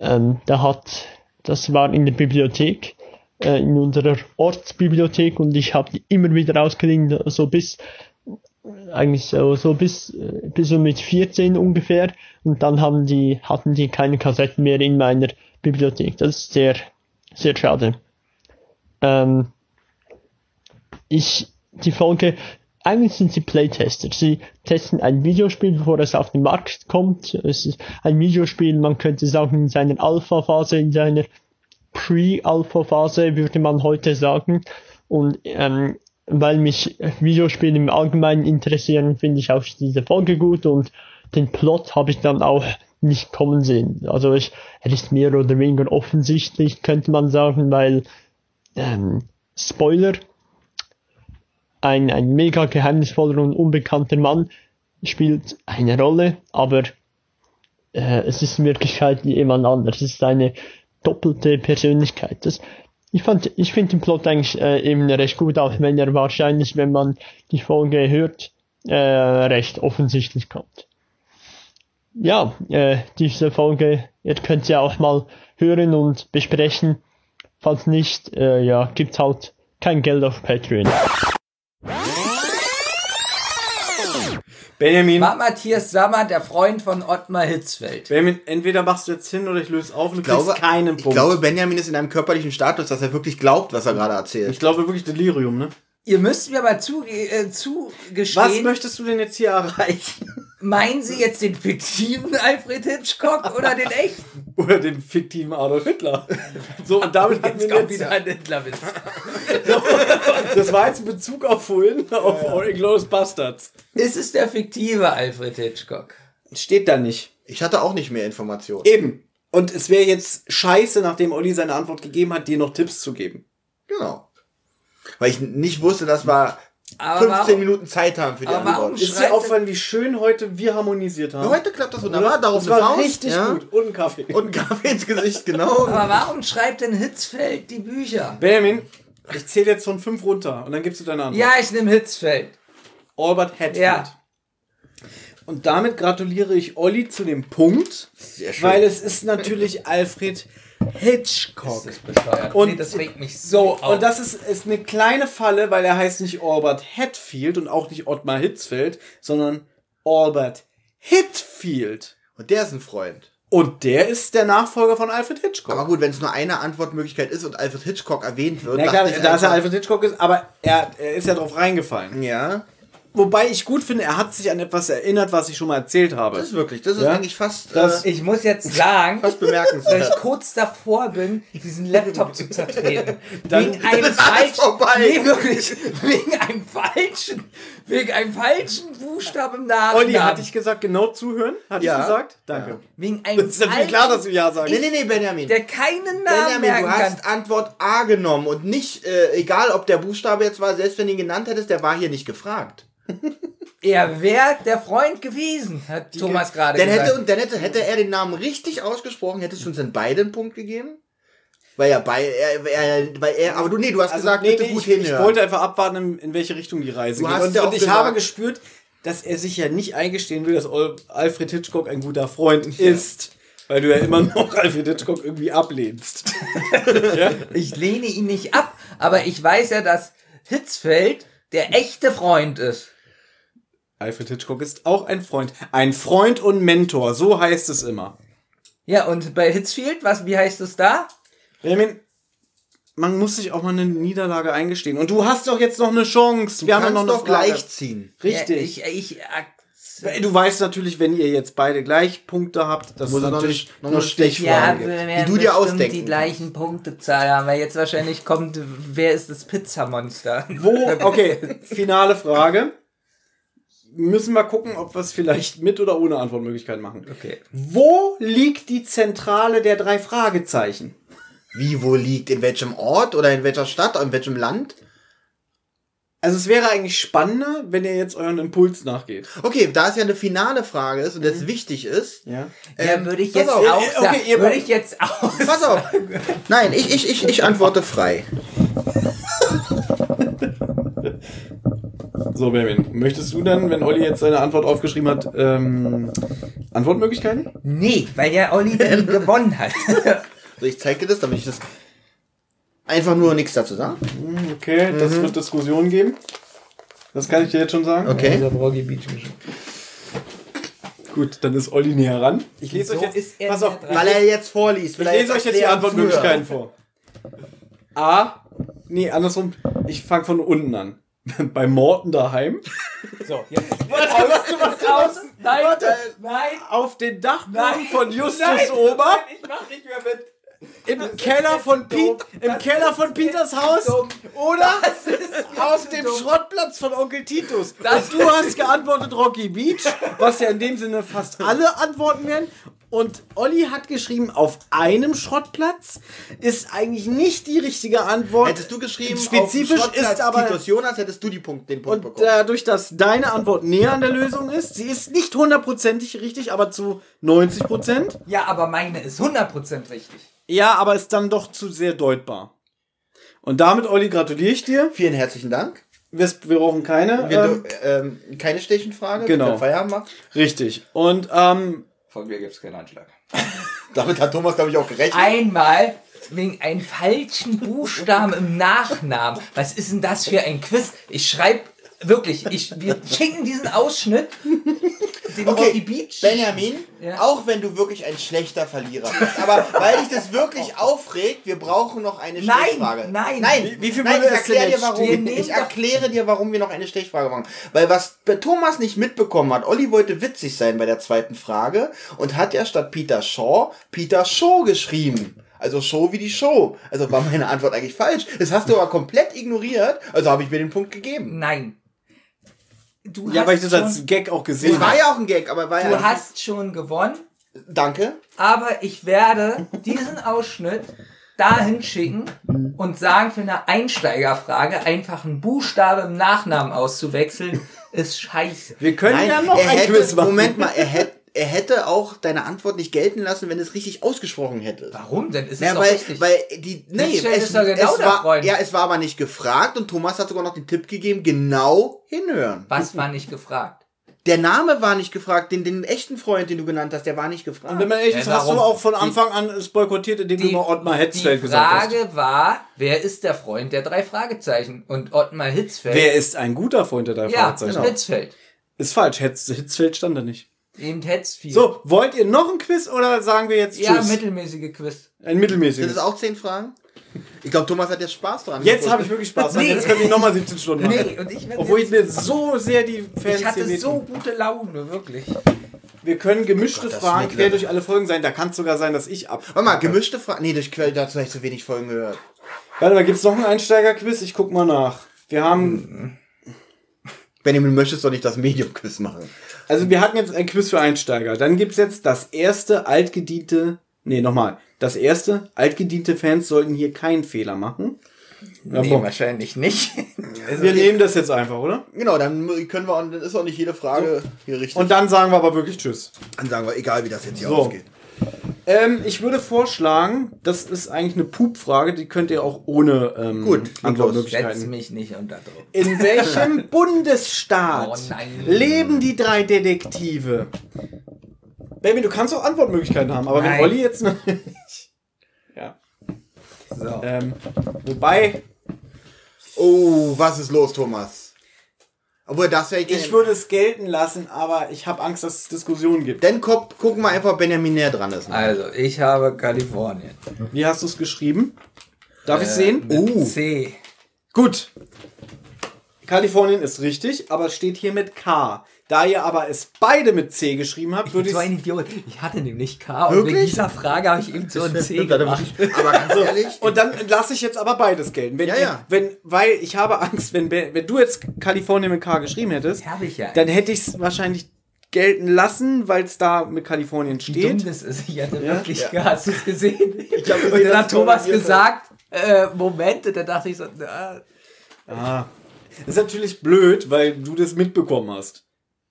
Ähm, da hat, das war in der Bibliothek, äh, in unserer Ortsbibliothek und ich habe die immer wieder ausgeliehen, so bis eigentlich so, so bis, äh, bis so mit 14 ungefähr. Und dann haben die, hatten die keine Kassetten mehr in meiner Bibliothek. Das ist sehr, sehr schade. Ähm, ich, die Folge, eigentlich sind sie Playtester. Sie testen ein Videospiel, bevor es auf den Markt kommt. Es ist ein Videospiel, man könnte sagen, in seiner Alpha-Phase, in seiner Pre-Alpha-Phase, würde man heute sagen. Und ähm, weil mich Videospiele im Allgemeinen interessieren, finde ich auch diese Folge gut und den Plot habe ich dann auch nicht kommen sehen. Also ich, er ist mehr oder weniger offensichtlich, könnte man sagen, weil ähm, Spoiler, ein, ein mega geheimnisvoller und unbekannter Mann spielt eine Rolle, aber äh, es ist in Wirklichkeit jemand anderes. Es ist eine doppelte Persönlichkeit. Das, ich ich finde den Plot eigentlich äh, eben recht gut, auch wenn er wahrscheinlich, wenn man die Folge hört, äh, recht offensichtlich kommt. Ja, äh, diese Folge, ihr könnt sie auch mal hören und besprechen. Falls nicht, äh, ja, gibt's halt kein Geld auf Patreon. Benjamin. War Matthias Sammer der Freund von Ottmar Hitzfeld? Benjamin, entweder machst du jetzt hin oder ich löse auf und Ich glaube, kriegst keinen ich Punkt. glaube, Benjamin ist in einem körperlichen Status, dass er wirklich glaubt, was er gerade erzählt. ich glaube wirklich Delirium, ne? Ihr müsst mir aber zu, äh, zugestehen. Was möchtest du denn jetzt hier erreichen? Meinen Sie jetzt den fiktiven Alfred Hitchcock oder den echten? Oder den fiktiven Adolf Hitler. So, und damit hatten Jetzt wir kommt jetzt, wieder ein Hitlerwitz. das war jetzt ein Bezug auf vorhin, auf ja, Inglourious Bastards. Ist es der fiktive Alfred Hitchcock? Steht da nicht. Ich hatte auch nicht mehr Informationen. Eben. Und es wäre jetzt scheiße, nachdem Olli seine Antwort gegeben hat, dir noch Tipps zu geben. Genau. Weil ich nicht wusste, dass wir Aber 15 warum- Minuten Zeit haben für die aber warum Antwort. Ist dir aufgefallen, wie schön heute wir harmonisiert haben? Ja, heute klappt das wunderbar. Darum das war richtig ja? gut. Und ein Kaffee. Und ein Kaffee ins Gesicht, genau. Aber warum schreibt denn Hitzfeld die Bücher? Benjamin, ich zähle jetzt von fünf runter und dann gibst du deine Antwort. Ja, ich nehme Hitzfeld. Albert Hatfield. Ja. Und damit gratuliere ich Olli zu dem Punkt, Sehr schön. weil es ist natürlich Alfred Hitchcock. Das ist bescheuert. Und- nee, das regt mich so auf. Und das ist, ist eine kleine Falle, weil er heißt nicht Albert Hatfield und auch nicht Ottmar Hitzfeld, sondern Albert Hitfield. Und der ist ein Freund. Und der ist der Nachfolger von Alfred Hitchcock. Aber gut, wenn es nur eine Antwortmöglichkeit ist und Alfred Hitchcock erwähnt wird, Na klar, da es ja Alfred Hitchcock ist, aber er, er ist ja drauf reingefallen. Ja. Wobei ich gut finde, er hat sich an etwas erinnert, was ich schon mal erzählt habe. Das ist wirklich, das ist Ja? eigentlich fast. Das- äh, Ich muss jetzt sagen, Fast bemerkenswert. dass ich kurz davor bin, diesen Laptop zu zertreten. Dann wegen einem ist alles falschen, vorbei. nee, wirklich, wegen einem falschen, wegen einem falschen Buchstaben im Nachnamen. Olli, hatte ich gesagt, genau zuhören? Hatte Ja. ich gesagt? Danke. wegen einem Das ist natürlich klar, dass du Ja sagst. nee, nee, nee, Benjamin. der keinen Namen Benjamin, merken du kann. hast Antwort A genommen und nicht, äh, egal ob der Buchstabe jetzt war, selbst wenn du ihn genannt hättest, der war hier nicht gefragt. Er wäre der Freund gewesen, hat Thomas gerade Dann gesagt. hätte, und dann hätte, hätte er den Namen richtig ausgesprochen, hättest du uns dann beide einen Punkt gegeben? Weil ja bei, er, er, weil er, aber du, nee, du hast gesagt, nee, bitte nee, gut ich, ich hinhören. wollte einfach abwarten, in, in welche Richtung die Reise Du geht. hast Und, ja und ich gesagt- habe gespürt, dass er sich ja nicht eingestehen will, dass Alfred Hitchcock ein guter Freund ist. Weil du ja immer noch Alfred Hitchcock irgendwie ablehnst. Ich lehne ihn nicht ab, aber ich weiß ja, dass Hitzfeld der echte Freund ist. Alfred Hitchcock ist auch ein Freund. Ein Freund und Mentor, so heißt es immer. Ja, und bei Hitzfield, was, wie heißt es da? Benjamin, man muss sich auch mal eine Niederlage eingestehen. Und du hast doch jetzt noch eine Chance. du Wir haben kannst noch eine doch Frage. gleich ziehen. Richtig. Ja, ich, ich, Du weißt natürlich, wenn ihr jetzt beide gleich Punkte habt, dass Muss es natürlich eine- noch eine Stichfragen ja, gibt. die du dir ausdenken die gleichen Punktezahl haben, weil jetzt wahrscheinlich kommt, wer ist das Pizzamonster? Wo, okay, finale Frage. Müssen wir gucken, ob wir es vielleicht mit oder ohne Antwortmöglichkeit machen. Okay. Wo liegt die Zentrale der drei Fragezeichen? Wie, wo liegt, in welchem Ort oder in welcher Stadt, in welchem Land? Also es wäre eigentlich spannender, wenn ihr jetzt euren Impuls nachgeht. Okay, da es ja eine finale Frage ist und das wichtig ist, Ja. Ja, Ähm, würde ich jetzt auf. auch Okay, sagen. ihr- würde ich jetzt auch pass auf. Nein, ich, ich, ich, ich antworte frei. So, Benjamin, möchtest du dann, wenn Olli jetzt seine Antwort aufgeschrieben hat, ähm, Antwortmöglichkeiten? Nee, weil ja Olli dann gewonnen hat. So, ich zeig dir das, damit ich das einfach nur nichts dazu sagen. Hm, Okay, das wird Diskussionen geben. Das kann ich dir jetzt schon sagen. Okay. Gut, dann ist Olli näher ran. Ich lese So euch jetzt. er pass auf. Weil er jetzt vorliest. ich Weil er lese euch jetzt die Antwortmöglichkeiten vor. A. Nee, andersrum. Ich fange von unten an. Bei Morten daheim. So, jetzt. Was aus? Nein, nein. Auf den Dachboden Nein. von Justus Nein. Ober. Nein, ich mach nicht mehr mit. Im Keller von Piet, im Keller von Peters Haus dumm. oder Das auf dem dumm. Schrottplatz von Onkel Titus. Das- Und du hast geantwortet Rocky Beach, was ja in dem Sinne fast alle Antworten wären. Und Olli hat geschrieben, auf einem Schrottplatz ist eigentlich nicht die richtige Antwort. Hättest du geschrieben, spezifisch auf ist aber Titus Jonas, hättest du die Punkt, den Punkt und bekommen. dadurch, dass deine Antwort näher an der Lösung ist, sie ist nicht hundertprozentig richtig, aber zu 90 Prozent. Ja, aber meine ist 100% richtig. Ja, aber ist dann doch zu sehr deutbar. Und damit, Olli, gratuliere ich dir. Vielen herzlichen Dank. Wir, wir brauchen keine. Wir, ähm, ähm, keine Stechenfrage. genau. wir Feierabend machen. richtig. Und ähm, Von mir gibt es keinen Anschlag. Damit hat Thomas, glaube ich, auch gerechnet. Einmal wegen einem falschen Buchstaben im Nachnamen. Was ist denn das für ein Quiz? Ich schreibe wirklich, ich, wir schicken diesen Ausschnitt, den Rocky Okay, Beach. Benjamin, Ja. auch wenn du wirklich ein schlechter Verlierer bist, aber weil dich das wirklich aufregt, wir brauchen noch eine Nein, Stechfrage. nein. nein, Wie- viel nein, ich erkläre dir warum. Ich erkläre dir, warum wir noch eine Stechfrage machen. Weil was Thomas nicht mitbekommen hat, Olli wollte witzig sein bei der zweiten Frage und hat ja statt Peter Shaw Peter Shaw geschrieben. Also Show wie die Show. Also war meine Antwort eigentlich falsch. Das hast du aber komplett ignoriert. Also habe ich mir den Punkt gegeben. Nein. Du ja, weil ich das als Gag auch gesehen Das war habe. ja auch ein Gag, aber war ja. Du hast schon gewonnen, Danke. aber ich werde diesen Ausschnitt dahin schicken und sagen, für eine Einsteigerfrage einfach einen Buchstabe im Nachnamen auszuwechseln, ist scheiße. Wir können Nein, ja noch ein hätte, Quiz machen. Moment mal, er hätte, er hätte auch deine Antwort nicht gelten lassen, wenn es richtig ausgesprochen hätte. Warum denn? Ist es Ja, doch weil, richtig. weil die, nee, Hitzfeld es, ist doch genau es der war, Freund. ja, es war aber nicht gefragt und Thomas hat sogar noch den Tipp gegeben, genau hinhören. Was war nicht gefragt? Der Name war nicht gefragt, den, den echten Freund, den du genannt hast, der war nicht gefragt. Und wenn man ehrlich Ja, ist, hast du warum? auch von Anfang an es boykottiert, indem du mal Ottmar Die Hetzfeld gesagt hast. Frage war, wer ist der Freund der drei Fragezeichen? Und Ottmar Hitzfeld. Wer ist ein guter Freund der drei ja, Fragezeichen? Hitzfeld. Ist falsch, Hetz, Hitzfeld stand da nicht. Eben hätt's viel. So, wollt ihr noch ein Quiz oder sagen wir jetzt Ja, Tschüss? mittelmäßige Quiz. Ein mittelmäßiges. Sind es auch zehn Fragen? Ich glaube, Thomas hat jetzt Spaß dran. Jetzt habe ich wirklich Spaß dran. Nee. Jetzt können wir nochmal 17 Stunden machen. Nee, und ich Obwohl ich mir so sehr die Fans Ich hatte hier so wehtun. gute Laune, wirklich. Wir können gemischte Oh Gott, das Fragen quer durch alle Folgen sein. Da kann es sogar sein, dass ich ab. Warte mal, gemischte Fragen. Nee, durch Quell dazu habe ich zu wenig Folgen gehört. Warte mal, gibt's noch einen Einsteiger-Quiz? Ich guck mal nach. Wir haben, Benjamin, du möchtest doch nicht das Medium-Quiz machen. Also wir hatten jetzt ein Quiz für Einsteiger. Dann gibt's jetzt das erste altgediente, nee, nochmal. Das erste, altgediente Fans sollten hier keinen Fehler machen. Ja, nee, boah. wahrscheinlich nicht. Also wir nehmen das jetzt einfach, oder? Genau, dann können wir, dann ist auch nicht jede Frage hier richtig. Und dann sagen wir aber wirklich Tschüss. dann sagen wir, egal wie das jetzt hier So. ausgeht. Ähm, ich würde vorschlagen, das ist eigentlich eine Pup-Frage, die könnt ihr auch ohne ähm, Gut, los. Setz Antwortmöglichkeiten. mich nicht unter Druck. In welchem Bundesstaat Oh leben die drei Detektive? Baby, du kannst auch Antwortmöglichkeiten haben, aber Nein. wenn Olli jetzt noch nicht. Ja. So. Ähm, wobei, Oh, was ist los, Thomas? Obwohl, das wäre ich würde es gelten lassen, aber ich habe Angst, dass es Diskussionen gibt. Dann guck, gucken wir einfach, ob Benjamin näher dran ist. Also, ich habe Kalifornien. Wie hast du es geschrieben? Darf ich Äh, sehen? mit Uh. C. Gut. Kalifornien ist richtig, aber es steht hier mit K. Da ihr aber es beide mit C geschrieben habt, Ich bin würde ich so ein Idiot. Ich hatte nämlich K und wegen Wirklich? dieser Frage habe ich eben so ein C gemacht. Aber ganz ehrlich, Und dann lasse ich jetzt aber beides gelten. Wenn, Ja, ja. wenn, weil ich habe Angst, wenn, wenn du jetzt Kalifornien mit K geschrieben hättest, Habe ich ja. dann hätte ich es wahrscheinlich gelten lassen, weil es da mit Kalifornien Wie dumm steht. das ist. Ich hatte Ja? wirklich, hast du es gesehen? Ich hab gesehen, und dann hat Thomas gesagt, äh, Moment, und dann dachte ich so, na, Ah. Das ist natürlich blöd, weil du das mitbekommen hast.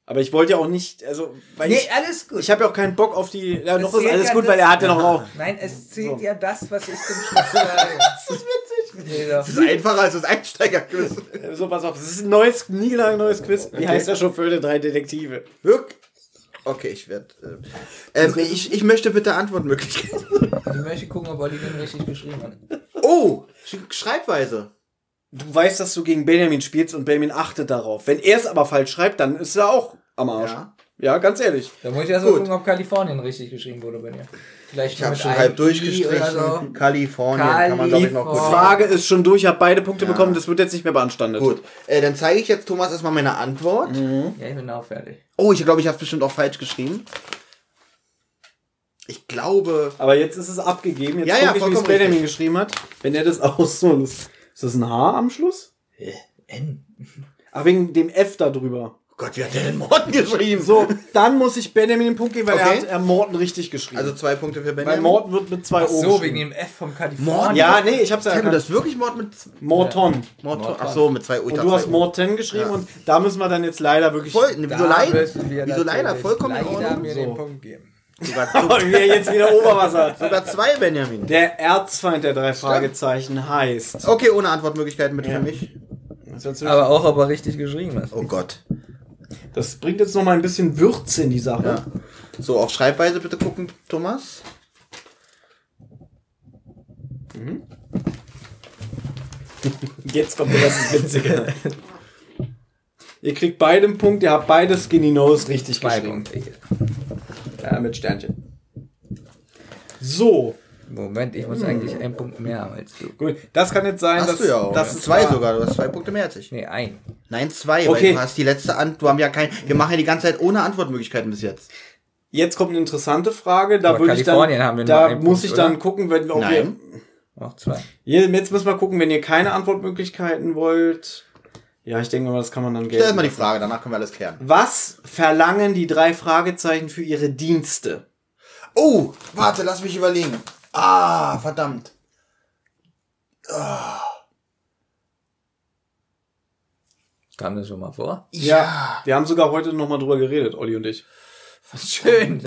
Aber ich wollte ja auch nicht, also, weil nee, ich, alles gut. ich habe ja auch keinen Bock auf die, ja, Es noch ist alles ja gut, das- weil er hat ja noch auch. Nein, es zählt So. ja das, was ich zum Schluss sage. das ist witzig. das ist einfacher als das Einsteiger-Quiz. So, pass auf, das ist ein neues, nie lang neues Quiz. Wie heißt der Chauffeur der drei Detektive? Wirklich? Okay, ich werde. Äh, ähm, ich, ich möchte bitte Antwortmöglichkeiten. Ich möchte gucken, ob Olli den richtig geschrieben hat. Oh, Sch- Schreibweise. Du weißt, dass du gegen Benjamin spielst und Benjamin achtet darauf. Wenn er es aber falsch schreibt, dann ist er auch am Arsch. Ja. Ja, ganz ehrlich. Da muss ich erst mal Gut. gucken, ob Kalifornien richtig geschrieben wurde bei dir. Vielleicht Ich habe schon halb durchgestrichen. so. Kalifornien kann man, glaube ich, noch Die kurz. Frage ist schon durch, ich habe beide Punkte Ja. bekommen, das wird jetzt nicht mehr beanstandet. Gut, äh, dann zeige ich jetzt Thomas erstmal meine Antwort. Ja, ich bin auch fertig. Oh, ich glaube, ich habe bestimmt auch falsch geschrieben. Ich glaube. Aber jetzt ist es abgegeben. Jetzt Ja, guck ja, ich, wie es Benjamin richtig. geschrieben hat. Wenn er das aussoll, ist, das ein H am Schluss? N. Ach, wegen dem F da drüber. Gott, wie hat der denn Morten geschrieben? So, dann muss ich Benjamin den Punkt geben, weil Okay. er hat äh, Morten richtig geschrieben. Also zwei Punkte für weil Benjamin. Morten wird mit zwei Ach O so, geschrieben. wegen dem F vom Morten? Kalifornien. Ja, nee, ich hab's ja Tim, erkannt. das ist wirklich Mord mit. Morton. Morton. Ach so, mit zwei U. Und du hast Morten geschrieben Ja. und da müssen wir dann jetzt leider wirklich... Voll, wieso Da leider? wir Wieso leider? natürlich Vollkommen in leider Ordnung. mir So. den Punkt geben. Sogar, wie er jetzt wieder Oberwasser sogar zwei, Benjamin. Der Erzfeind der drei Fragezeichen heißt... Okay, ohne Antwortmöglichkeiten bitte Ja. für mich. Aber auch, ob er richtig geschrieben ist. Oh Gott. Das bringt jetzt noch mal ein bisschen Würze in die Sache. Ja. So, auf Schreibweise bitte gucken, Thomas. Jetzt kommt das Witzige. ihr kriegt beide einen Punkt, ihr habt beide Skinny Nose richtig Zwei geschrieben. Punkte. Ja, mit Sternchen. So, Moment, ich muss eigentlich einen Punkt mehr haben als du. gut. Das kann jetzt sein, Hast dass du ja auch. dass Das es zwei war- sogar. Du hast zwei Punkte mehr als ich. Nee, ein. Nein, zwei, Okay. weil du hast die letzte Antwort. Du haben ja kein. Wir machen ja die ganze Zeit ohne Antwortmöglichkeiten bis jetzt. Jetzt kommt eine interessante Frage. Da Aber würde ich dann, Kalifornien haben wir nur da muss Punkt, ich dann oder? gucken, wenn ob Nein. Auch zwei. ihr, jetzt müssen wir gucken, wenn ihr keine Antwortmöglichkeiten wollt. Ja, ich denke mal, das kann man dann Stell erst mal die gelten. Frage, danach können wir alles klären. Was verlangen die drei Fragezeichen für ihre Dienste? Oh, warte, lass mich überlegen. Ah, verdammt. Kam das schon mal vor? Ja. Wir haben sogar heute noch mal drüber geredet, Olli und ich. Schön.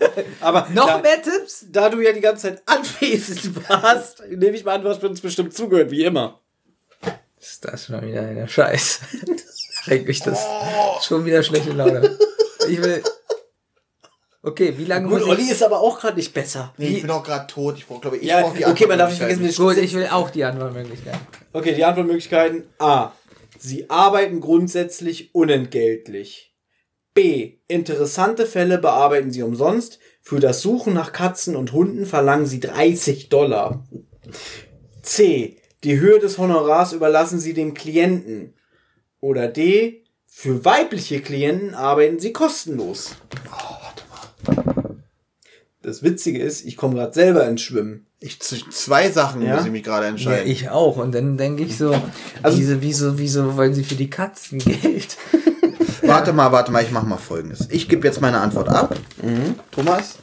Aber Noch da, mehr Tipps? da du ja die ganze Zeit anwesend warst, nehme ich mal an, du hast uns bestimmt zugehört, wie immer. Ist das schon wieder eine Scheiß? Schenkt mich das schon wieder schlechte Laune. Ich will. Okay, wie lange Gut, muss Olli ich. ist aber auch gerade nicht besser. Nee, ich bin auch gerade tot. Ich brauche, glaube ich, ich Ja, brauch die okay, man darf nicht Antwortmöglichkeiten. vergessen, Gut, ich will auch die Antwortmöglichkeit. Okay, die Antwortmöglichkeiten. A. Sie arbeiten grundsätzlich unentgeltlich. B. Interessante Fälle bearbeiten Sie umsonst. Für das Suchen nach Katzen und Hunden verlangen Sie 30 Dollar. C. Die Höhe des Honorars überlassen Sie dem Klienten. Oder D. Für weibliche Klienten arbeiten Sie kostenlos. Das Witzige ist, ich komme gerade selber ins Schwimmen. Ich, zwei Sachen Ja? muss ich mich gerade Ja, entscheiden. ich auch. Und dann denke ich so, Also- wieso, wieso, wieso wollen sie für die Katzen Geld? Warte mal, warte mal, ich mache mal folgendes. Ich gebe jetzt meine Antwort ab. Thomas?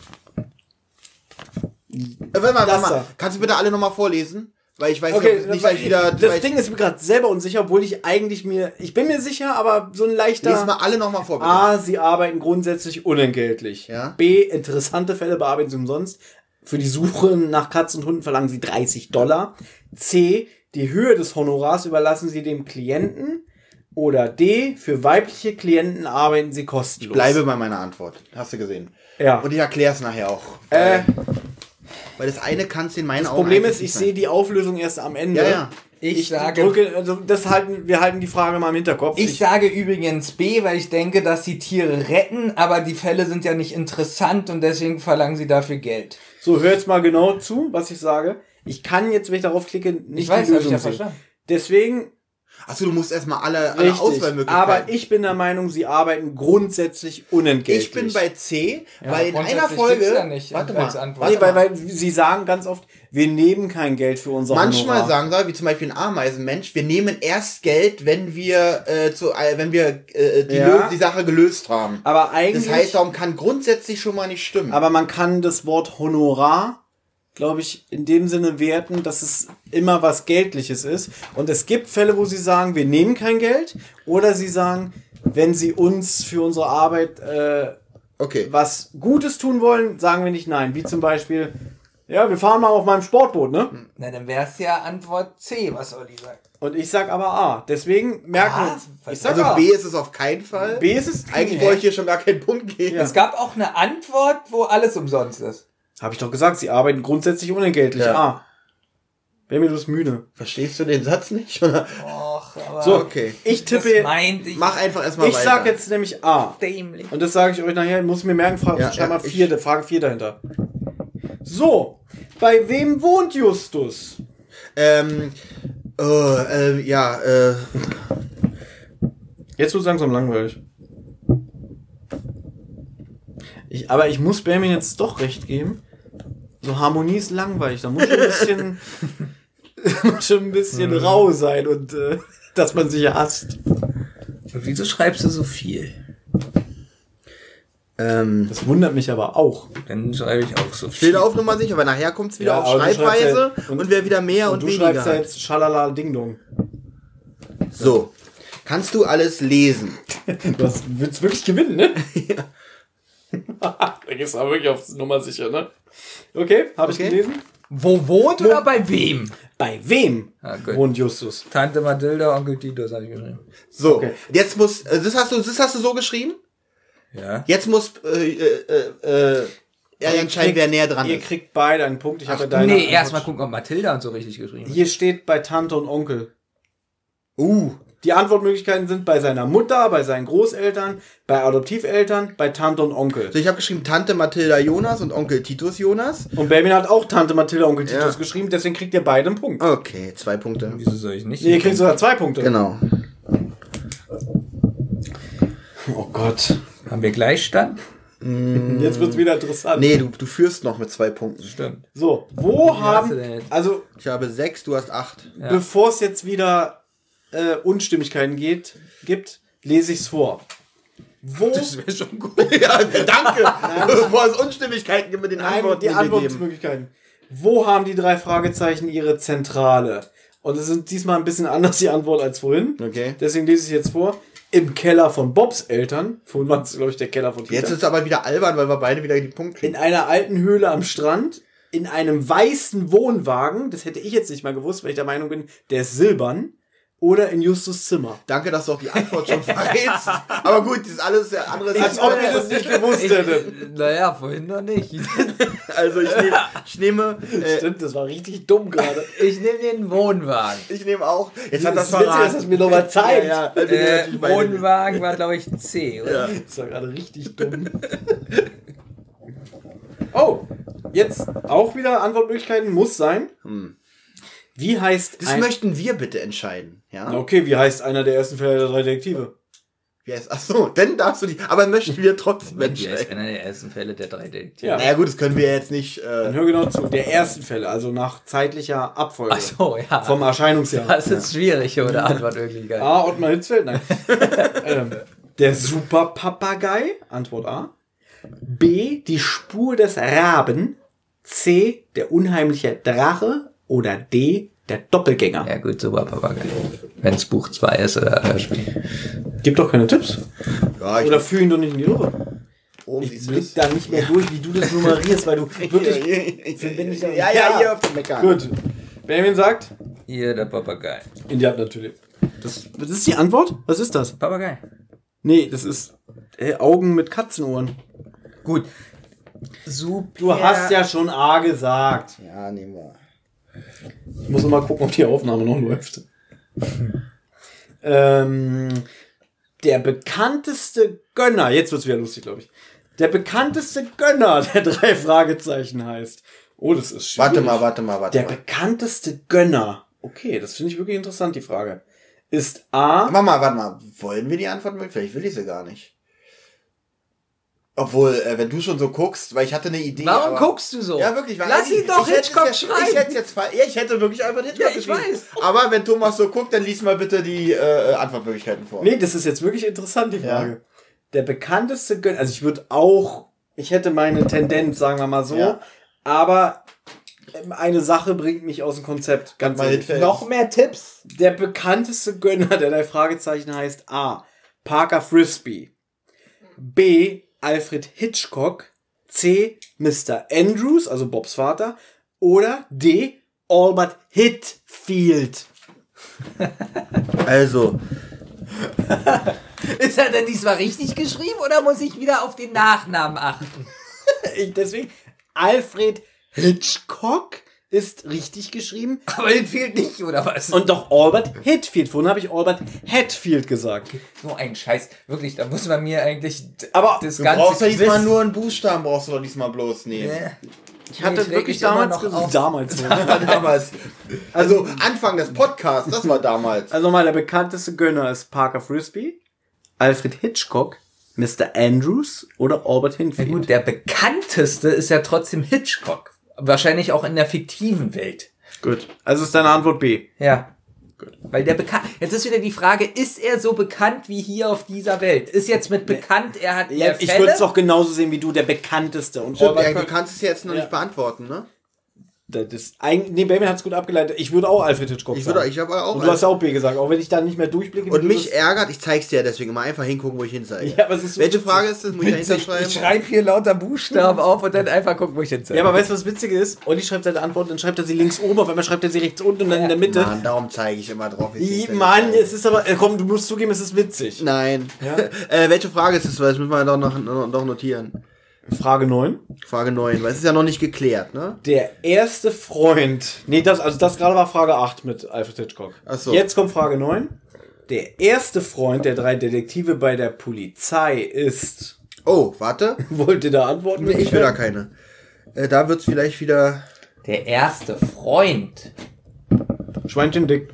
Äh, warte mal, warte mal. Kannst du bitte alle nochmal vorlesen? Weil ich weiß Okay, nicht, nicht, weil ich wieder. das ich, Ding ist mir gerade selber unsicher, obwohl ich eigentlich mir, ich bin mir sicher, aber so ein leichter. Lies mal alle nochmal vor, bitte. A, sie arbeiten grundsätzlich unentgeltlich. Ja. B, interessante Fälle bearbeiten sie umsonst. Für die Suche nach Katzen und Hunden verlangen sie 30 Dollar. C, die Höhe des Honorars überlassen sie dem Klienten. Oder D, für weibliche Klienten arbeiten sie kostenlos. bleibe bei meiner Antwort. Hast du gesehen. Ja. Und ich erkläre es nachher auch. Äh, Weil das eine kannst du in meinen das Augen Problem eigentlich ist, ich sehe die Auflösung erst am Ende. Ja, ja. Ich, sage, drücke, also das halten, wir halten die Frage mal im Hinterkopf. ich sage übrigens B, weil ich denke, dass sie Tiere retten, aber die Fälle sind ja nicht interessant und deswegen verlangen sie dafür Geld. So, hör jetzt mal genau zu, was ich sage. Ich kann jetzt, wenn ich darauf klicke, nicht Ich weiß, die hab ich Lösung ja sehen. verstanden. Deswegen, Achso, du musst erstmal alle, alle. Auswahlmöglichkeiten. Aber ich bin der Meinung, sie arbeiten grundsätzlich unentgeltlich. Ich bin bei C, Ja, weil in einer Folge. ja nicht warte als mal. Antwort. Nee, Warte weil, weil sie sagen ganz oft, wir nehmen kein Geld für unser Manchmal Honorar. sagen sie, wie zum Beispiel ein Ameisenmensch, wir nehmen erst Geld, wenn wir äh, zu, äh, wenn wir äh, die, Ja. Die Sache gelöst haben. Aber eigentlich, Das heißt, darum kann grundsätzlich schon mal nicht stimmen. aber man kann das Wort Honorar, glaube ich, in dem Sinne werten, dass es immer was Geldliches ist. Und es gibt Fälle, wo sie sagen, wir nehmen kein Geld. Oder sie sagen, wenn sie uns für unsere Arbeit äh, okay. was Gutes tun wollen, sagen wir nicht nein. Wie zum Beispiel, ja, wir fahren mal auf meinem Sportboot, ne? Na, dann wäre es ja Antwort C, was Olli sagt. Und ich sag aber A. Deswegen merken wir Ah. Ich sag Also A. B ist es auf keinen Fall. B ist es. Eigentlich wollte ich hier schon gar keinen Punkt geben. Es gab auch eine Antwort, wo alles umsonst ist. Habe ich doch gesagt, sie arbeiten grundsätzlich unentgeltlich. Ja. A. Wäre mir das müde. Verstehst du den Satz nicht? Oder? Och, aber So, okay. ich das tippe. meint ich Mach einfach erstmal Ich weiter. sag jetzt nämlich A. dämlich. Und das sage ich euch nachher, muss mir merken, Frage, Ja, schreib mal ja, ich- vier, Frage 4 dahinter. So, bei wem wohnt Justus? Ähm, oh, äh, ja, äh, Jetzt wird langsam langweilig. Ich, aber ich muss Benjamin jetzt doch recht geben. So Harmonie ist langweilig. Da muss schon ein bisschen, muss schon ein bisschen Mhm. rau sein und äh, dass man sich hasst. Und wieso schreibst du so viel? ähm, Das wundert mich aber auch. Dann schreibe ich auch so viel. steht auf Nummer sicher, aber nachher kommt es wieder Ja, auf du Schreibweise ja- und, und- wer wieder mehr und, Und du weniger schreibst ja hat. jetzt Schalala Ding Dong. So, kannst du alles lesen? Du hast, willst wirklich gewinnen, ne? ja. da gehst du aber wirklich auf Nummer sicher, ne? Okay, habe ich Okay. gelesen. Wo wohnt oder bei wem? Bei wem Ah, wohnt Justus? Tante Mathilda, Onkel Titus, habe ich geschrieben. So, Okay. jetzt muss, äh, das hast du, das hast du so geschrieben? Ja. Jetzt muss, äh, äh, äh, er entscheiden, wer näher dran Ihr ist. kriegt beide einen Punkt. Ich habe Nee, deine Antwort- erstmal gucken, ob Mathilda und so richtig geschrieben hat. Hier steht bei Tante und Onkel. Uh, Die Antwortmöglichkeiten sind bei seiner Mutter, bei seinen Großeltern, bei Adoptiveltern, bei Tante und Onkel. so ich habe geschrieben Tante Mathilda Jonas und Onkel Titus Jonas. Und Benjamin hat auch Tante Mathilda Onkel Titus Ja. geschrieben, deswegen kriegt ihr beide einen Punkt. Okay, zwei Punkte. Wieso soll ich nicht? Nee, ihr kriegt sogar zwei Punkte. Genau. Oh Gott. Haben wir Gleichstand? Jetzt wird's wieder interessant. Nee, du, du führst noch mit zwei Punkten. Stimmt. So, wo hast du haben. Also, Ich habe sechs, du hast acht. Ja. bevor es jetzt wieder äh, Unstimmigkeiten geht, gibt, lese ich's vor. Wo. wäre schon gut. ja, danke. Bevor es Unstimmigkeiten gibt mit den Nein, Antworten, die. Antwortmöglichkeiten. Wo haben die drei Fragezeichen ihre Zentrale? Und es sind diesmal ein bisschen anders die Antwort als vorhin. Okay. Deswegen lese ich jetzt vor. Im Keller von Bobs Eltern. Vorhin war es, glaube ich, der Keller von Peter. Jetzt ist es aber wieder albern, weil wir beide wieder die Punkte in einer alten Höhle am Strand. In einem weißen Wohnwagen. Das hätte ich jetzt nicht mal gewusst, weil ich der Meinung bin, der ist silbern. Oder in Justus Zimmer? Danke, dass du auch die Antwort schon verrätst. Aber gut, das ist alles ja anderes. Als ob ihr das nicht gewusst hättet. Naja, vorhin noch nicht. Also ich nehme, ich nehme, äh, Stimmt, das war richtig dumm gerade. Ich nehme den Wohnwagen. ich nehme auch. Jetzt hat Das das ist witzig, verraten. dass das mir nochmal zeigt. Ja, ja, wir Äh, Wohnwagen war, glaube ich, ein C, oder? Das war gerade richtig dumm. Oh, jetzt auch wieder Antwortmöglichkeiten muss sein. Wie heißt Das ein, möchten wir bitte entscheiden. Ja? Okay, wie heißt einer der ersten Fälle der drei Detektive? Wie heißt, ach so, dann darfst du die. Aber möchten wir trotzdem Hier ist entscheiden. einer der ersten Fälle der drei Detektive. Ja. Naja gut, das können wir jetzt nicht. Dann Äh, hör genau zu. Der ersten Fälle, also nach zeitlicher Abfolge. Ach so, ja. Vom Erscheinungsjahr. Das ist schwierig, oder Antwortmöglichkeit. A. Ottmar Hitzfeld? Nein. ähm, der Superpapagei? Antwort A. B. Die Spur des Raben. C. Der unheimliche Drache. Oder D. Der Doppelgänger. Ja gut, super Papagei. Wenn es Buch 2 ist oder Hörspiel. Gib doch keine Tipps. ja, ich Oder führ ihn doch nicht in die Irre. oben Ich blick da nicht mehr durch, wie du das nummerierst, weil du wirklich... ja, ja, ja, hier auf dem Meckern. Gut. Benjamin sagt? Hier der Papagei. Ja, natürlich. Das, das ist die Antwort? Was ist das? Papagei. Nee, das ist äh, Augen mit Katzenohren. Gut. Super. Du hast ja schon A gesagt. Ja, nehmen wir. Ich muss noch mal gucken, ob die Aufnahme noch läuft. ähm, der bekannteste Gönner, jetzt wird's wieder lustig, glaube ich. Der bekannteste Gönner der drei Fragezeichen heißt. Oh, das ist schwierig. Warte mal, warte mal, warte Der mal. bekannteste Gönner. Okay, das finde ich wirklich interessant, die Frage. Ist A. Warte mal, warte mal. Wollen wir die Antwort mögen? Vielleicht will ich sie gar nicht. Obwohl, äh, wenn du schon so guckst, weil ich hatte eine Idee. Warum aber- guckst du so? Ja, wirklich. weil Lass ich- ihn doch ich hätte es Hitchcock jetzt, schreiben. Ich hätte jetzt ja, ich hätte wirklich Albert Hitchcock Ja, ich geschrieben. weiß. Aber wenn Thomas so guckt, dann lies mal bitte die äh, Antwortmöglichkeiten vor. Nee, das ist jetzt wirklich interessant, die Frage. Der bekannteste Gönner, also ich würde auch, ich hätte meine Tendenz, sagen wir mal so, Ja. aber ähm, eine Sache bringt mich aus dem Konzept. Ganz. Noch mehr Tipps. Der bekannteste Gönner der drei Fragezeichen heißt A. Parker Frisbee. B. Alfred Hitchcock. C. Mr. Andrews, also Bobs Vater. Oder D. Albert Hitfield. Also, Ist er denn diesmal richtig geschrieben oder muss ich wieder auf den Nachnamen achten? Ich- Deswegen, Alfred Hitchcock ist richtig geschrieben. Aber den fehlt nicht, oder was? Und doch Albert Hitfield. Vorhin habe ich Albert Hatfield gesagt. so ein Scheiß. Wirklich, da muss man mir eigentlich Aber das du ganze brauchst ja diesmal nur einen Buchstaben, brauchst du doch diesmal bloß nehmen. Nee. Ich hatte Nee, ich wirklich damals noch gesagt. Damals. ja. damals. Also Anfang des Podcasts, das war damals. Also nochmal, der bekannteste Gönner ist Parker Frisbee, Alfred Hitchcock, Mr. Andrews oder Albert Hitfield. gut, der bekannteste ist ja trotzdem Hitchcock. Wahrscheinlich auch in der fiktiven Welt. Gut. Also ist deine Antwort B. Ja. Weil der bekannt. Jetzt ist wieder die Frage, ist er so bekannt wie hier auf dieser Welt? Ist jetzt mit bekannt, er hat Ja, mehr ich würde es doch genauso sehen wie du, der bekannteste. Und Stimmt, Albert ja, du kannst es jetzt noch nicht beantworten, ne? Das eigentlich, nee, Baby hat es gut abgeleitet. Ich würde auch Alfred Hitchcock Ich sagen. würde, ich habe auch. Und du hast ja auch B gesagt, auch wenn ich da nicht mehr durchblicke. und mich das- ärgert, ich zeig's dir ja deswegen immer einfach hingucken, wo ich hin zeige. Ja, aber es ist so Welche. Frage ist das? Muss ich dahinter schreiben? Ich schreibe hier lauter Buchstaben auf und dann einfach gucken, wo ich hinzeige. Ja, aber weißt du, was witzig ist? Olli schreibt seine Antwort, dann schreibt er sie links oben, auf einmal schreibt er sie rechts unten und dann in der Mitte. Mann, darum zeige ich immer drauf. ich Mann, es ist aber, äh, komm, du musst zugeben, es ist witzig. zeige. Nein. äh, welche Frage ist es? Weil das müssen wir doch noch, noch, noch notieren. Frage 9. Frage 9, weil es ist ja noch nicht geklärt, ne? Der erste Freund. Nee, das, also das gerade war Frage 8 mit Alfred Hitchcock. Ach so. Jetzt kommt Frage 9. Der erste Freund der drei Detektive bei der Polizei ist. Oh, warte. Wollt ihr da antworten? Nee, ich will da keine. Äh, da wird's vielleicht wieder. Der erste Freund. Schweinchen dick.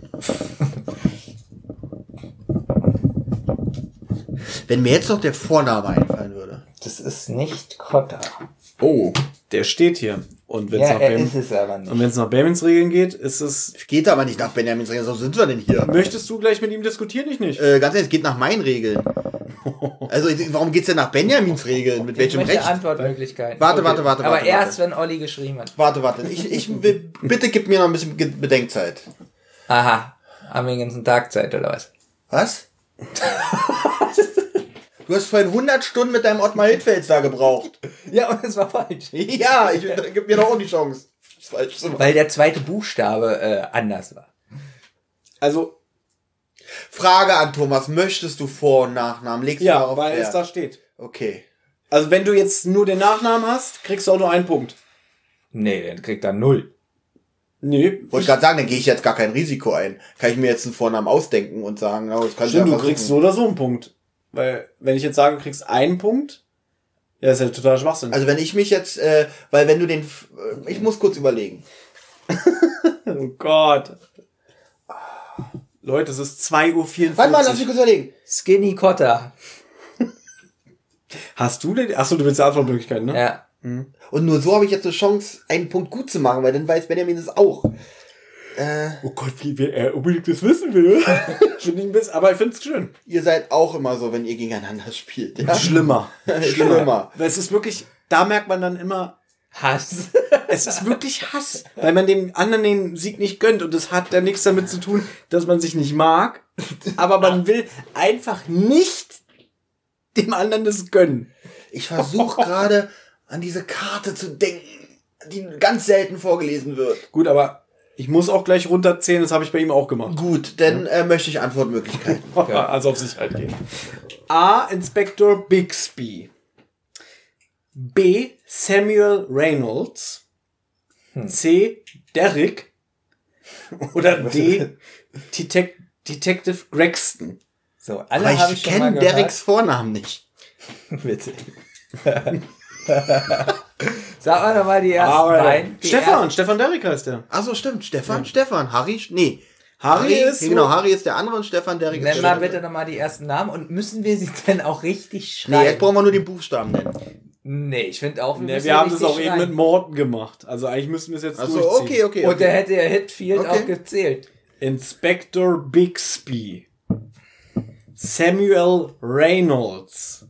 Wenn mir jetzt noch der Vorname einfallen würde. Das ist nicht Kotter. Oh, der steht hier. Und wenn es Ja, nach, er ist es aber nicht. und wenn's nach Bamins Regeln geht, ist es. Geht aber nicht nach Benjamins Regeln, so sind wir denn hier. Möchtest du gleich mit ihm diskutieren? Ich nicht. Äh, ganz ehrlich, es geht nach meinen Regeln. Also, ich- warum geht's denn nach Benjamins Regeln? Mit Ich welchem möchte Recht? Antwortmöglichkeiten. Warte, warte, warte, Aber warte, erst, warte. wenn Olli geschrieben hat. Warte, warte. Ich, ich will, bitte gib mir noch ein bisschen Bedenkzeit. Aha. Haben wir den ganzen Tag Zeit, oder was? Was? Du hast vorhin 100 Stunden mit deinem Ottmar Hittfels da gebraucht. Ja, und es war falsch. Ja, ich, gib mir doch auch die Chance. Weil der zweite Buchstabe äh, anders war. Also, Frage an Thomas, möchtest du Vor- und Nachnamen? Legst du Ja, darauf weil es Wert? da steht. Okay. Also wenn du jetzt nur den Nachnamen hast, kriegst du auch nur einen Punkt. Nee, dann kriegt er null. Nee. Wollte gerade sagen, dann gehe ich jetzt gar kein Risiko ein. Kann ich mir jetzt einen Vornamen ausdenken und sagen, oh, das kann ich Stimmt, ja du kriegst so oder so einen Punkt. Weil, wenn ich jetzt sage, du kriegst einen Punkt, ja, ist ja total Schwachsinn. Also wenn ich mich jetzt, äh, weil wenn du den, äh, ich muss kurz überlegen. oh Gott. Leute, es ist 2.44 Uhr. Warte mal, lass mich kurz überlegen. Skinny Cotta. Hast du den? Achso, du willst die Antwortmöglichkeiten, ne? Ja. Und nur so habe ich jetzt eine Chance, einen Punkt gut zu machen, weil dann weiß Benjamin es auch. Äh, Oh Gott, wie er unbedingt das wissen will. Finde ich ein bisschen, aber ich finde es schön. ihr seid auch immer so, wenn ihr gegeneinander spielt. Ja? Schlimmer. Schlimmer. Weil es ist wirklich, da merkt man dann immer, Hass. es ist wirklich Hass. Weil man dem anderen den Sieg nicht gönnt und es hat ja nichts damit zu tun, dass man sich nicht mag. Aber man will einfach nicht dem anderen das gönnen. Ich versuche gerade an diese Karte zu denken, die ganz selten vorgelesen wird. Gut, aber ich muss auch gleich runterzählen, das habe ich bei ihm auch gemacht. Gut, dann äh, möchte ich Antwortmöglichkeiten. Also auf Sicherheit gehen. A. Inspector Bixby. B. Samuel Reynolds. C. Derrick. Oder D. Detec Detective Gregston. So, Aber alle habe ich ich schon mal kenne. Derricks Vornamen nicht. Bitte. Sag mal nochmal die ersten Aber beiden. Die Stefan, Stefan Derrick heißt der. Achso, stimmt. Stefan, Stefan. Harry, nee. Harry ist so- Genau, Harry ist der andere und Stefan Derrick Nenn ist mal der bitte nochmal die ersten Namen und müssen wir sie denn auch richtig Nee, jetzt schreiben? brauchen wir nur den Buchstaben nennen. Nee, ich finde auch, wir, Nee, wir haben das auch eben schreiben. mit Morten gemacht. Also eigentlich müssen wir es jetzt Achso, durchziehen. okay, okay. Und okay. der hätte ja Hitfield Okay. auch gezählt. Inspector Bixby. Samuel Reynolds.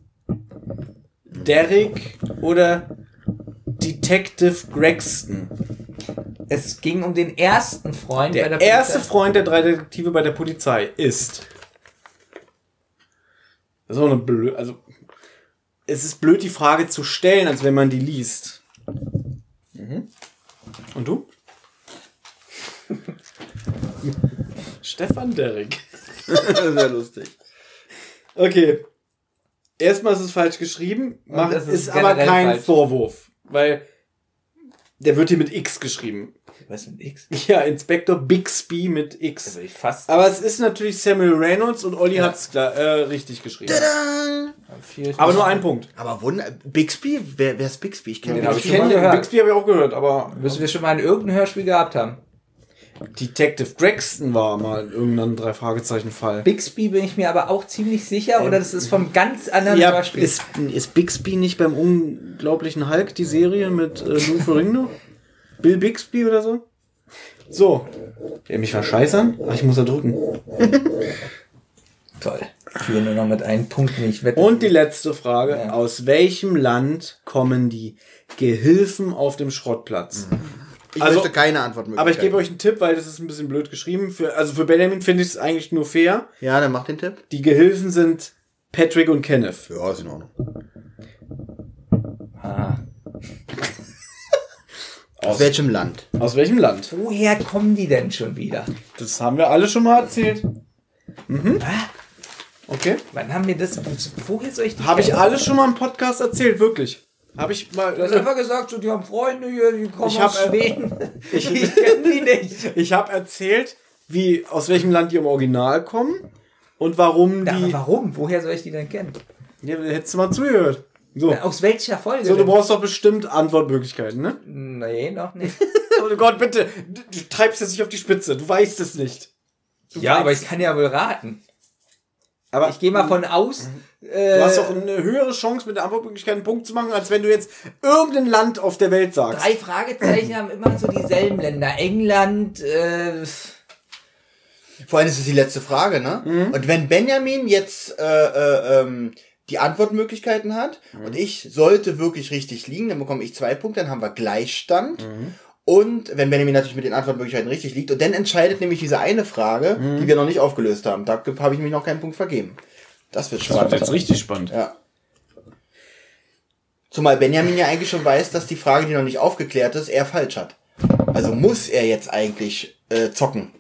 Derrick oder Detective Gregston. Es ging um den ersten Freund Der, bei der erste Polizei. Freund der drei Detektive bei der Polizei ist. Das ist auch eine blöd. Also, es ist blöd, die Frage zu stellen, als wenn man die liest. Mhm. Und du? Stefan Derrick. Sehr lustig. Okay. Erstmal ist es falsch geschrieben, macht, es ist, ist aber kein falsch. Vorwurf, weil der wird hier mit X geschrieben. Was mit X? Ja, Inspector Bixby mit X. Also ich fast Aber es ist natürlich Samuel Reynolds und Olli Ja. hat's klar, äh, richtig geschrieben. Tada! Aber nur ein Punkt. Aber Wunder, Bixby? Wer, wer ist Bixby? Ich kenne Den hab Bixby. ich den. gehört. Bixby habe ich auch gehört, aber Müssen wir schon mal in irgendeinem Hörspiel gehabt haben. Detective Gregston war mal in irgendeinem drei Fragezeichen Fall. Bixby bin ich mir aber auch ziemlich sicher, oder das ist vom ganz anderen Ja, Hörspiel. ist, ist Bixby nicht beim unglaublichen Hulk die Serie mit äh, Lou Ferrigno? Bill Bixby oder so? So. Der mich verscheißern? Ach, ich muss da drücken. Toll. Führen nur noch mit einem Punkt nicht. Wette. Und die letzte Frage. Ja. Aus welchem Land kommen die Gehilfen auf dem Schrottplatz? Ich Also- möchte keine Antwortmöglichkeit. Aber ich gebe euch einen Tipp, weil das ist ein bisschen blöd geschrieben. Für, also für Benjamin finde ich es eigentlich nur fair. Ja, dann mach den Tipp. Die Gehilfen sind Patrick und Kenneth. Ja, ist in Ordnung. ah. Aus welchem Land? Aus welchem Land? Woher kommen die denn schon wieder? Das haben wir alle schon mal erzählt. Mhm. Okay. Wann haben wir das? Woher soll ich die Habe ich alles schon mal im Podcast erzählt, wirklich. Habe ich mal. Du hast einfach gesagt, so, die haben Freunde hier, die kommen Ich aus hab, äh, Schweden. ich ich kenne die nicht. ich habe erzählt, wie aus welchem Land die im Original kommen und warum Ja, aber die. warum? Woher soll ich die denn kennen? Ja, hättest du mal zugehört. So. Aus welcher Folge? So, du brauchst doch bestimmt Antwortmöglichkeiten, ne? Nee, noch nicht. Oh Gott, bitte. Du, du treibst es nicht auf die Spitze. Du weißt es nicht. Du ja, aber weißt- ich kann ja wohl raten. Aber Ich gehe mal von aus. Äh, Du hast doch eine höhere Chance, mit der Antwortmöglichkeit einen Punkt zu machen, als wenn du jetzt irgendein Land auf der Welt sagst. drei Fragezeichen haben immer so dieselben Länder. England, äh, Vor allem ist es die letzte Frage, ne? Und wenn Benjamin jetzt äh, äh, ähm, die Antwortmöglichkeiten hat und ich sollte wirklich richtig liegen, dann bekomme ich zwei Punkte, dann haben wir Gleichstand. Und wenn Benjamin natürlich mit den Antwortmöglichkeiten richtig liegt, und dann entscheidet nämlich diese eine Frage, die wir noch nicht aufgelöst haben. Da habe ich mir noch keinen Punkt vergeben. Das wird Das spannend. wird jetzt richtig spannend. Ja. Zumal Benjamin ja eigentlich schon weiß, dass die Frage, die noch nicht aufgeklärt ist, er falsch hat. Also muss er jetzt eigentlich äh, zocken.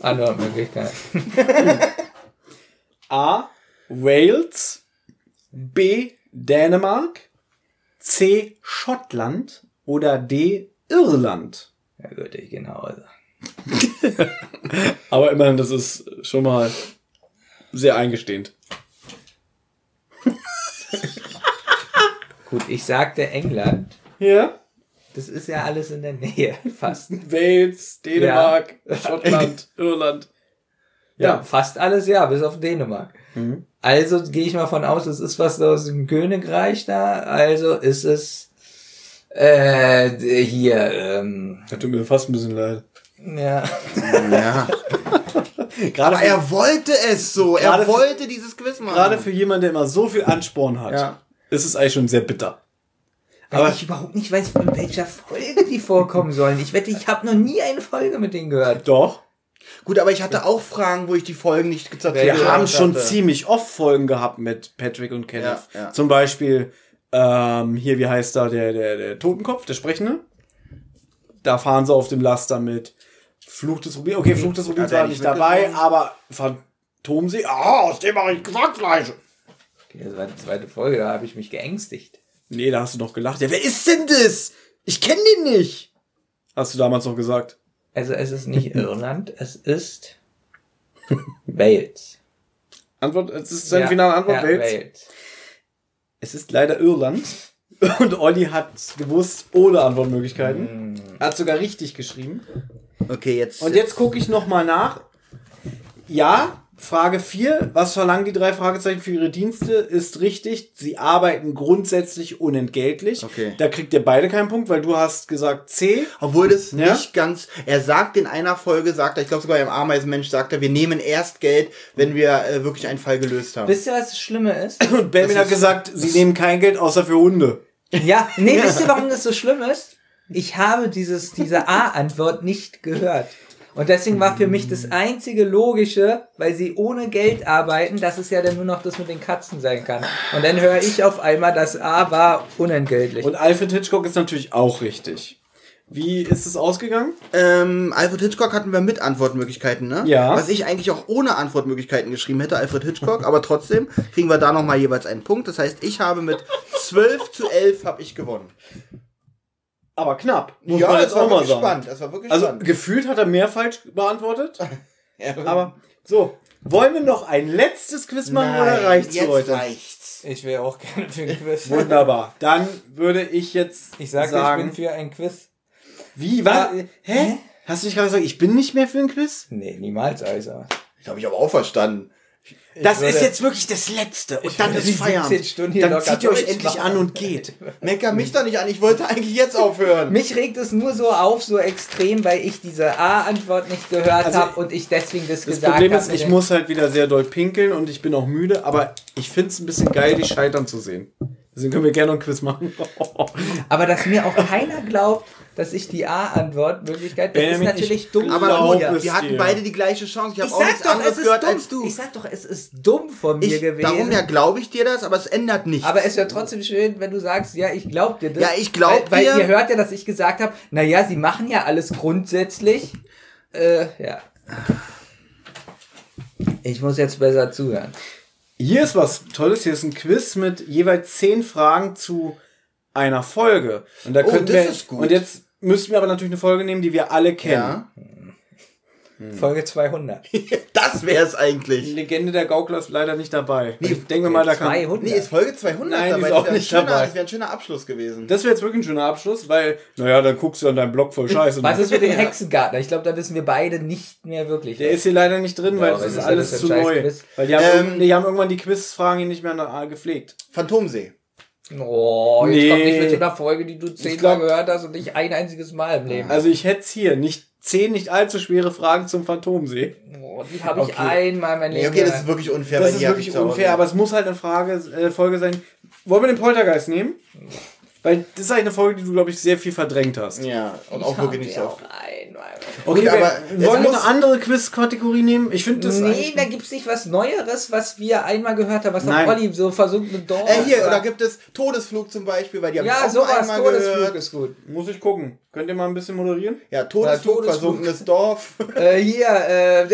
Antwortmöglichkeit. A. Wales. B. Dänemark. C. Schottland. Oder D. Irland. Ja gut, ich genau. Also. Aber immerhin, das ist schon mal sehr eingestehend. Gut, ich sagte England. Ja. Das ist ja alles in der Nähe, fast. Wales, Dänemark, Ja. Schottland, Irland. Ja, fast alles ja, bis auf Dänemark. Mhm. Also gehe ich mal von aus, es ist was aus dem Königreich da. Also ist es äh, hier. Ähm, Das tut mir fast ein bisschen leid. ja. Ja. Gerade Aber er wollte es so. Er für- wollte dieses Quiz machen. Gerade für jemanden, der immer so viel Ansporn hat, Ja. ist es eigentlich schon sehr bitter. Weil Aber- ich überhaupt nicht weiß, von welcher Folge die vorkommen sollen. Ich wette, ich habe noch nie eine Folge mit denen gehört. Doch. Gut, aber ich hatte auch Fragen, wo ich die Folgen nicht gezeigt Wir Ja, haben schon hatte. ziemlich oft Folgen gehabt mit Patrick und Kenneth. Ja, ja. Zum Beispiel, ähm, hier, wie heißt da, der, der, der Totenkopf, der Sprechende? Da fahren sie auf dem Laster mit. Fluch des Rubins. Okay, Fluch des Rubins Hat er war nicht dabei, aber Phantomsee, ah, aus dem mache ich Gesangsfleisch. Okay, das war die zweite Folge, da habe ich mich geängstigt. Nee, da hast du noch gelacht. Ja, wer ist denn das? Ich kenne den nicht. Hast du damals noch gesagt. Also es ist nicht Irland, es ist Wales. Antwort, es ist seine Ja, finale Antwort, ja, Wales. Wales. Es ist leider Irland. Und Olli hat gewusst, ohne Antwortmöglichkeiten. Er hat sogar richtig geschrieben. Okay, jetzt. Und jetzt gucke ich nochmal nach. Ja, Frage 4. Was verlangen die drei Fragezeichen für ihre Dienste? Ist richtig. Sie arbeiten grundsätzlich unentgeltlich. Okay. Da kriegt ihr beide keinen Punkt, weil du hast gesagt C. Obwohl das Ja? nicht ganz. Er sagt in einer Folge, sagt er, ich glaube sogar im Ameisenmensch sagt er, wir nehmen erst Geld, wenn wir äh, wirklich einen Fall gelöst haben. Wisst ihr, was das Schlimme ist? Und Benjamin hat gesagt, sie nehmen kein Geld außer für Hunde. Ja, nee, wisst ihr, warum das so schlimm ist? Ich habe dieses, diese A-Antwort nicht gehört. Und deswegen war für mich das einzige Logische, weil sie ohne Geld arbeiten, dass es ja dann nur noch das mit den Katzen sein kann. Und dann höre ich auf einmal, das A war unentgeltlich. Und Alfred Hitchcock ist natürlich auch richtig. Wie ist es ausgegangen? Ähm, Alfred Hitchcock hatten wir mit Antwortmöglichkeiten, ne? Ja. Was ich eigentlich auch ohne Antwortmöglichkeiten geschrieben hätte, Alfred Hitchcock, aber trotzdem kriegen wir da nochmal jeweils einen Punkt. Das heißt, ich habe mit 12 zu 11 habe ich gewonnen. Aber knapp. Muss ja, man das jetzt war auch mal sagen. spannend. Das war wirklich Also spannend. gefühlt hat er mehr falsch beantwortet. Aber so, wollen wir noch ein letztes Quiz machen oder reicht's jetzt für heute? reicht's. Ich wäre auch gerne für ein Quiz. Wunderbar. Dann würde ich jetzt Ich sage, sagen, ich bin für ein Quiz. wie was? Ja, Hä? Hast du nicht gerade gesagt, ich bin nicht mehr für ein Quiz? Nee, niemals, also. Das habe ich aber auch verstanden. Das würde- ist jetzt wirklich das Letzte. Und dann ist Feierabend. 17 Stunden hier Dann zieht ihr euch endlich an und geht. Mecker mich doch nicht an, ich wollte eigentlich jetzt aufhören. Mich regt es nur so auf, so extrem, weil ich diese A-Antwort nicht gehört Also, habe und ich deswegen das, Das gesagt Problem habe. ist, mit ich den- muss halt wieder sehr doll pinkeln und ich bin auch müde, aber ich finde es ein bisschen geil, die scheitern zu sehen. Deswegen können wir gerne noch ein Quiz machen. Aber dass mir auch keiner glaubt, dass ich die A-Antwort-Möglichkeit, das Benjamin, ist natürlich ich dumm. Aber gut, wir hatten dir. beide die gleiche Chance. Ich habe auch sag nichts doch, es anderes ist gehört dumm. als du. Ich sag doch, es ist dumm von mir Ich, gewesen. darum ja glaube ich dir das, aber es ändert nichts. Aber es ja trotzdem schön, wenn du sagst, ja, ich glaub dir das. Ja, ich glaub weil, dir. Weil ihr hört ja, dass ich gesagt habe, naja, sie machen ja alles grundsätzlich. Äh, ja. Ich muss jetzt besser zuhören. Hier ist was Tolles. Hier ist ein Quiz mit jeweils zehn Fragen zu einer Folge. Und da Oh, können das wir, ist gut. Und jetzt müssten wir aber natürlich eine Folge nehmen, die wir alle kennen. ja, Folge 200. das wäre es Die eigentlich. Legende der Gaukler ist leider nicht dabei. ich denke mal, da kann. 200. Nee, ist Folge 200 Nein, die dabei. ist Das auch wäre ein, nicht schöner- dabei. das wär ein schöner Abschluss gewesen. Das wäre jetzt wirklich ein schöner Abschluss, weil, naja, dann guckst du an deinem Blog voll scheiße. Was ist mit dem Hexengartner? Ich glaube, da wissen wir beide nicht mehr wirklich. Der was. ist hier leider nicht drin, weil Ja, das was ist alles zu neu. Quiz? Weil die haben, Ähm, irgendwann- die haben irgendwann die Quizfragen hier nicht mehr gepflegt. Phantomsee. Oh, jetzt Nee. kommt nicht mit so einer Folge, die du zehnmal gehört hast und nicht ein einziges Mal im Leben. Also ich hätte es hier. Nicht zehn nicht allzu schwere Fragen zum Phantomsee. Oh, die habe ich Okay. einmal mein Nee, Leben okay, das ist wirklich unfair. Das weil ist wirklich unfair, aber es muss halt eine Frage, äh, Folge sein. Wollen wir den Poltergeist nehmen? Weil das ist eigentlich eine Folge, die du, glaube ich, sehr viel verdrängt hast. Ja, und Ich auch wirklich nicht so oft. einmal Okay, aber es wollen wir eine andere Quiz-Kategorie nehmen? Ich finde das Nee, da gibt's nicht was Neueres, was wir einmal gehört haben, was Nein. Olli so versunkene Dorf. Äh, hier, oder- oder gibt es Todesflug zum Beispiel, weil die haben Ja, auch nur sowas, einmal Todesflug gehört. ist gut. Muss ich gucken. Könnt ihr mal ein bisschen moderieren? Ja, Todesflug, Todesflug. versunkenes Dorf, Äh, hier, äh,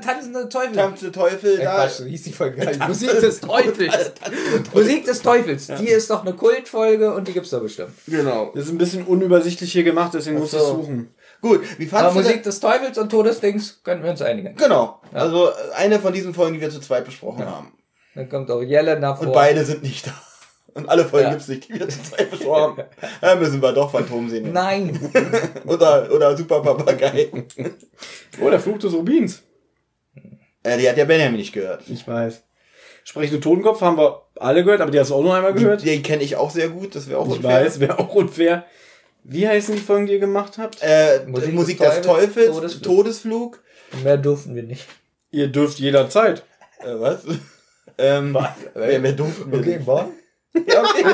tanzende Teufel. tanzende Teufel, Äh, da. Quatsch, hieß die Folge gar. Musik des Teufels. Musik des Teufels. Die ist doch eine Kultfolge und die gibt's doch bestimmt. Genau. Das ist ein bisschen unübersichtlich hier gemacht, deswegen muss ich so. suchen. Gut, wie fandest du Musik des Teufels und Todesdings können wir uns einigen. Genau. Also äh, eine von diesen Folgen, die wir zu zweit besprochen haben. Dann kommt auch Jelena vor. Und beide sind nicht da. Und alle Folgen Ja. gibt's nicht, die wir zu zweit besprochen haben. Da müssen wir doch Phantom sehen. Nein. Oder, oder Super Papagei. Oh, der Fluch des Rubins. Äh, die hat ja Benjamin nicht gehört. Ich weiß. Sprechende Totenkopf haben wir alle gehört, aber die hast du auch noch einmal gehört. Den kenne ich auch sehr gut, das wäre auch Ich unfair. weiß, wäre auch unfair. Wie heißen die Folgen, die ihr gemacht habt? Äh, Musik Musik, des des Teufels, Teufels, Todesflug. Todesflug. Mehr durften wir nicht. Ihr dürft jederzeit. Äh, was? ähm, wer, wer durften wir Okay, nicht? morgen? Ja, okay.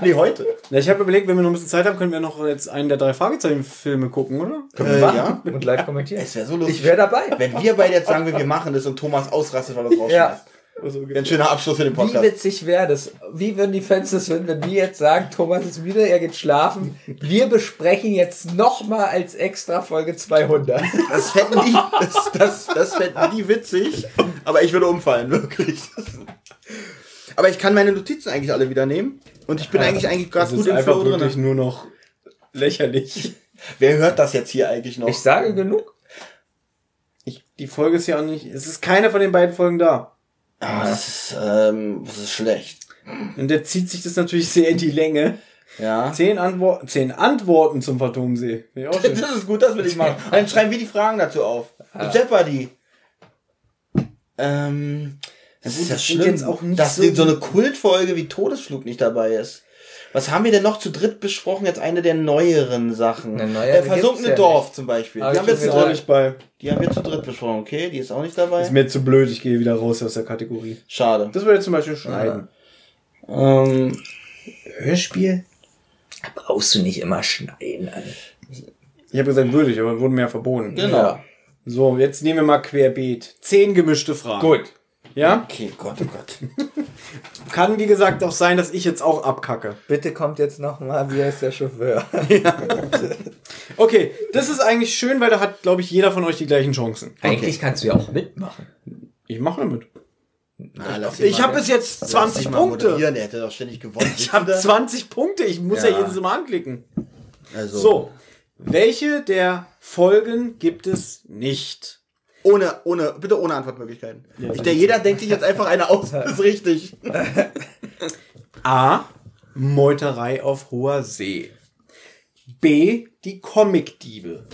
Nee, heute. Ja, ich habe überlegt, wenn wir noch ein bisschen Zeit haben, können wir noch jetzt einen der drei Fragezeichen-Filme gucken, oder? Äh, ja. Und live kommentieren. Es wäre so lustig. Ich wäre dabei. Wenn wir beide jetzt sagen, wir wir machen das und Thomas ausrastet, weil er es rausschmeißt. Ja. Wäre ein schöner Abschluss für den Wie Podcast. witzig wäre das? Wie würden die Fans das finden, wenn wir jetzt sagen, Thomas ist müde, er geht schlafen. Wir besprechen jetzt nochmal als extra Folge 200. Das fänden die, das, das, das fänden die witzig, aber ich würde umfallen, wirklich. Aber ich kann meine Notizen eigentlich alle wieder nehmen und ich bin eigentlich eigentlich Das gerade gut ist im einfach Flow wirklich drin. nur noch lächerlich. Wer hört das jetzt hier eigentlich noch? Ich sage genug. Ich, die Folge ist ja auch nicht. Es ist keine von den beiden Folgen da. Ah, das ist, ähm, das ist schlecht. Und der zieht sich das natürlich sehr in die Länge. Ja. Zehn, Antwort zehn Antworten zum Phantomsee. Das ist gut, das will ich machen. Und dann schreiben wir die Fragen dazu auf. Jeopardy. Ähm, das ist ja das schlimm, jetzt auch nicht dass so- so eine Kultfolge wie Todesflug nicht dabei ist. Was haben wir denn noch zu dritt besprochen? Jetzt eine der neueren Sachen. Eine neuere äh, Versunkene ja Dorf nicht. zum Beispiel. Die haben, wir zu auch dritt, nicht bei. die haben wir zu dritt besprochen, okay? Die ist auch nicht dabei. Ist mir zu blöd, ich gehe wieder raus aus der Kategorie. Schade. Das würde ich zum Beispiel schneiden. Ähm, Hörspiel? Brauchst du nicht immer schneiden, Alter. Ich habe gesagt, würde ich, aber wurden mir ja verboten. genau. Ja. So, jetzt nehmen wir mal querbeet. Zehn gemischte Fragen. Gut. Ja? Okay, Gott, oh Gott. Kann, wie gesagt, auch sein, dass ich jetzt auch abkacke. Bitte kommt jetzt nochmal, wie heißt der Chauffeur? Okay, das ist eigentlich schön, weil da hat, glaube ich, jeder von euch die gleichen Chancen. Eigentlich kannst du ja auch mitmachen. Ich mache damit. Na, lass ihn Ich mal- habe bis jetzt lass 20 ihn mal Punkte. moderieren, Der hätte doch ständig gewonnen. Ich habe 20 Punkte. Ich muss ja, Ja. jedes Mal anklicken. Also, So, welche der Folgen gibt es nicht? Ohne, ohne, bitte ohne Antwortmöglichkeiten. ich, der, jeder denkt sich jetzt einfach eine aus. Das ist richtig. A. Meuterei auf hoher See. B. Die Comicdiebe.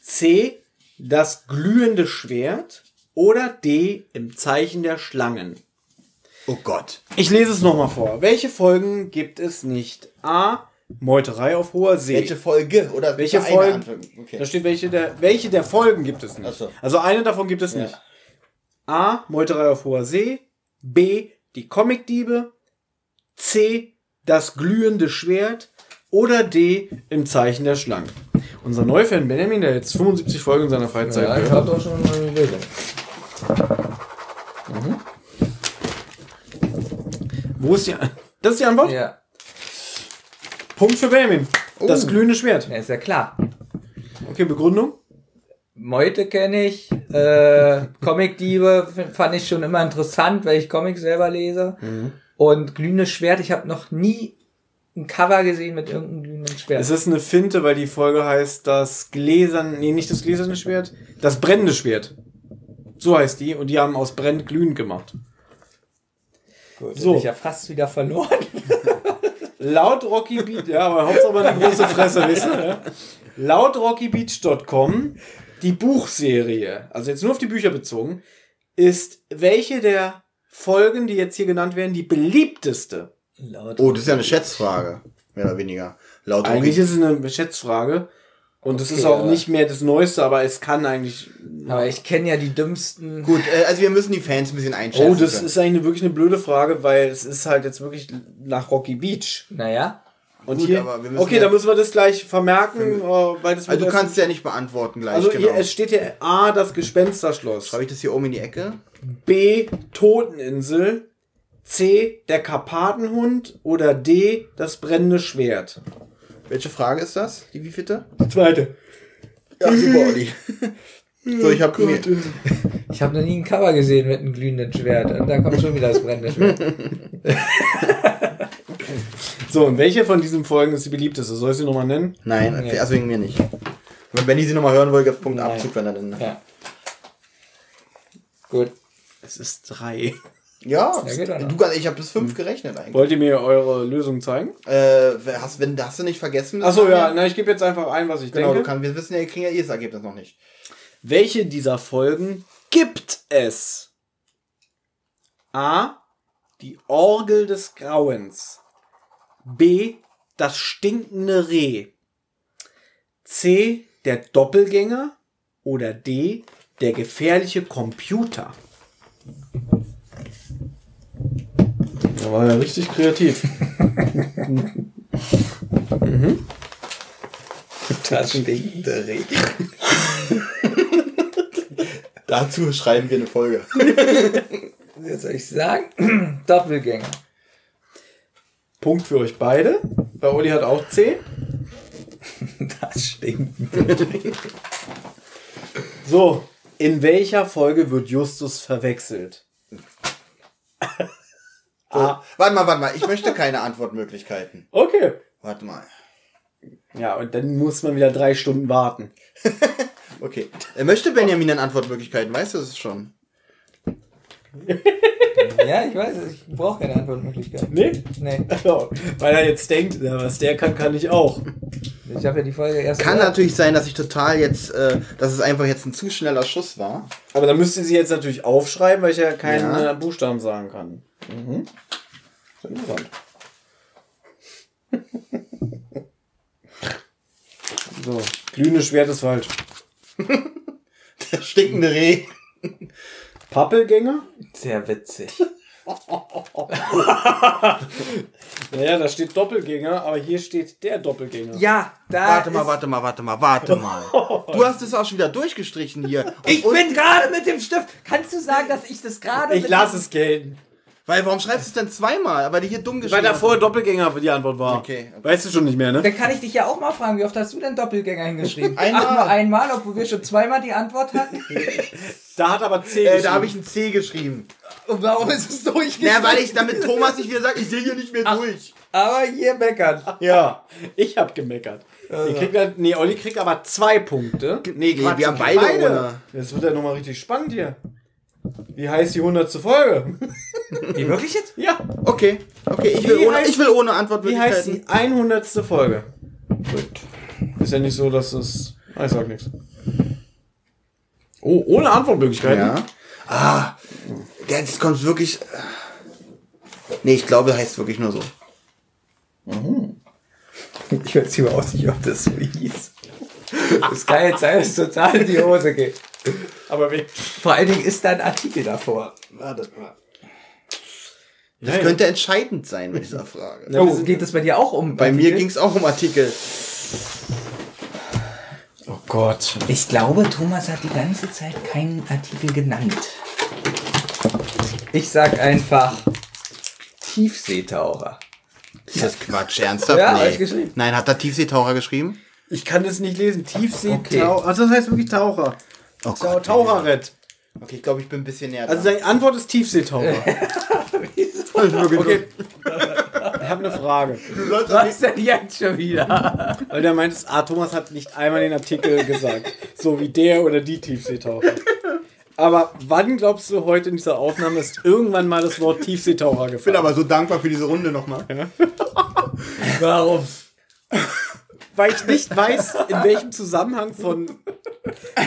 C. Das glühende Schwert. Oder D. Im Zeichen der Schlangen. Oh Gott. Ich lese es nochmal vor. Welche Folgen gibt es nicht? A. Meuterei auf hoher See. Welche Folge? Oder Welche Folgen? Okay. Da steht, welche der, welche der Folgen gibt es nicht. Ach so. Also eine davon gibt es Ja. nicht. A. Meuterei auf hoher See. B. Die Comicdiebe. C. Das glühende Schwert. Oder D. Im Zeichen der Schlangen. Unser Neufan Benjamin, der jetzt 75 Folgen in seiner Freizeit Ja, ich gehört. hab doch schon eine Lösung. Wo ist die Das ist die Antwort? Ja. Punkt für Benjamin. Das Oh. glühende Schwert. ja, ist ja klar. Okay, Begründung? Meute kenne ich. Äh, Comicdiebe fand ich schon immer interessant, weil ich Comics selber lese. Und glühendes Schwert, ich habe noch nie ein Cover gesehen mit irgendeinem glühenden Schwert. Es ist eine Finte, weil die Folge heißt das gläserne, nee, nicht das gläserne Schwert, das brennende Schwert. So heißt die und die haben aus brennend glühend gemacht. Gut, so. so. ich ja fast wieder verloren. Laut Rocky Beach, ja, aber Hauptsache mal eine große Fresse, weißt du? Ja? Laut RockyBeach.com, die Buchserie, also jetzt nur auf die Bücher bezogen, ist welche der Folgen, die jetzt hier genannt werden, die beliebteste? Laut Oh, das ist ja eine Schätzfrage. Mehr oder weniger. Laut Eigentlich Rocky. ist es eine Schätzfrage. Und es Okay, ist auch nicht mehr das Neueste, aber es kann eigentlich. Aber ich kenne ja die dümmsten. Gut, äh, also wir müssen die Fans ein bisschen einschätzen. Oh, das können. ist eigentlich eine, wirklich eine blöde Frage, weil es ist halt jetzt wirklich nach Rocky Beach. Naja. Und Gut, hier, aber wir müssen okay, ja- da müssen wir das gleich vermerken, äh, weil das Also du kannst ja nicht beantworten gleich, Also genau. hier, es steht hier A, das Gespensterschloss. Schreibe ich das hier oben in die Ecke? B, Toteninsel. C, der Karpatenhund. Oder D, das brennende Schwert. Welche Frage ist das? Die wievielte? Die zweite. Ja, super, Olli. so, ich habe mir... Ich habe noch nie ein Cover gesehen mit einem glühenden Schwert. Und da kommt schon wieder das brennende Schwert. So, und welche von diesen Folgen ist die beliebteste? Soll ich sie nochmal nennen? Nein, Nee. also wegen mir nicht. Wenn Benny sie nochmal hören will, gibt Punkt Abzug, wenn er dann... Ja. Gut. Es ist drei. Ja, Ja, du, ich habe bis fünf gerechnet eigentlich. Wollt ihr mir eure Lösung zeigen? Äh, hast, wenn, hast du nicht vergessen? Achso, ja, na, ich gebe jetzt einfach ein, was ich Genau, du denke. kannst, wir wissen ja, ihr kriegt ja eh das Ergebnis noch nicht. Welche dieser Folgen gibt es? A. Die Orgel des Grauens. B. Das stinkende Reh. C. Der Doppelgänger. Oder D. Der gefährliche Computer. Da war ja richtig kreativ. mhm. Das stinkende Reh. Dazu schreiben wir eine Folge. Jetzt soll ich sagen, Doppelgänger. Punkt für euch beide. Bei Uli hat auch C. Das stinkende Reh. So, in welcher Folge wird Justus verwechselt? So, Warte mal, warte mal, ich möchte keine Antwortmöglichkeiten. Okay. Warte mal. Ja, und dann muss man wieder drei Stunden warten. Okay. Er möchte Benjamin dann Antwortmöglichkeiten, weißt du es schon? Ja, ich weiß es. Ich brauche keine Antwortmöglichkeit. Nee? Nee. Also, weil er jetzt denkt, ja, was der kann, kann ich auch. Ich habe ja die Folge erst. Kann gehört. natürlich sein, dass ich total jetzt, äh, dass es einfach jetzt ein zu schneller Schuss war. Aber dann müsst ihr sie jetzt natürlich aufschreiben, weil ich ja keinen Ja. äh, Buchstaben sagen kann. Mhm. Ist interessant. so, glühendes Schwert ist falsch. Der stinkende Reh. Pappelgänger? Sehr witzig. Naja, da steht Doppelgänger, aber hier steht der Doppelgänger. Ja, da. Warte mal, warte mal, warte mal, warte mal. Du hast es auch schon wieder durchgestrichen hier. Ich Und- bin gerade mit dem Stift. Kannst du sagen, dass ich das gerade. Ich lasse es gelten. Weil, warum schreibst du es denn zweimal? Weil die hier dumm Weil geschrieben davor Doppelgänger die Antwort war. Okay, okay. Weißt du schon nicht mehr, ne? Dann kann ich dich ja auch mal fragen, wie oft hast du denn Doppelgänger hingeschrieben? Einmal. Ach, nur einmal, obwohl wir schon zweimal die Antwort hatten. Da hat aber C Äh, da habe ich ein C geschrieben. Und warum ist es durchgeschrieben? Na, weil ich damit Thomas nicht wieder sagt, ich sehe hier nicht mehr durch. Aber hier meckern. Ja, ich hab gemeckert. Ihr kriegt dann, nee, Olli kriegt aber zwei Punkte. Nee, Nee, wir haben beide ohne. Das wird ja nochmal richtig spannend hier. Wie heißt die hundertste Folge? Wie, wirklich jetzt? Ja. Okay, okay, ich Wie will, ohne, heißt- ich will ohne Wie heißt Antwortmöglichkeiten. die 100. Folge? Gut. Ist ja nicht so, dass es. Ah, ich sag nichts. Oh, ohne Antwortmöglichkeiten? Ja. Ah, jetzt kommt wirklich. Nee, ich glaube, heißt wirklich nur so. Ich weiß überhaupt nicht, ob das so hieß. Das kann jetzt sein, dass es total in die Hose geht. Aber wie? Vor allen Dingen ist da ein Artikel davor. Warte mal. Das ja. könnte entscheidend sein bei dieser Frage. Ja, wir Oh, geht es bei dir auch um Bei mir Artikel? ging es auch um Artikel. Oh Gott. Ich glaube, Thomas hat die ganze Zeit keinen Artikel genannt. Ich sag einfach Tiefseetaucher. Ist das Quatsch, ernsthaft? Ja, nee. geschrieben. Nein, hat da Tiefseetaucher geschrieben? Ich kann das nicht lesen. Tiefseetaucher. Okay. Also das heißt wirklich Taucher. Oh Tau Taucherrett. Okay, ich glaube, ich bin ein bisschen näher Also seine Antwort ist Tiefseetaucher. okay. Ich habe eine Frage. Was denn jetzt schon wieder? Weil der meint, ah, Thomas hat nicht einmal den Artikel gesagt. So wie der oder die Tiefseetaucher. Aber wann glaubst du heute in dieser Aufnahme ist irgendwann mal das Wort Tiefseetaucher Ich bin gefallen? aber so dankbar für diese Runde nochmal. Warum? Weil ich nicht weiß, in welchem Zusammenhang von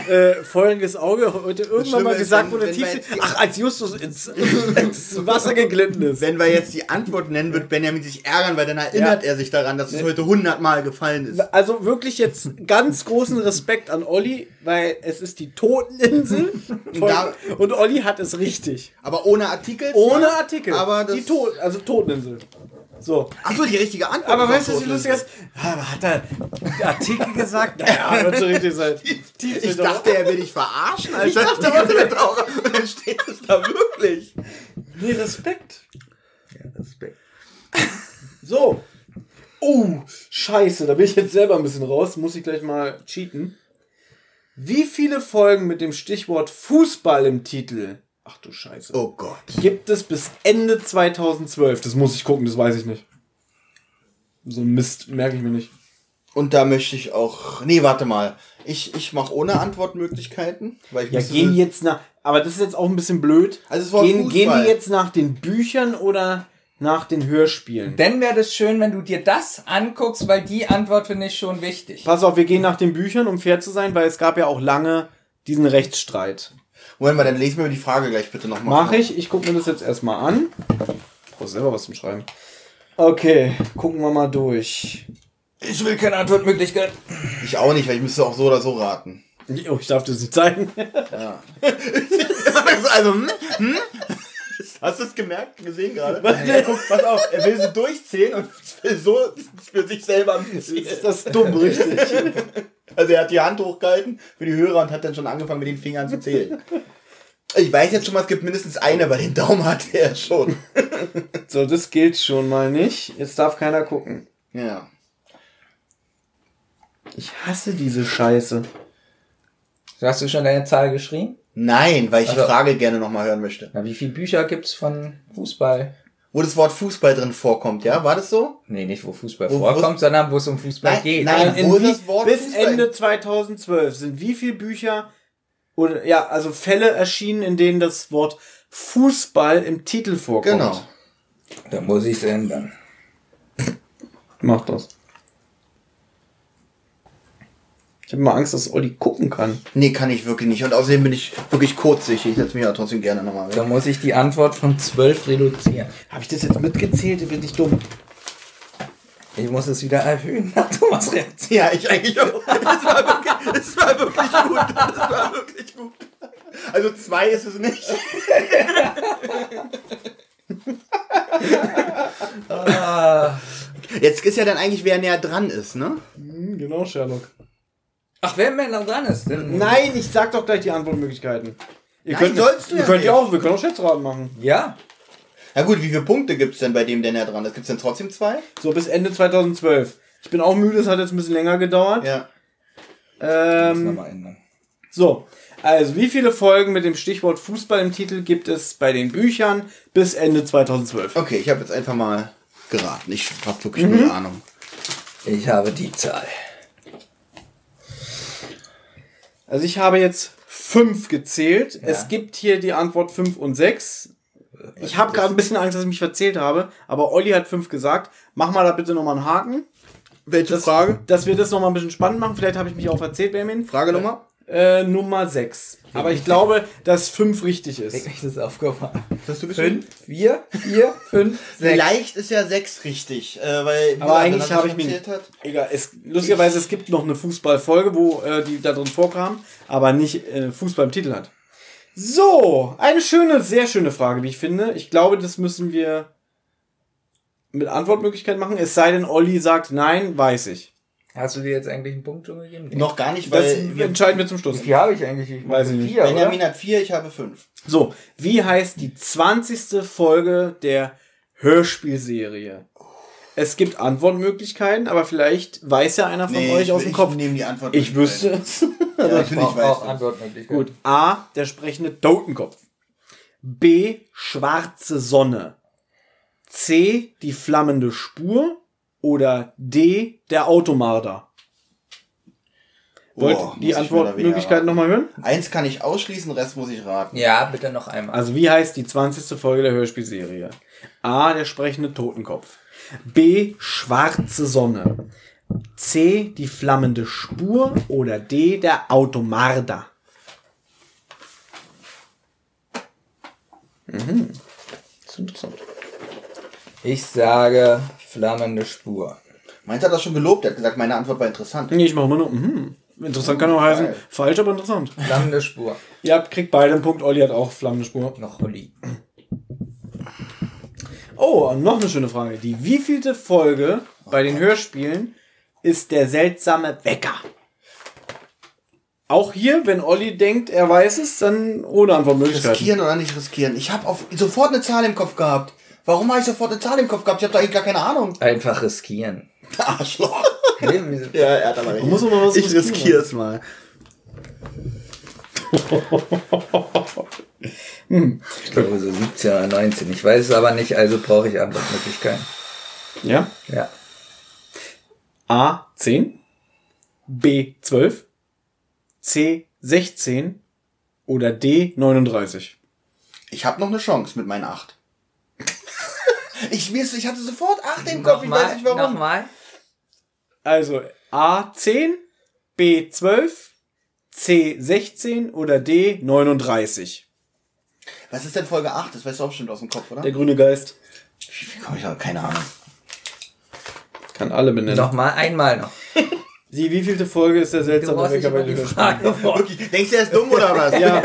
äh, Feuerndes Auge heute irgendwann mal gesagt wenn- wurde, wenn Tiefsee Ach, als Justus ins, ins Wasser geglitten ist. Wenn wir jetzt die Antwort nennen, wird Benjamin sich ärgern, weil dann erinnert er sich daran, dass es heute 100 Mal gefallen ist. Also wirklich jetzt ganz großen Respekt an Olli, weil es ist die Toteninsel Da- und Olli hat es richtig. Aber ohne Artikel? Ohne Artikel. Aber die Tod, also Toteninsel. So. Achso, die richtige Antwort. Aber weißt du, was lustig ist? Ha, Hat er Artikel gesagt? Ja, wird schon richtig sein. Ich dachte, er will dich verarschen, Alter. Ich dachte, was der Taucher. Und dann steht es da wirklich. Nee, Respekt. Ja, Respekt. So. Oh, scheiße, da bin ich jetzt selber ein bisschen raus. Muss ich gleich mal cheaten. Wie viele Folgen mit dem Stichwort Fußball im Titel? Ach du Scheiße. Oh Gott. Gibt es bis Ende 2012? Das muss ich gucken, das weiß ich nicht. So ein Mist merke ich mir nicht. Und da möchte ich auch. Nee, warte mal. Ich, ich mache ohne Antwortmöglichkeiten. Weil ich Ja, gehen jetzt nach. Aber das ist jetzt auch ein bisschen blöd. Also es war gehen, gehen die jetzt nach den Büchern oder nach den Hörspielen? Dann wäre das schön, wenn du dir das anguckst, weil die Antwort finde ich schon wichtig. Pass auf, wir gehen nach den Büchern, um fair zu sein, weil es gab ja auch lange diesen Rechtsstreit. Moment mal, dann lesen wir mir die Frage gleich bitte nochmal. Mach ich. Ich gucke mir das jetzt erstmal an. Brauch selber was zum Schreiben. Okay, gucken wir mal durch. Ich will keine Antwortmöglichkeit. Ich auch nicht, weil ich müsste auch so oder so raten. Oh, ich darf das nicht zeigen. Ja. also, hm, hm? Hast du es gemerkt, gesehen gerade? Er pass auf, er will so durchzählen und will so für sich selber mitzählen. Ist das dumm, richtig? Also er hat die Hand hochgehalten für die Hörer und hat dann schon angefangen mit den Fingern zu zählen. Ich weiß jetzt schon mal, es gibt mindestens eine, aber den Daumen hatte er schon. So, das gilt schon mal nicht. Jetzt darf keiner gucken. Ja. Ich hasse diese Scheiße. Hast du schon deine Zahl geschrieben? Nein, weil ich die Also- Frage gerne nochmal hören möchte. Na, wie viele Bücher gibt's von Fußball? Wo das Wort Fußball drin vorkommt, ja? War das so? Nee, nicht wo Fußball Wo- vorkommt, sondern wo es um Fußball Nein, geht. nein. In wo wie, das Wort bis Fußball- Ende 2012 sind wie viele Bücher oder ja, also Fälle erschienen, in denen das Wort Fußball im Titel vorkommt. Genau. Da muss ich es ändern. Mach das. Ich habe mal Angst, dass Olli gucken kann. Nee, kann ich wirklich nicht. Und außerdem bin ich wirklich kurzsichtig. Ich setze mich ja trotzdem gerne nochmal Da weg. muss ich die Antwort von 12 reduzieren. Habe ich das jetzt mitgezählt? Ich bin nicht dumm. Ich muss es wieder erhöhen nach Thomas Reaktion. Ja, ich eigentlich auch. Das war wirklich, das war wirklich gut. Das war wirklich gut. Also zwei ist es nicht. Jetzt ist ja dann eigentlich, wer näher dran ist, ne? Genau, Sherlock. Ach, wer mehr noch dran ist? Denn Nein, ich sag doch gleich die Antwortmöglichkeiten. Ihr Nein, könnt, sollst du ihr ja könnt ja nicht. auch, wir können auch Schätzraten machen. Ja. Na gut, wie viele Punkte gibt es denn bei dem, der näher dran ist? Gibt es denn trotzdem zwei? So bis Ende 2012. Ich bin auch müde, es hat jetzt ein bisschen länger gedauert. Ja. Ähm, mal ändern. so, also wie viele Folgen mit dem Stichwort Fußball im Titel gibt es bei den Büchern bis Ende 2012? Okay, ich habe jetzt einfach mal geraten. Ich habe wirklich Mhm. null Ahnung. Ich habe die Zahl. Also ich habe jetzt fünf gezählt. Es gibt hier die Antwort fünf und sechs. Ich habe gerade ein bisschen Angst, dass ich mich verzählt habe, aber Olli hat fünf gesagt. Mach mal da bitte nochmal einen Haken. Welche Das- Frage? Dass wir das nochmal ein bisschen spannend machen. Vielleicht habe ich mich auch verzählt, Benjamin. Frage Nummer? Äh, Nummer sechs. Aber ich glaube, dass fünf richtig ist. Wirklich das aufgefallen. Hast du? Fünf, vier, vier, fünf, sechs. Vielleicht ist ja sechs richtig, äh, weil Aber eigentlich habe ich mich. Egal, es, lustigerweise, es gibt noch eine Fußballfolge, wo äh, die da drin vorkam, aber nicht äh, Fußball im Titel hat. So, eine schöne, sehr schöne Frage, wie ich finde. Ich glaube, das müssen wir mit Antwortmöglichkeit machen. Es sei denn, Olli sagt, nein, weiß ich. Hast du dir jetzt eigentlich einen Punkt schon gegeben? Nee. Noch gar nicht, Das weil wir, entscheiden wir zum Schluss. Wie habe ich eigentlich? Ich Weiß ich nicht. Vier, Benjamin oder? hat vier, ich habe fünf. So, wie heißt die 20. Folge der Hörspielserie? Es gibt Antwortmöglichkeiten, aber vielleicht weiß ja einer von Nee, euch ich, aus dem ich Kopf. nehme die Antwort. Ich wüsste es. Ja, natürlich Brauch weiß auch das. Antwortmöglichkeit. Gut. A, der sprechende Totenkopf. B, schwarze Sonne. C, die flammende Spur. Oder D, der Automarder. Wollt Boah, die Antwortmöglichkeiten nochmal hören? Eins kann ich ausschließen, Rest muss ich raten. Ja, bitte noch einmal. Also wie heißt die 20. Folge der Hörspielserie? A, der sprechende Totenkopf. B, schwarze Sonne. C, die flammende Spur. Oder D, der Automarder. Mhm. Das ist interessant. Ich sage flammende Spur. Meins hat das schon gelobt, er hat gesagt, meine Antwort war interessant. Nee, ich mache immer nur. Mhm. Interessant kann auch heißen, geil. falsch, aber interessant. Flammende Spur. Ihr habt, kriegt beide einen Punkt. Olli hat auch flammende Spur. Noch Olli. Oh, und noch eine schöne Frage. Die wievielte Folge bei den Hörspielen ist der seltsame Wecker? Auch hier, wenn Olli denkt, er weiß es, dann ohne Antwortmöglichkeiten. Riskieren oder nicht riskieren? Ich habe sofort eine Zahl im Kopf gehabt. Warum habe ich sofort eine Zahl im Kopf gehabt? Ich habe da eigentlich gar keine Ahnung. Einfach riskieren. Arschloch. Ja, er hat aber recht. Muss aber was ich riskiere es mal. Ich glaube so 17 oder 19. Ich weiß es aber nicht, also brauche ich Antwortmöglichkeiten. Ja? Ja. A 10, B 12, C 16 oder D 39. Ich habe noch eine Chance mit meinen 8. ich, ich hatte sofort 8 im Kopf, ich weiß Nochmal, nicht warum. nochmal. Also A 10, B 12, C 16 oder D 39. Was ist denn Folge 8? Das weißt du auch bestimmt aus dem Kopf, oder? Der grüne Geist. Komm, ich habe keine Ahnung. Kann alle benennen. Nochmal, einmal noch. Die wievielte Folge ist der seltsame Wecker bei. Wirklich, denkst du, er ist dumm oder was? Ja.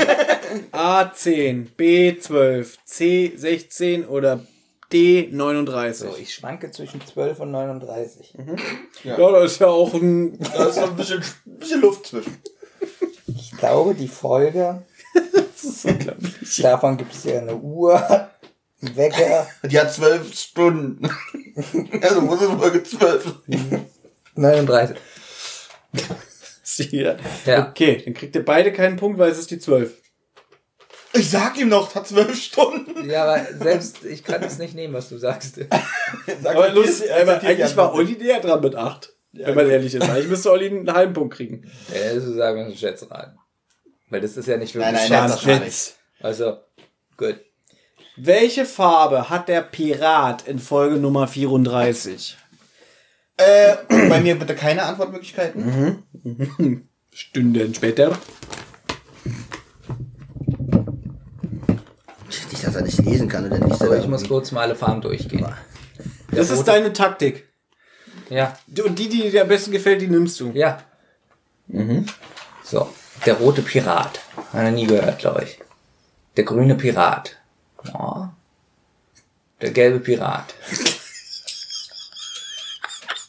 A10, B12, C16 oder D39. So, ich schwanke zwischen 12 und 39. ja. da ist ja auch ein. Da ist ein bisschen, bisschen Luft zwischen. Ich glaube, die Folge, Das ist unglaublich. davon gibt es ja eine Uhr, einen Wecker, Die hat 12 Stunden. also muss es Folge 12. 39. Ja. Ja. Okay, dann kriegt ihr beide keinen Punkt, weil es ist die 12. Ich sag ihm noch, hat 12 Stunden. Ja, aber selbst ich kann es nicht nehmen, was du sagst. Sag Aber lustig, ich eigentlich war. Olli näher dran mit 8. wenn man ehrlich ist. Eigentlich müsste Olli einen halben Punkt kriegen. Ja, so sagen wir einen Schätzraten. Weil das ist ja nicht wirklich Nein, nein, das Witz. Also, gut. Welche Farbe hat der Pirat in Folge Nummer 34? Äh, bei mir bitte keine Antwortmöglichkeiten. Stunden später. Dass er nicht lesen kann oder nicht. So, ich muss kurz mal alle Farben durchgehen. Das ist deine Taktik. Ja, Und die, die dir am besten gefällt, die nimmst du. ja. So, der rote Pirat. Hat er nie gehört, glaube ich. Der grüne Pirat. Ja. Der gelbe Pirat.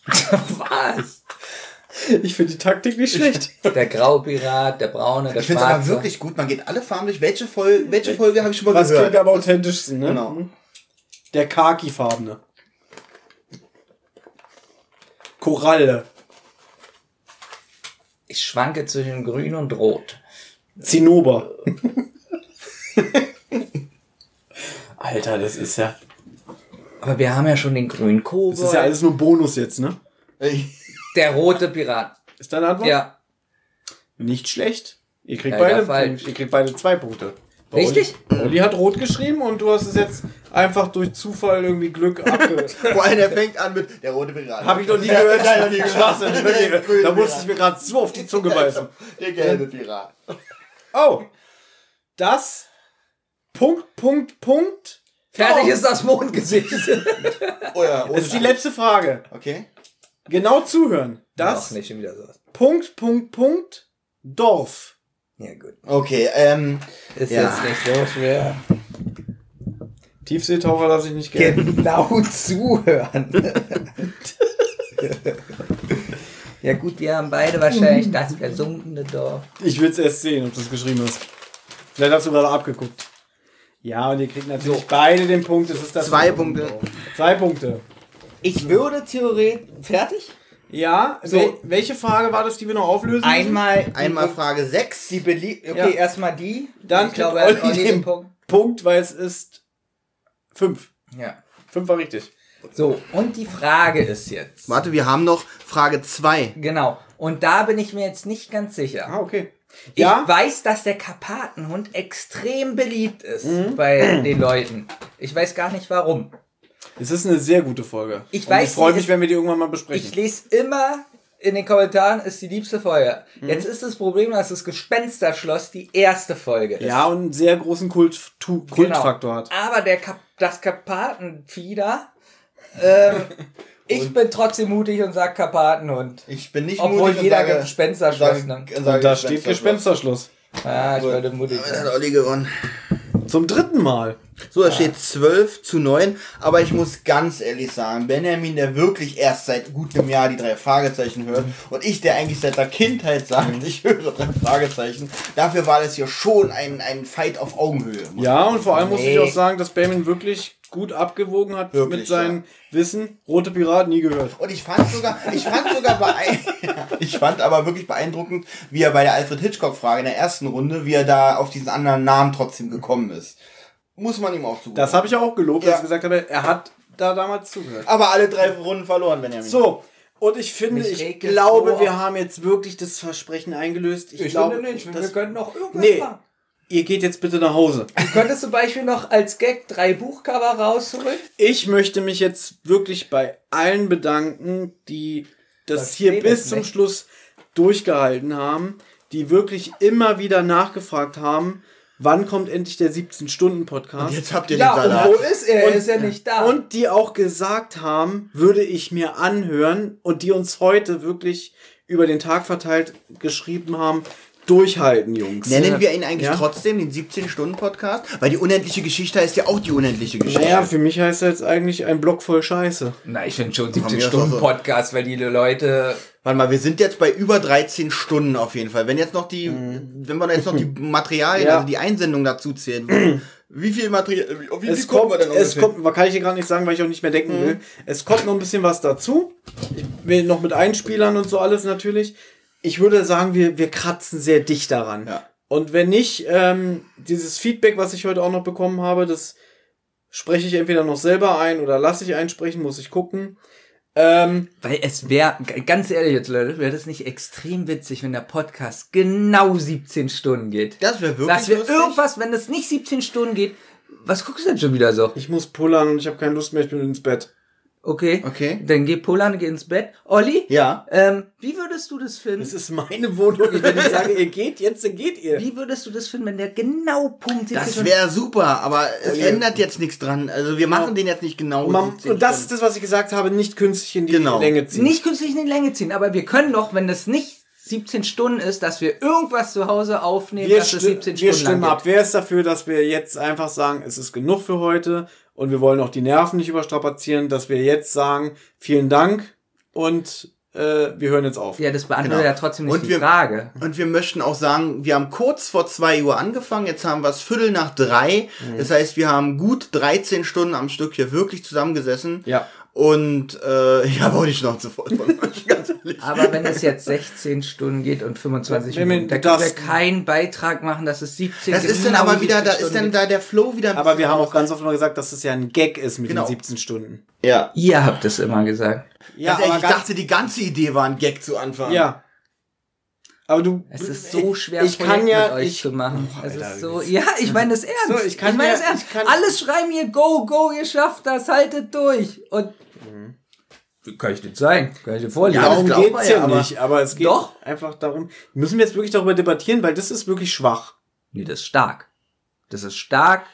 Was? Ich finde die Taktik nicht schlecht. Der graue Pirat, der braune, der Ich finde es aber schwarze. wirklich gut. Man geht alle Farben durch. Welche Folge, welche Folge habe ich schon mal Was gehört? klingt am authentischsten, ne? Genau. Der Khaki-farbene. Koralle. Ich schwanke zwischen grün und rot. Zinnober. Alter, das ist ja. Aber wir haben ja schon den grünen Kobold. Das ist ja alles nur Bonus jetzt, ne? Der rote Pirat. Ist deine Antwort? Ja. Nicht schlecht. Ihr kriegt, Leider beide, falsch. ihr kriegt beide zwei Punkte. Bei Richtig? Olli, Olli hat rot geschrieben und du hast es jetzt einfach durch Zufall irgendwie Glück abge... Vor allem, der fängt an mit der rote Pirat. Hab ich noch nie gehört. nein, noch nie gehört. Schwachsinn, Da musste ich mir gerade so auf die Zunge beißen. Der gelbe Pirat. Oh. Das. Punkt, Punkt, Punkt. Fertig ist das Mondgesicht. Oh ja, Das ist die letzte Frage. Okay. Genau zuhören. Noch Das. nicht schon wieder sowas. Punkt, Punkt, Punkt. Dorf. Ja, gut. Okay, ähm. Ist Ja. jetzt nicht so schwer. Tiefseetaucher lasse ich nicht gelten. Genau zuhören. ja gut, wir haben beide wahrscheinlich das versunkene Dorf. Ich will es erst sehen, ob du es geschrieben hast. Vielleicht hast du gerade abgeguckt. Ja, und ihr kriegt natürlich beide den Punkt. Das ist das Zwei Punkte. Zwei Punkte. Ich würde theoretisch... Fertig? Ja, So. wel welche Frage war das, die wir noch auflösen? müssen? Einmal... Einmal Frage 6. Die beliebt... Okay, Ja. erstmal die. Dann ich glaube, er hat Olli Olli den Punkt. Punkt, weil es ist fünf. Ja. Fünf war richtig. So, und die Frage ist jetzt... Warte, wir haben noch Frage 2. Genau. Und da bin ich mir jetzt nicht ganz sicher. Ah, okay. Ich Ja, weiß, dass der Karpatenhund extrem beliebt ist Mhm. bei den Leuten. Ich weiß gar nicht warum. Es ist eine sehr gute Folge. Ich weiß, ich freue mich, wenn wir die irgendwann mal besprechen. Ich lese immer in den Kommentaren, ist die liebste Folge. Mhm. Jetzt ist das Problem, dass das Gespensterschloss die erste Folge ist. ja, und einen sehr großen Kult, tu, Kultfaktor hat. Aber der Kap das Karpatenfieder, ähm, ich bin trotzdem mutig und sag Karpatenhund. Ich bin nicht Obwohl mutig und jeder sage- Gespensterschloss sage- nimmt. und sage Und da steht Gespensterschloss. Gespensterschluss. Ah, ich wollte mutig Damit hat sein. Olli gewonnen. Zum dritten Mal. So, da steht 12 zu 9, aber ich muss ganz ehrlich sagen, Benjamin, der wirklich erst seit gut einem Jahr die drei Fragezeichen hört und ich, der eigentlich seit der Kindheit sagt, ich höre drei Fragezeichen, dafür war das hier schon ein, ein Fight auf Augenhöhe. Ja, und vor allem muss ich Nee. auch sagen, dass Benjamin wirklich gut abgewogen hat Wirklich, mit seinem Wissen. Rote Pirat nie gehört. Und ich fand sogar, ich fand sogar beeindruckend, ich fand aber wirklich beeindruckend, wie er bei der Alfred Hitchcock-Frage in der ersten Runde, wie er da auf diesen anderen Namen trotzdem gekommen ist. Muss man ihm auch zugeben. Das habe ich auch gelobt, Ja. dass ich gesagt habe, er hat da damals zugehört. Aber alle drei Runden verloren, Benjamin. So, und ich finde, Mich ich glaube, so wir haben jetzt wirklich das Versprechen eingelöst. Ich, Ich glaube finde nicht, wir das- können noch irgendwas Nee, machen. ihr geht jetzt bitte nach Hause. Du könntest zum Beispiel noch als Gag drei Buchcover rausholen. Ich möchte mich jetzt wirklich bei allen bedanken, die das Das hier bis zum nicht. Schluss durchgehalten haben, die wirklich immer wieder nachgefragt haben, wann kommt endlich der 17-Stunden-Podcast. Und jetzt habt ihr Ja, den und Salat. wo ist er? Er ist ja nicht da. Und die auch gesagt haben, würde ich mir anhören und die uns heute wirklich über den Tag verteilt geschrieben haben, durchhalten, Jungs. Nennen wir ihn eigentlich Ja? trotzdem den 17-Stunden-Podcast? Weil die unendliche Geschichte heißt ja auch die unendliche Geschichte. Naja, für mich heißt er jetzt eigentlich ein Block voll Scheiße. Na, ich finde schon mir ist 17 auch Stunden so. Podcast, weil die Leute. Warte mal, wir sind jetzt bei über 13 Stunden auf jeden Fall. Wenn jetzt noch die, wenn wir jetzt noch die Materialien, Mhm. Ja. also die Einsendung dazu zählen, wie viel Material, auf wie viel Es kommt, wir denn es ungefähr? kommt, kann ich dir gerade nicht sagen, weil ich auch nicht mehr denken Mhm. will. Es kommt noch ein bisschen was dazu. Ich will noch mit Einspielern und so alles natürlich. Ich würde sagen, wir, wir kratzen sehr dicht daran. Ja. Und wenn nicht, ähm, dieses Feedback, was ich heute auch noch bekommen habe, das spreche ich entweder noch selber ein oder lasse ich einsprechen, muss ich gucken. Ähm, Weil es wäre, ganz ehrlich jetzt, Leute, wäre das nicht extrem witzig, wenn der Podcast genau 17 Stunden geht. Das wäre wirklich Dass wir lustig. irgendwas, wenn es nicht 17 Stunden geht, was guckst du denn schon wieder so? ich muss pullern und ich habe keine Lust mehr, ich bin ins Bett. Okay. Okay. Dann geh Polan, geh ins Bett. Olli? Ja. Ähm, wie würdest du das finden? Das ist meine Wohnung. Wenn ich sage, ihr geht, jetzt dann geht ihr. Wie würdest du das finden, wenn der genau Punkt 17 Das wäre super, aber es ändert jetzt nichts dran. Also wir machen den jetzt nicht genau. Und, man, 17 und das ist das, was ich gesagt habe, nicht künstlich in die Genau. Länge ziehen. nicht künstlich in die Länge ziehen, aber wir können doch, wenn das nicht 17 Stunden ist, dass wir irgendwas zu Hause aufnehmen, wir, dass es sti 17 wir Stunden stimmen lang ab. Wer ist dafür, dass wir jetzt einfach sagen, es ist genug für heute und wir wollen auch die Nerven nicht überstrapazieren, dass wir jetzt sagen, vielen Dank und äh, wir hören jetzt auf. Ja, das beantwortet Genau. ja trotzdem nicht Und die wir- Frage. Und wir möchten auch sagen, wir haben kurz vor zwei Uhr angefangen, jetzt haben wir es Viertel nach drei. Mhm. Das heißt, wir haben gut 13 Stunden am Stück hier wirklich zusammengesessen. Ja. Und äh, ich habe auch die Schnauze voll von euch, ganz ehrlich. Aber wenn es jetzt 16 Stunden geht und 25 Wenn wir- Minuten, da das- können wir keinen Beitrag machen, dass es 17 Das ist dann genau aber wieder, 17 da ist Stunden dann da der Flow wieder ein Aber wir haben auch ganz oft mal gesagt, dass es ja ein Gag ist mit Genau. den 17 Stunden. Ja. Ihr habt es immer gesagt. Ja, ehrlich, aber ich dachte, die ganze Idee war ein Gag zu Anfang. ja. Aber du, Es ist so schwer, ich Projekt kann ja, mit euch ich, zu machen. es Alter, ist so, das- ja, ich meine das ernst. So, ich kann meine das ernst. ich kann- Alles schreiben hier, go, go, ihr schafft das, haltet durch. Und kann ich dir zeigen? Kann ich dir vorlesen? Ja, darum geht's ja, aber- nicht, aber es geht Doch. einfach darum, müssen wir jetzt wirklich darüber debattieren, weil das ist wirklich schwach. Nee, das ist stark. Das ist stark.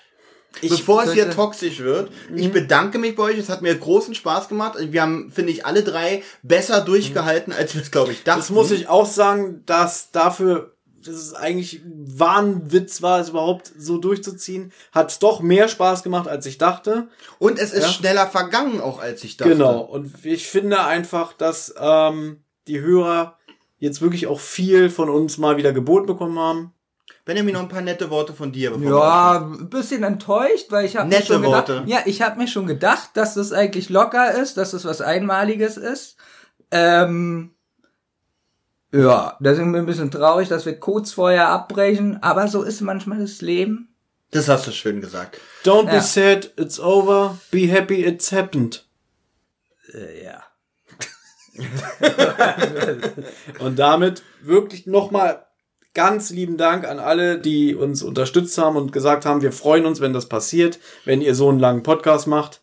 Bevor es hier toxisch wird, Mhm. ich bedanke mich bei euch. Es hat mir großen Spaß gemacht. Wir haben, finde ich, alle drei besser durchgehalten, als wir es, glaube ich, dachten. Das muss ich auch sagen, dass dafür, dass es eigentlich Wahnwitz war, es überhaupt so durchzuziehen, hat es doch mehr Spaß gemacht, als ich dachte. Und es ist Ja. schneller vergangen, auch als ich dachte. Genau. Und ich finde einfach, dass ähm, die Hörer jetzt wirklich auch viel von uns mal wieder geboten bekommen haben. Benjamin, noch ein paar nette Worte von dir. Ja, ein bisschen enttäuscht, weil ich habe mir Nette schon gedacht, Worte. ja, ich habe mir schon gedacht, dass das eigentlich locker ist, dass das was Einmaliges ist. Ähm, ja, da sind wir ein bisschen traurig, dass wir kurz vorher abbrechen, aber so ist manchmal das Leben. Das hast du schön gesagt. Don't Ja. be sad, it's over. Be happy, it's happened. Äh, ja. Und damit wirklich nochmal ganz lieben Dank an alle, die uns unterstützt haben und gesagt haben, wir freuen uns, wenn das passiert, wenn ihr so einen langen Podcast macht.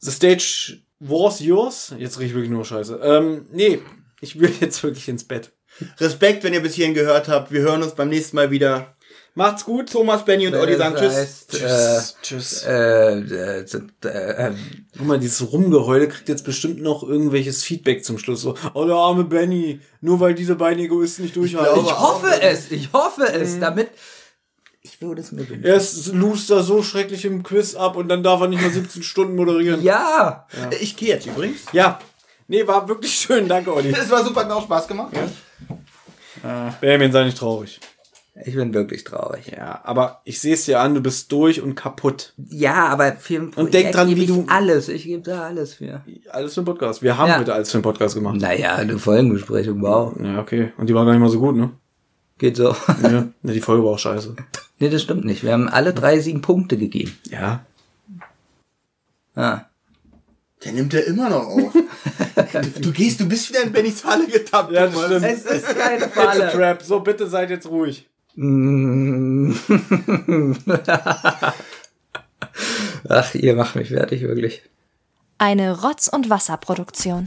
The stage was yours. Jetzt rieche ich wirklich nur Scheiße. Ähm, nee, ich will jetzt wirklich ins Bett. Respekt, wenn ihr bis hierhin gehört habt. Wir hören uns beim nächsten Mal wieder. Macht's gut. Thomas, Benny und Olli sagen Tschüss. heißt, Tschüss. Äh, Tschüss. äh, äh, äh, äh, Guck mal, dieses Rumgeheule kriegt jetzt bestimmt noch irgendwelches Feedback zum Schluss. So, oh, der arme Benny, nur weil diese beiden Egoisten nicht durchhalten. ich hoffe es, ich hoffe es, damit Ich würde es mir wünschen. Erst lust er so schrecklich im Quiz ab und dann darf er nicht mal 17 Stunden moderieren. Ja. Ich gehe jetzt übrigens. Ja. Nee, war wirklich schön. Danke, Olli. Es war super, hat mir auch Spaß gemacht. Ja. Benjamin, sei nicht traurig. Ich bin wirklich traurig. Ja, aber ich sehe es dir an, du bist durch und kaputt. Ja, aber für ein Und denk dran, gebe wie ich du- alles. Ich gebe da alles für. Alles für den Podcast. Wir haben Ja. heute alles für den Podcast gemacht. Naja, eine Folgenbesprechung, wow. Ja, okay. Und die war gar nicht mal so gut, ne? Geht so. Ja. Ne, die Folge war auch scheiße. nee, das stimmt nicht. Wir haben alle drei sieben Punkte gegeben. Ja. Ah. Der nimmt ja immer noch auf. du gehst, du bist wieder in Bennys Falle getappt. Ja, das stimmt. Es ist keine It's a Falle. trap. So, bitte seid jetzt ruhig. Ach, ihr macht mich fertig, wirklich. Eine Rotz- und Wasserproduktion.